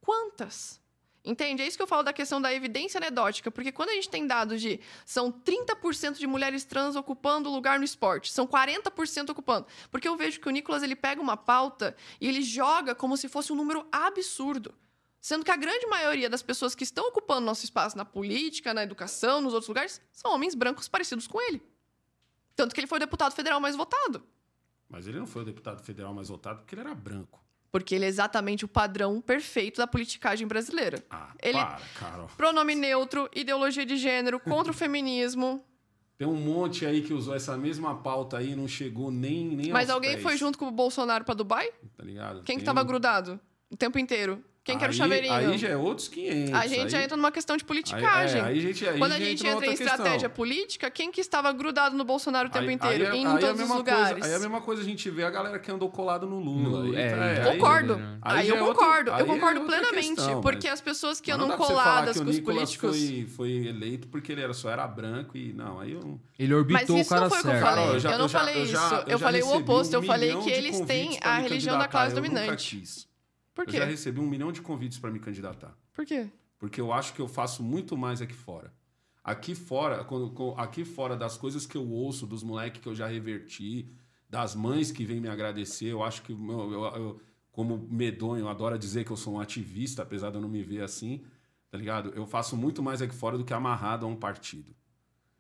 quantas? Entende? É isso que eu falo da questão da evidência anedótica, porque quando a gente tem dados de são 30% de mulheres trans ocupando lugar no esporte, são 40% ocupando, porque eu vejo que o Nicolas ele pega uma pauta e ele joga como se fosse um número absurdo. Sendo que a grande maioria das pessoas que estão ocupando nosso espaço na política, na educação, nos outros lugares, são homens brancos parecidos com ele. Tanto que ele foi o deputado federal mais votado. Mas ele não foi o deputado federal mais votado porque ele era branco. Porque ele é exatamente o padrão perfeito da politicagem brasileira. Ah, Ele- para, Carol. Pronome neutro, ideologia de gênero, contra o feminismo. Tem um monte aí que usou essa mesma pauta aí e não chegou nem, nem Mas alguém pés, foi junto com o Bolsonaro pra Dubai? Tá ligado? Quem que Tem tava um- grudado o tempo inteiro? Quem que era o Aí- chaveirinho? Aí já é outros 500. A gente já aí, entra numa questão de aí, politicagem. é, aí a gente, aí Quando a já gente numa entra em estratégia questão. política, quem que estava grudado no Bolsonaro o tempo Aí- inteiro? aí é- em aí é a todos os lugares. Coisa, aí é a mesma coisa a gente vê a galera que andou colado no Lula. No- aí, é, já- aí- Concordo. Aí Aí, já eu é concordo. aí eu é concordo plenamente. questão, porque as pessoas que andam coladas com os políticos. Foi, foi eleito porque ele era, só era branco e não, aí eu... Ele Mas orbitou o isso cara não foi o que eu certo. falei. Cara, Eu, já- não já- falei já- isso. eu Eu, já falei o oposto. eu falei que eles têm a religião da classe dominante. Por Eu já quê? recebi um milhão de convites para me candidatar. Por quê? Porque eu acho que eu faço muito mais aqui fora. Aqui fora, quando- aqui fora das coisas que eu ouço, dos moleques que eu já reverti, das mães que vêm me agradecer, eu acho que meu, eu, eu- como medonho, eu adoro dizer que eu sou um ativista, apesar de eu não me ver assim, tá ligado? Eu faço muito mais aqui fora do que amarrado a um partido.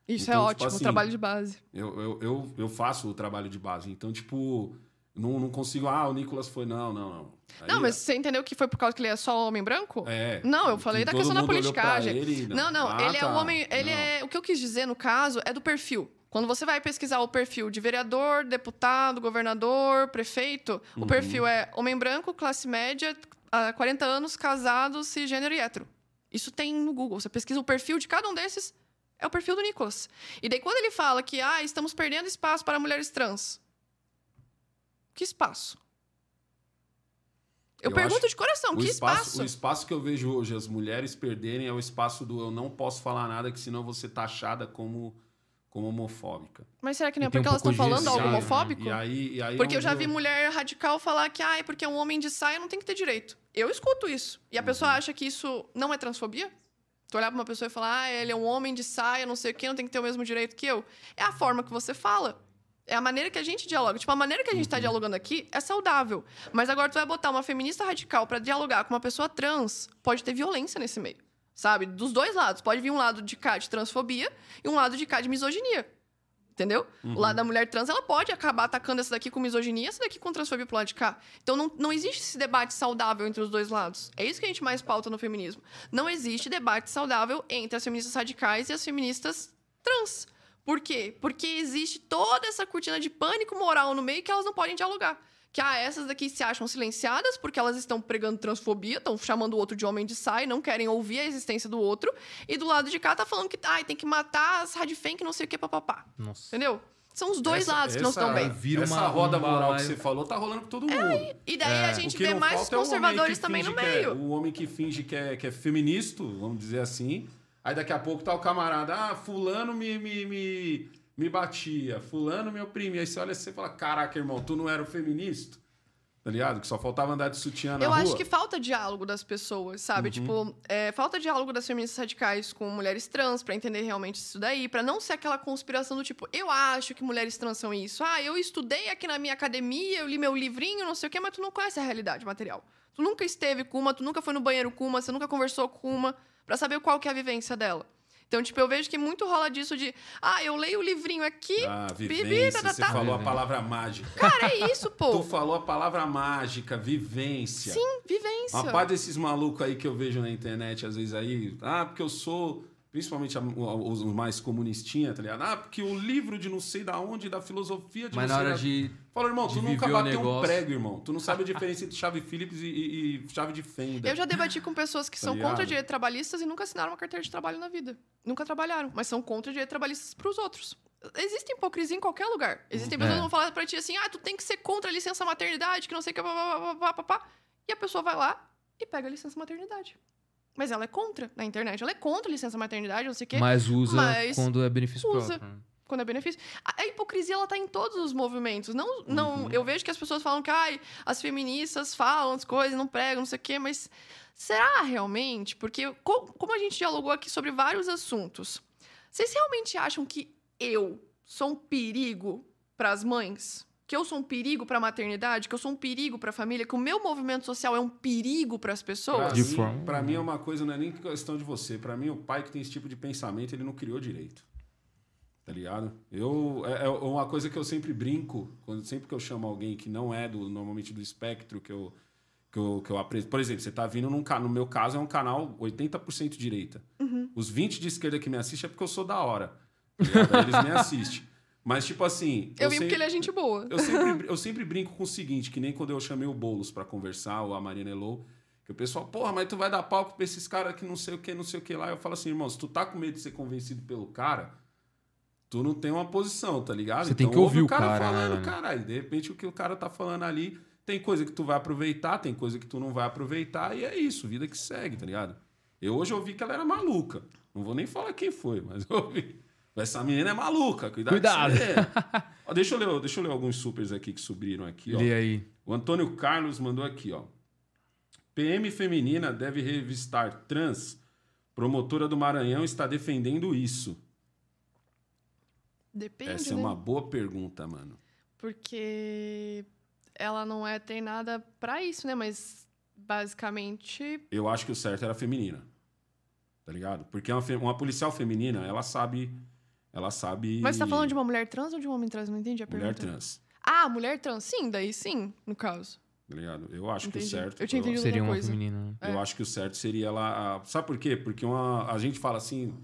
Isso Então, é tipo ótimo, assim, trabalho de base. Eu, eu, eu, eu faço o trabalho de base. Então, tipo, não, não consigo. Ah, o Nicolas foi. Não, não, não. Aí, não, mas você entendeu que foi por causa que ele é só homem branco? É. Não, eu falei da questão da politicagem. ele, Não, não, Ah, ele é tá. o homem. Ele Não. é. O que eu quis dizer, no caso, é do perfil. Quando você vai pesquisar o perfil de vereador, deputado, governador, prefeito, Uhum. o perfil é homem branco, classe média, há 40 anos, casado, cisgênero e hétero. Isso tem no Google. Você pesquisa o perfil de cada um desses, é o perfil do Nicolas. E daí, quando ele fala que ah, estamos perdendo espaço para mulheres trans. Que espaço? Eu, Eu pergunto de coração, que espaço, espaço? o espaço que eu vejo hoje as mulheres perderem é o espaço do eu não posso falar nada, que senão eu ser taxada como, como homofóbica. Mas será que não é E tem um porque elas estão falando algo né? homofóbico? E aí, e aí Porque eu onde já vi mulher radical falar que ah, é porque um homem de saia não tem que ter direito. Eu escuto isso. E a pessoa Uhum. acha que isso não é transfobia? Tu olhar pra uma pessoa e falar, ah, ele é um homem de saia, não sei o quê, não tem que ter o mesmo direito que eu. É a forma que você fala. É a maneira que a gente dialoga. Tipo, a maneira que a gente Uhum. tá dialogando aqui é saudável. Mas agora tu vai botar uma feminista radical pra dialogar com uma pessoa trans, pode ter violência nesse meio. Sabe? Dos dois lados. Pode vir um lado de cá de transfobia e um lado de cá de misoginia. Entendeu? O lado da mulher trans, ela pode acabar atacando essa daqui com misoginia, essa daqui com transfobia pro lado de cá. Então não, não existe esse debate saudável entre os dois lados. É isso que a gente mais pauta no feminismo. Não existe debate saudável entre as feministas radicais e as feministas trans. Por quê? Porque existe toda essa cortina de pânico moral no meio que elas não podem dialogar. Que ah, essas daqui se acham silenciadas porque elas estão pregando transfobia, estão chamando o outro de homem de saia, não querem ouvir a existência do outro. E do lado de cá tá falando que ai, tem que matar as radifem que não sei o que, papapá. Nossa. Entendeu? São os dois Essa- lados que não estão bem. Vira essa uma- roda um moral que você falou tá rolando com todo mundo. E daí a O gente vê mais é conservadores que também no é- meio. o homem que finge que é, que é feminista, vamos dizer assim. Aí daqui a pouco tá o camarada, ah, fulano me, me, me, me batia, fulano me oprimia. Aí você olha e você fala, caraca, irmão, tu não era o feminista? Tá ligado? Que só faltava andar de sutiã na Eu rua. acho que falta diálogo das pessoas, sabe? Uhum. Tipo, é, falta diálogo das feministas radicais com mulheres trans pra entender realmente isso daí, pra não ser aquela conspiração do tipo, eu acho que mulheres trans são isso. Ah, eu estudei aqui na minha academia, eu li meu livrinho, não sei o quê, mas tu não conhece a realidade material. Tu nunca esteve com uma, tu nunca foi no banheiro com uma, você nunca conversou com uma pra saber qual que é a vivência dela. Então, tipo, eu vejo que muito rola disso de, ah, eu leio o livrinho aqui, Ah, vivência, tá, você tá. falou a palavra mágica. cara, é isso, Tu pô. falou a palavra mágica, vivência. Sim, vivência. Uma parte desses malucos aí que eu vejo na internet, às vezes aí, ah, porque eu sou, principalmente a- os mais comunistinhas, tá ligado? Ah, porque o livro de não sei da onde, da filosofia de Mas não na sei hora da... de. Fala, irmão, tu de nunca viver o bateu um prego, irmão. Tu não sabe a diferença entre chave Phillips e, e- e chave de Fender. Eu já debati com pessoas que Tá são ligado? contra direitos trabalhistas e nunca assinaram uma carteira de trabalho na vida. Nunca trabalharam, mas são contra direitos trabalhistas pros outros. Existe hipocrisia em qualquer lugar. Existem pessoas É. que vão falar pra ti assim: ah, tu tem que ser contra a licença maternidade, que não sei o que, pá, pá, pá, pá, pá, pá. E a pessoa vai lá e pega a licença maternidade. Mas ela é contra na internet. Ela é contra a licença maternidade, não sei o quê, Mas usa Mas quando é benefício usa. próprio. quando é benefício. A, a hipocrisia, ela tá em todos os movimentos. Não, não, Uhum. eu vejo que as pessoas falam que ai, as feministas falam as coisas, não pregam, não sei o quê, mas será realmente? Porque co- como a gente dialogou aqui sobre vários assuntos, vocês realmente acham que eu sou um perigo para as mães? Que eu sou um perigo para a maternidade? Que eu sou um perigo para a família? Que o meu movimento social é um perigo para as pessoas? De mim, forma- pra mim é uma coisa, não é nem questão de você. Pra mim, o pai que tem esse tipo de pensamento, ele não criou direito. Tá ligado? Eu, é, é uma coisa que eu sempre brinco, quando, sempre que eu chamo alguém que não é do normalmente do espectro que eu, que eu, que eu apresento. Por exemplo, você tá vindo num canal, no meu caso é um canal 80% direita. Uhum. Os 20 de esquerda que me assistem é porque eu sou da hora. tá Eles me assistem. Mas, tipo assim. Eu vim sempre- porque ele é gente boa. eu sempre, eu sempre brinco com o seguinte, que nem quando eu chamei o Boulos pra conversar, ou a Marina Elou, que o pessoal, porra, mas tu vai dar palco pra esses caras que não sei o que, não sei o que lá. Eu falo assim, irmão, se tu tá com medo de ser convencido pelo cara, tu não tem uma posição, tá ligado? Você tem que ouvir ouve o cara, né, falando, velho? caralho. De repente o que o cara tá falando ali, tem coisa que tu vai aproveitar, tem coisa que tu não vai aproveitar, e é isso, vida que segue, tá ligado? Eu hoje ouvi que ela era maluca. Não vou nem falar quem foi, mas eu ouvi. Essa menina é maluca, cuidado. Cuidado. Ó, deixa, eu ler, deixa eu ler alguns supers aqui que subiram aqui. Ó. Lê aí. O Antônio Carlos mandou aqui, ó. PM feminina deve revistar trans. Promotora do Maranhão está defendendo isso. Depende, Essa é né? uma boa pergunta, mano. Porque ela não é treinada pra isso, né? Mas basicamente. Eu acho que o certo era feminina. Tá ligado? Porque uma, fe- uma policial feminina, ela sabe. Ela sabe. Mas você tá falando de uma mulher trans ou de um homem trans? Não entendi a mulher pergunta. trans. Ah, mulher trans. Sim, daí sim, no caso. Tá ligado? Eu acho Entendi. que o certo. Eu tinha entendido Seria uma coisa. feminina. né? Eu É. acho que o certo seria ela. a- Sabe por quê? Porque uma, a gente fala assim.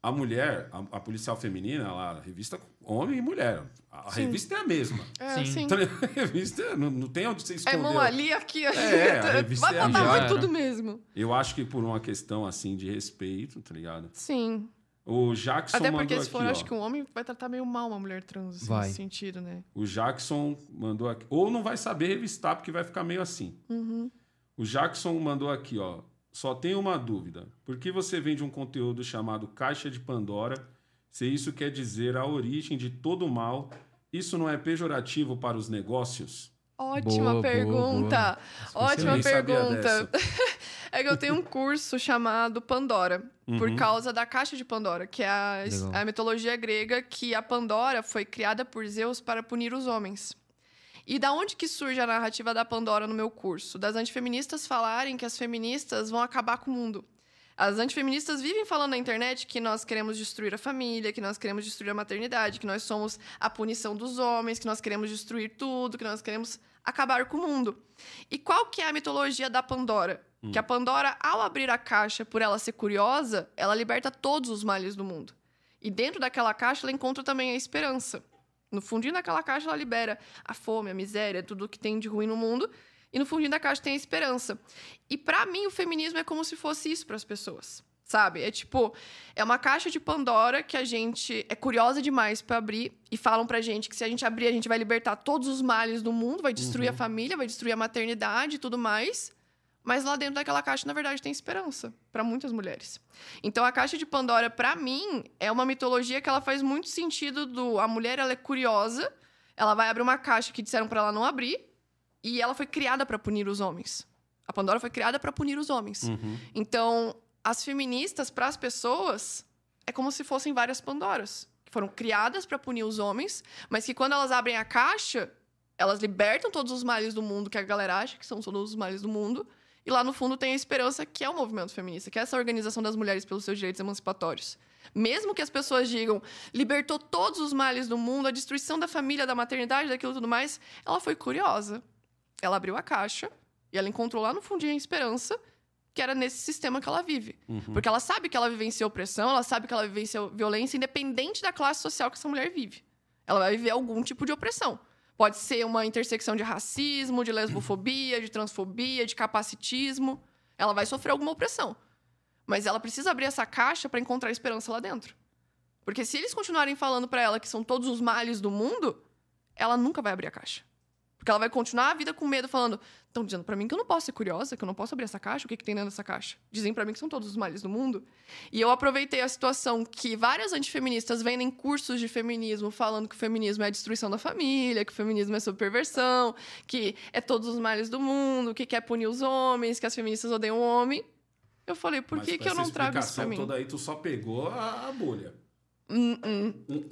A mulher, a, a policial feminina, ela revista homem e mulher. A Sim. revista é a mesma. É, Sim. sim. Então, a revista não, não tem onde você É esconder. mão ali, aqui, aqui. É, a revista Vai é a mesma. foi tudo mesmo. Eu acho que por uma questão assim de respeito, tá ligado? Sim. O Jackson Até porque mandou se for, aqui, acho ó. que um homem vai tratar meio mal uma mulher trans, assim, Vai. nesse sentido, né? O Jackson mandou aqui. Ou não vai saber revistar, porque vai ficar meio assim. Uhum. O Jackson mandou aqui, ó. Só tenho uma dúvida. Por que você vende um conteúdo chamado Caixa de Pandora se isso quer dizer a origem de todo o mal? Isso não é pejorativo para os negócios? Ótima Boa, boa, pergunta. Ótima Nem sabia pergunta. É que eu tenho um curso chamado Pandora, por Uhum. causa da caixa de Pandora, que é a, a mitologia grega que a Pandora foi criada por Zeus para punir os homens. E da onde que surge a narrativa da Pandora no meu curso? Das antifeministas falarem que as feministas vão acabar com o mundo. As antifeministas vivem falando na internet que nós queremos destruir a família, que nós queremos destruir a maternidade, que nós somos a punição dos homens, que nós queremos destruir tudo, que nós queremos acabar com o mundo. E qual que é a mitologia da Pandora? Que a Pandora, ao abrir a caixa, por ela ser curiosa, ela liberta todos os males do mundo. E dentro daquela caixa, ela encontra também a esperança. No fundinho daquela caixa, ela libera a fome, a miséria, tudo que tem de ruim no mundo. E no fundinho da caixa tem a esperança. E pra mim, o feminismo é como se fosse isso pras pessoas. Sabe? É tipo, é uma caixa de Pandora que a gente é curiosa demais pra abrir e falam pra gente que se a gente abrir, a gente vai libertar todos os males do mundo, vai destruir a família, vai destruir a maternidade e tudo mais. Mas lá dentro daquela caixa, na verdade, tem esperança pra muitas mulheres. Então, a caixa de Pandora, pra mim, é uma mitologia que ela faz muito sentido do a mulher ela é curiosa, ela vai abrir uma caixa que disseram pra ela não abrir, e ela foi criada pra punir os homens. A Pandora foi criada pra punir os homens. Uhum. Então, as feministas, para as pessoas, é como se fossem várias Pandoras, que foram criadas para punir os homens, mas que quando elas abrem a caixa, elas libertam todos os males do mundo que a galera acha que são todos os males do mundo. E lá no fundo tem a esperança que é o movimento feminista, que é essa organização das mulheres pelos seus direitos emancipatórios. Mesmo que as pessoas digam, libertou todos os males do mundo, a destruição da família, da maternidade, daquilo e tudo mais, ela foi curiosa. Ela abriu a caixa e ela encontrou lá no fundinho a esperança que era nesse sistema que ela vive. Uhum. Porque ela sabe que ela vivencia opressão, ela sabe que ela vivencia violência, independente da classe social que essa mulher vive. Ela vai viver algum tipo de opressão. Pode ser uma intersecção de racismo, de lesbofobia, de transfobia, de capacitismo. Ela vai sofrer alguma opressão. Mas ela precisa abrir essa caixa para encontrar esperança lá dentro. Porque se eles continuarem falando para ela que são todos os males do mundo, ela nunca vai abrir a caixa. Porque ela vai continuar a vida com medo, falando: estão dizendo para mim que eu não posso ser curiosa, que eu não posso abrir essa caixa, o que, que tem dentro dessa caixa? Dizem para mim que são todos os males do mundo. E eu aproveitei a situação que várias antifeministas vendem cursos de feminismo falando que o feminismo é a destruição da família, que o feminismo é subperversão, que é todos os males do mundo, que quer punir os homens, que as feministas odeiam o homem. Eu falei, por que, que eu não trago isso pra mim? toda aí, tu só pegou a, a bolha. Hum, hum.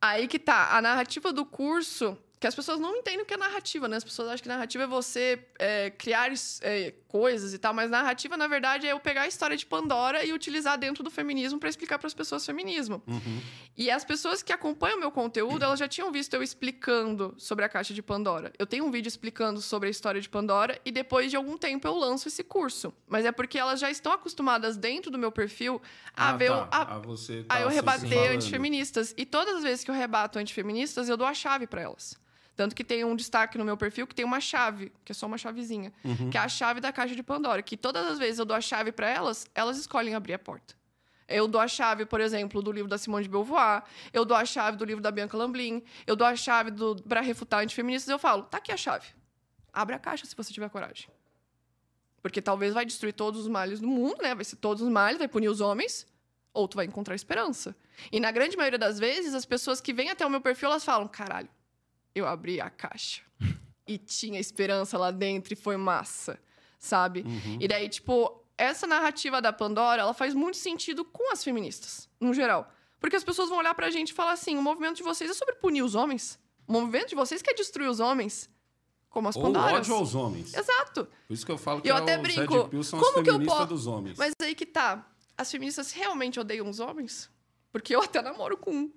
Aí que tá. A narrativa do curso. Que as pessoas não entendem o que é narrativa, né? As pessoas acham que narrativa é você é, criar é, coisas e tal, mas narrativa, na verdade, é eu pegar a história de Pandora e utilizar dentro do feminismo para explicar para as pessoas feminismo. Uhum. E as pessoas que acompanham o meu conteúdo, elas já tinham visto eu explicando sobre a caixa de Pandora. Eu tenho um vídeo explicando sobre a história de Pandora e depois de algum tempo eu lanço esse curso. Mas é porque elas já estão acostumadas dentro do meu perfil a ver o- tá. a a você Aí eu tá falando. antifeministas. E todas as vezes que eu rebato antifeministas, eu dou a chave pra elas. Tanto que tem um destaque no meu perfil que tem uma chave, que é só uma chavezinha, Uhum. que é a chave da caixa de Pandora. Que todas as vezes eu dou a chave pra elas, elas escolhem abrir a porta. Eu dou a chave, por exemplo, do livro da Simone de Beauvoir, eu dou a chave do livro da Bianca Lamblin, eu dou a chave do para refutar antifeministas, eu falo: tá aqui a chave. Abre a caixa se você tiver coragem. Porque talvez vai destruir todos os males do mundo, né? Vai ser todos os males, vai punir os homens, ou tu vai encontrar esperança. E na grande maioria das vezes, as pessoas que vêm até o meu perfil, elas falam: caralho, eu abri a caixa e tinha esperança lá dentro e foi massa, sabe? Uhum. E daí, tipo, essa narrativa da Pandora, ela faz muito sentido com as feministas, no geral. Porque as pessoas vão olhar pra gente e falar assim: o movimento de vocês é sobre punir os homens. O movimento de vocês quer destruir os homens. Como as Ou Pandoras. ódio aos homens. Exato. Por isso que eu falo que Eu é até brinco, como que eu feministas posso- dos homens. Mas aí que tá. As feministas realmente odeiam os homens? Porque eu até namoro com um.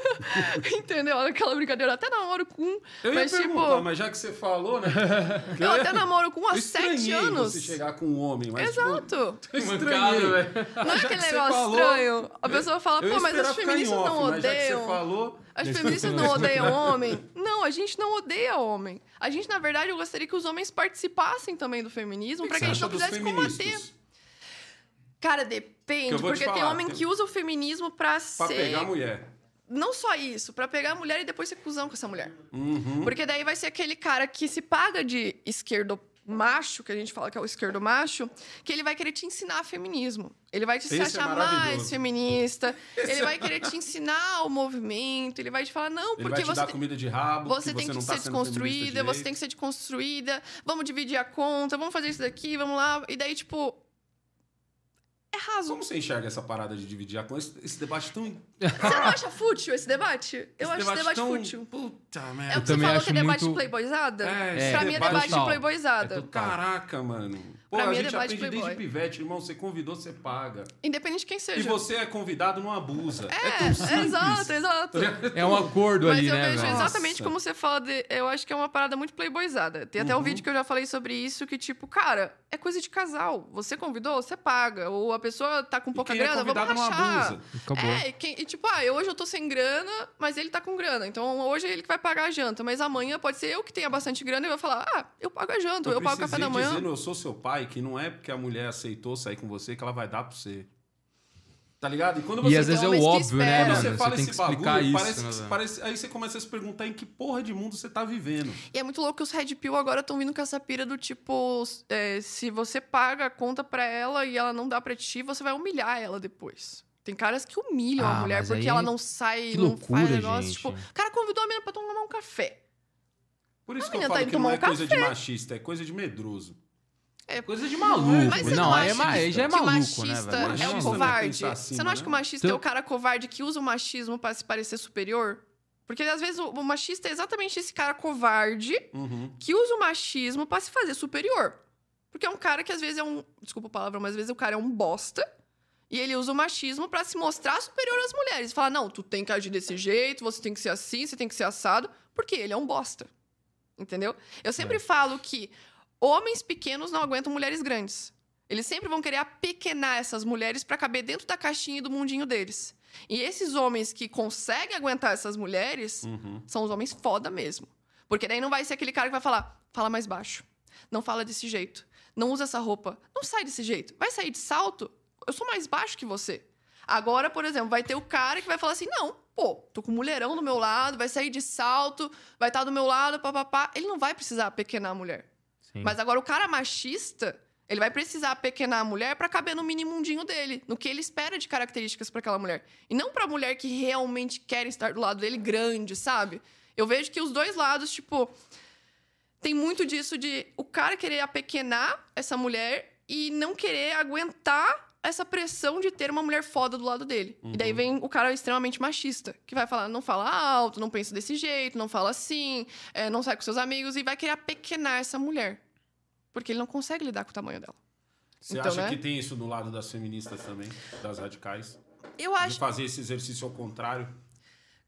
Entendeu? Aquela brincadeira, eu até namoro com um. Eu mas, ia tipo, mas já que você falou, né? eu até namoro com um há sete anos. você chegar com um homem, mas tipo, Exato. Mancado, estranhei. velho. Não é aquele negócio falou, estranho. A pessoa fala, pô, mas as feministas off, não mas já que você odeiam. falou, As feministas não odeiam homem. Não, a gente não odeia homem. A gente, na verdade, eu gostaria que os homens participassem também do feminismo para que a gente não precisasse combater. Cara, Que depende, porque tem falar, homem tem- que usa o feminismo pra Pra ser. pegar a mulher. Não só isso, pra pegar a mulher e depois ser cuzão com essa mulher. Uhum. Porque daí vai ser aquele cara que se paga de esquerdo macho, que a gente fala que é o esquerdo macho, que ele vai querer te ensinar feminismo. Ele vai te se Esse é achar maravilhoso. mais feminista. Esse ele é vai querer te ensinar o movimento. Ele vai te falar, não, Ele porque vai te você dar tem- comida de rabo, você que tem você que não tá ser desconstruída, você tem que ser desconstruída, vamos dividir a conta, vamos fazer isso daqui, vamos lá. E daí, tipo. É raso. Como você enxerga essa parada de dividir a conta? Esse, esse debate tão... Você não acha fútil esse debate? Eu acho esse debate tão... fútil. Puta É o merda. que você também falou acho que é debate muito- playboyzada? É, esse pra mim é debate debate total. playboyzada. É. Caraca, mano. Pô, Pra a mim é gente debate aprende playboy. desde pivete, irmão. Você convidou, você paga. Independente de quem E seja. você é convidado, não abusa. É, É, tão simples. é exato, exato. É um acordo Mas ali, eu né, vejo velho? exatamente Nossa. como você fala de. Eu acho que é uma parada muito playboyzada. Tem até um Uhum. vídeo que eu já falei sobre isso, que, tipo, cara, é coisa de casal. Você convidou, você paga. Ou a pessoa tá com pouca quem é grana, vamos convidado não rachar. abusa. Acabou. É, e, quem- e tipo, ah, eu- hoje eu tô sem grana, mas ele tá com grana. Então hoje é ele que vai pagar a janta. Mas amanhã pode ser eu que tenha bastante grana e vai falar, ah, eu pago a janta, eu, pago o café da manhã. dizendo, eu sou seu pai, que não é porque a mulher aceitou sair com você que ela vai dar pra você. Tá ligado? E quando você E às vezes é o óbvio, né, mano? você Você fala esse que explicar bagulho, isso, parece, né, que- parece- aí você começa a se perguntar em que porra de mundo você tá vivendo. E é muito louco que os Red Pill agora estão vindo com essa pira do tipo: é, se você paga a conta pra ela e ela não dá pra ti, você vai humilhar ela depois. Tem caras que humilham Ah, a mulher porque aí- ela não sai, que não loucura, faz negócio. gente. Tipo, o cara convidou a menina pra tomar um café. Por isso A que eu menina tá falo indo que não é um coisa de machista, é coisa de medroso. É, Coisa de maluco. Mas você não, não é aí já é maluco, né, machista velho? é Machista um não é covarde? pensar assim, você não acha né? que o machista Então- é o cara covarde que usa o machismo pra se parecer superior? Porque às vezes o, o machista é exatamente esse cara covarde Uhum. que usa o machismo pra se fazer superior. Porque é um cara que às vezes é um. Desculpa a palavra, mas às vezes o cara é um bosta. E ele usa o machismo pra se mostrar superior às mulheres. Fala, não, tu tem que agir desse jeito, você tem que ser assim, você tem que ser assado, porque ele é um bosta. Entendeu? Eu sempre É. falo que homens pequenos não aguentam mulheres grandes. Eles sempre vão querer apequenar essas mulheres pra caber dentro da caixinha e do mundinho deles. E esses homens que conseguem aguentar essas mulheres Uhum. são os homens foda mesmo. Porque daí não vai ser aquele cara que vai falar, fala mais baixo. Não fala desse jeito. Não usa essa roupa. Não sai desse jeito. Vai sair de salto? Eu sou mais baixo que você. Agora, por exemplo, vai ter o cara que vai falar assim: não, pô, tô com um mulherão do meu lado, vai sair de salto, vai estar do meu lado, papapá. Ele não vai precisar pequenar a mulher. Sim. Mas agora o cara machista, ele vai precisar pequenar a mulher pra caber no mini mundinho dele, no que ele espera de características pra aquela mulher. E não pra mulher que realmente quer estar do lado dele grande, sabe? Eu vejo que os dois lados, tipo, tem muito disso de o cara querer apequenar essa mulher e não querer aguentar essa pressão de ter uma mulher foda do lado dele. E daí vem o cara extremamente machista, que vai falar, não fala alto, não pensa desse jeito, não fala assim, é, não sai com seus amigos e vai querer apequenar essa mulher. Porque ele não consegue lidar com o tamanho dela. Você Então, acha né? que tem isso no lado das feministas também, das radicais? Eu De acho fazer esse exercício ao contrário?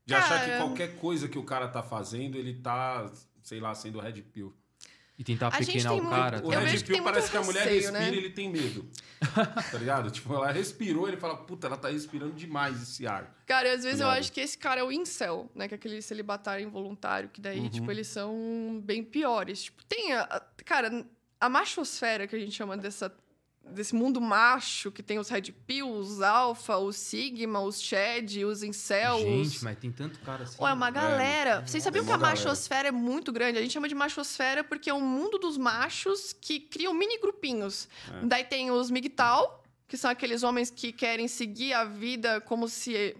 De achar que Cara- qualquer coisa que o cara tá fazendo, ele tá, sei lá, sendo red pill. E tentar A gente pequenar tem o muito- cara. O Eu red pill muito parece que a mulher receio, respira né? e ele tem medo. tá ligado? Tipo, ela respirou, ele fala, puta, ela tá respirando demais esse ar. Cara, às vezes eu Ligado? acho que esse cara é o incel, né? Que é aquele celibatário involuntário, que daí, Uhum. tipo, eles são bem piores. Tipo, tem a- Cara, a machosfera que a gente chama dessa... Desse mundo macho, que tem os Red Pill, os Alpha, os Sigma, os Shed, os Incels. Gente, mas tem tanto cara assim. Ou é uma galera. Vocês sabiam que a galera. machosfera é muito grande? A gente chama de machosfera porque é um mundo dos machos que criam mini grupinhos. É. Daí tem os MGTOW, que são aqueles homens que querem seguir a vida como se.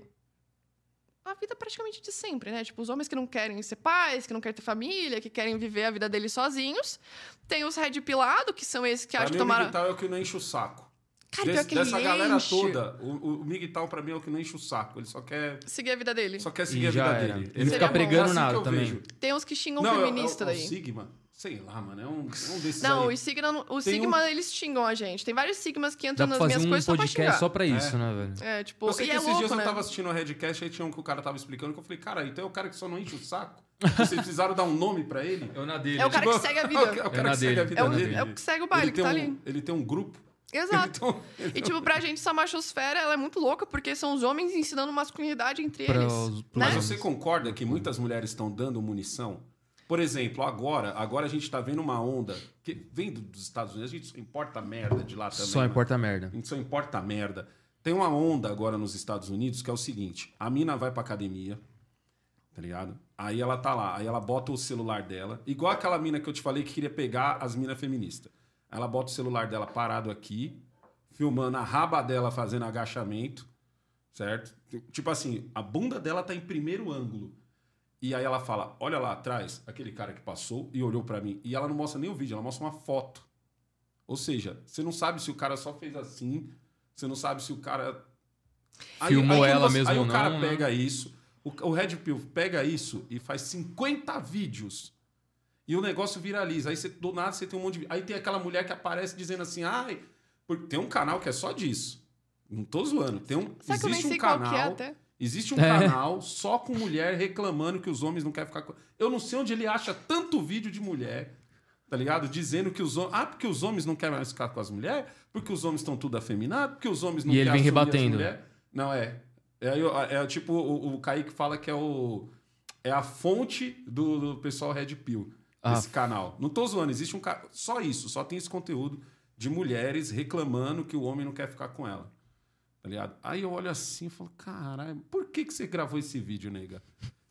A vida praticamente de sempre, né? Tipo, os homens que não querem ser pais, que não querem ter família, que querem viver a vida deles sozinhos. Tem os red pilado, que são esses que pra acham que o tomaram. Miguel é o que não enche o saco. Cara, pior que ele dessa galera enche. toda, o, o Miguel pra mim é o que não enche o saco. Ele só quer, Seguir a vida dele. só quer E seguir a já vida era. dele. Ele fica é pregando assim que nada eu também. vejo. Tem uns que xingam Não, é o- feminista é o, daí. o Sigma. Sei lá, mano. É um, é um desses Não, aí. o Sigma, o Tem Sigma eles xingam a gente. Tem vários Sigmas que Dá entram pra nas fazer minhas um coisas só pra podcast xingar. só pra isso, É. né, velho? É, tipo, Eu sei e que é esses louco, dias né? eu tava assistindo o Redcast, aí tinha um que o cara tava explicando, que eu falei, cara, então é o cara que só não enche o saco? Vocês precisaram dar um nome pra ele? Eu na dele. É o cara que segue a vida. É o cara É na que segue a vida É o, dele. é o que segue o baile, ele, que tem tá um, ali. ele tem um grupo. Exato. Então, E, tipo, pra gente, essa machosfera, ela é muito louca, porque são os homens ensinando masculinidade entre Pra eles. os- né? Mas homens. você concorda que muitas mulheres estão dando munição? Por exemplo, agora, agora a gente tá vendo uma onda que vem do- dos Estados Unidos, a gente só importa merda de lá também. Só né? importa merda. A gente só importa merda. Tem uma onda agora nos Estados Unidos que é o seguinte: a mina vai pra academia, tá ligado? Aí ela tá lá, aí ela bota o celular dela, igual aquela mina que eu te falei que queria pegar as minas feministas. Ela bota o celular dela parado aqui, filmando a raba dela fazendo agachamento, certo? Tipo assim, a bunda dela tá em primeiro ângulo. E aí ela fala: Olha lá atrás, aquele cara que passou e olhou pra mim. E ela não mostra nem o vídeo, ela mostra uma foto. Ou seja, você não sabe se o cara só fez assim, você não sabe se o cara. Filmou quando ela mesmo Aí ou o cara não, né? pega isso, o, o Red Pill pega isso e faz 50 vídeos. E o negócio viraliza. Aí você, do nada você tem um monte de. Aí tem aquela mulher que aparece dizendo assim: ai, porque tem um canal que é só disso. Não tô zoando. Tem um, existe um qual canal. que é até? Existe um É. canal só com mulher reclamando que os homens não querem ficar com. Eu não sei onde ele acha tanto vídeo de mulher, tá ligado? Dizendo que os homens. Ah, porque os homens não querem mais ficar com as mulheres? Porque os homens estão tudo afeminados? Porque os homens não E ele querem vem assumir as rebatendo. Não, é. É, é, é tipo, o, o Kaique fala que é o. É a fonte do, do pessoal Red Pill, Ah. desse canal. Não tô zoando, existe um. ca- Só isso, só tem esse conteúdo de mulheres reclamando que o homem não quer ficar com ela. Tá ligado? Aí eu olho assim e falo, caralho, por que, que você gravou esse vídeo, nega?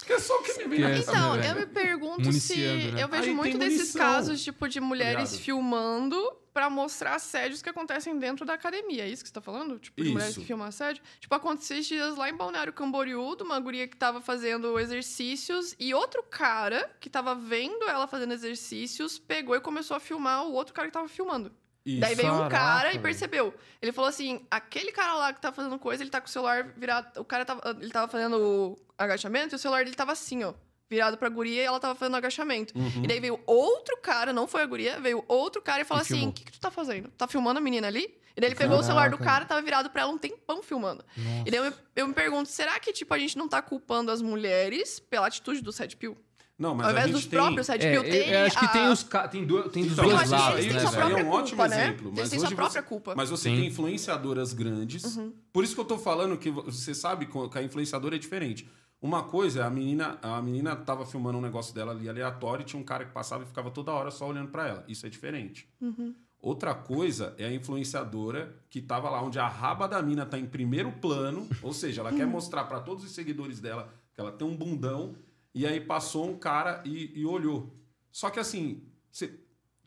Que é só o que me vem na cabeça. Então, né, eu me pergunto Municiando, se. né? Eu vejo Aí muito desses munição, casos, tipo, de mulheres filmando pra mostrar assédios que acontecem dentro da academia. É isso que você tá falando? Tipo, de mulheres que filmam assédio? Tipo, aconteceu esses dias lá em Balneário Camboriú, de uma guria que tava fazendo exercícios e outro cara que tava vendo ela fazendo exercícios pegou e começou a filmar o outro cara que tava filmando. Isso. Daí veio um Caraca, cara e percebeu. Ele falou assim: aquele cara lá que tá fazendo coisa, ele tá com o celular virado. O cara tava, ele tava fazendo o agachamento e o celular dele tava assim, ó. Virado pra guria e ela tava fazendo agachamento. Uhum. E daí veio outro cara, não foi a guria, veio outro cara e falou E assim: o que, que tu tá fazendo? Tá filmando a menina ali? E daí ele pegou o celular do Caraca. cara, tava virado pra ela um tempão filmando. Nossa. E daí eu me, eu me pergunto: será que, tipo, a gente não tá culpando as mulheres pela atitude do Pill? Não, mas Ao a invés gente dos tem... próprios Red É, tem. eu acho que a- tem os ca- tem, do, tem dos Então, dois que lados, eles têm né, sua isso aí velho? é um ótimo culpa, né? exemplo. Eles Mas têm sua hoje própria você, culpa. Mas você Sim. tem influenciadoras grandes. Uhum. Por isso que eu tô falando que você sabe que a influenciadora é diferente. Uma coisa, a menina, a menina tava filmando um negócio dela ali aleatório e tinha um cara que passava e ficava toda hora só olhando pra ela. Isso é diferente. Uhum. Outra coisa é a influenciadora que tava lá onde a raba da mina tá em primeiro plano, ou seja, ela quer Uhum. mostrar pra todos os seguidores dela que ela tem um bundão, e aí passou um cara e, e olhou. Só que assim, você,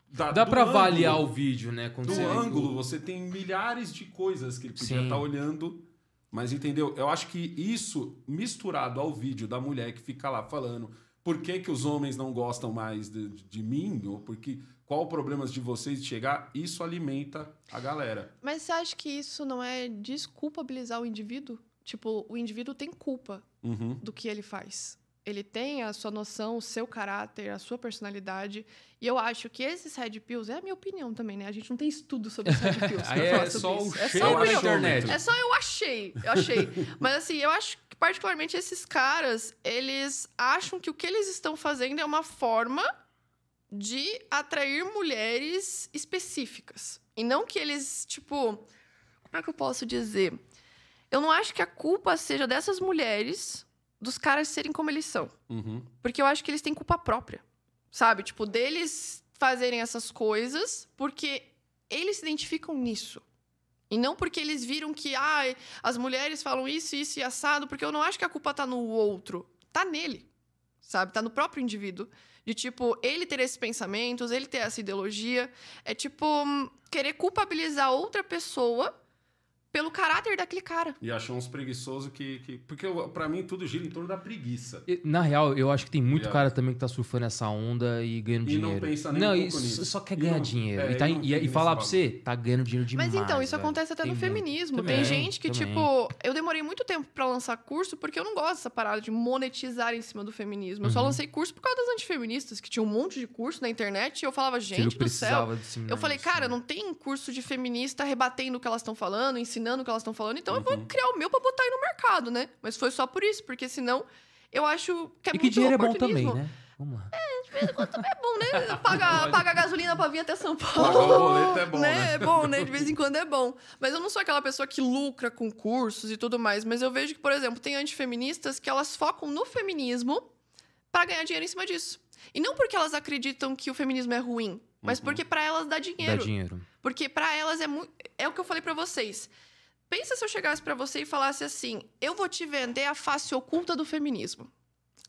da, Dá pra avaliar o vídeo, né? Quando do você- ângulo, você tem milhares de coisas que ele podia Sim. estar olhando. Mas entendeu? Eu acho que isso, misturado ao vídeo da mulher que fica lá falando por que, que os homens não gostam mais de, de mim, ou porque qual o problema de vocês de chegar, isso alimenta a galera. Mas você acha que isso não é desculpabilizar o indivíduo? Tipo, o indivíduo tem culpa Uhum. do que ele faz. Ele tem a sua noção, o seu caráter, a sua personalidade. E eu acho que esses red pills, é a minha opinião também, né? A gente não tem estudo sobre os red pills. Aí é sobre só o. É só opinião. internet. É só eu achei, eu achei. Mas assim, eu acho que particularmente esses caras, eles acham que o que eles estão fazendo é uma forma de atrair mulheres específicas. E não que eles, tipo, como é que eu posso dizer? Eu não acho que a culpa seja dessas mulheres dos caras serem como eles são. Uhum. Porque eu acho que eles têm culpa própria. Sabe? Tipo, deles fazerem essas coisas porque eles se identificam nisso. E não porque eles viram que ah, as mulheres falam isso, isso e assado, porque eu não acho que a culpa tá no outro. Tá nele. Sabe? Tá no próprio indivíduo. De tipo, ele ter esses pensamentos, ele ter essa ideologia. É tipo, hum, querer culpabilizar outra pessoa pelo caráter daquele cara. E achou uns preguiçosos que, que. Porque eu- pra mim tudo gira em torno da preguiça. E, Na real, eu acho que tem muito Viado. cara também que tá surfando essa onda e ganhando E não dinheiro. pensa nem não, um e pouco só- nisso. só quer E ganhar não- dinheiro. é, e, tá, e não e, e falar pra você, tá ganhando dinheiro demais. Mas então, isso velho. acontece até Tem no muito. feminismo. Também, Tem gente que, também. tipo, eu demorei muito tempo pra lançar curso porque eu não gosto dessa parada de monetizar em cima do feminismo. Eu só Uhum. lancei curso por causa das antifeministas, que tinha um monte de curso na internet e eu falava, gente não do céu. Eu falei, isso, cara, né? não tem curso de feminista rebatendo o que elas estão falando, ensinando o que elas estão falando, então eu vou Uhum. criar o meu pra botar aí no mercado, né? Mas foi só por isso, porque senão eu acho que é E que muito dinheiro é bom também, né? Vamos lá. É bom, né? Pagar pagar gasolina pra vir até São Paulo. Pagar o boleto é bom, né? né? É bom, né? De vez em quando é bom. Mas eu não sou aquela pessoa que lucra com cursos e tudo mais. Mas eu vejo que, por exemplo, tem antifeministas que elas focam no feminismo pra ganhar dinheiro em cima disso. E não porque elas acreditam que o feminismo é ruim, mas Uhum. porque pra elas dá Dá dinheiro. dinheiro. Porque pra elas é muito. É o que eu falei pra vocês. Pensa se eu chegasse pra você e falasse assim: eu vou te vender a face oculta do feminismo.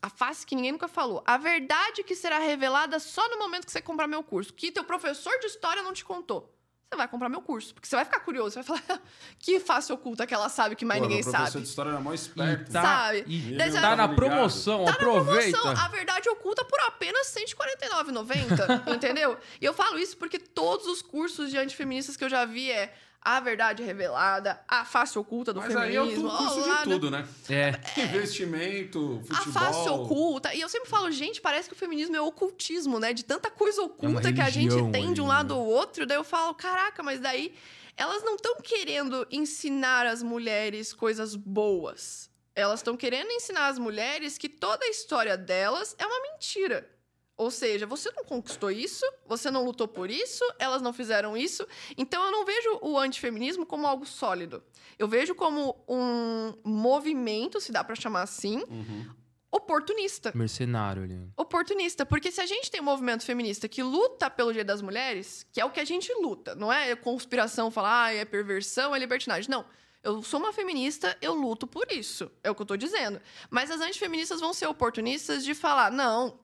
A face que ninguém nunca falou. A verdade que será revelada só no momento que você comprar meu curso. Que teu professor de história não te contou. Você vai comprar meu curso. Porque você vai ficar curioso. Você vai falar: que face oculta que ela sabe que mais Pô, ninguém meu professor sabe. de história era mó esperto. E tá, Sabe? E Daí tá na promoção, aproveita. Promoção, a verdade oculta por apenas R$ 149,90, entendeu? E eu falo isso porque todos os cursos de antifeministas que eu já vi é a verdade revelada, a face oculta do Mas aí é o feminismo, curso de tudo, né? É. Investimento, a futebol. face oculta. E eu sempre falo, gente, parece que o feminismo é ocultismo, né? De tanta coisa oculta que a gente tem de um lado né? ou outro. Daí eu falo, caraca, mas daí elas não estão querendo ensinar as mulheres coisas boas. Elas estão querendo ensinar as mulheres que toda a história delas é uma mentira. Ou seja, você não conquistou isso, você não lutou por isso, elas não fizeram isso. Então eu não vejo o antifeminismo como algo sólido. Eu vejo como um movimento, se dá pra chamar assim, Uhum. oportunista. Mercenário ali. Oportunista, porque se a gente tem um movimento feminista que luta pelo direito das mulheres, que é o que a gente luta, não é conspiração, falar, ah, é perversão, é libertinagem. Não. Eu sou uma feminista, eu luto por isso. É o que eu tô dizendo. Mas as antifeministas vão ser oportunistas de falar, não.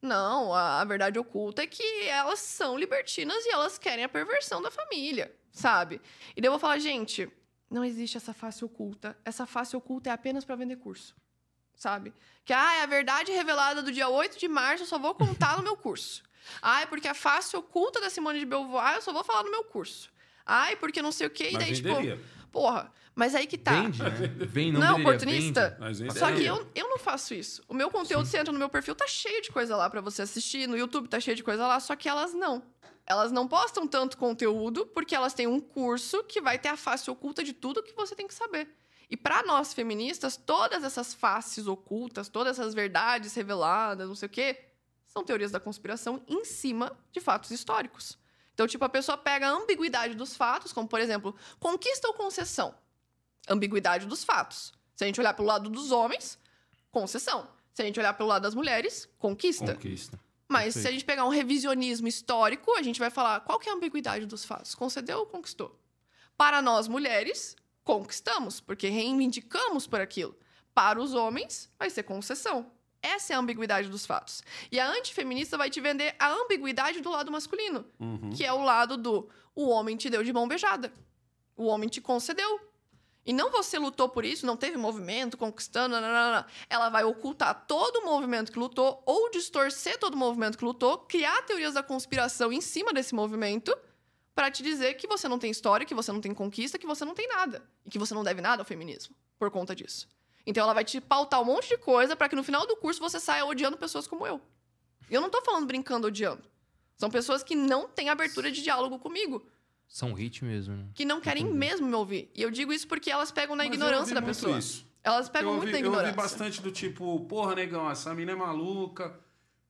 Não, a, a verdade oculta é que elas são libertinas e elas querem a perversão da família, sabe? E daí eu vou falar, gente, não existe essa face oculta. Essa face oculta é apenas para vender curso sabe? Que ah, é a verdade revelada do dia 8 de março, eu só vou contar no meu curso. Ah, é porque a face oculta da Simone de Beauvoir, eu só vou falar no meu curso. Ai, porque não sei o quê, e Mas daí, tipo. Porra, mas aí que tá. Vende, né? Vem, não, Não é oportunista? vende. Só que eu, eu não faço isso. O meu conteúdo, você entra no meu perfil, tá cheio de coisa lá pra você assistir. No YouTube tá cheio de coisa lá, só que elas não. Elas não postam tanto conteúdo porque elas têm um curso que vai ter a face oculta de tudo que você tem que saber. E para nós feministas, todas essas faces ocultas, todas essas verdades reveladas, não sei o quê, são teorias da conspiração em cima de fatos históricos. Então, tipo, a pessoa pega a ambiguidade dos fatos, como, por exemplo, conquista ou concessão? Ambiguidade dos fatos. Se a gente olhar pelo lado dos homens, concessão. Se a gente olhar pelo lado das mulheres, conquista. Conquista. Mas se a Perfeito. gente pegar um revisionismo histórico, a gente vai falar qual que é a ambiguidade dos fatos? Concedeu ou conquistou? Para nós mulheres, conquistamos, porque reivindicamos por aquilo. Para os homens, vai ser concessão. Essa é a ambiguidade dos fatos. E a antifeminista vai te vender a ambiguidade do lado masculino, Uhum. que é o lado do o homem te deu de mão beijada. O homem te concedeu. E não você lutou por isso, não teve movimento, conquistando, nananana. ela vai ocultar todo o movimento que lutou ou distorcer todo o movimento que lutou, criar teorias da conspiração em cima desse movimento para te dizer que você não tem história, que você não tem conquista, que você não tem nada e que você não deve nada ao feminismo por conta disso. Então ela vai te pautar um monte de coisa para que no final do curso você saia odiando pessoas como eu. E eu não tô falando brincando odiando. São pessoas que não têm abertura de diálogo comigo, São hit mesmo, né? que não querem Entendi. mesmo me ouvir. E eu digo isso porque elas pegam na Mas eu ignorância ouvi da muito pessoa. Isso. Elas pegam eu muito ouvi, na eu ignorância. ouvi bastante do tipo, porra, negão, essa mina é maluca.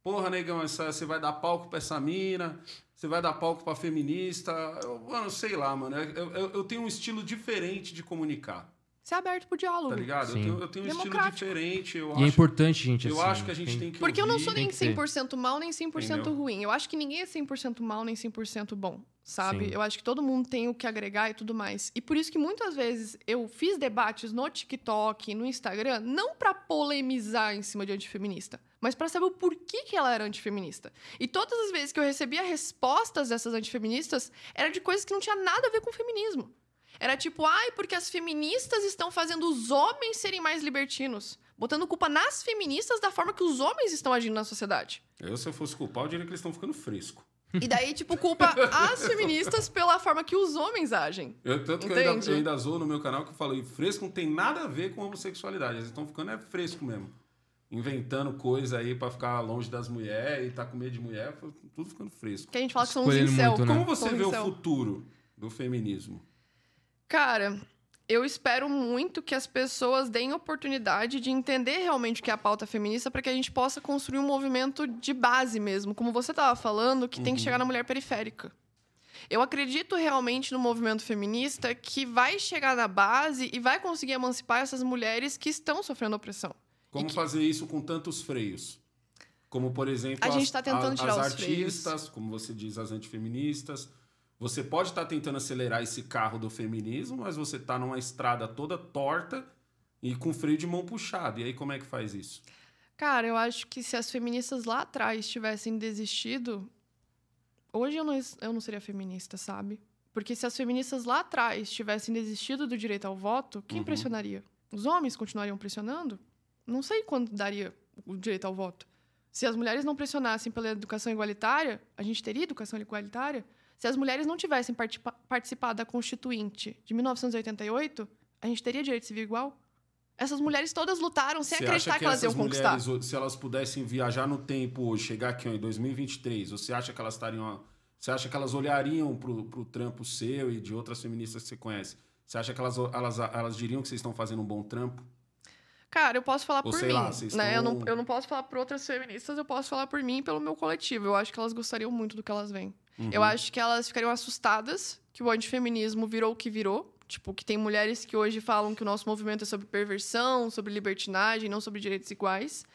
Porra, negão, essa, você vai dar palco pra essa mina. Você vai dar palco pra feminista. Eu, mano, sei lá, mano. Eu, eu, eu tenho um estilo diferente de comunicar, Ser aberto pro diálogo. tá ligado? Eu Sim. tenho, eu tenho um estilo Democrático. diferente. Eu E acho, é importante, gente, eu assim, acho que a gente tem que Porque eu não ouvir. sou nem tem que ser. 100% mal, nem 100% Entendeu? ruim. Eu acho que ninguém é 100% mal, nem 100% bom, sabe? Sim. Eu acho que todo mundo tem o que agregar e tudo mais. E por isso que muitas vezes eu fiz debates no TikTok, no Instagram, não pra polemizar em cima de antifeminista, mas pra saber o porquê que ela era antifeminista. E todas as vezes que eu recebia respostas dessas antifeministas, era de coisas que não tinha nada a ver com feminismo. Era tipo, ai, porque as feministas estão fazendo os homens serem mais libertinos. Botando culpa nas feministas da forma que os homens estão agindo na sociedade. Eu, se eu fosse culpar, eu diria que eles estão ficando fresco. E daí, tipo, culpa as feministas pela forma que os homens agem. Eu, tanto que eu ainda, eu ainda zoo no meu canal que eu falo, fresco não tem nada a ver com homossexualidade. Eles estão ficando é fresco mesmo. Inventando coisa aí pra ficar longe das mulheres e tá com medo de mulher, tudo ficando fresco. Que a gente fala que são uns incel. Muito, né? Como você vê o futuro do feminismo? Cara, eu espero muito que as pessoas deem oportunidade de entender realmente o que é a pauta feminista para que a gente possa construir um movimento de base mesmo, como você estava falando, que uhum. tem que uhum. chegar na mulher periférica. Eu acredito realmente no movimento feminista que vai chegar na base e vai conseguir emancipar essas mulheres que estão sofrendo opressão. Como que... fazer isso com tantos freios? Como, por exemplo, a as, gente tá tentando tirar as os artistas, freios. como você diz, as antifeministas, você pode estar tá tentando acelerar esse carro do feminismo, mas você está numa estrada toda torta e com freio de mão puxado. E aí, como é que faz isso? Cara, eu acho que se as feministas lá atrás tivessem desistido, hoje eu não, eu não seria feminista, sabe? Porque se as feministas lá atrás tivessem desistido do direito ao voto, quem uhum. pressionaria? Os homens continuariam pressionando? Não sei quando daria o direito ao voto. Se as mulheres não pressionassem pela educação igualitária, a gente teria educação igualitária? Se as mulheres não tivessem participado da Constituinte de 1988, a gente teria direito civil igual? Essas mulheres todas lutaram sem você acreditar que, que elas iam conquistar. Mulheres, se elas pudessem viajar no tempo hoje, chegar aqui ó, em 2023, você acha que elas estariam. Você acha que elas olhariam pro, pro trampo seu e de outras feministas que você conhece? Você acha que elas, elas, elas diriam que vocês estão fazendo um bom trampo? Cara, eu posso falar Ou por mim. Lá, né? Estão... eu, não, eu não posso falar por outras feministas, eu posso falar por mim e pelo meu coletivo. Eu acho que elas gostariam muito do que elas veem. Uhum. Eu acho que elas ficariam assustadas que o antifeminismo virou o que virou. Tipo, que tem mulheres que hoje falam que o nosso movimento é sobre perversão, sobre libertinagem, não sobre direitos iguais.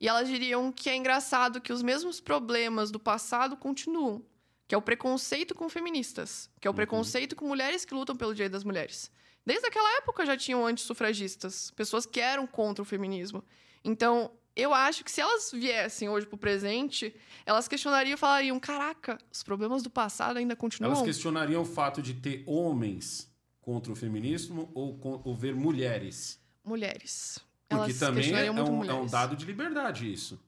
E elas diriam que é engraçado que os mesmos problemas do passado continuam. Que é o preconceito com feministas. Que é o uhum. preconceito com mulheres que lutam pelo direito das mulheres. Desde aquela época já tinham antissufragistas. Pessoas que eram contra o feminismo. Então, eu acho que se elas viessem hoje pro presente, elas questionariam e falariam: caraca, os problemas do passado ainda continuam. Elas questionariam o fato de ter homens contra o feminismo ou, ou ver mulheres? Mulheres. Porque elas também é um, é um, dado de liberdade isso.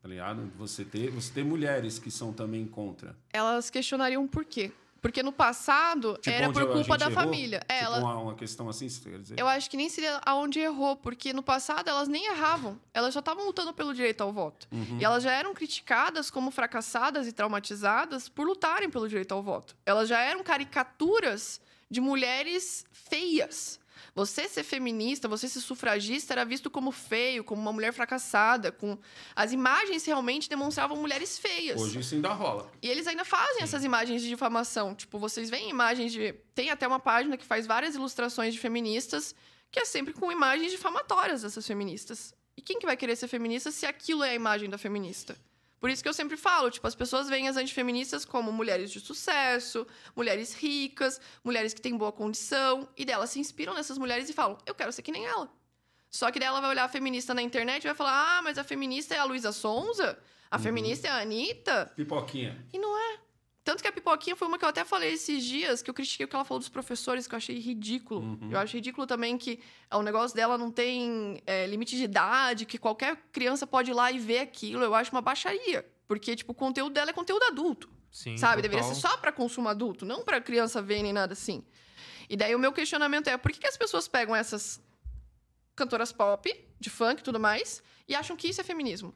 Tá ligado? Você ter, você ter mulheres que são também contra. Elas questionariam por quê? Porque no passado tipo era por culpa da errou? família. É, tipo ela... uma, uma, questão assim, você quer dizer? Eu acho que nem seria aonde errou, porque no passado elas nem erravam. Elas já estavam lutando pelo direito ao voto. Uhum. E elas já eram criticadas como fracassadas e traumatizadas por lutarem pelo direito ao voto. Elas já eram caricaturas de mulheres feias. Você ser feminista, você ser sufragista era visto como feio, como uma mulher fracassada, com as imagens realmente demonstravam mulheres feias. Hoje isso ainda rola. E eles ainda fazem Sim. essas imagens de difamação. Tipo, vocês veem imagens de tem até uma página que faz várias ilustrações de feministas, que é sempre com imagens difamatórias dessas feministas. E quem que vai querer ser feminista se aquilo é a imagem da feminista? Por isso que eu sempre falo, tipo, as pessoas veem as antifeministas como mulheres de sucesso, mulheres ricas, mulheres que têm boa condição, e delas se inspiram nessas mulheres e falam, eu quero ser que nem ela. Só que daí ela vai olhar a feminista na internet e vai falar, ah, mas a feminista é a Luísa Sonza, a uhum. feminista é a Anitta. Pipoquinha. E não é. Tanto que a pipoquinha foi uma que eu até falei esses dias, que eu critiquei o que ela falou dos professores, que eu achei ridículo. Uhum. Eu acho ridículo também que o negócio dela não tem é, limite de idade, que qualquer criança pode ir lá e ver aquilo. Eu acho uma baixaria. Porque, tipo, o conteúdo dela é conteúdo adulto. Sim, sabe? Total. Deveria ser só para consumo adulto, não para criança ver nem nada assim. E daí o meu questionamento é: por que, que as pessoas pegam essas cantoras pop, de funk e tudo mais, e acham que isso é feminismo?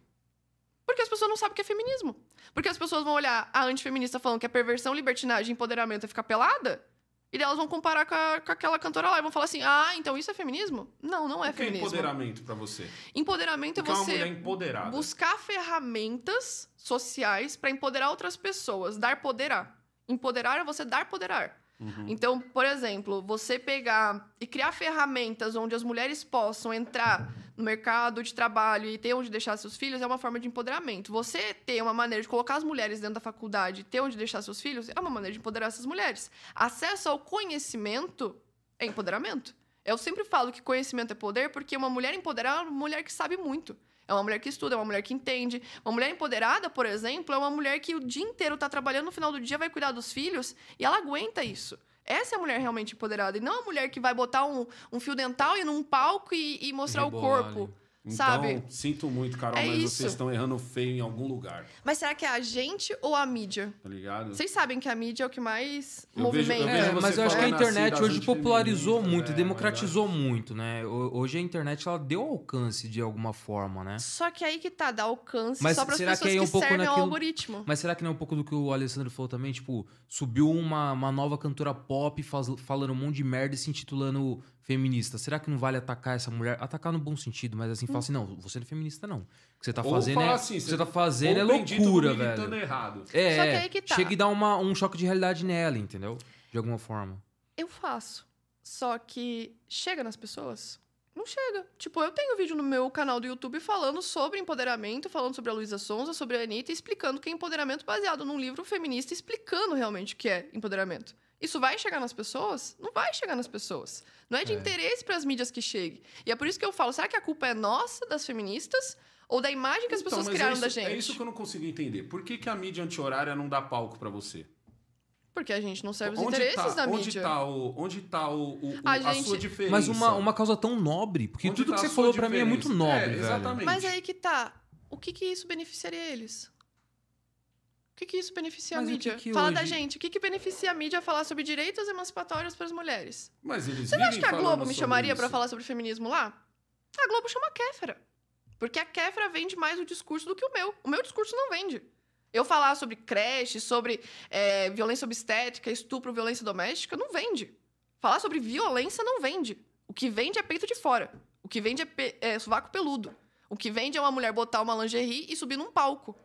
Porque as pessoas não sabem o que é feminismo. Porque as pessoas vão olhar a antifeminista falando que é perversão, libertinagem, empoderamento é ficar pelada. E daí elas vão comparar com, a, com, aquela cantora lá e vão falar assim: ah, então isso é feminismo? Não, não é o que feminismo. é empoderamento para você? Empoderamento é você é empoderada. buscar ferramentas sociais para empoderar outras pessoas, dar poderar. Empoderar é você dar poderar. Uhum. Então, por exemplo, você pegar e criar ferramentas onde as mulheres possam entrar no mercado de trabalho e ter onde deixar seus filhos é uma forma de empoderamento. Você ter uma maneira de colocar as mulheres dentro da faculdade e ter onde deixar seus filhos é uma maneira de empoderar essas mulheres. Acesso ao conhecimento é empoderamento. Eu sempre falo que conhecimento é poder porque uma mulher empoderada é uma mulher que sabe muito. É uma mulher que estuda, é uma mulher que entende. Uma mulher empoderada, por exemplo, é uma mulher que o dia inteiro está trabalhando, no final do dia vai cuidar dos filhos e ela aguenta isso. Essa é a mulher realmente empoderada. E não a mulher que vai botar um, um fio dental e num palco e, e mostrar o Rebolar corpo. Então, Sabe? sinto muito, Carol, É mas isso. vocês estão errando feio em algum lugar, Mas será que é a gente ou a mídia? tá ligado? Vocês sabem que a mídia é o que mais Eu vejo- eu movimenta. vejo É, você mas eu acho que a assim internet hoje popularizou antifeministas, muito, é, democratizou muito, né? Ho- Hoje a internet ela deu alcance de alguma forma, né? Só que aí que tá, dá alcance Mas só para as será que pessoas aí que, é um pouco servem ao naquilo- algoritmo. Mas será que não é um pouco do que o Alessandro falou também? Tipo, subiu uma, uma nova cantora pop faz- falando um monte de merda e se intitulando feminista. Será que não vale atacar essa mulher? Atacar no bom sentido, mas assim, falar assim, não, você não é feminista, não. O que você tá Ou fazendo falar é. assim, o que você- tá fazendo é loucura, velho. errado. É, Só que é, aí que tá. chega e dá uma, um choque de realidade nela, entendeu? De alguma forma. Eu faço. Só que chega nas pessoas? Não chega. Tipo, eu tenho vídeo no meu canal do YouTube falando sobre empoderamento, falando sobre a Luísa Sonza, sobre a Anitta, explicando que é empoderamento baseado num livro feminista, explicando realmente o que é empoderamento. Isso vai chegar nas pessoas? Não vai chegar nas pessoas. Não é de É. interesse para as mídias que chegue. E é por isso que eu falo, será que a culpa é nossa, das feministas, ou da imagem que as Então, pessoas mas criaram é da isso, gente? É isso que eu não consigo entender. Por que, que a mídia anti-horária não dá palco pra você? Porque a gente não serve os onde interesses tá, da onde mídia. Tá o, onde tá o, o- A a, gente- sua diferença? Mas uma, uma causa tão nobre, porque Onde tudo tá que você falou pra mim é muito nobre, É, velho. exatamente. Mas aí que tá. O que que isso beneficiaria eles? O que que isso beneficia Mas a mídia? que que Fala hoje- da gente. O que que beneficia a mídia falar sobre direitos emancipatórios para as mulheres? Mas eles Você não acha que a Globo me chamaria pra falar sobre feminismo lá? A Globo chama a Kéfera. Porque a Kéfera vende mais o discurso do que o meu. O meu discurso não vende. Eu falar sobre creche, sobre é, violência obstétrica, estupro, violência doméstica, não vende. Falar sobre violência não vende. O que vende é peito de fora. O que vende é, pe- é sovaco peludo. O que vende é uma mulher botar uma lingerie e subir num palco.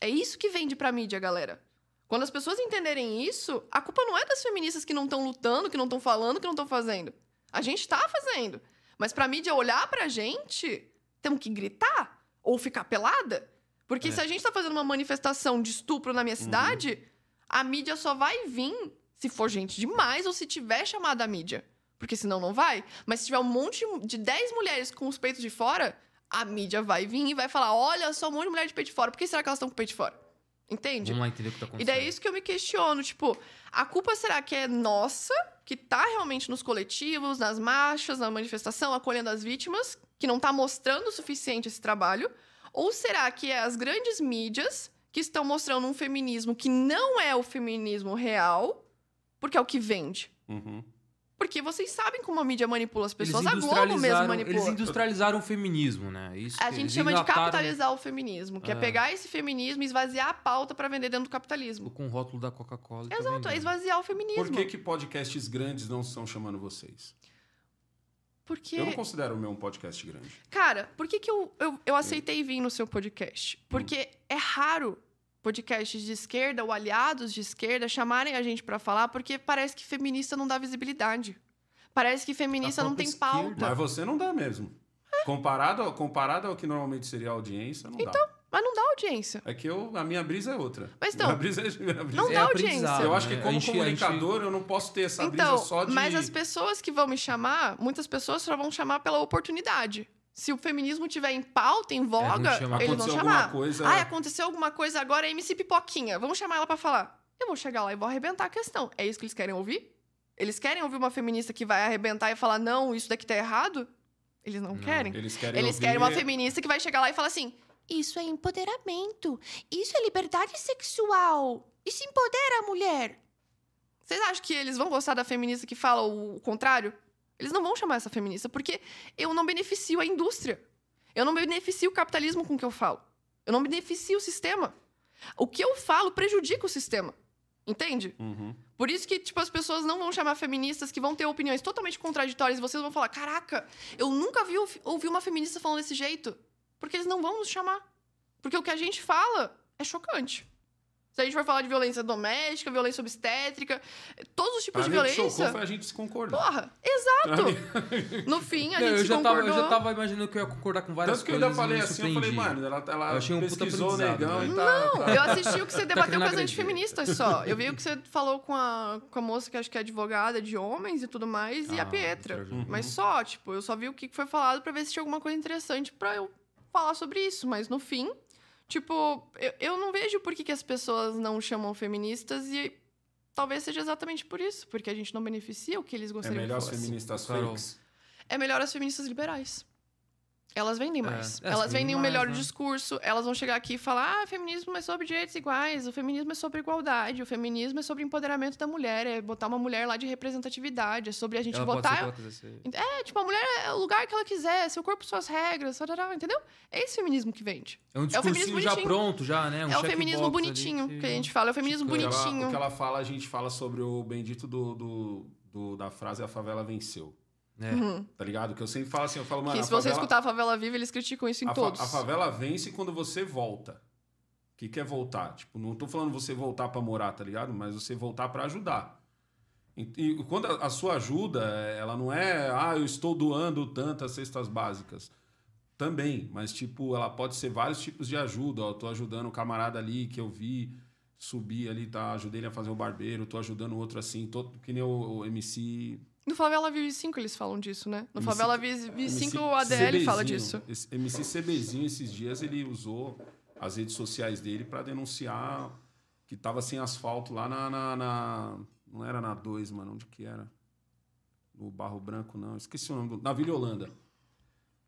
É isso que vende pra mídia, galera. Quando as pessoas entenderem isso, a culpa não é das feministas que não estão lutando, que não estão falando, que não estão fazendo. A gente tá fazendo. Mas pra mídia olhar pra gente, temos que gritar ou ficar pelada. Porque É. se a gente tá fazendo uma manifestação de estupro na minha cidade, a mídia só vai vir se for gente demais ou se tiver chamada a mídia. Porque senão não vai. Mas se tiver um monte de 10 mulheres com os peitos de fora, a mídia vai vir e vai falar: olha só, um monte de mulher de peito fora. Por que será que elas estão com o peito de fora? Entende? Vamos lá entender o que tá E acontecendo. daí é isso que eu me questiono, tipo, a culpa será que é nossa, que tá realmente nos coletivos, nas marchas, na manifestação, acolhendo as vítimas, que não tá mostrando o suficiente esse trabalho? Ou será que é as grandes mídias que estão mostrando um feminismo que não é o feminismo real, porque é o que vende? Uhum. Porque vocês sabem como a mídia manipula as pessoas, a Globo mesmo industrializaram- manipula. Eles industrializaram o feminismo, né? Isso, A gente chama de capitalizar o feminismo, que é. É. pegar esse feminismo e esvaziar a pauta pra vender dentro do capitalismo. Com o rótulo da Coca-Cola. tá Exato, é esvaziar o feminismo. Por que, que podcasts grandes não estão chamando vocês? Porque. Eu não considero o meu um podcast grande. Cara, por que, que eu, eu, eu aceitei vir no seu podcast? Porque é raro podcasts de esquerda ou aliados de esquerda chamarem a gente pra falar, porque parece que feminista não dá visibilidade. Parece que feminista não tem esquerda. pauta. Mas você não dá mesmo. Comparado, ao- comparado ao que normalmente seria a audiência, não dá. Mas não dá audiência. É que eu, a minha brisa é outra. Mas então, minha brisa é, minha brisa não é- dá audiência. Eu acho que né? como gente- comunicador eu não posso ter essa brisa Então, só de... mas as pessoas que vão me chamar, muitas pessoas só vão chamar pela oportunidade. Se o feminismo tiver em pauta, em voga, chama- eles vão chamar. coisa... Ah, aconteceu alguma coisa agora, é MC Pipoquinha. Vamos chamar ela pra falar. Eu vou chegar lá e vou arrebentar a questão. É isso que eles querem ouvir? Eles querem ouvir uma feminista que vai arrebentar e falar, não, isso daqui tá errado? Eles não, Não, querem. Eles querem Eles ouvir... querem uma feminista que vai chegar lá e falar assim: Isso é empoderamento. Isso é liberdade sexual. Isso empodera a mulher. Vocês acham que eles vão gostar da feminista que fala o contrário? Eles não vão chamar essa feminista, porque eu não beneficio a indústria. Eu não beneficio o capitalismo com o que eu falo. Eu não beneficio o sistema. O que eu falo prejudica o sistema. Entende? Uhum. Por isso que, tipo, as pessoas não vão chamar feministas que vão ter opiniões totalmente contraditórias e vocês vão falar: caraca, eu nunca vi, ouvi uma feminista falando desse jeito. Porque eles não vão nos chamar. Porque o que a gente fala é chocante. Se a gente for falar de violência doméstica, violência obstétrica, todos os tipos Pra de mim, o que violência. chocou foi a gente se concordar. Porra, exato! No fim, a Não, gente eu, se já tava, concordou. eu já tava imaginando que eu ia concordar com várias Tanto que eu coisas. ainda falei assim, eu falei, mano, ela, ela Eu achei um puta pesquisou o aprendizado, negão né? e tá... tá- Eu assisti o que você debateu querendo com as antifeministas só. Eu vi o que você falou com a, com a moça que acho que é advogada de homens e tudo mais, e a Ah, Pietra. Júnior. Mas só, tipo, eu só vi o que foi falado pra ver se tinha alguma coisa interessante pra eu falar sobre isso. Mas no fim, tipo, eu, eu não vejo por que, que as pessoas não chamam feministas e talvez seja exatamente por isso, porque a gente não beneficia o que eles É gostariam melhor que as fosse. feministas Carol. fakes. É melhor as feministas liberais. Elas vendem mais. É, elas vendem vendem um mais, melhor né? discurso. Elas vão chegar aqui e falar: ah, feminismo é sobre direitos iguais, o feminismo é sobre igualdade, o feminismo é sobre empoderamento da mulher, é botar uma mulher lá de representatividade, é sobre a gente Ela ser. É, tipo, a mulher é o lugar que ela quiser, seu corpo, suas regras, tarará, entendeu? É esse feminismo que vende. É um feminismo discursinho já bonitinho. pronto, já, né? Um é o feminismo checkbox ali bonitinho que- que a gente fala, é o feminismo Tipo, ela- bonitinho. o que ela fala, a gente fala sobre o bendito do, do- do- da frase a favela venceu. É. Uhum. Tá ligado? Que eu sempre falo assim, eu falo, mano, que se você favela, escutar a favela viva, eles criticam isso em a, fa- todos. a favela vence quando você volta. O que, que é voltar? Tipo, não tô falando você voltar pra morar, tá ligado? Mas você voltar pra ajudar. E, e quando a, a sua ajuda, ela não é, ah, eu estou doando tantas cestas básicas. Também, mas tipo, ela pode ser vários tipos de ajuda. Ó, eu tô ajudando o camarada ali que eu vi subir ali, tá? Ajudei ele a fazer o barbeiro, tô ajudando o outro assim, tô, que nem o, o MC. No Favela Vive 5 eles falam disso, né? No MC Favela Vive 5 o ADL fala CBzinho. disso. Esse MC CBzinho, esses dias, ele usou as redes sociais dele para denunciar que tava sem asfalto lá na, na- na- Não era na 2, mano. Onde que era? No Barro Branco, não. Esqueci o nome. Do, na Vila Holanda.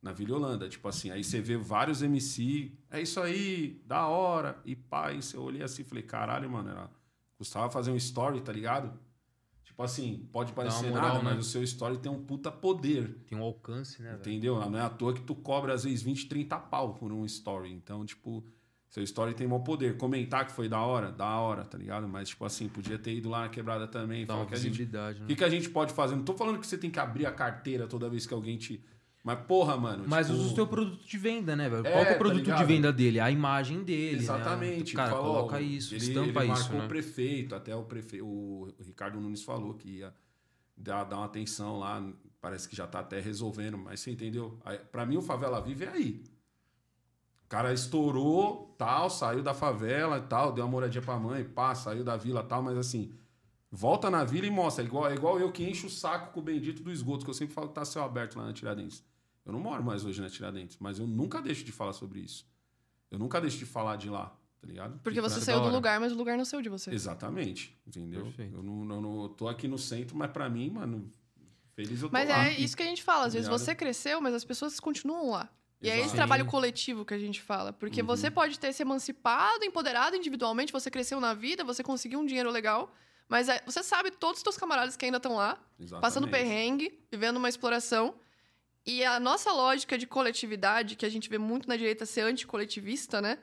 Na Vila Holanda. Tipo assim, aí você vê vários MC. É isso aí, da hora. E pá, isso eu olhei assim e falei, caralho, mano, era... custava fazer um story, tá ligado? Tipo assim, pode parecer moral, nada, né? mas o seu story tem um puta poder. Tem um alcance, né, velho? Entendeu? Não é à toa que tu cobra às vezes 20, 30 pau por um story. Então, tipo, seu story tem mau poder. Comentar que foi da hora, da hora, tá ligado? Mas, tipo assim, podia ter ido lá na quebrada também. Dá uma que a gente, visibilidade, o né? que, que a gente pode fazer? Não tô falando que você tem que abrir a carteira toda vez que alguém te. Mas, porra, mano. Mas tipo, usa o seu produto de venda, né, velho? É, Qual que é o tá produto de ligado? venda dele? A imagem dele, Exatamente. né? Cara, falou, coloca isso, ele, estampa ele isso, marcou né? o prefeito, até o prefeito, o Ricardo Nunes falou que ia dar, dar uma atenção lá, parece que já tá até resolvendo, mas você entendeu? Pra mim o Favela Vive é aí. O cara estourou, tal, saiu da favela e tal, deu uma moradia pra mãe, pá, saiu da vila tal, mas assim, volta na vila e mostra. É igual, é igual eu que encho o saco com o bendito do esgoto, que eu sempre falo que tá céu aberto lá na Tiradentes. Eu não moro mais hoje na Tiradentes, mas eu nunca deixo de falar sobre isso. Eu nunca deixo de falar de lá, tá ligado? Porque pra- você da saiu do lugar, mas o lugar não saiu de você. Exatamente, entendeu? Perfeito. Eu não, não eu tô aqui no centro, mas pra mim, mano, feliz eu tô Mas lá. é isso que a gente fala. Às vezes Ligado? você cresceu, mas as pessoas continuam lá. E é esse Exato. trabalho coletivo que a gente fala. Porque Uhum. você pode ter se emancipado, empoderado individualmente, você cresceu na vida, você conseguiu um dinheiro legal. Mas é- você sabe todos os seus camaradas que ainda estão lá, Exatamente. passando perrengue, vivendo uma exploração. E a nossa lógica de coletividade, que a gente vê muito na direita ser anticoletivista, né?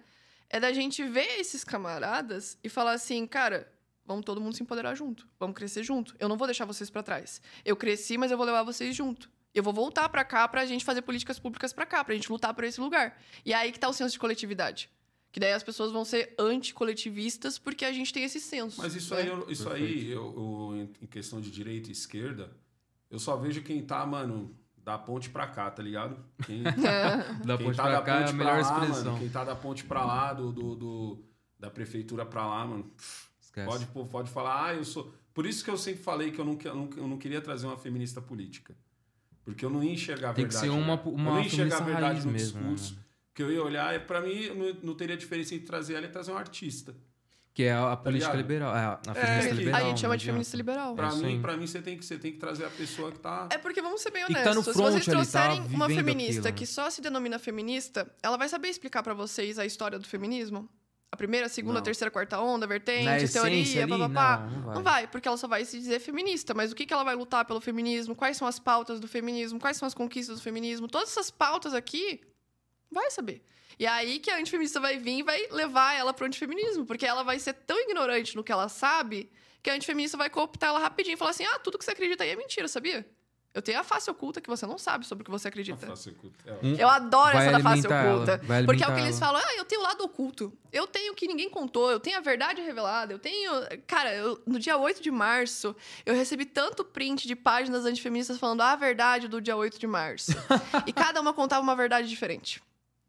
É da gente ver esses camaradas e falar assim, cara, vamos todo mundo se empoderar junto, vamos crescer junto. Eu não vou deixar vocês pra trás. Eu cresci, mas eu vou levar vocês junto. Eu vou voltar pra cá pra gente fazer políticas públicas pra cá, pra gente lutar por esse lugar. E é aí que tá o senso de coletividade. Que daí as pessoas vão ser anticoletivistas porque a gente tem esse senso. Mas isso né? aí, eu- isso aí eu, eu- em- em questão de direita e esquerda, eu só vejo quem tá, mano, da ponte pra cá, tá ligado? Quem, Da quem ponte tá pra da cá é a ponte melhor pra lá, expressão. mano, quem tá da ponte pra lá, do, do, do- da prefeitura pra lá, mano, Esquece. pode, pô, pode falar, ah, eu sou... Por isso que eu sempre falei que eu não, eu não, eu não queria trazer uma feminista política. Porque eu não ia enxergar a Tem que verdade. ser uma, né? eu uma não ia enxergar a verdade no mesmo. né, discurso. mano? Que eu ia olhar, e pra mim não, não teria diferença entre trazer ela e trazer um artista. Que é a, a política ligado? liberal. É, a, a É, feminista que- liberal. a gente chama de feminista adianta. liberal. Pra isso mim, pra mim você, tem que, você tem que trazer a pessoa que tá. É porque vamos ser bem que honestos. tá no Se front vocês ali, tá trouxerem uma feminista aquilo, né? que só se denomina feminista, ela vai saber explicar pra vocês a história do feminismo? A primeira, a segunda, a terceira, a quarta onda, vertente, essência teoria, ali, papapá. não, não vai. Não vai, porque ela só vai se dizer feminista. Mas o que, que ela vai lutar pelo feminismo? Quais são as pautas do feminismo? Quais são as conquistas do feminismo? Todas essas pautas aqui, vai saber. E é aí que a antifeminista vai vir e vai levar ela pro antifeminismo. Porque ela vai ser tão ignorante no que ela sabe que a antifeminista vai cooptar ela rapidinho e falar assim: ah, tudo que você acredita aí é mentira, sabia? Eu tenho a face oculta que você não sabe sobre o que você acredita. Nossa, é, ó. Hum, Eu adoro Vai essa da face oculta. Porque é o que eles falam, ah, eu tenho o lado oculto. Eu tenho o que ninguém contou, eu tenho a verdade revelada, eu tenho. Cara, eu- no dia 8 de março, eu recebi tanto print de páginas antifeministas falando a verdade do dia 8 de março. e cada uma contava uma verdade diferente.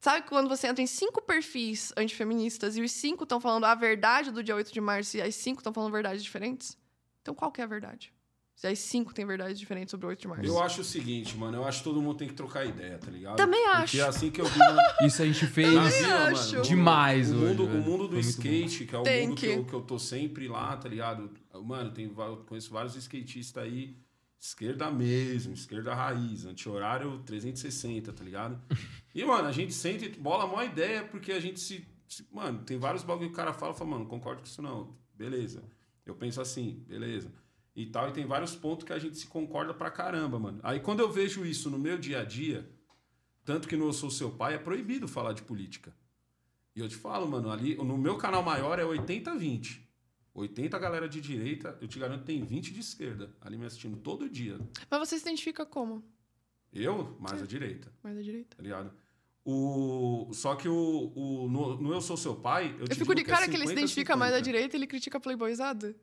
Sabe quando você entra em cinco perfis antifeministas e os cinco estão falando a verdade do dia 8 de março e as cinco estão falando verdades diferentes? Então qual que é a verdade? Se as cinco têm verdades diferentes sobre o 8 de março. Eu acho o seguinte, mano. Eu acho que todo mundo tem que trocar ideia, tá ligado? Também Porque acho. é assim que eu vi na, Isso a gente fez na vila, acho. mano. demais o hoje, mundo, velho. o mundo do skate, que é o Tem mundo que, que. eu, que eu tô sempre lá, tá ligado? Mano, tem, eu conheço vários skatistas aí, esquerda mesmo, esquerda raiz, anti-horário 360, tá ligado? E, mano, a gente sente, bola a maior ideia, porque a gente se, se- Mano, tem vários bagulho que o cara fala, fala, mano, não concordo com isso não. Beleza. Eu penso assim, beleza. E tal, e tem vários pontos que a gente se concorda pra caramba, mano. Aí quando eu vejo isso no meu dia a dia, tanto que Eu Sou Seu Pai é proibido falar de política. E eu te falo, mano, ali no meu canal maior é 80-20. 80 galera de direita, eu te garanto tem 20 de esquerda ali me assistindo todo dia. Mas você se identifica como? Eu, mais a direita, Mais da direita. tá ligado? O, só que o, o, no, no Eu Sou Seu Pai. Eu, Eu, fico de digo é cara que ele se identifica mais da 50-50. direita e ele critica a playboyzada.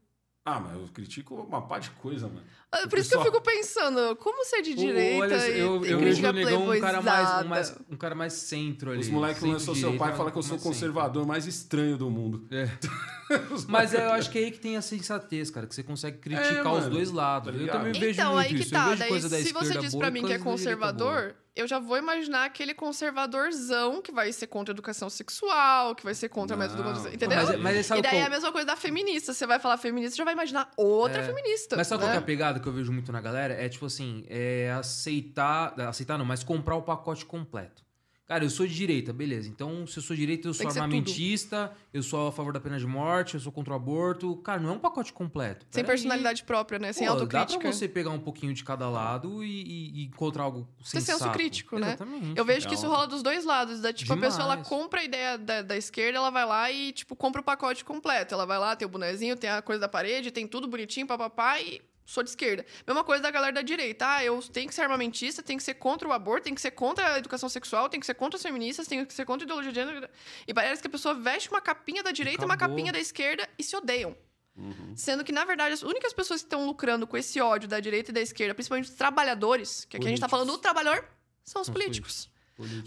Ah, mas eu critico uma pá de coisa, mano. Ah, Por isso que eu fico pensando, como ser de O- direita olha, e, eu, e eu vejo critica o negão um cara mais, um, mais, um cara mais centro ali. Os moleques que lançou seu pai falam que eu sou o mais centro. conservador mais estranho do mundo. É. Mas eu acho que é aí que tem a sensatez, cara, que você consegue criticar É, os dois lados. tá eu ligado? também vejo Então, muito aí que isso. eu tá. vejo Daí, coisa da se você diz e mim que é conservador, eu já vou imaginar aquele conservadorzão que vai ser contra a educação sexual, que vai ser contra a método... Entendeu? Mas, mas e daí qual- é a mesma coisa da feminista. Você vai falar feminista, já vai imaginar outra É. feminista. Mas sabe né? qual que é a pegada que eu vejo muito na galera? É tipo assim, é aceitar. Aceitar não, mas comprar o pacote completo. Cara, eu sou de direita, beleza. Então, se eu sou de direita, eu sou que armamentista, eu sou a favor da pena de morte, eu sou contra o aborto. Cara, não é um pacote completo. Sem Pera aí. personalidade própria, né? Sem Pô, Dá autocrítica. pra você pegar um pouquinho de cada lado e, e- encontrar algo Ter senso sensato. crítico, né? Exatamente. Eu vejo que Não. isso rola dos dois lados. Da, tipo, a pessoa ela Demais. compra a ideia da, da esquerda, ela vai lá e, tipo, compra o pacote completo. Ela vai lá, tem o bonezinho, tem a coisa da parede, tem tudo bonitinho, papapá, e sou de esquerda. Mesma coisa da galera da direita. Ah, eu tenho que ser armamentista, tenho que ser contra o aborto, tenho que ser contra a educação sexual, tenho que ser contra as feministas, tenho que ser contra a ideologia de gênero. E parece que a pessoa veste uma capinha da direita e uma capinha da esquerda e se odeiam. Uhum. Sendo que, na verdade, as únicas pessoas que estão lucrando com esse ódio da direita e da esquerda, principalmente os trabalhadores, que aqui a gente tá falando do trabalhador, são os os políticos. Políticos.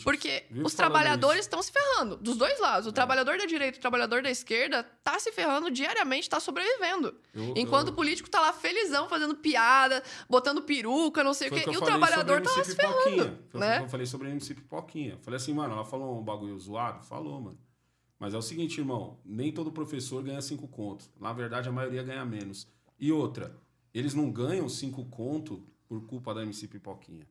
Porque Vive os trabalhadores estão se ferrando, dos dois lados. O É. trabalhador da direita e o trabalhador da esquerda tá se ferrando diariamente, tá sobrevivendo. Eu- Enquanto eu- o político tá lá felizão, fazendo piada, botando peruca, não sei o Foi quê. que eu E o trabalhador tá lá se ferrando. Foi né? o eu falei sobre a MC Pipoquinha. Falei assim, mano, ela falou um bagulho zoado? Falou, mano. Mas é o seguinte, irmão, nem todo professor ganha cinco contos. Na verdade, a maioria ganha menos. E outra, eles não ganham cinco conto por culpa da MC Pipoquinha.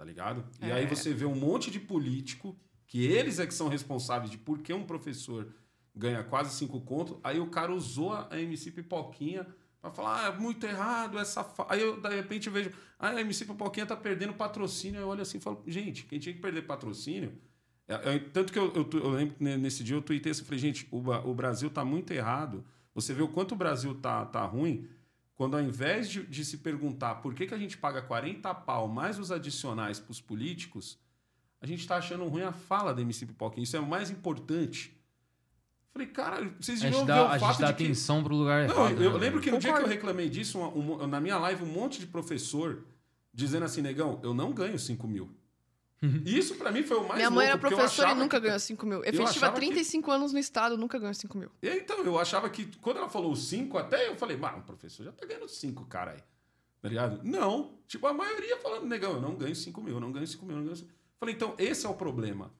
Tá ligado? E É. aí você vê um monte de político, que eles é que são responsáveis de por que um professor ganha quase cinco contos. Aí o cara usou a MC Pipoquinha pra falar, ah, é muito errado, é safado. Aí eu, de repente, eu vejo, ah, a MC Pipoquinha tá perdendo patrocínio. Aí eu olho assim e falo, gente, quem tinha que perder patrocínio. é- é- tanto que eu, eu, eu lembro nesse dia eu tuitei assim, falei, gente, o, o Brasil tá muito errado. Você vê o quanto o Brasil tá, tá ruim. Quando ao invés de, de se perguntar por que, que a gente paga 40 pau mais os adicionais para os políticos, a gente tá achando ruim a fala da MC Pipoquinha. Isso é o mais importante. Falei, cara, vocês A deviam ver o a fato gente dá de que... atenção pro lugar Não, errado. eu né, lembro que no dia que eu reclamei disso, uma- uma- na minha live, um monte de professor dizendo assim, negão, eu não ganho 5 mil. E isso pra mim foi o mais Minha mãe era louco, eu professora e nunca que- ganhou 5 mil. eu Efetiva que- 35 anos no estado, nunca ganhou 5 mil. E aí, então, eu achava que quando ela falou 5, até eu falei, mano, o professor já tá ganhando 5, cara aí. Tá ligado? Não. Tipo, a maioria falando, negão, eu não ganho 5 mil, eu não ganho 5 mil, eu não ganho 5 mil. Falei, então, esse é o problema.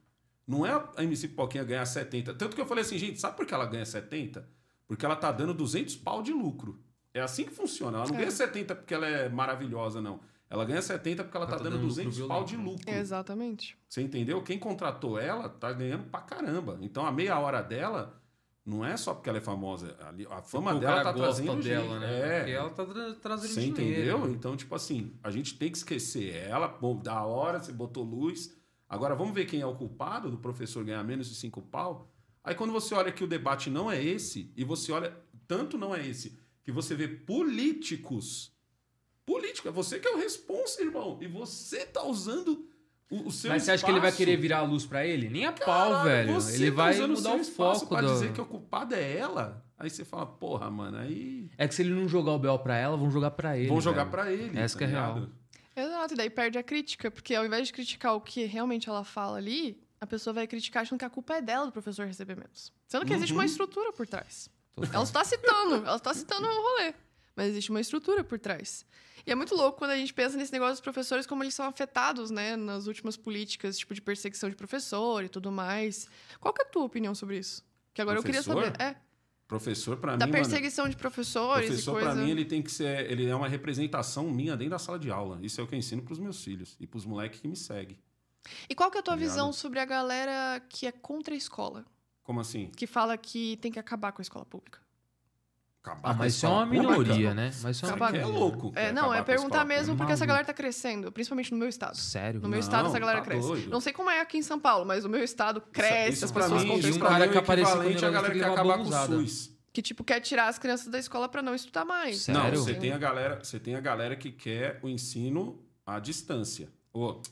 Não é a MC Pipoquinha ganhar 70. Tanto que eu falei assim, gente, sabe por que ela ganha 70? Porque ela tá dando 200 pau de lucro. É assim que funciona. Ela não É. ganha 70 porque ela é maravilhosa, não. Ela ganha 70 porque ela, Ela tá, tá dando dando 200 lucro pau de violento, lucro. Exatamente. Você entendeu? Quem contratou ela tá ganhando pra caramba. Então a meia hora dela não é só porque ela é famosa. Ali- A fama dela tá trazendo dela, gente. né? É. Porque ela tá tra- trazendo Você dinheiro. entendeu? Então, tipo assim, a gente tem que esquecer ela. Bom, da hora, você botou luz. Agora vamos ver quem é o culpado do professor ganhar menos de cinco pau. Aí quando você olha que o debate não é esse, e você olha, tanto não é esse, que você vê políticos. Político, é você que é o responsa, irmão. E você tá usando o, o seu Mas você acha que ele vai espaço. querer virar a luz pra ele? Nem a pau, Caralho, velho. você Ele tá vai usando mudar seu o espaço foco pra do... dizer que o culpado é ela. Aí você fala, porra, mano, aí É que se ele não jogar o Bel pra ela, vão jogar pra ele. vão jogar velho. pra ele. Essa tá que é real. Exato, e daí perde a crítica, porque ao invés de criticar o que realmente ela fala ali, a pessoa vai criticar achando que a culpa é dela do professor receber menos. Sendo que existe Uhum. uma estrutura por trás. Total. Ela está citando, ela está citando o rolê. Mas existe uma estrutura por trás. E é muito louco quando a gente pensa nesse negócio dos professores, como eles são afetados, né, nas últimas políticas, tipo de perseguição de professor e tudo mais. Qual que é a tua opinião sobre isso? Que agora Professor? eu queria saber. É, Professor, pra da mim, mano, perseguição de professores professor, e coisa. pra mim, ele tem que ser. Ele é uma representação minha dentro da sala de aula. Isso é o que eu ensino pros meus filhos e pros moleques que me seguem. E qual que é a tua Tá ligado? visão sobre a galera que é contra a escola? Como assim? Que fala que tem que acabar com a escola pública. Acabar Ah, com a mas isso é uma pública? minoria, né? Mas isso é uma Isso aqui é louco. É, não, é com a perguntar mesmo porque essa galera tá crescendo, principalmente no meu estado. Sério? No meu Não, estado, essa galera tá cresce. doido. Não sei como é aqui em São Paulo, mas no meu estado cresce, Isso as pra pessoas mim, contra a isso um cara que é o apareceu à ele galera que acabar com o. SUS. Que, tipo, quer tirar as crianças da escola pra não estudar mais. Sério? Não, você tem a galera, você tem a galera que quer o ensino à distância. Ô,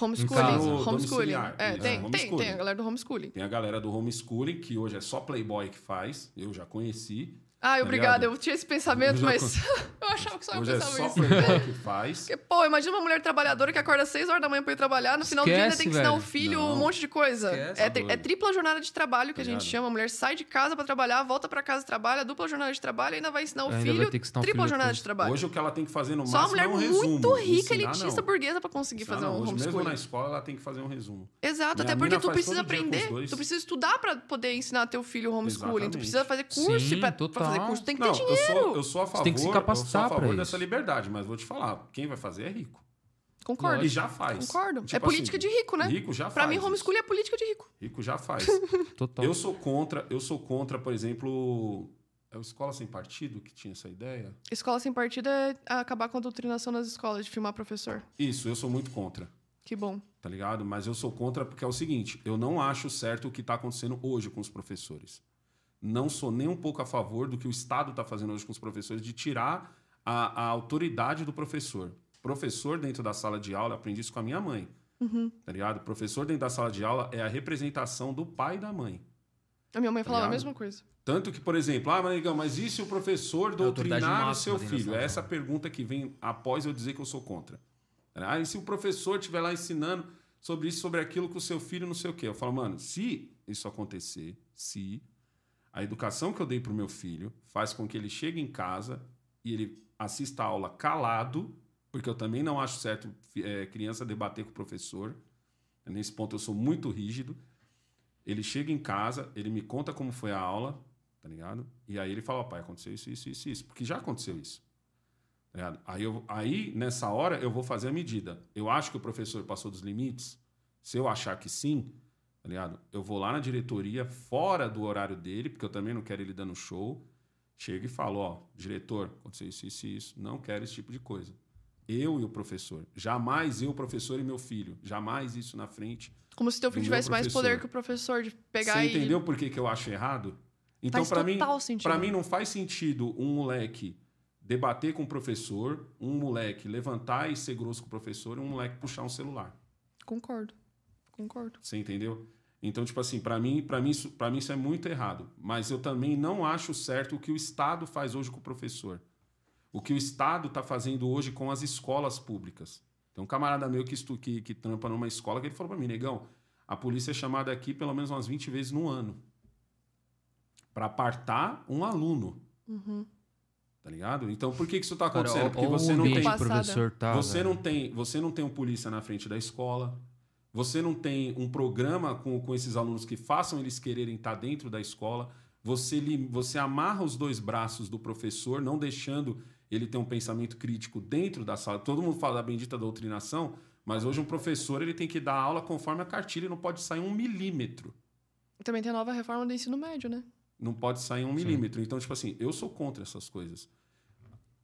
Homeschooling. Homeschooling. É, isso, tem, tem, homeschooling. tem a galera do homeschooling. tem a galera do homeschooling, que hoje é só Playboy que faz, eu já conheci. Ai, Tá obrigada, eu tinha esse pensamento, mas eu achava que só eu Hoje é pensava só isso. Playboy que faz. Porque, pô, imagina uma mulher trabalhadora que acorda às 6 horas da manhã pra ir trabalhar, no final do dia ainda Esquece, tem que ensinar o filho Não. um monte de coisa. Esquece, É, doido. é tripla jornada de trabalho que Tá a gente ligado? chama. A mulher sai de casa pra trabalhar, volta pra casa, trabalha, dupla jornada de trabalho e ainda vai ensinar o Ainda filho ensinar o tripla filho jornada de trabalho. Hoje o que ela tem que fazer no Só uma máximo mulher é um resumo. muito rica, Ensinar, elitista, não. burguesa pra conseguir Ensinar fazer um Hoje mesmo homeschooling. na escola ela tem que fazer um resumo. Exato, Minha até porque tu precisa aprender, tu precisa estudar pra poder ensinar teu filho homeschooling, tu precisa fazer curso Sim, fazer curso tem que Não, ter eu dinheiro. sou, eu sou a favor, tem que se eu sou capacitar a favor isso. dessa liberdade, mas vou te falar, quem vai fazer é rico. Concordo. E já faz. Concordo. Tipo é política assim, de rico, né? Rico já Pra faz. mim, isso. homeschooling é política de rico. Rico já faz. Total. eu sou contra, eu sou contra, por exemplo, é o Escola Sem Partido que tinha essa ideia? Escola sem partido é acabar com a doutrinação nas escolas, de filmar professor. Isso, eu sou muito contra. Que bom. tá ligado? Mas eu sou contra porque é o seguinte: eu não acho certo o que está acontecendo hoje com os professores. Não sou nem um pouco a favor do que o Estado está fazendo hoje com os professores de tirar a, a autoridade do professor. Professor dentro da sala de aula, eu aprendi isso com a minha mãe, Uhum. tá ligado? Professor dentro da sala de aula é a representação do pai e da mãe. A minha mãe falava a ligado? mesma coisa. Tanto que, por exemplo, ah, Manigão, mas e se o professor autoridade doutrinar o seu filho? É essa pergunta que vem após eu dizer que eu sou contra. Ah, e se o professor estiver lá ensinando sobre isso, sobre aquilo com o seu filho, não sei o quê? Eu falo, mano, se isso acontecer, se a educação que eu dei pro meu filho faz com que ele chegue em casa e ele assista a aula calado, porque eu também não acho certo eh, criança debater com o professor. Nesse ponto eu sou muito rígido. Ele chega em casa, ele me conta como foi a aula, tá ligado? E aí ele fala, pai, aconteceu isso, isso, isso, isso. Porque já aconteceu isso. Tá? Aí, eu, aí, nessa hora, eu vou fazer a medida. Eu acho que o professor passou dos limites. Se eu achar que sim, tá ligado? Eu vou lá na diretoria, fora do horário dele, porque eu também não quero ele dando show. Chego e falo, ó, diretor, aconteceu isso, isso e isso. Não quero esse tipo de coisa. Eu e o professor. Jamais eu, professor e meu filho. Jamais isso na frente Como se teu filho tivesse mais poder que o professor de pegar Você e. entendeu por que, que eu acho errado? Então, para mim, para mim não faz sentido um moleque debater com o professor, um moleque levantar e ser grosso com o professor e um moleque puxar um celular. Concordo. Concordo. Você entendeu? Então, tipo assim, para mim, para mim, isso, para mim isso é muito errado. Mas eu também não acho certo o que o Estado faz hoje com o professor. O que o Estado está fazendo hoje com as escolas públicas. Tem um camarada meu que, estu, que, que trampa numa escola que ele falou para mim, negão, a polícia é chamada aqui pelo menos umas 20 vezes no ano para apartar um aluno. Uhum. Tá ligado? Então, por que, que isso está Cara, acontecendo? ó- Porque ó você não tem. professor tá, Você velho. não tem, você não tem um polícia na frente da escola. Você não tem um programa com, com esses alunos que façam eles quererem estar dentro da escola. Você, li- você amarra os dois braços do professor, não deixando ele ter um pensamento crítico dentro da sala. Todo mundo fala da bendita doutrinação, mas hoje um professor ele tem que dar aula conforme a cartilha e não pode sair um milímetro. Também tem a nova reforma do ensino médio, né? Não pode sair um milímetro. Então, tipo assim, eu sou contra essas coisas.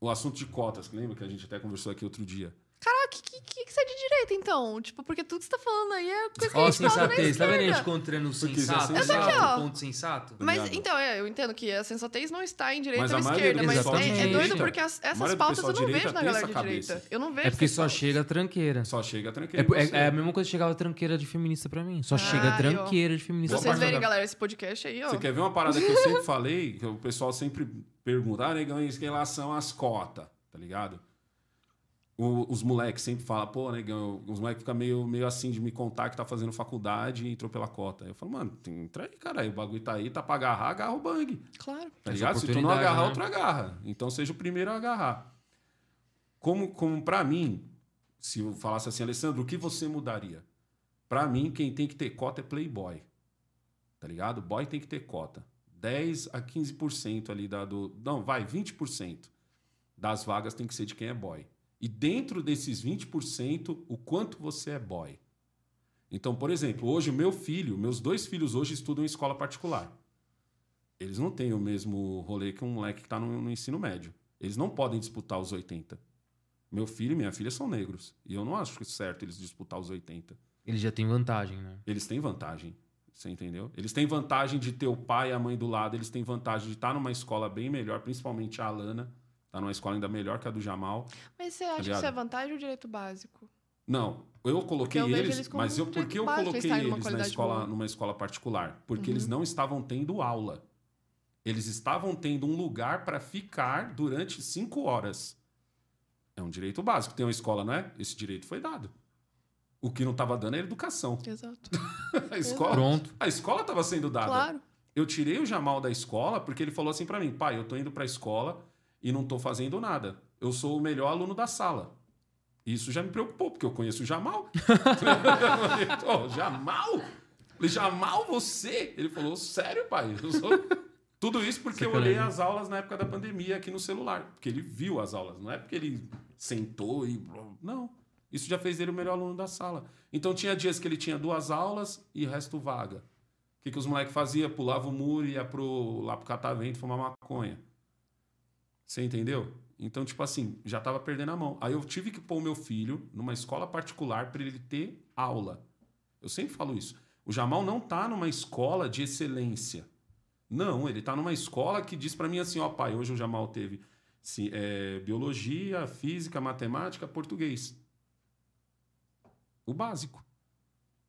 O assunto de cotas, que lembra que a gente até conversou aqui outro dia? Ah, que, que, que, que você é de direita, então? Tipo, porque tudo que você tá falando aí é coisa que a Ó, gente fala da sensatez, tá vendo a gente esquerda. encontrando o Porque isso é sensato? sensato. Eu aqui, ó. o ponto sensato? Mas, ligado? então, é, eu entendo que a sensatez não está em direita ou a esquerda, mas é, de é doido direita- porque as- a essas pautas eu de não direita vejo na galera de direita. cabeça. Eu não vejo É porque só pautas. chega a tranqueira. Só chega É, tranquilo. é- é a mesma coisa que chegava tranqueira de feminista pra mim. Só Ah, chega ó. tranqueira de Se feminista Boa vocês parte verem, galera, esse podcast aí, ó. Você quer ver uma parada que eu sempre falei, que o pessoal sempre pergunta, ah, negão, em relação às cotas, tá ligado? O- os moleques sempre falam, pô, negão, os moleques ficam meio, meio assim de me contar que tá fazendo faculdade e entrou pela cota. Eu falo, mano, tem- entra aí, cara. aí O bagulho tá aí, tá pra agarrar, agarra o bang. Claro. Tá ligado? Se tu não agarrar, né? outro agarra. Então seja o primeiro a agarrar. Como, como para mim, se eu falasse assim, Alessandro, o que você mudaria? Pra mim, quem tem que ter cota é playboy. Tá ligado? Boy tem que ter cota. 10 a 15% ali da, do. Não, vai, 20% das vagas tem que ser de quem é boy. E dentro desses 20%, o quanto você é boy. Então, por exemplo, hoje o meu filho, meus dois filhos hoje estudam em escola particular. Eles não têm o mesmo rolê que um moleque que está no, no ensino médio. Eles não podem disputar os 80. Meu filho e minha filha são negros. E eu não acho certo eles disputar os 80. Ele já tem vantagem, né? Eles têm vantagem. Você entendeu? Eles têm vantagem de ter o pai e a mãe do lado. Eles têm vantagem de estar numa escola bem melhor, principalmente a Alana. Tá numa escola ainda melhor que a do Jamal. Mas você acha que isso é vantagem ou direito básico? Não, eu coloquei Porque eu eles, eles mas eu, um por que eu básico, coloquei eles na escola, boa. numa escola particular? Porque Uhum. eles não estavam tendo aula. Eles estavam tendo um lugar para ficar durante cinco horas. É um direito básico. Tem uma escola, não é? Esse direito foi dado. O que não estava dando era educação. Exato. A escola, Pronto. a escola estava sendo dada. Claro. Eu tirei o Jamal da escola porque ele falou assim pra mim: pai, eu tô indo pra escola e não tô fazendo nada. Eu sou o melhor aluno da sala. Isso já me preocupou, porque eu conheço o Jamal. Ô, Jamal? Falei, Jamal, você? Ele falou, sério, pai? Eu sou... Tudo isso porque eu olhei as aulas na época da pandemia aqui no celular. Porque ele viu as aulas, não é porque ele sentou e. Não. Isso já fez ele o melhor aluno da sala. Então tinha dias que ele tinha duas aulas e o resto vaga. O que, que os moleques faziam? Pulava o muro e ia pro, lá pro catavento fumar maconha. Você entendeu? Então, tipo assim, já tava perdendo a mão. Aí eu tive que pôr o meu filho numa escola particular para ele ter aula. Eu sempre falo isso. O Jamal não tá numa escola de excelência. Não, ele tá numa escola que diz para mim assim, ó, pai, hoje o Jamal teve ci- é, biologia, física, matemática, português. O básico.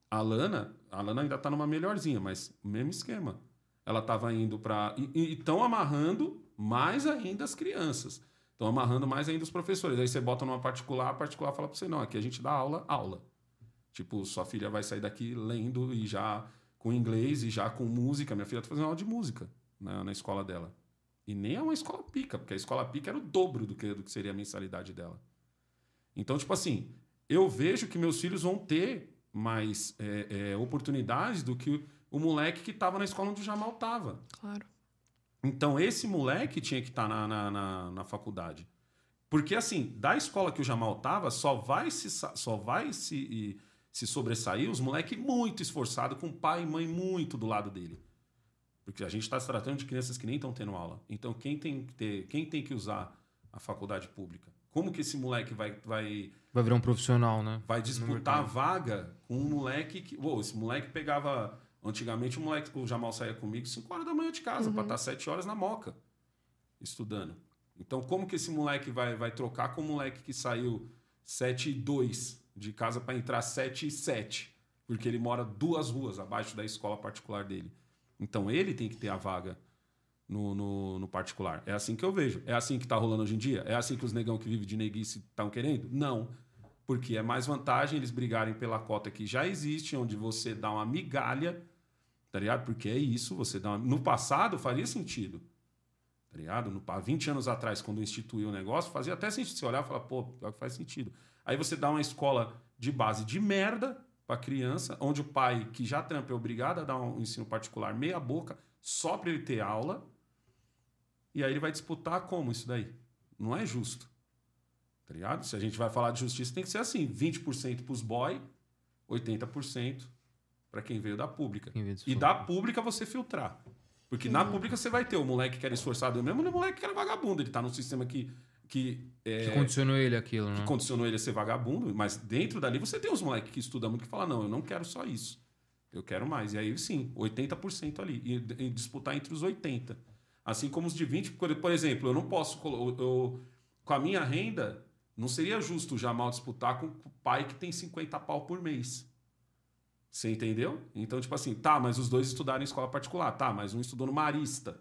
A Lana, a Lana ainda tá numa melhorzinha, mas o mesmo esquema. Ela tava indo para e estão amarrando mais ainda as crianças. Estão amarrando mais ainda os professores. Aí você bota numa particular, a particular fala para você, não, aqui a gente dá aula, aula. Tipo, sua filha vai sair daqui lendo e já com inglês e já com música. Minha filha tá fazendo aula de música na, na escola dela. E nem é uma escola pica, porque a escola pica era o dobro do que, do que seria a mensalidade dela. Então, tipo assim, eu vejo que meus filhos vão ter mais é, é, oportunidades do que o, o moleque que estava na escola onde o Jamal estava. Claro. Então, esse moleque tinha que estar na, na, na, na faculdade. Porque, assim, da escola que o Jamal tava, só vai se, só vai se, e- se sobressair os moleques muito esforçados, com pai e mãe muito do lado dele. Porque a gente está se tratando de crianças que nem estão tendo aula. Então, quem tem que ter, quem tem que usar a faculdade pública? Como que esse moleque vai, vai, Vai virar um profissional, né? vai disputar a vaga com um moleque que. Uou, esse moleque pegava. Antigamente o moleque, o Jamal saía comigo 5 horas da manhã de casa, para estar 7 horas na moca, estudando. Então, como que esse moleque vai, vai trocar com o moleque que saiu 7 e 2 de casa para entrar 7 e 7? Porque ele mora duas ruas abaixo da escola particular dele. Então, ele tem que ter a vaga no, no, no particular. É assim que eu vejo. É assim que tá rolando hoje em dia? É assim que os negão que vivem de neguice estão querendo? Não. Porque é mais vantagem eles brigarem pela cota que já existe, onde você dá uma migalha, tá ligado? Porque é isso, você dá uma... No passado faria sentido, tá ligado? No, há 20 anos atrás, quando instituiu o negócio, fazia até sentido. Você olhar e falar, pô, faz sentido. Aí você dá uma escola de base de merda pra criança, onde o pai, que já trampa, é obrigado a dar um ensino particular meia boca, só pra ele ter aula, e aí ele vai disputar como isso daí? Não é justo. Tá ligado? Se a gente vai falar de justiça, tem que ser assim: 20% pros boy, 80% para quem veio da pública. Veio E da pública você filtrar. Porque na pública você vai ter o moleque que era esforçado mesmo e o moleque que era vagabundo. Ele tá num sistema que, que, é, Que condicionou ele aquilo, né? que condicionou ele a ser vagabundo, mas dentro dali você tem os moleques que estudam muito que falam: não, eu não quero só isso. Eu quero mais. E aí sim, 80% ali. E, e disputar entre os 80%. Assim como os de 20%. Por, exemplo, eu não posso. Eu, eu- com a minha renda, não seria justo o Jamal disputar com o pai que tem 50 pau por mês. Você entendeu? Então, tipo assim, tá, mas os dois estudaram em escola particular. Tá, mas um estudou no Marista.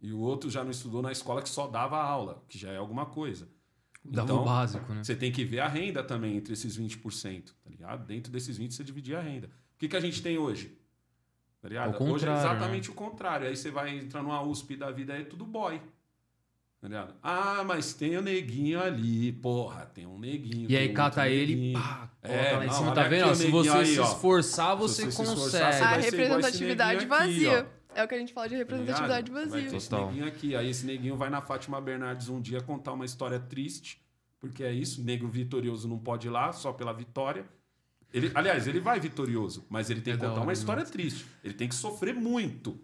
E o outro já não estudou na escola que só dava aula, que já é alguma coisa. Dava Então, o básico, né? Você tem que ver a renda também entre esses 20%, tá ligado? Dentro desses 20 você dividir a renda. O que, que a gente tem hoje? Tá ligado? Hoje é exatamente o contrário. Aí você vai entrar numa USP da vida, é tudo boy. Tá? Ah, mas tem o neguinho ali. Porra, tem um neguinho. E aí cata ele, neguinho. pá, É, coloca lá em cima, tá vendo? Se você aí, se esforçar, Se você se esforçar, consegue. você A ser igual esse representatividade aqui, vazia. É o que a gente fala de Tá representatividade vazia. Vai ter esse neguinho aqui. Aí esse neguinho vai na Fátima Bernardes um dia contar uma história triste, porque é isso, negro vitorioso não pode ir lá só pela vitória. Ele, aliás, ele vai vitorioso, mas ele tem É que da contar hora uma história triste. Ele tem que sofrer muito.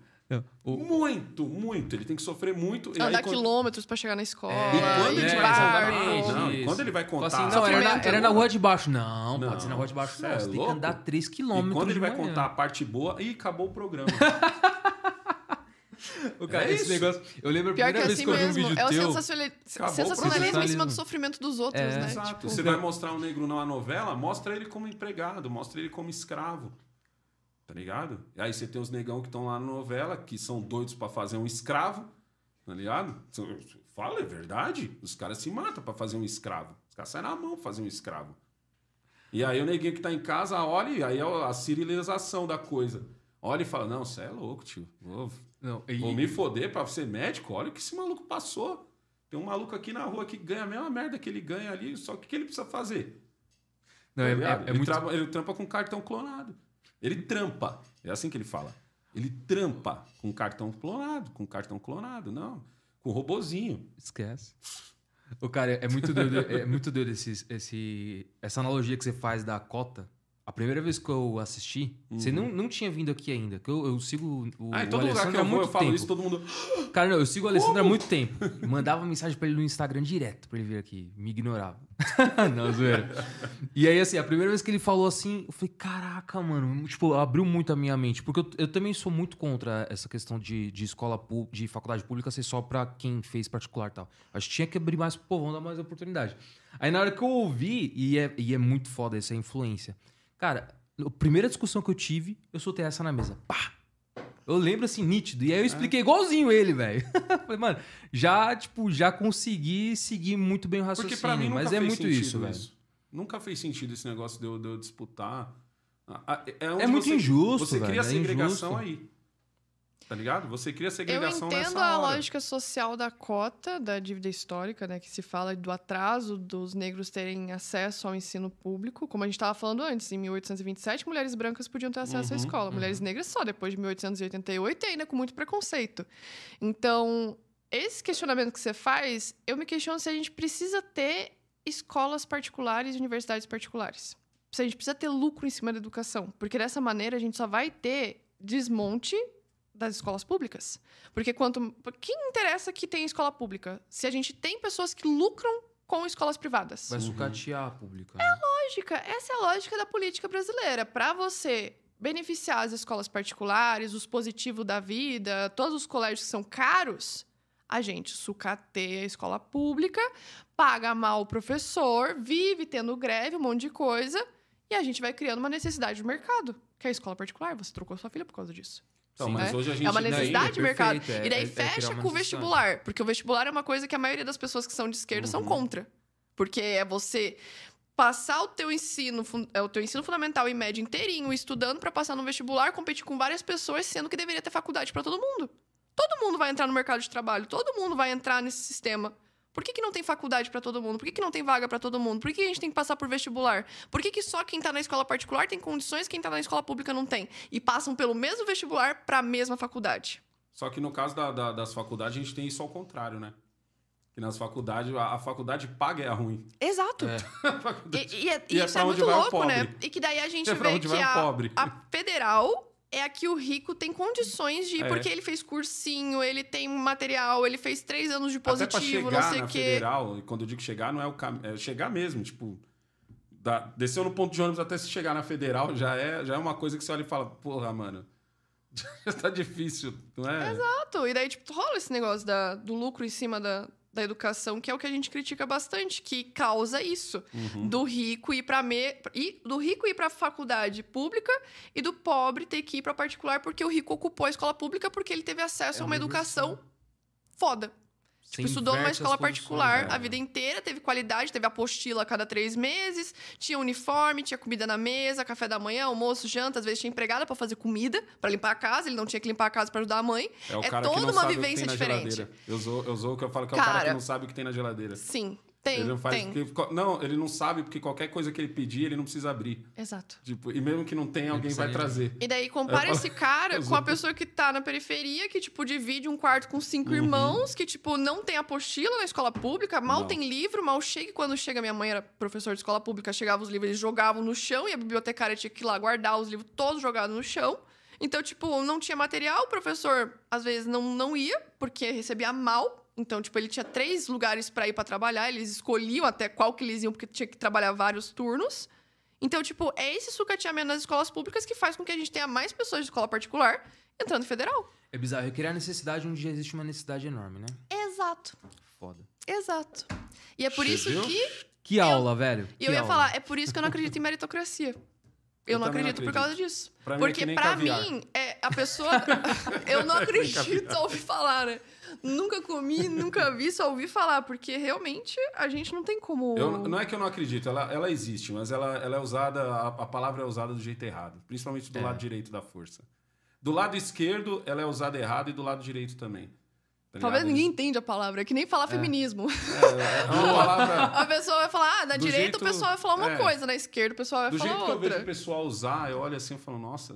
O- Muito, muito. Ele tem que sofrer muito. E Andar quando- quilômetros pra chegar na escola. E quando ele ir de vai-. Não, quando ele vai Fala contar. assim, não, era na, era na rua de baixo. Não, Não, pode ser na rua de baixo, não. é Você tem que louco? andar 3 E quilômetros. quando ele vai manhã. contar a parte boa, e acabou o programa. O cara, É esse isso. negócio. Eu lembro a Pior que primeira é vez assim que eu vi um mesmo. vídeo É o teu. Acabou o sensacionalismo em cima do sofrimento dos outros, É, né? Exato. Tipo, Você vai mostrar um negro numa novela, mostra ele como empregado, mostra ele como escravo. Tá ligado? E aí você tem os negão que estão lá na novela, que são doidos pra fazer um escravo, tá ligado? Fala, é verdade. Os caras se matam pra fazer um escravo. Os caras saem na mão pra fazer um escravo. E aí o neguinho que tá em casa olha, e aí é a cirilização da coisa. Olha e fala: Não, você é louco, tio. Vou, Não, e- vou me foder pra ser médico. Olha o que esse maluco passou. Tem um maluco aqui na rua que ganha a mesma merda que ele ganha ali, só que o que ele precisa fazer? não, Tá é, é- é ele, muito. traba- ele trampa com cartão clonado. Ele trampa. É assim que ele fala. Ele trampa com cartão clonado, com cartão clonado, não. Com robozinho. Esquece. O cara, é muito doido, é muito doido esse, esse, essa analogia que você faz da cota. A primeira vez que eu assisti, você não, não tinha vindo aqui ainda. Que eu, eu sigo o, ah, em todo lugar que Alessandro há eu vou, muito eu falo tempo. isso, todo mundo. Cara, não, eu sigo o Alessandro há muito tempo. Mandava mensagem pra ele no Instagram direto pra ele vir aqui. Me ignorava. não, zoeira. E aí, assim, a primeira vez que ele falou assim, eu falei, caraca, mano. Tipo, abriu muito a minha mente. Porque eu, eu também sou muito contra essa questão de, de escola, de faculdade pública ser só pra quem fez particular e tal. Acho que tinha que abrir mais pro povão, dar mais oportunidade. Aí na hora que eu ouvi, e é, e é muito foda essa influência. Cara, a primeira discussão que eu tive, eu soltei essa na mesa. Pá! Eu lembro assim, nítido. E aí eu expliquei igualzinho ele, velho. Falei, mano, já, tipo, já consegui seguir muito bem o raciocínio. Porque pra mim nunca mas é muito isso, velho. Nunca fez sentido esse negócio de eu, de eu disputar. Ah, ah, É, É muito você- injusto, Você cria velho, é segregação injusto. aí. Tá ligado? Você cria Eu segregação entendo nessa a hora. lógica social da cota, da dívida histórica, né? Que se fala do atraso dos negros terem acesso ao ensino público. Como a gente estava falando antes, em 1827, mulheres brancas podiam ter acesso à Uhum, escola. Mulheres negras só depois de 1888 e ainda com muito preconceito. Então, esse questionamento que você faz, eu me questiono se a gente precisa ter escolas particulares e universidades particulares. Se a gente precisa ter lucro em cima da educação. Porque dessa maneira a gente só vai ter desmonte das escolas públicas. Porque quanto. Quem interessa que tem escola pública? Se a gente tem pessoas que lucram com escolas privadas. Vai sucatear a pública. É né? Lógica, essa é a lógica da política brasileira. Para você beneficiar as escolas particulares, os positivos da vida, todos os colégios que são caros, a gente sucateia a escola pública, paga mal o professor, vive tendo greve, um monte de coisa, e a gente vai criando uma necessidade do mercado, que é a escola particular. Você trocou sua filha por causa disso. Então, mas né? hoje a gente É uma necessidade de é mercado. perfeito, é- e daí é- é fecha uma com o vestibular. Porque o vestibular é uma coisa que a maioria das pessoas que são de esquerda são Uhum. contra. Porque é você passar o teu ensino, é, o teu ensino fundamental e médio inteirinho estudando para passar no vestibular, competir com várias pessoas, sendo que deveria ter faculdade para todo mundo. Todo mundo vai entrar no mercado de trabalho, todo mundo vai entrar nesse sistema. Por que, que não tem faculdade para todo mundo? Por que, que não tem vaga para todo mundo? Por que, que a gente tem que passar por vestibular? Por que, que só quem tá na escola particular tem condições, quem tá na escola pública não tem? E passam pelo mesmo vestibular para a mesma faculdade. Só que no caso da- da- das faculdades, a gente tem isso ao contrário, né? Que nas faculdades, a, a faculdade paga é a ruim. Exato. É. E, e, é- E é isso pra é onde muito louco, né? E que daí a gente É vê que a, a federal é a que o rico tem condições de ir, É. porque ele fez cursinho, ele tem material, ele fez três anos de positivo, não sei o quê. federal, e quando eu digo chegar, não é o caminho. É chegar mesmo, tipo. da- desceu no ponto de ônibus até se chegar na federal, já é, já é uma coisa que você olha e fala, porra, mano. Já tá difícil, não é? Exato. E daí, tipo, rola esse negócio da, do lucro em cima da, da educação, que é o que a gente critica bastante, que causa isso. Uhum. Do rico ir para me... e do rico ir para faculdade pública e do pobre ter que ir para particular porque o rico ocupou a escola pública porque ele teve acesso É a uma educação inversão. foda. Tipo, estudou numa escola particular a vida inteira, teve qualidade, teve apostila a cada três meses, tinha uniforme, tinha comida na mesa, café da manhã, almoço, janta, às vezes tinha empregada pra fazer comida, pra limpar a casa, ele não tinha que limpar a casa pra ajudar a mãe. É o É cara que toda não uma sabe o que vivência tem na diferente. geladeira. Eu sou, eu sou o que eu falo que é o cara Cara, que não sabe o que tem na geladeira. Sim, tem, ele não faz tem. porque- não, ele não sabe porque qualquer coisa que ele pedir, ele não precisa abrir. Exato. Tipo, e mesmo que não tenha, alguém vai trazer. E daí compara Eu- esse cara com a pessoa que tá na periferia, que, tipo, divide um quarto com cinco Uhum. irmãos, que, tipo, não tem apostila na escola pública, mal Não. tem livro, mal chega. E quando chega, minha mãe era professora de escola pública, chegava os livros, eles jogavam no chão, e a bibliotecária tinha que ir lá guardar os livros todos jogados no chão. Então, tipo, não tinha material, o professor, às vezes, não, não ia, porque recebia mal. Então, tipo, ele tinha três lugares pra ir pra trabalhar, eles escolhiam até qual que eles iam, porque tinha que trabalhar vários turnos. Então, tipo, é esse sucateamento nas escolas públicas que faz com que a gente tenha mais pessoas de escola particular entrando em federal. É bizarro. Eu queria a necessidade onde já existe uma necessidade enorme, né? Exato. Foda. Exato. E é por Você isso viu? que. Que aula, velho. E eu ia aula. falar, é por isso que eu não acredito em meritocracia. Eu, Eu não também não acredito, por causa disso. Pra mim é Porque que nem pra caviar. mim, é, a pessoa. eu não acredito, só ouvi falar, né? Nunca comi, nunca vi, só ouvi falar. Porque realmente a gente não tem como. Eu, não é que eu não acredito, ela, ela existe, mas ela, ela é usada, a, a palavra é usada do jeito errado, principalmente do É. lado direito da força. Do lado esquerdo, ela é usada errado e do lado direito também. tá Talvez ninguém entenda a palavra, é que nem falar feminismo. É, é uma palavra. A pessoa vai falar, ah, na Do direita jeito- o pessoal vai falar uma é. coisa, na esquerda o pessoal vai Do falar jeito que eu vejo outra. o pessoal usar, eu olho assim e falo, nossa,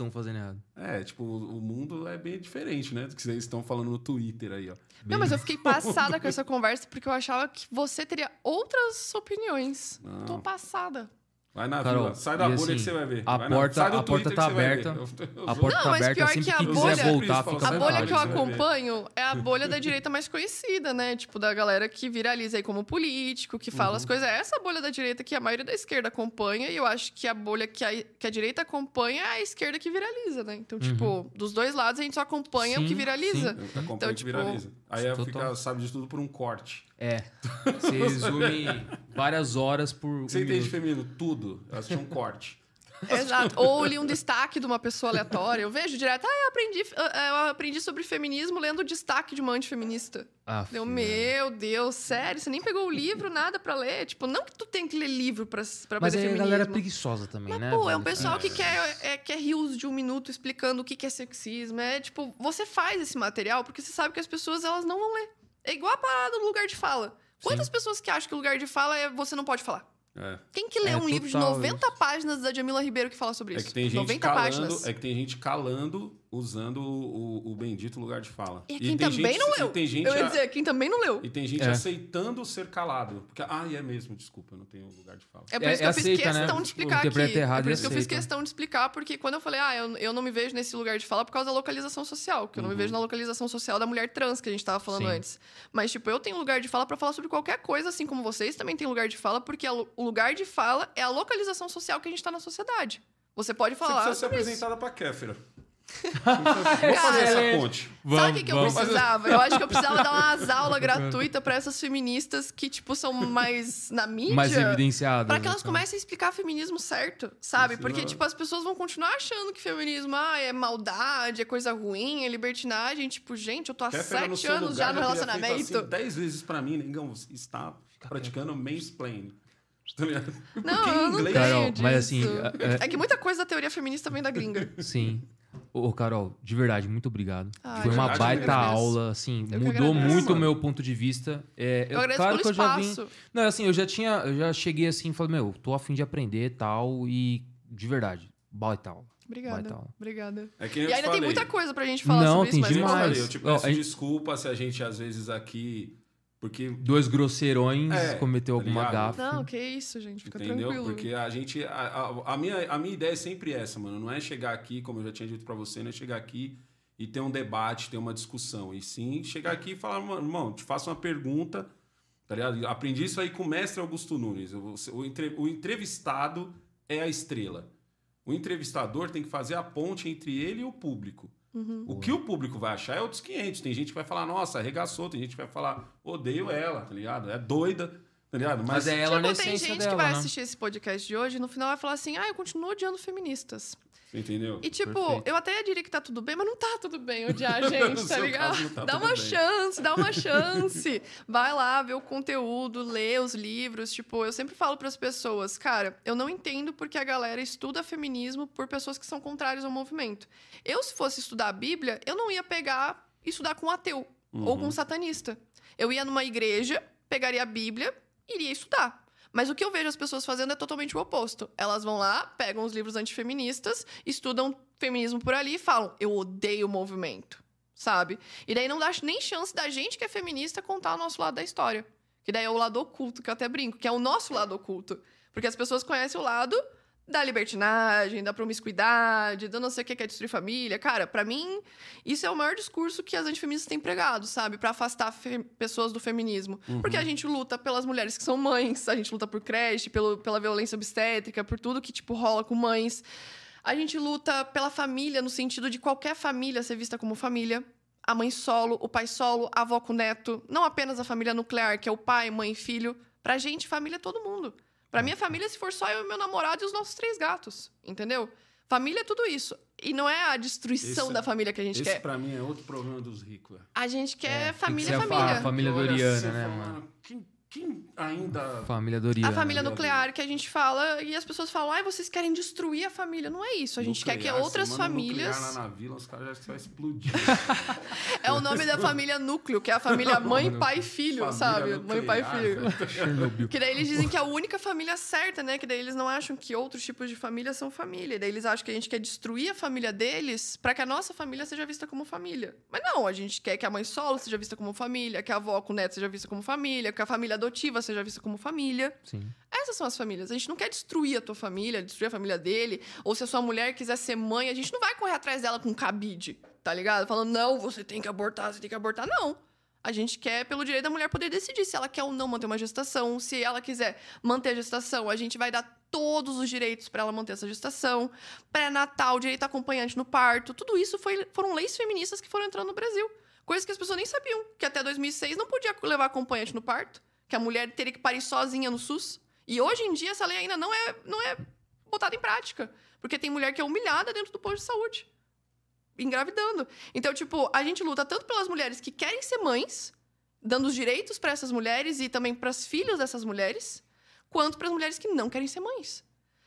Estão fazendo errado. é, tipo, o mundo é bem diferente, né? Do que vocês estão falando no Twitter aí, ó. Não, mas eu fiquei passada com essa conversa porque eu achava que você teria outras opiniões. Não. Tô passada. Vai na Carol, vila, sai da bolha assim, que você vai ver. a Vai na- porta- do a porta tá aberta. A porta Não, tá mas aberta pior sempre que que, a quiser bolha- voltar, Isso, fica A bolha que eu acompanho é a bolha da direita mais conhecida, né? Tipo, da galera que viraliza aí como político, que fala Uhum. as coisas. É essa bolha da direita que a maioria da esquerda acompanha, e eu acho que a bolha que a, que a direita acompanha é a esquerda que viraliza, né? Então, tipo, dos dois lados a gente só acompanha o que Sim, viraliza. Acompanho Então, que tipo, viraliza. Aí total. fica, sabe de tudo por um corte. É. Você resume várias horas por. Você um entende minuto. feminino? Tudo. Eu assisti um corte. Exato. Ou li um destaque de uma pessoa aleatória. Eu vejo direto, ah, eu aprendi, eu aprendi sobre feminismo lendo o destaque de uma antifeminista. Ah, Deu, filho. meu Deus, sério? Você nem pegou o livro, nada pra ler? Tipo, não que tu tem que ler livro pra, pra Mas fazer aí a feminismo. galera é preguiçosa também, Mas, né? pô, é um pessoal que quer, é, quer rios de um minuto explicando o que, que é sexismo. É tipo, você faz esse material porque você sabe que as pessoas elas não vão ler. É igual a parada do lugar de fala. Quantas pessoas que acham que o lugar de fala é você não pode falar? É. Quem que lê É, um livro de total 90 páginas da Jamila Ribeiro que fala sobre É isso? que tem gente 90 calando, páginas. é que tem gente calando usando o, o, bendito lugar de fala. E quem tem também gente, não e leu. tem gente Eu ia a- dizer, quem também não leu. E tem gente É. aceitando ser calado. Porque, ah, é mesmo, desculpa, eu não tenho lugar de fala. É por É- isso que é eu fiz aceita, né? questão de explicar aqui. Errado é por e isso que eu fiz aceita. questão de explicar, porque quando eu falei, ah, eu, eu não me vejo nesse lugar de fala por causa da localização social, que eu não me vejo na localização social da mulher trans que a gente tava falando Sim. antes. Mas, tipo, eu tenho lugar de fala pra falar sobre qualquer coisa, assim como vocês também têm lugar de fala, porque a o lugar de fala é a localização social que a gente tá na sociedade. Você pode Você falar precisa ser apresentada pra Kéfera. Vamos fazer essa ponte. Sabe o que, que eu Vamos. precisava? Eu acho que eu precisava dar umas aulas gratuitas pra essas feministas que, tipo, são mais na mídia. Mais evidenciado. Pra que elas comecem a explicar feminismo certo, sabe? Porque, tipo, as pessoas vão continuar achando que feminismo ah, é maldade, é coisa ruim, é libertinagem. Tipo, gente, eu tô há no sete anos lugar já no feito relacionamento. Assim, dez vezes pra mim, negão, você está praticando mansplaining. Tá? Não, eu não inglês- tenho Carol, mas assim, disso. é- É que muita coisa da teoria feminista vem da gringa. Sim. Ô, Carol, de verdade, muito obrigado. Ai, Foi uma verdade, baita eu aula, assim, Eu mudou agradeço, muito o meu ponto de vista. É, Eu agradeço claro pelo que eu já vim. Não, assim, eu já tinha, eu já cheguei assim e falei, meu, tô afim de aprender e tal, e de verdade, baita aula. Obrigada. Baita aula. Obrigada. É eu E te ainda tem falei. muita coisa pra gente falar Não, sobre isso, tem mas Eu, demais. falei, eu te Ó, peço gente- desculpa se a gente, às vezes, aqui... Porque Dois grosseirões, É, cometeu tá alguma gafe. Não, que isso, gente. Fica Entendeu? tranquilo. Porque a gente. A, a- a minha, a minha ideia é sempre essa, mano. Não é chegar aqui, como eu já tinha dito pra você, não é chegar aqui e ter um debate, ter uma discussão. E sim chegar aqui e falar, mano, irmão, te faço uma pergunta, tá ligado? Aprendi isso aí com o mestre Augusto Nunes. O, o, entre- o entrevistado é a estrela. O entrevistador tem que fazer a ponte entre ele e o público. Uhum. O que o público vai achar é outros 500. Tem gente que vai falar, nossa, arregaçou. Tem gente que vai falar, odeio ela, tá ligado? É doida, tá ligado? Mas é ela na Tipo, tem essência gente dela, que vai né? assistir esse podcast de hoje e no final vai falar assim: ah, eu continuo odiando feministas. Você entendeu? E, tipo, Perfeito. eu até diria que tá tudo bem, mas não tá tudo bem odiar a gente, tá ligado? tá dá uma bem. chance, dá uma chance. Vai lá ver o conteúdo, lê os livros. Tipo, eu sempre falo pras pessoas, cara, eu não entendo porque a galera estuda feminismo por pessoas que são contrárias ao movimento. Eu, se fosse estudar a Bíblia, eu não ia pegar e estudar com um ateu ou com um satanista. Eu ia numa igreja, pegaria a Bíblia e iria estudar. Mas o que eu vejo as pessoas fazendo é totalmente o oposto. Elas vão lá, pegam os livros antifeministas, estudam feminismo por ali e falam: eu odeio o movimento, sabe? E daí não dá nem chance da gente que é feminista contar o nosso lado da história. Que daí é o lado oculto, que eu até brinco, que é o nosso lado oculto. Porque as pessoas conhecem o lado da libertinagem, da promiscuidade, da não sei o que que é destruir família. Cara, pra mim, isso é o maior discurso que as antifeministas têm pregado, sabe? Pra afastar pessoas do feminismo. Porque a gente luta pelas mulheres que são mães, a gente luta por creche, pelo, pela violência obstétrica, por tudo que, tipo, rola com mães. A gente luta pela família, no sentido de qualquer família ser vista como família. A mãe solo, o pai solo, a avó com neto. Não apenas a família nuclear, que é o pai, mãe e filho. Pra gente, família é todo mundo. Pra minha família, se for só eu e meu namorado e os nossos três gatos. Entendeu? Família é tudo isso. E não é a destruição Esse- da família que a gente Esse, quer. pra mim, é outro problema dos ricos. A gente quer que família, fa- família. a família Doriana, né, mano? Quem, quem ainda... Família Doriana. A família né? nuclear que a gente fala e as pessoas falam, ai, vocês querem destruir a família. Não é isso. A gente quer que Nuclear, outras famílias. nuclear lá na vila, os caras já acham que vai explodir. É o nome da família núcleo, que é a família mãe, pai e filho, Família sabe? Mãe, pai e nuclear, filho. Que daí eles dizem que é a única família certa, né? Que daí eles não acham que outros tipos de família são família. E daí eles acham que a gente quer destruir a família deles pra que a nossa família seja vista como família. Mas não, a gente quer que a mãe solo seja vista como família, que a avó com o neto seja vista como família, que a família adotiva seja vista como família. Sim. Essas são as famílias. A gente não quer destruir a tua família, destruir a família dele. Ou se a sua mulher quiser ser mãe, a gente não vai correr atrás dela com cabide, tá ligado? Falando, não, você tem que abortar, você tem que abortar. Não. A gente quer pelo direito da mulher poder decidir se ela quer ou não manter uma gestação. Se ela quiser manter a gestação, a gente vai dar todos os direitos para ela manter essa gestação. Pré-natal, direito acompanhante no parto. Tudo isso foi- foram leis feministas que foram entrando no Brasil. Coisas que as pessoas nem sabiam. Que até 2006 não podia levar acompanhante no parto. Que a mulher teria que parir sozinha no SUS. E hoje em dia essa lei ainda não é, não é botada em prática. Porque tem mulher que é humilhada dentro do posto de saúde. Engravidando. Então, tipo, a gente luta tanto pelas mulheres que querem ser mães, dando os direitos para essas mulheres e também para os filhos dessas mulheres, quanto para as mulheres que não querem ser mães.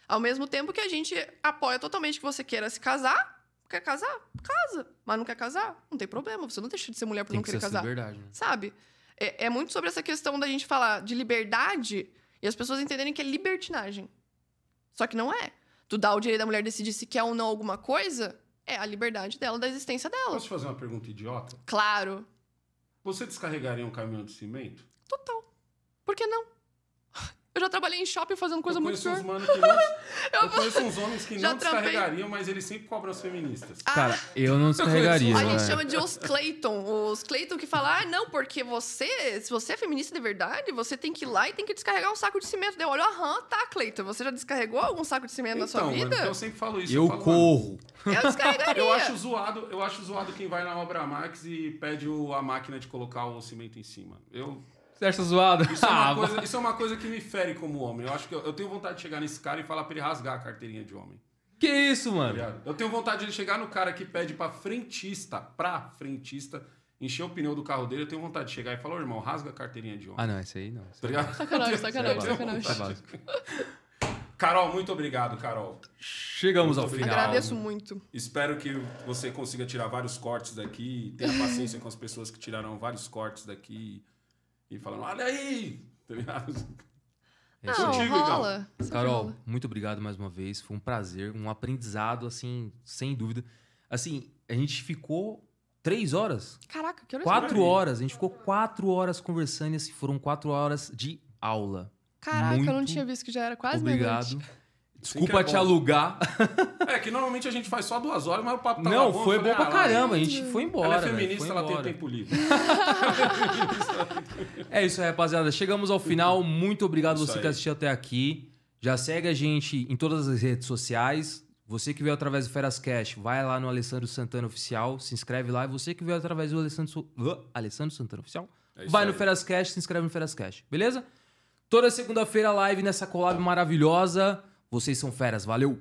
Ao mesmo tempo que a gente apoia totalmente que você queira se casar, quer casar, casa. Mas não quer casar, não tem problema. Você não deixa de ser mulher por Tem não que querer essa casar. liberdade. Né? Sabe? É, é muito sobre essa questão da gente falar de liberdade e as pessoas entenderem que é libertinagem. Só que não é. Tu dá o direito da mulher decidir se quer ou não alguma coisa, é a liberdade dela, da existência dela. Posso te fazer uma pergunta idiota? Claro. Você descarregaria um caminhão de cimento? Total. Por que não? Eu já trabalhei em shopping fazendo coisa eu muito pior. uns mano que não, eu conheço uns homens que Já não trampei. descarregariam, mas eles sempre cobram as feministas. Cara, eu não descarregaria. A né? gente chama de os Clayton. Os Clayton que falam, ah, não, porque você, se você é feminista de verdade, você tem que ir lá e tem que descarregar um saco de cimento. Daí eu olho, aham, tá, Clayton, você já descarregou algum saco de cimento na sua Então, mano, vida? eu sempre falo isso. Eu falo, corro. Eu descarregaria. Eu acho zoado, eu acho zoado quem vai na obra Max e pede o- a máquina de colocar o cimento em cima. Eu, Você acha zoado? isso, é Ah, uma coisa, isso é uma coisa que me fere como homem. Eu acho que eu, eu tenho vontade de chegar nesse cara e falar pra ele rasgar a carteirinha de homem. Que isso, tá mano? ligado? Eu tenho vontade de ele chegar no cara que pede pra frentista, pra frentista, encher o pneu do carro dele. Eu tenho vontade de chegar e falar, ô irmão, rasga a carteirinha de homem. Ah, não, esse aí não. Tá ligado? Sacanagem, sacanagem, tenho sacanagem. Isso é. Carol, muito obrigado, Carol. Chegamos ao Muito final. Agradeço muito. Espero que você consiga tirar vários cortes daqui, tenha paciência com as pessoas que tiraram vários cortes daqui e falando, olha aí! Tá ligado? É Não, isso aí. contigo, rola. Sempre Carol, rola. muito obrigado mais uma vez. Foi um prazer, um aprendizado, assim, sem dúvida. Assim, a gente ficou três horas, Caraca, que horas quatro horas. A gente ficou quatro horas conversando e assim, foram quatro horas de aula. Caraca, eu não Muito tinha visto que já era quase Obrigado. Desculpa é te bom. alugar. É que normalmente a gente faz só duas horas, mas o papo tava Não, bom. eu foi falei, bom pra ah, caramba. A gente foi embora. Ela é velho, feminista, ela tem embora. tempo livre. É isso aí, rapaziada. Chegamos ao final. Muito obrigado Isso você aí. que assistiu até aqui. Já segue a gente em todas as redes sociais. Você que veio através do Feras Cash, vai lá no Alessandro Santana Oficial, se inscreve lá. E você que veio através do Alessandro, Alessandro Santana Oficial, É vai no aí. Feras Cash, se inscreve no Feras Cash, beleza? Toda segunda-feira live nessa collab maravilhosa. Vocês são feras, valeu!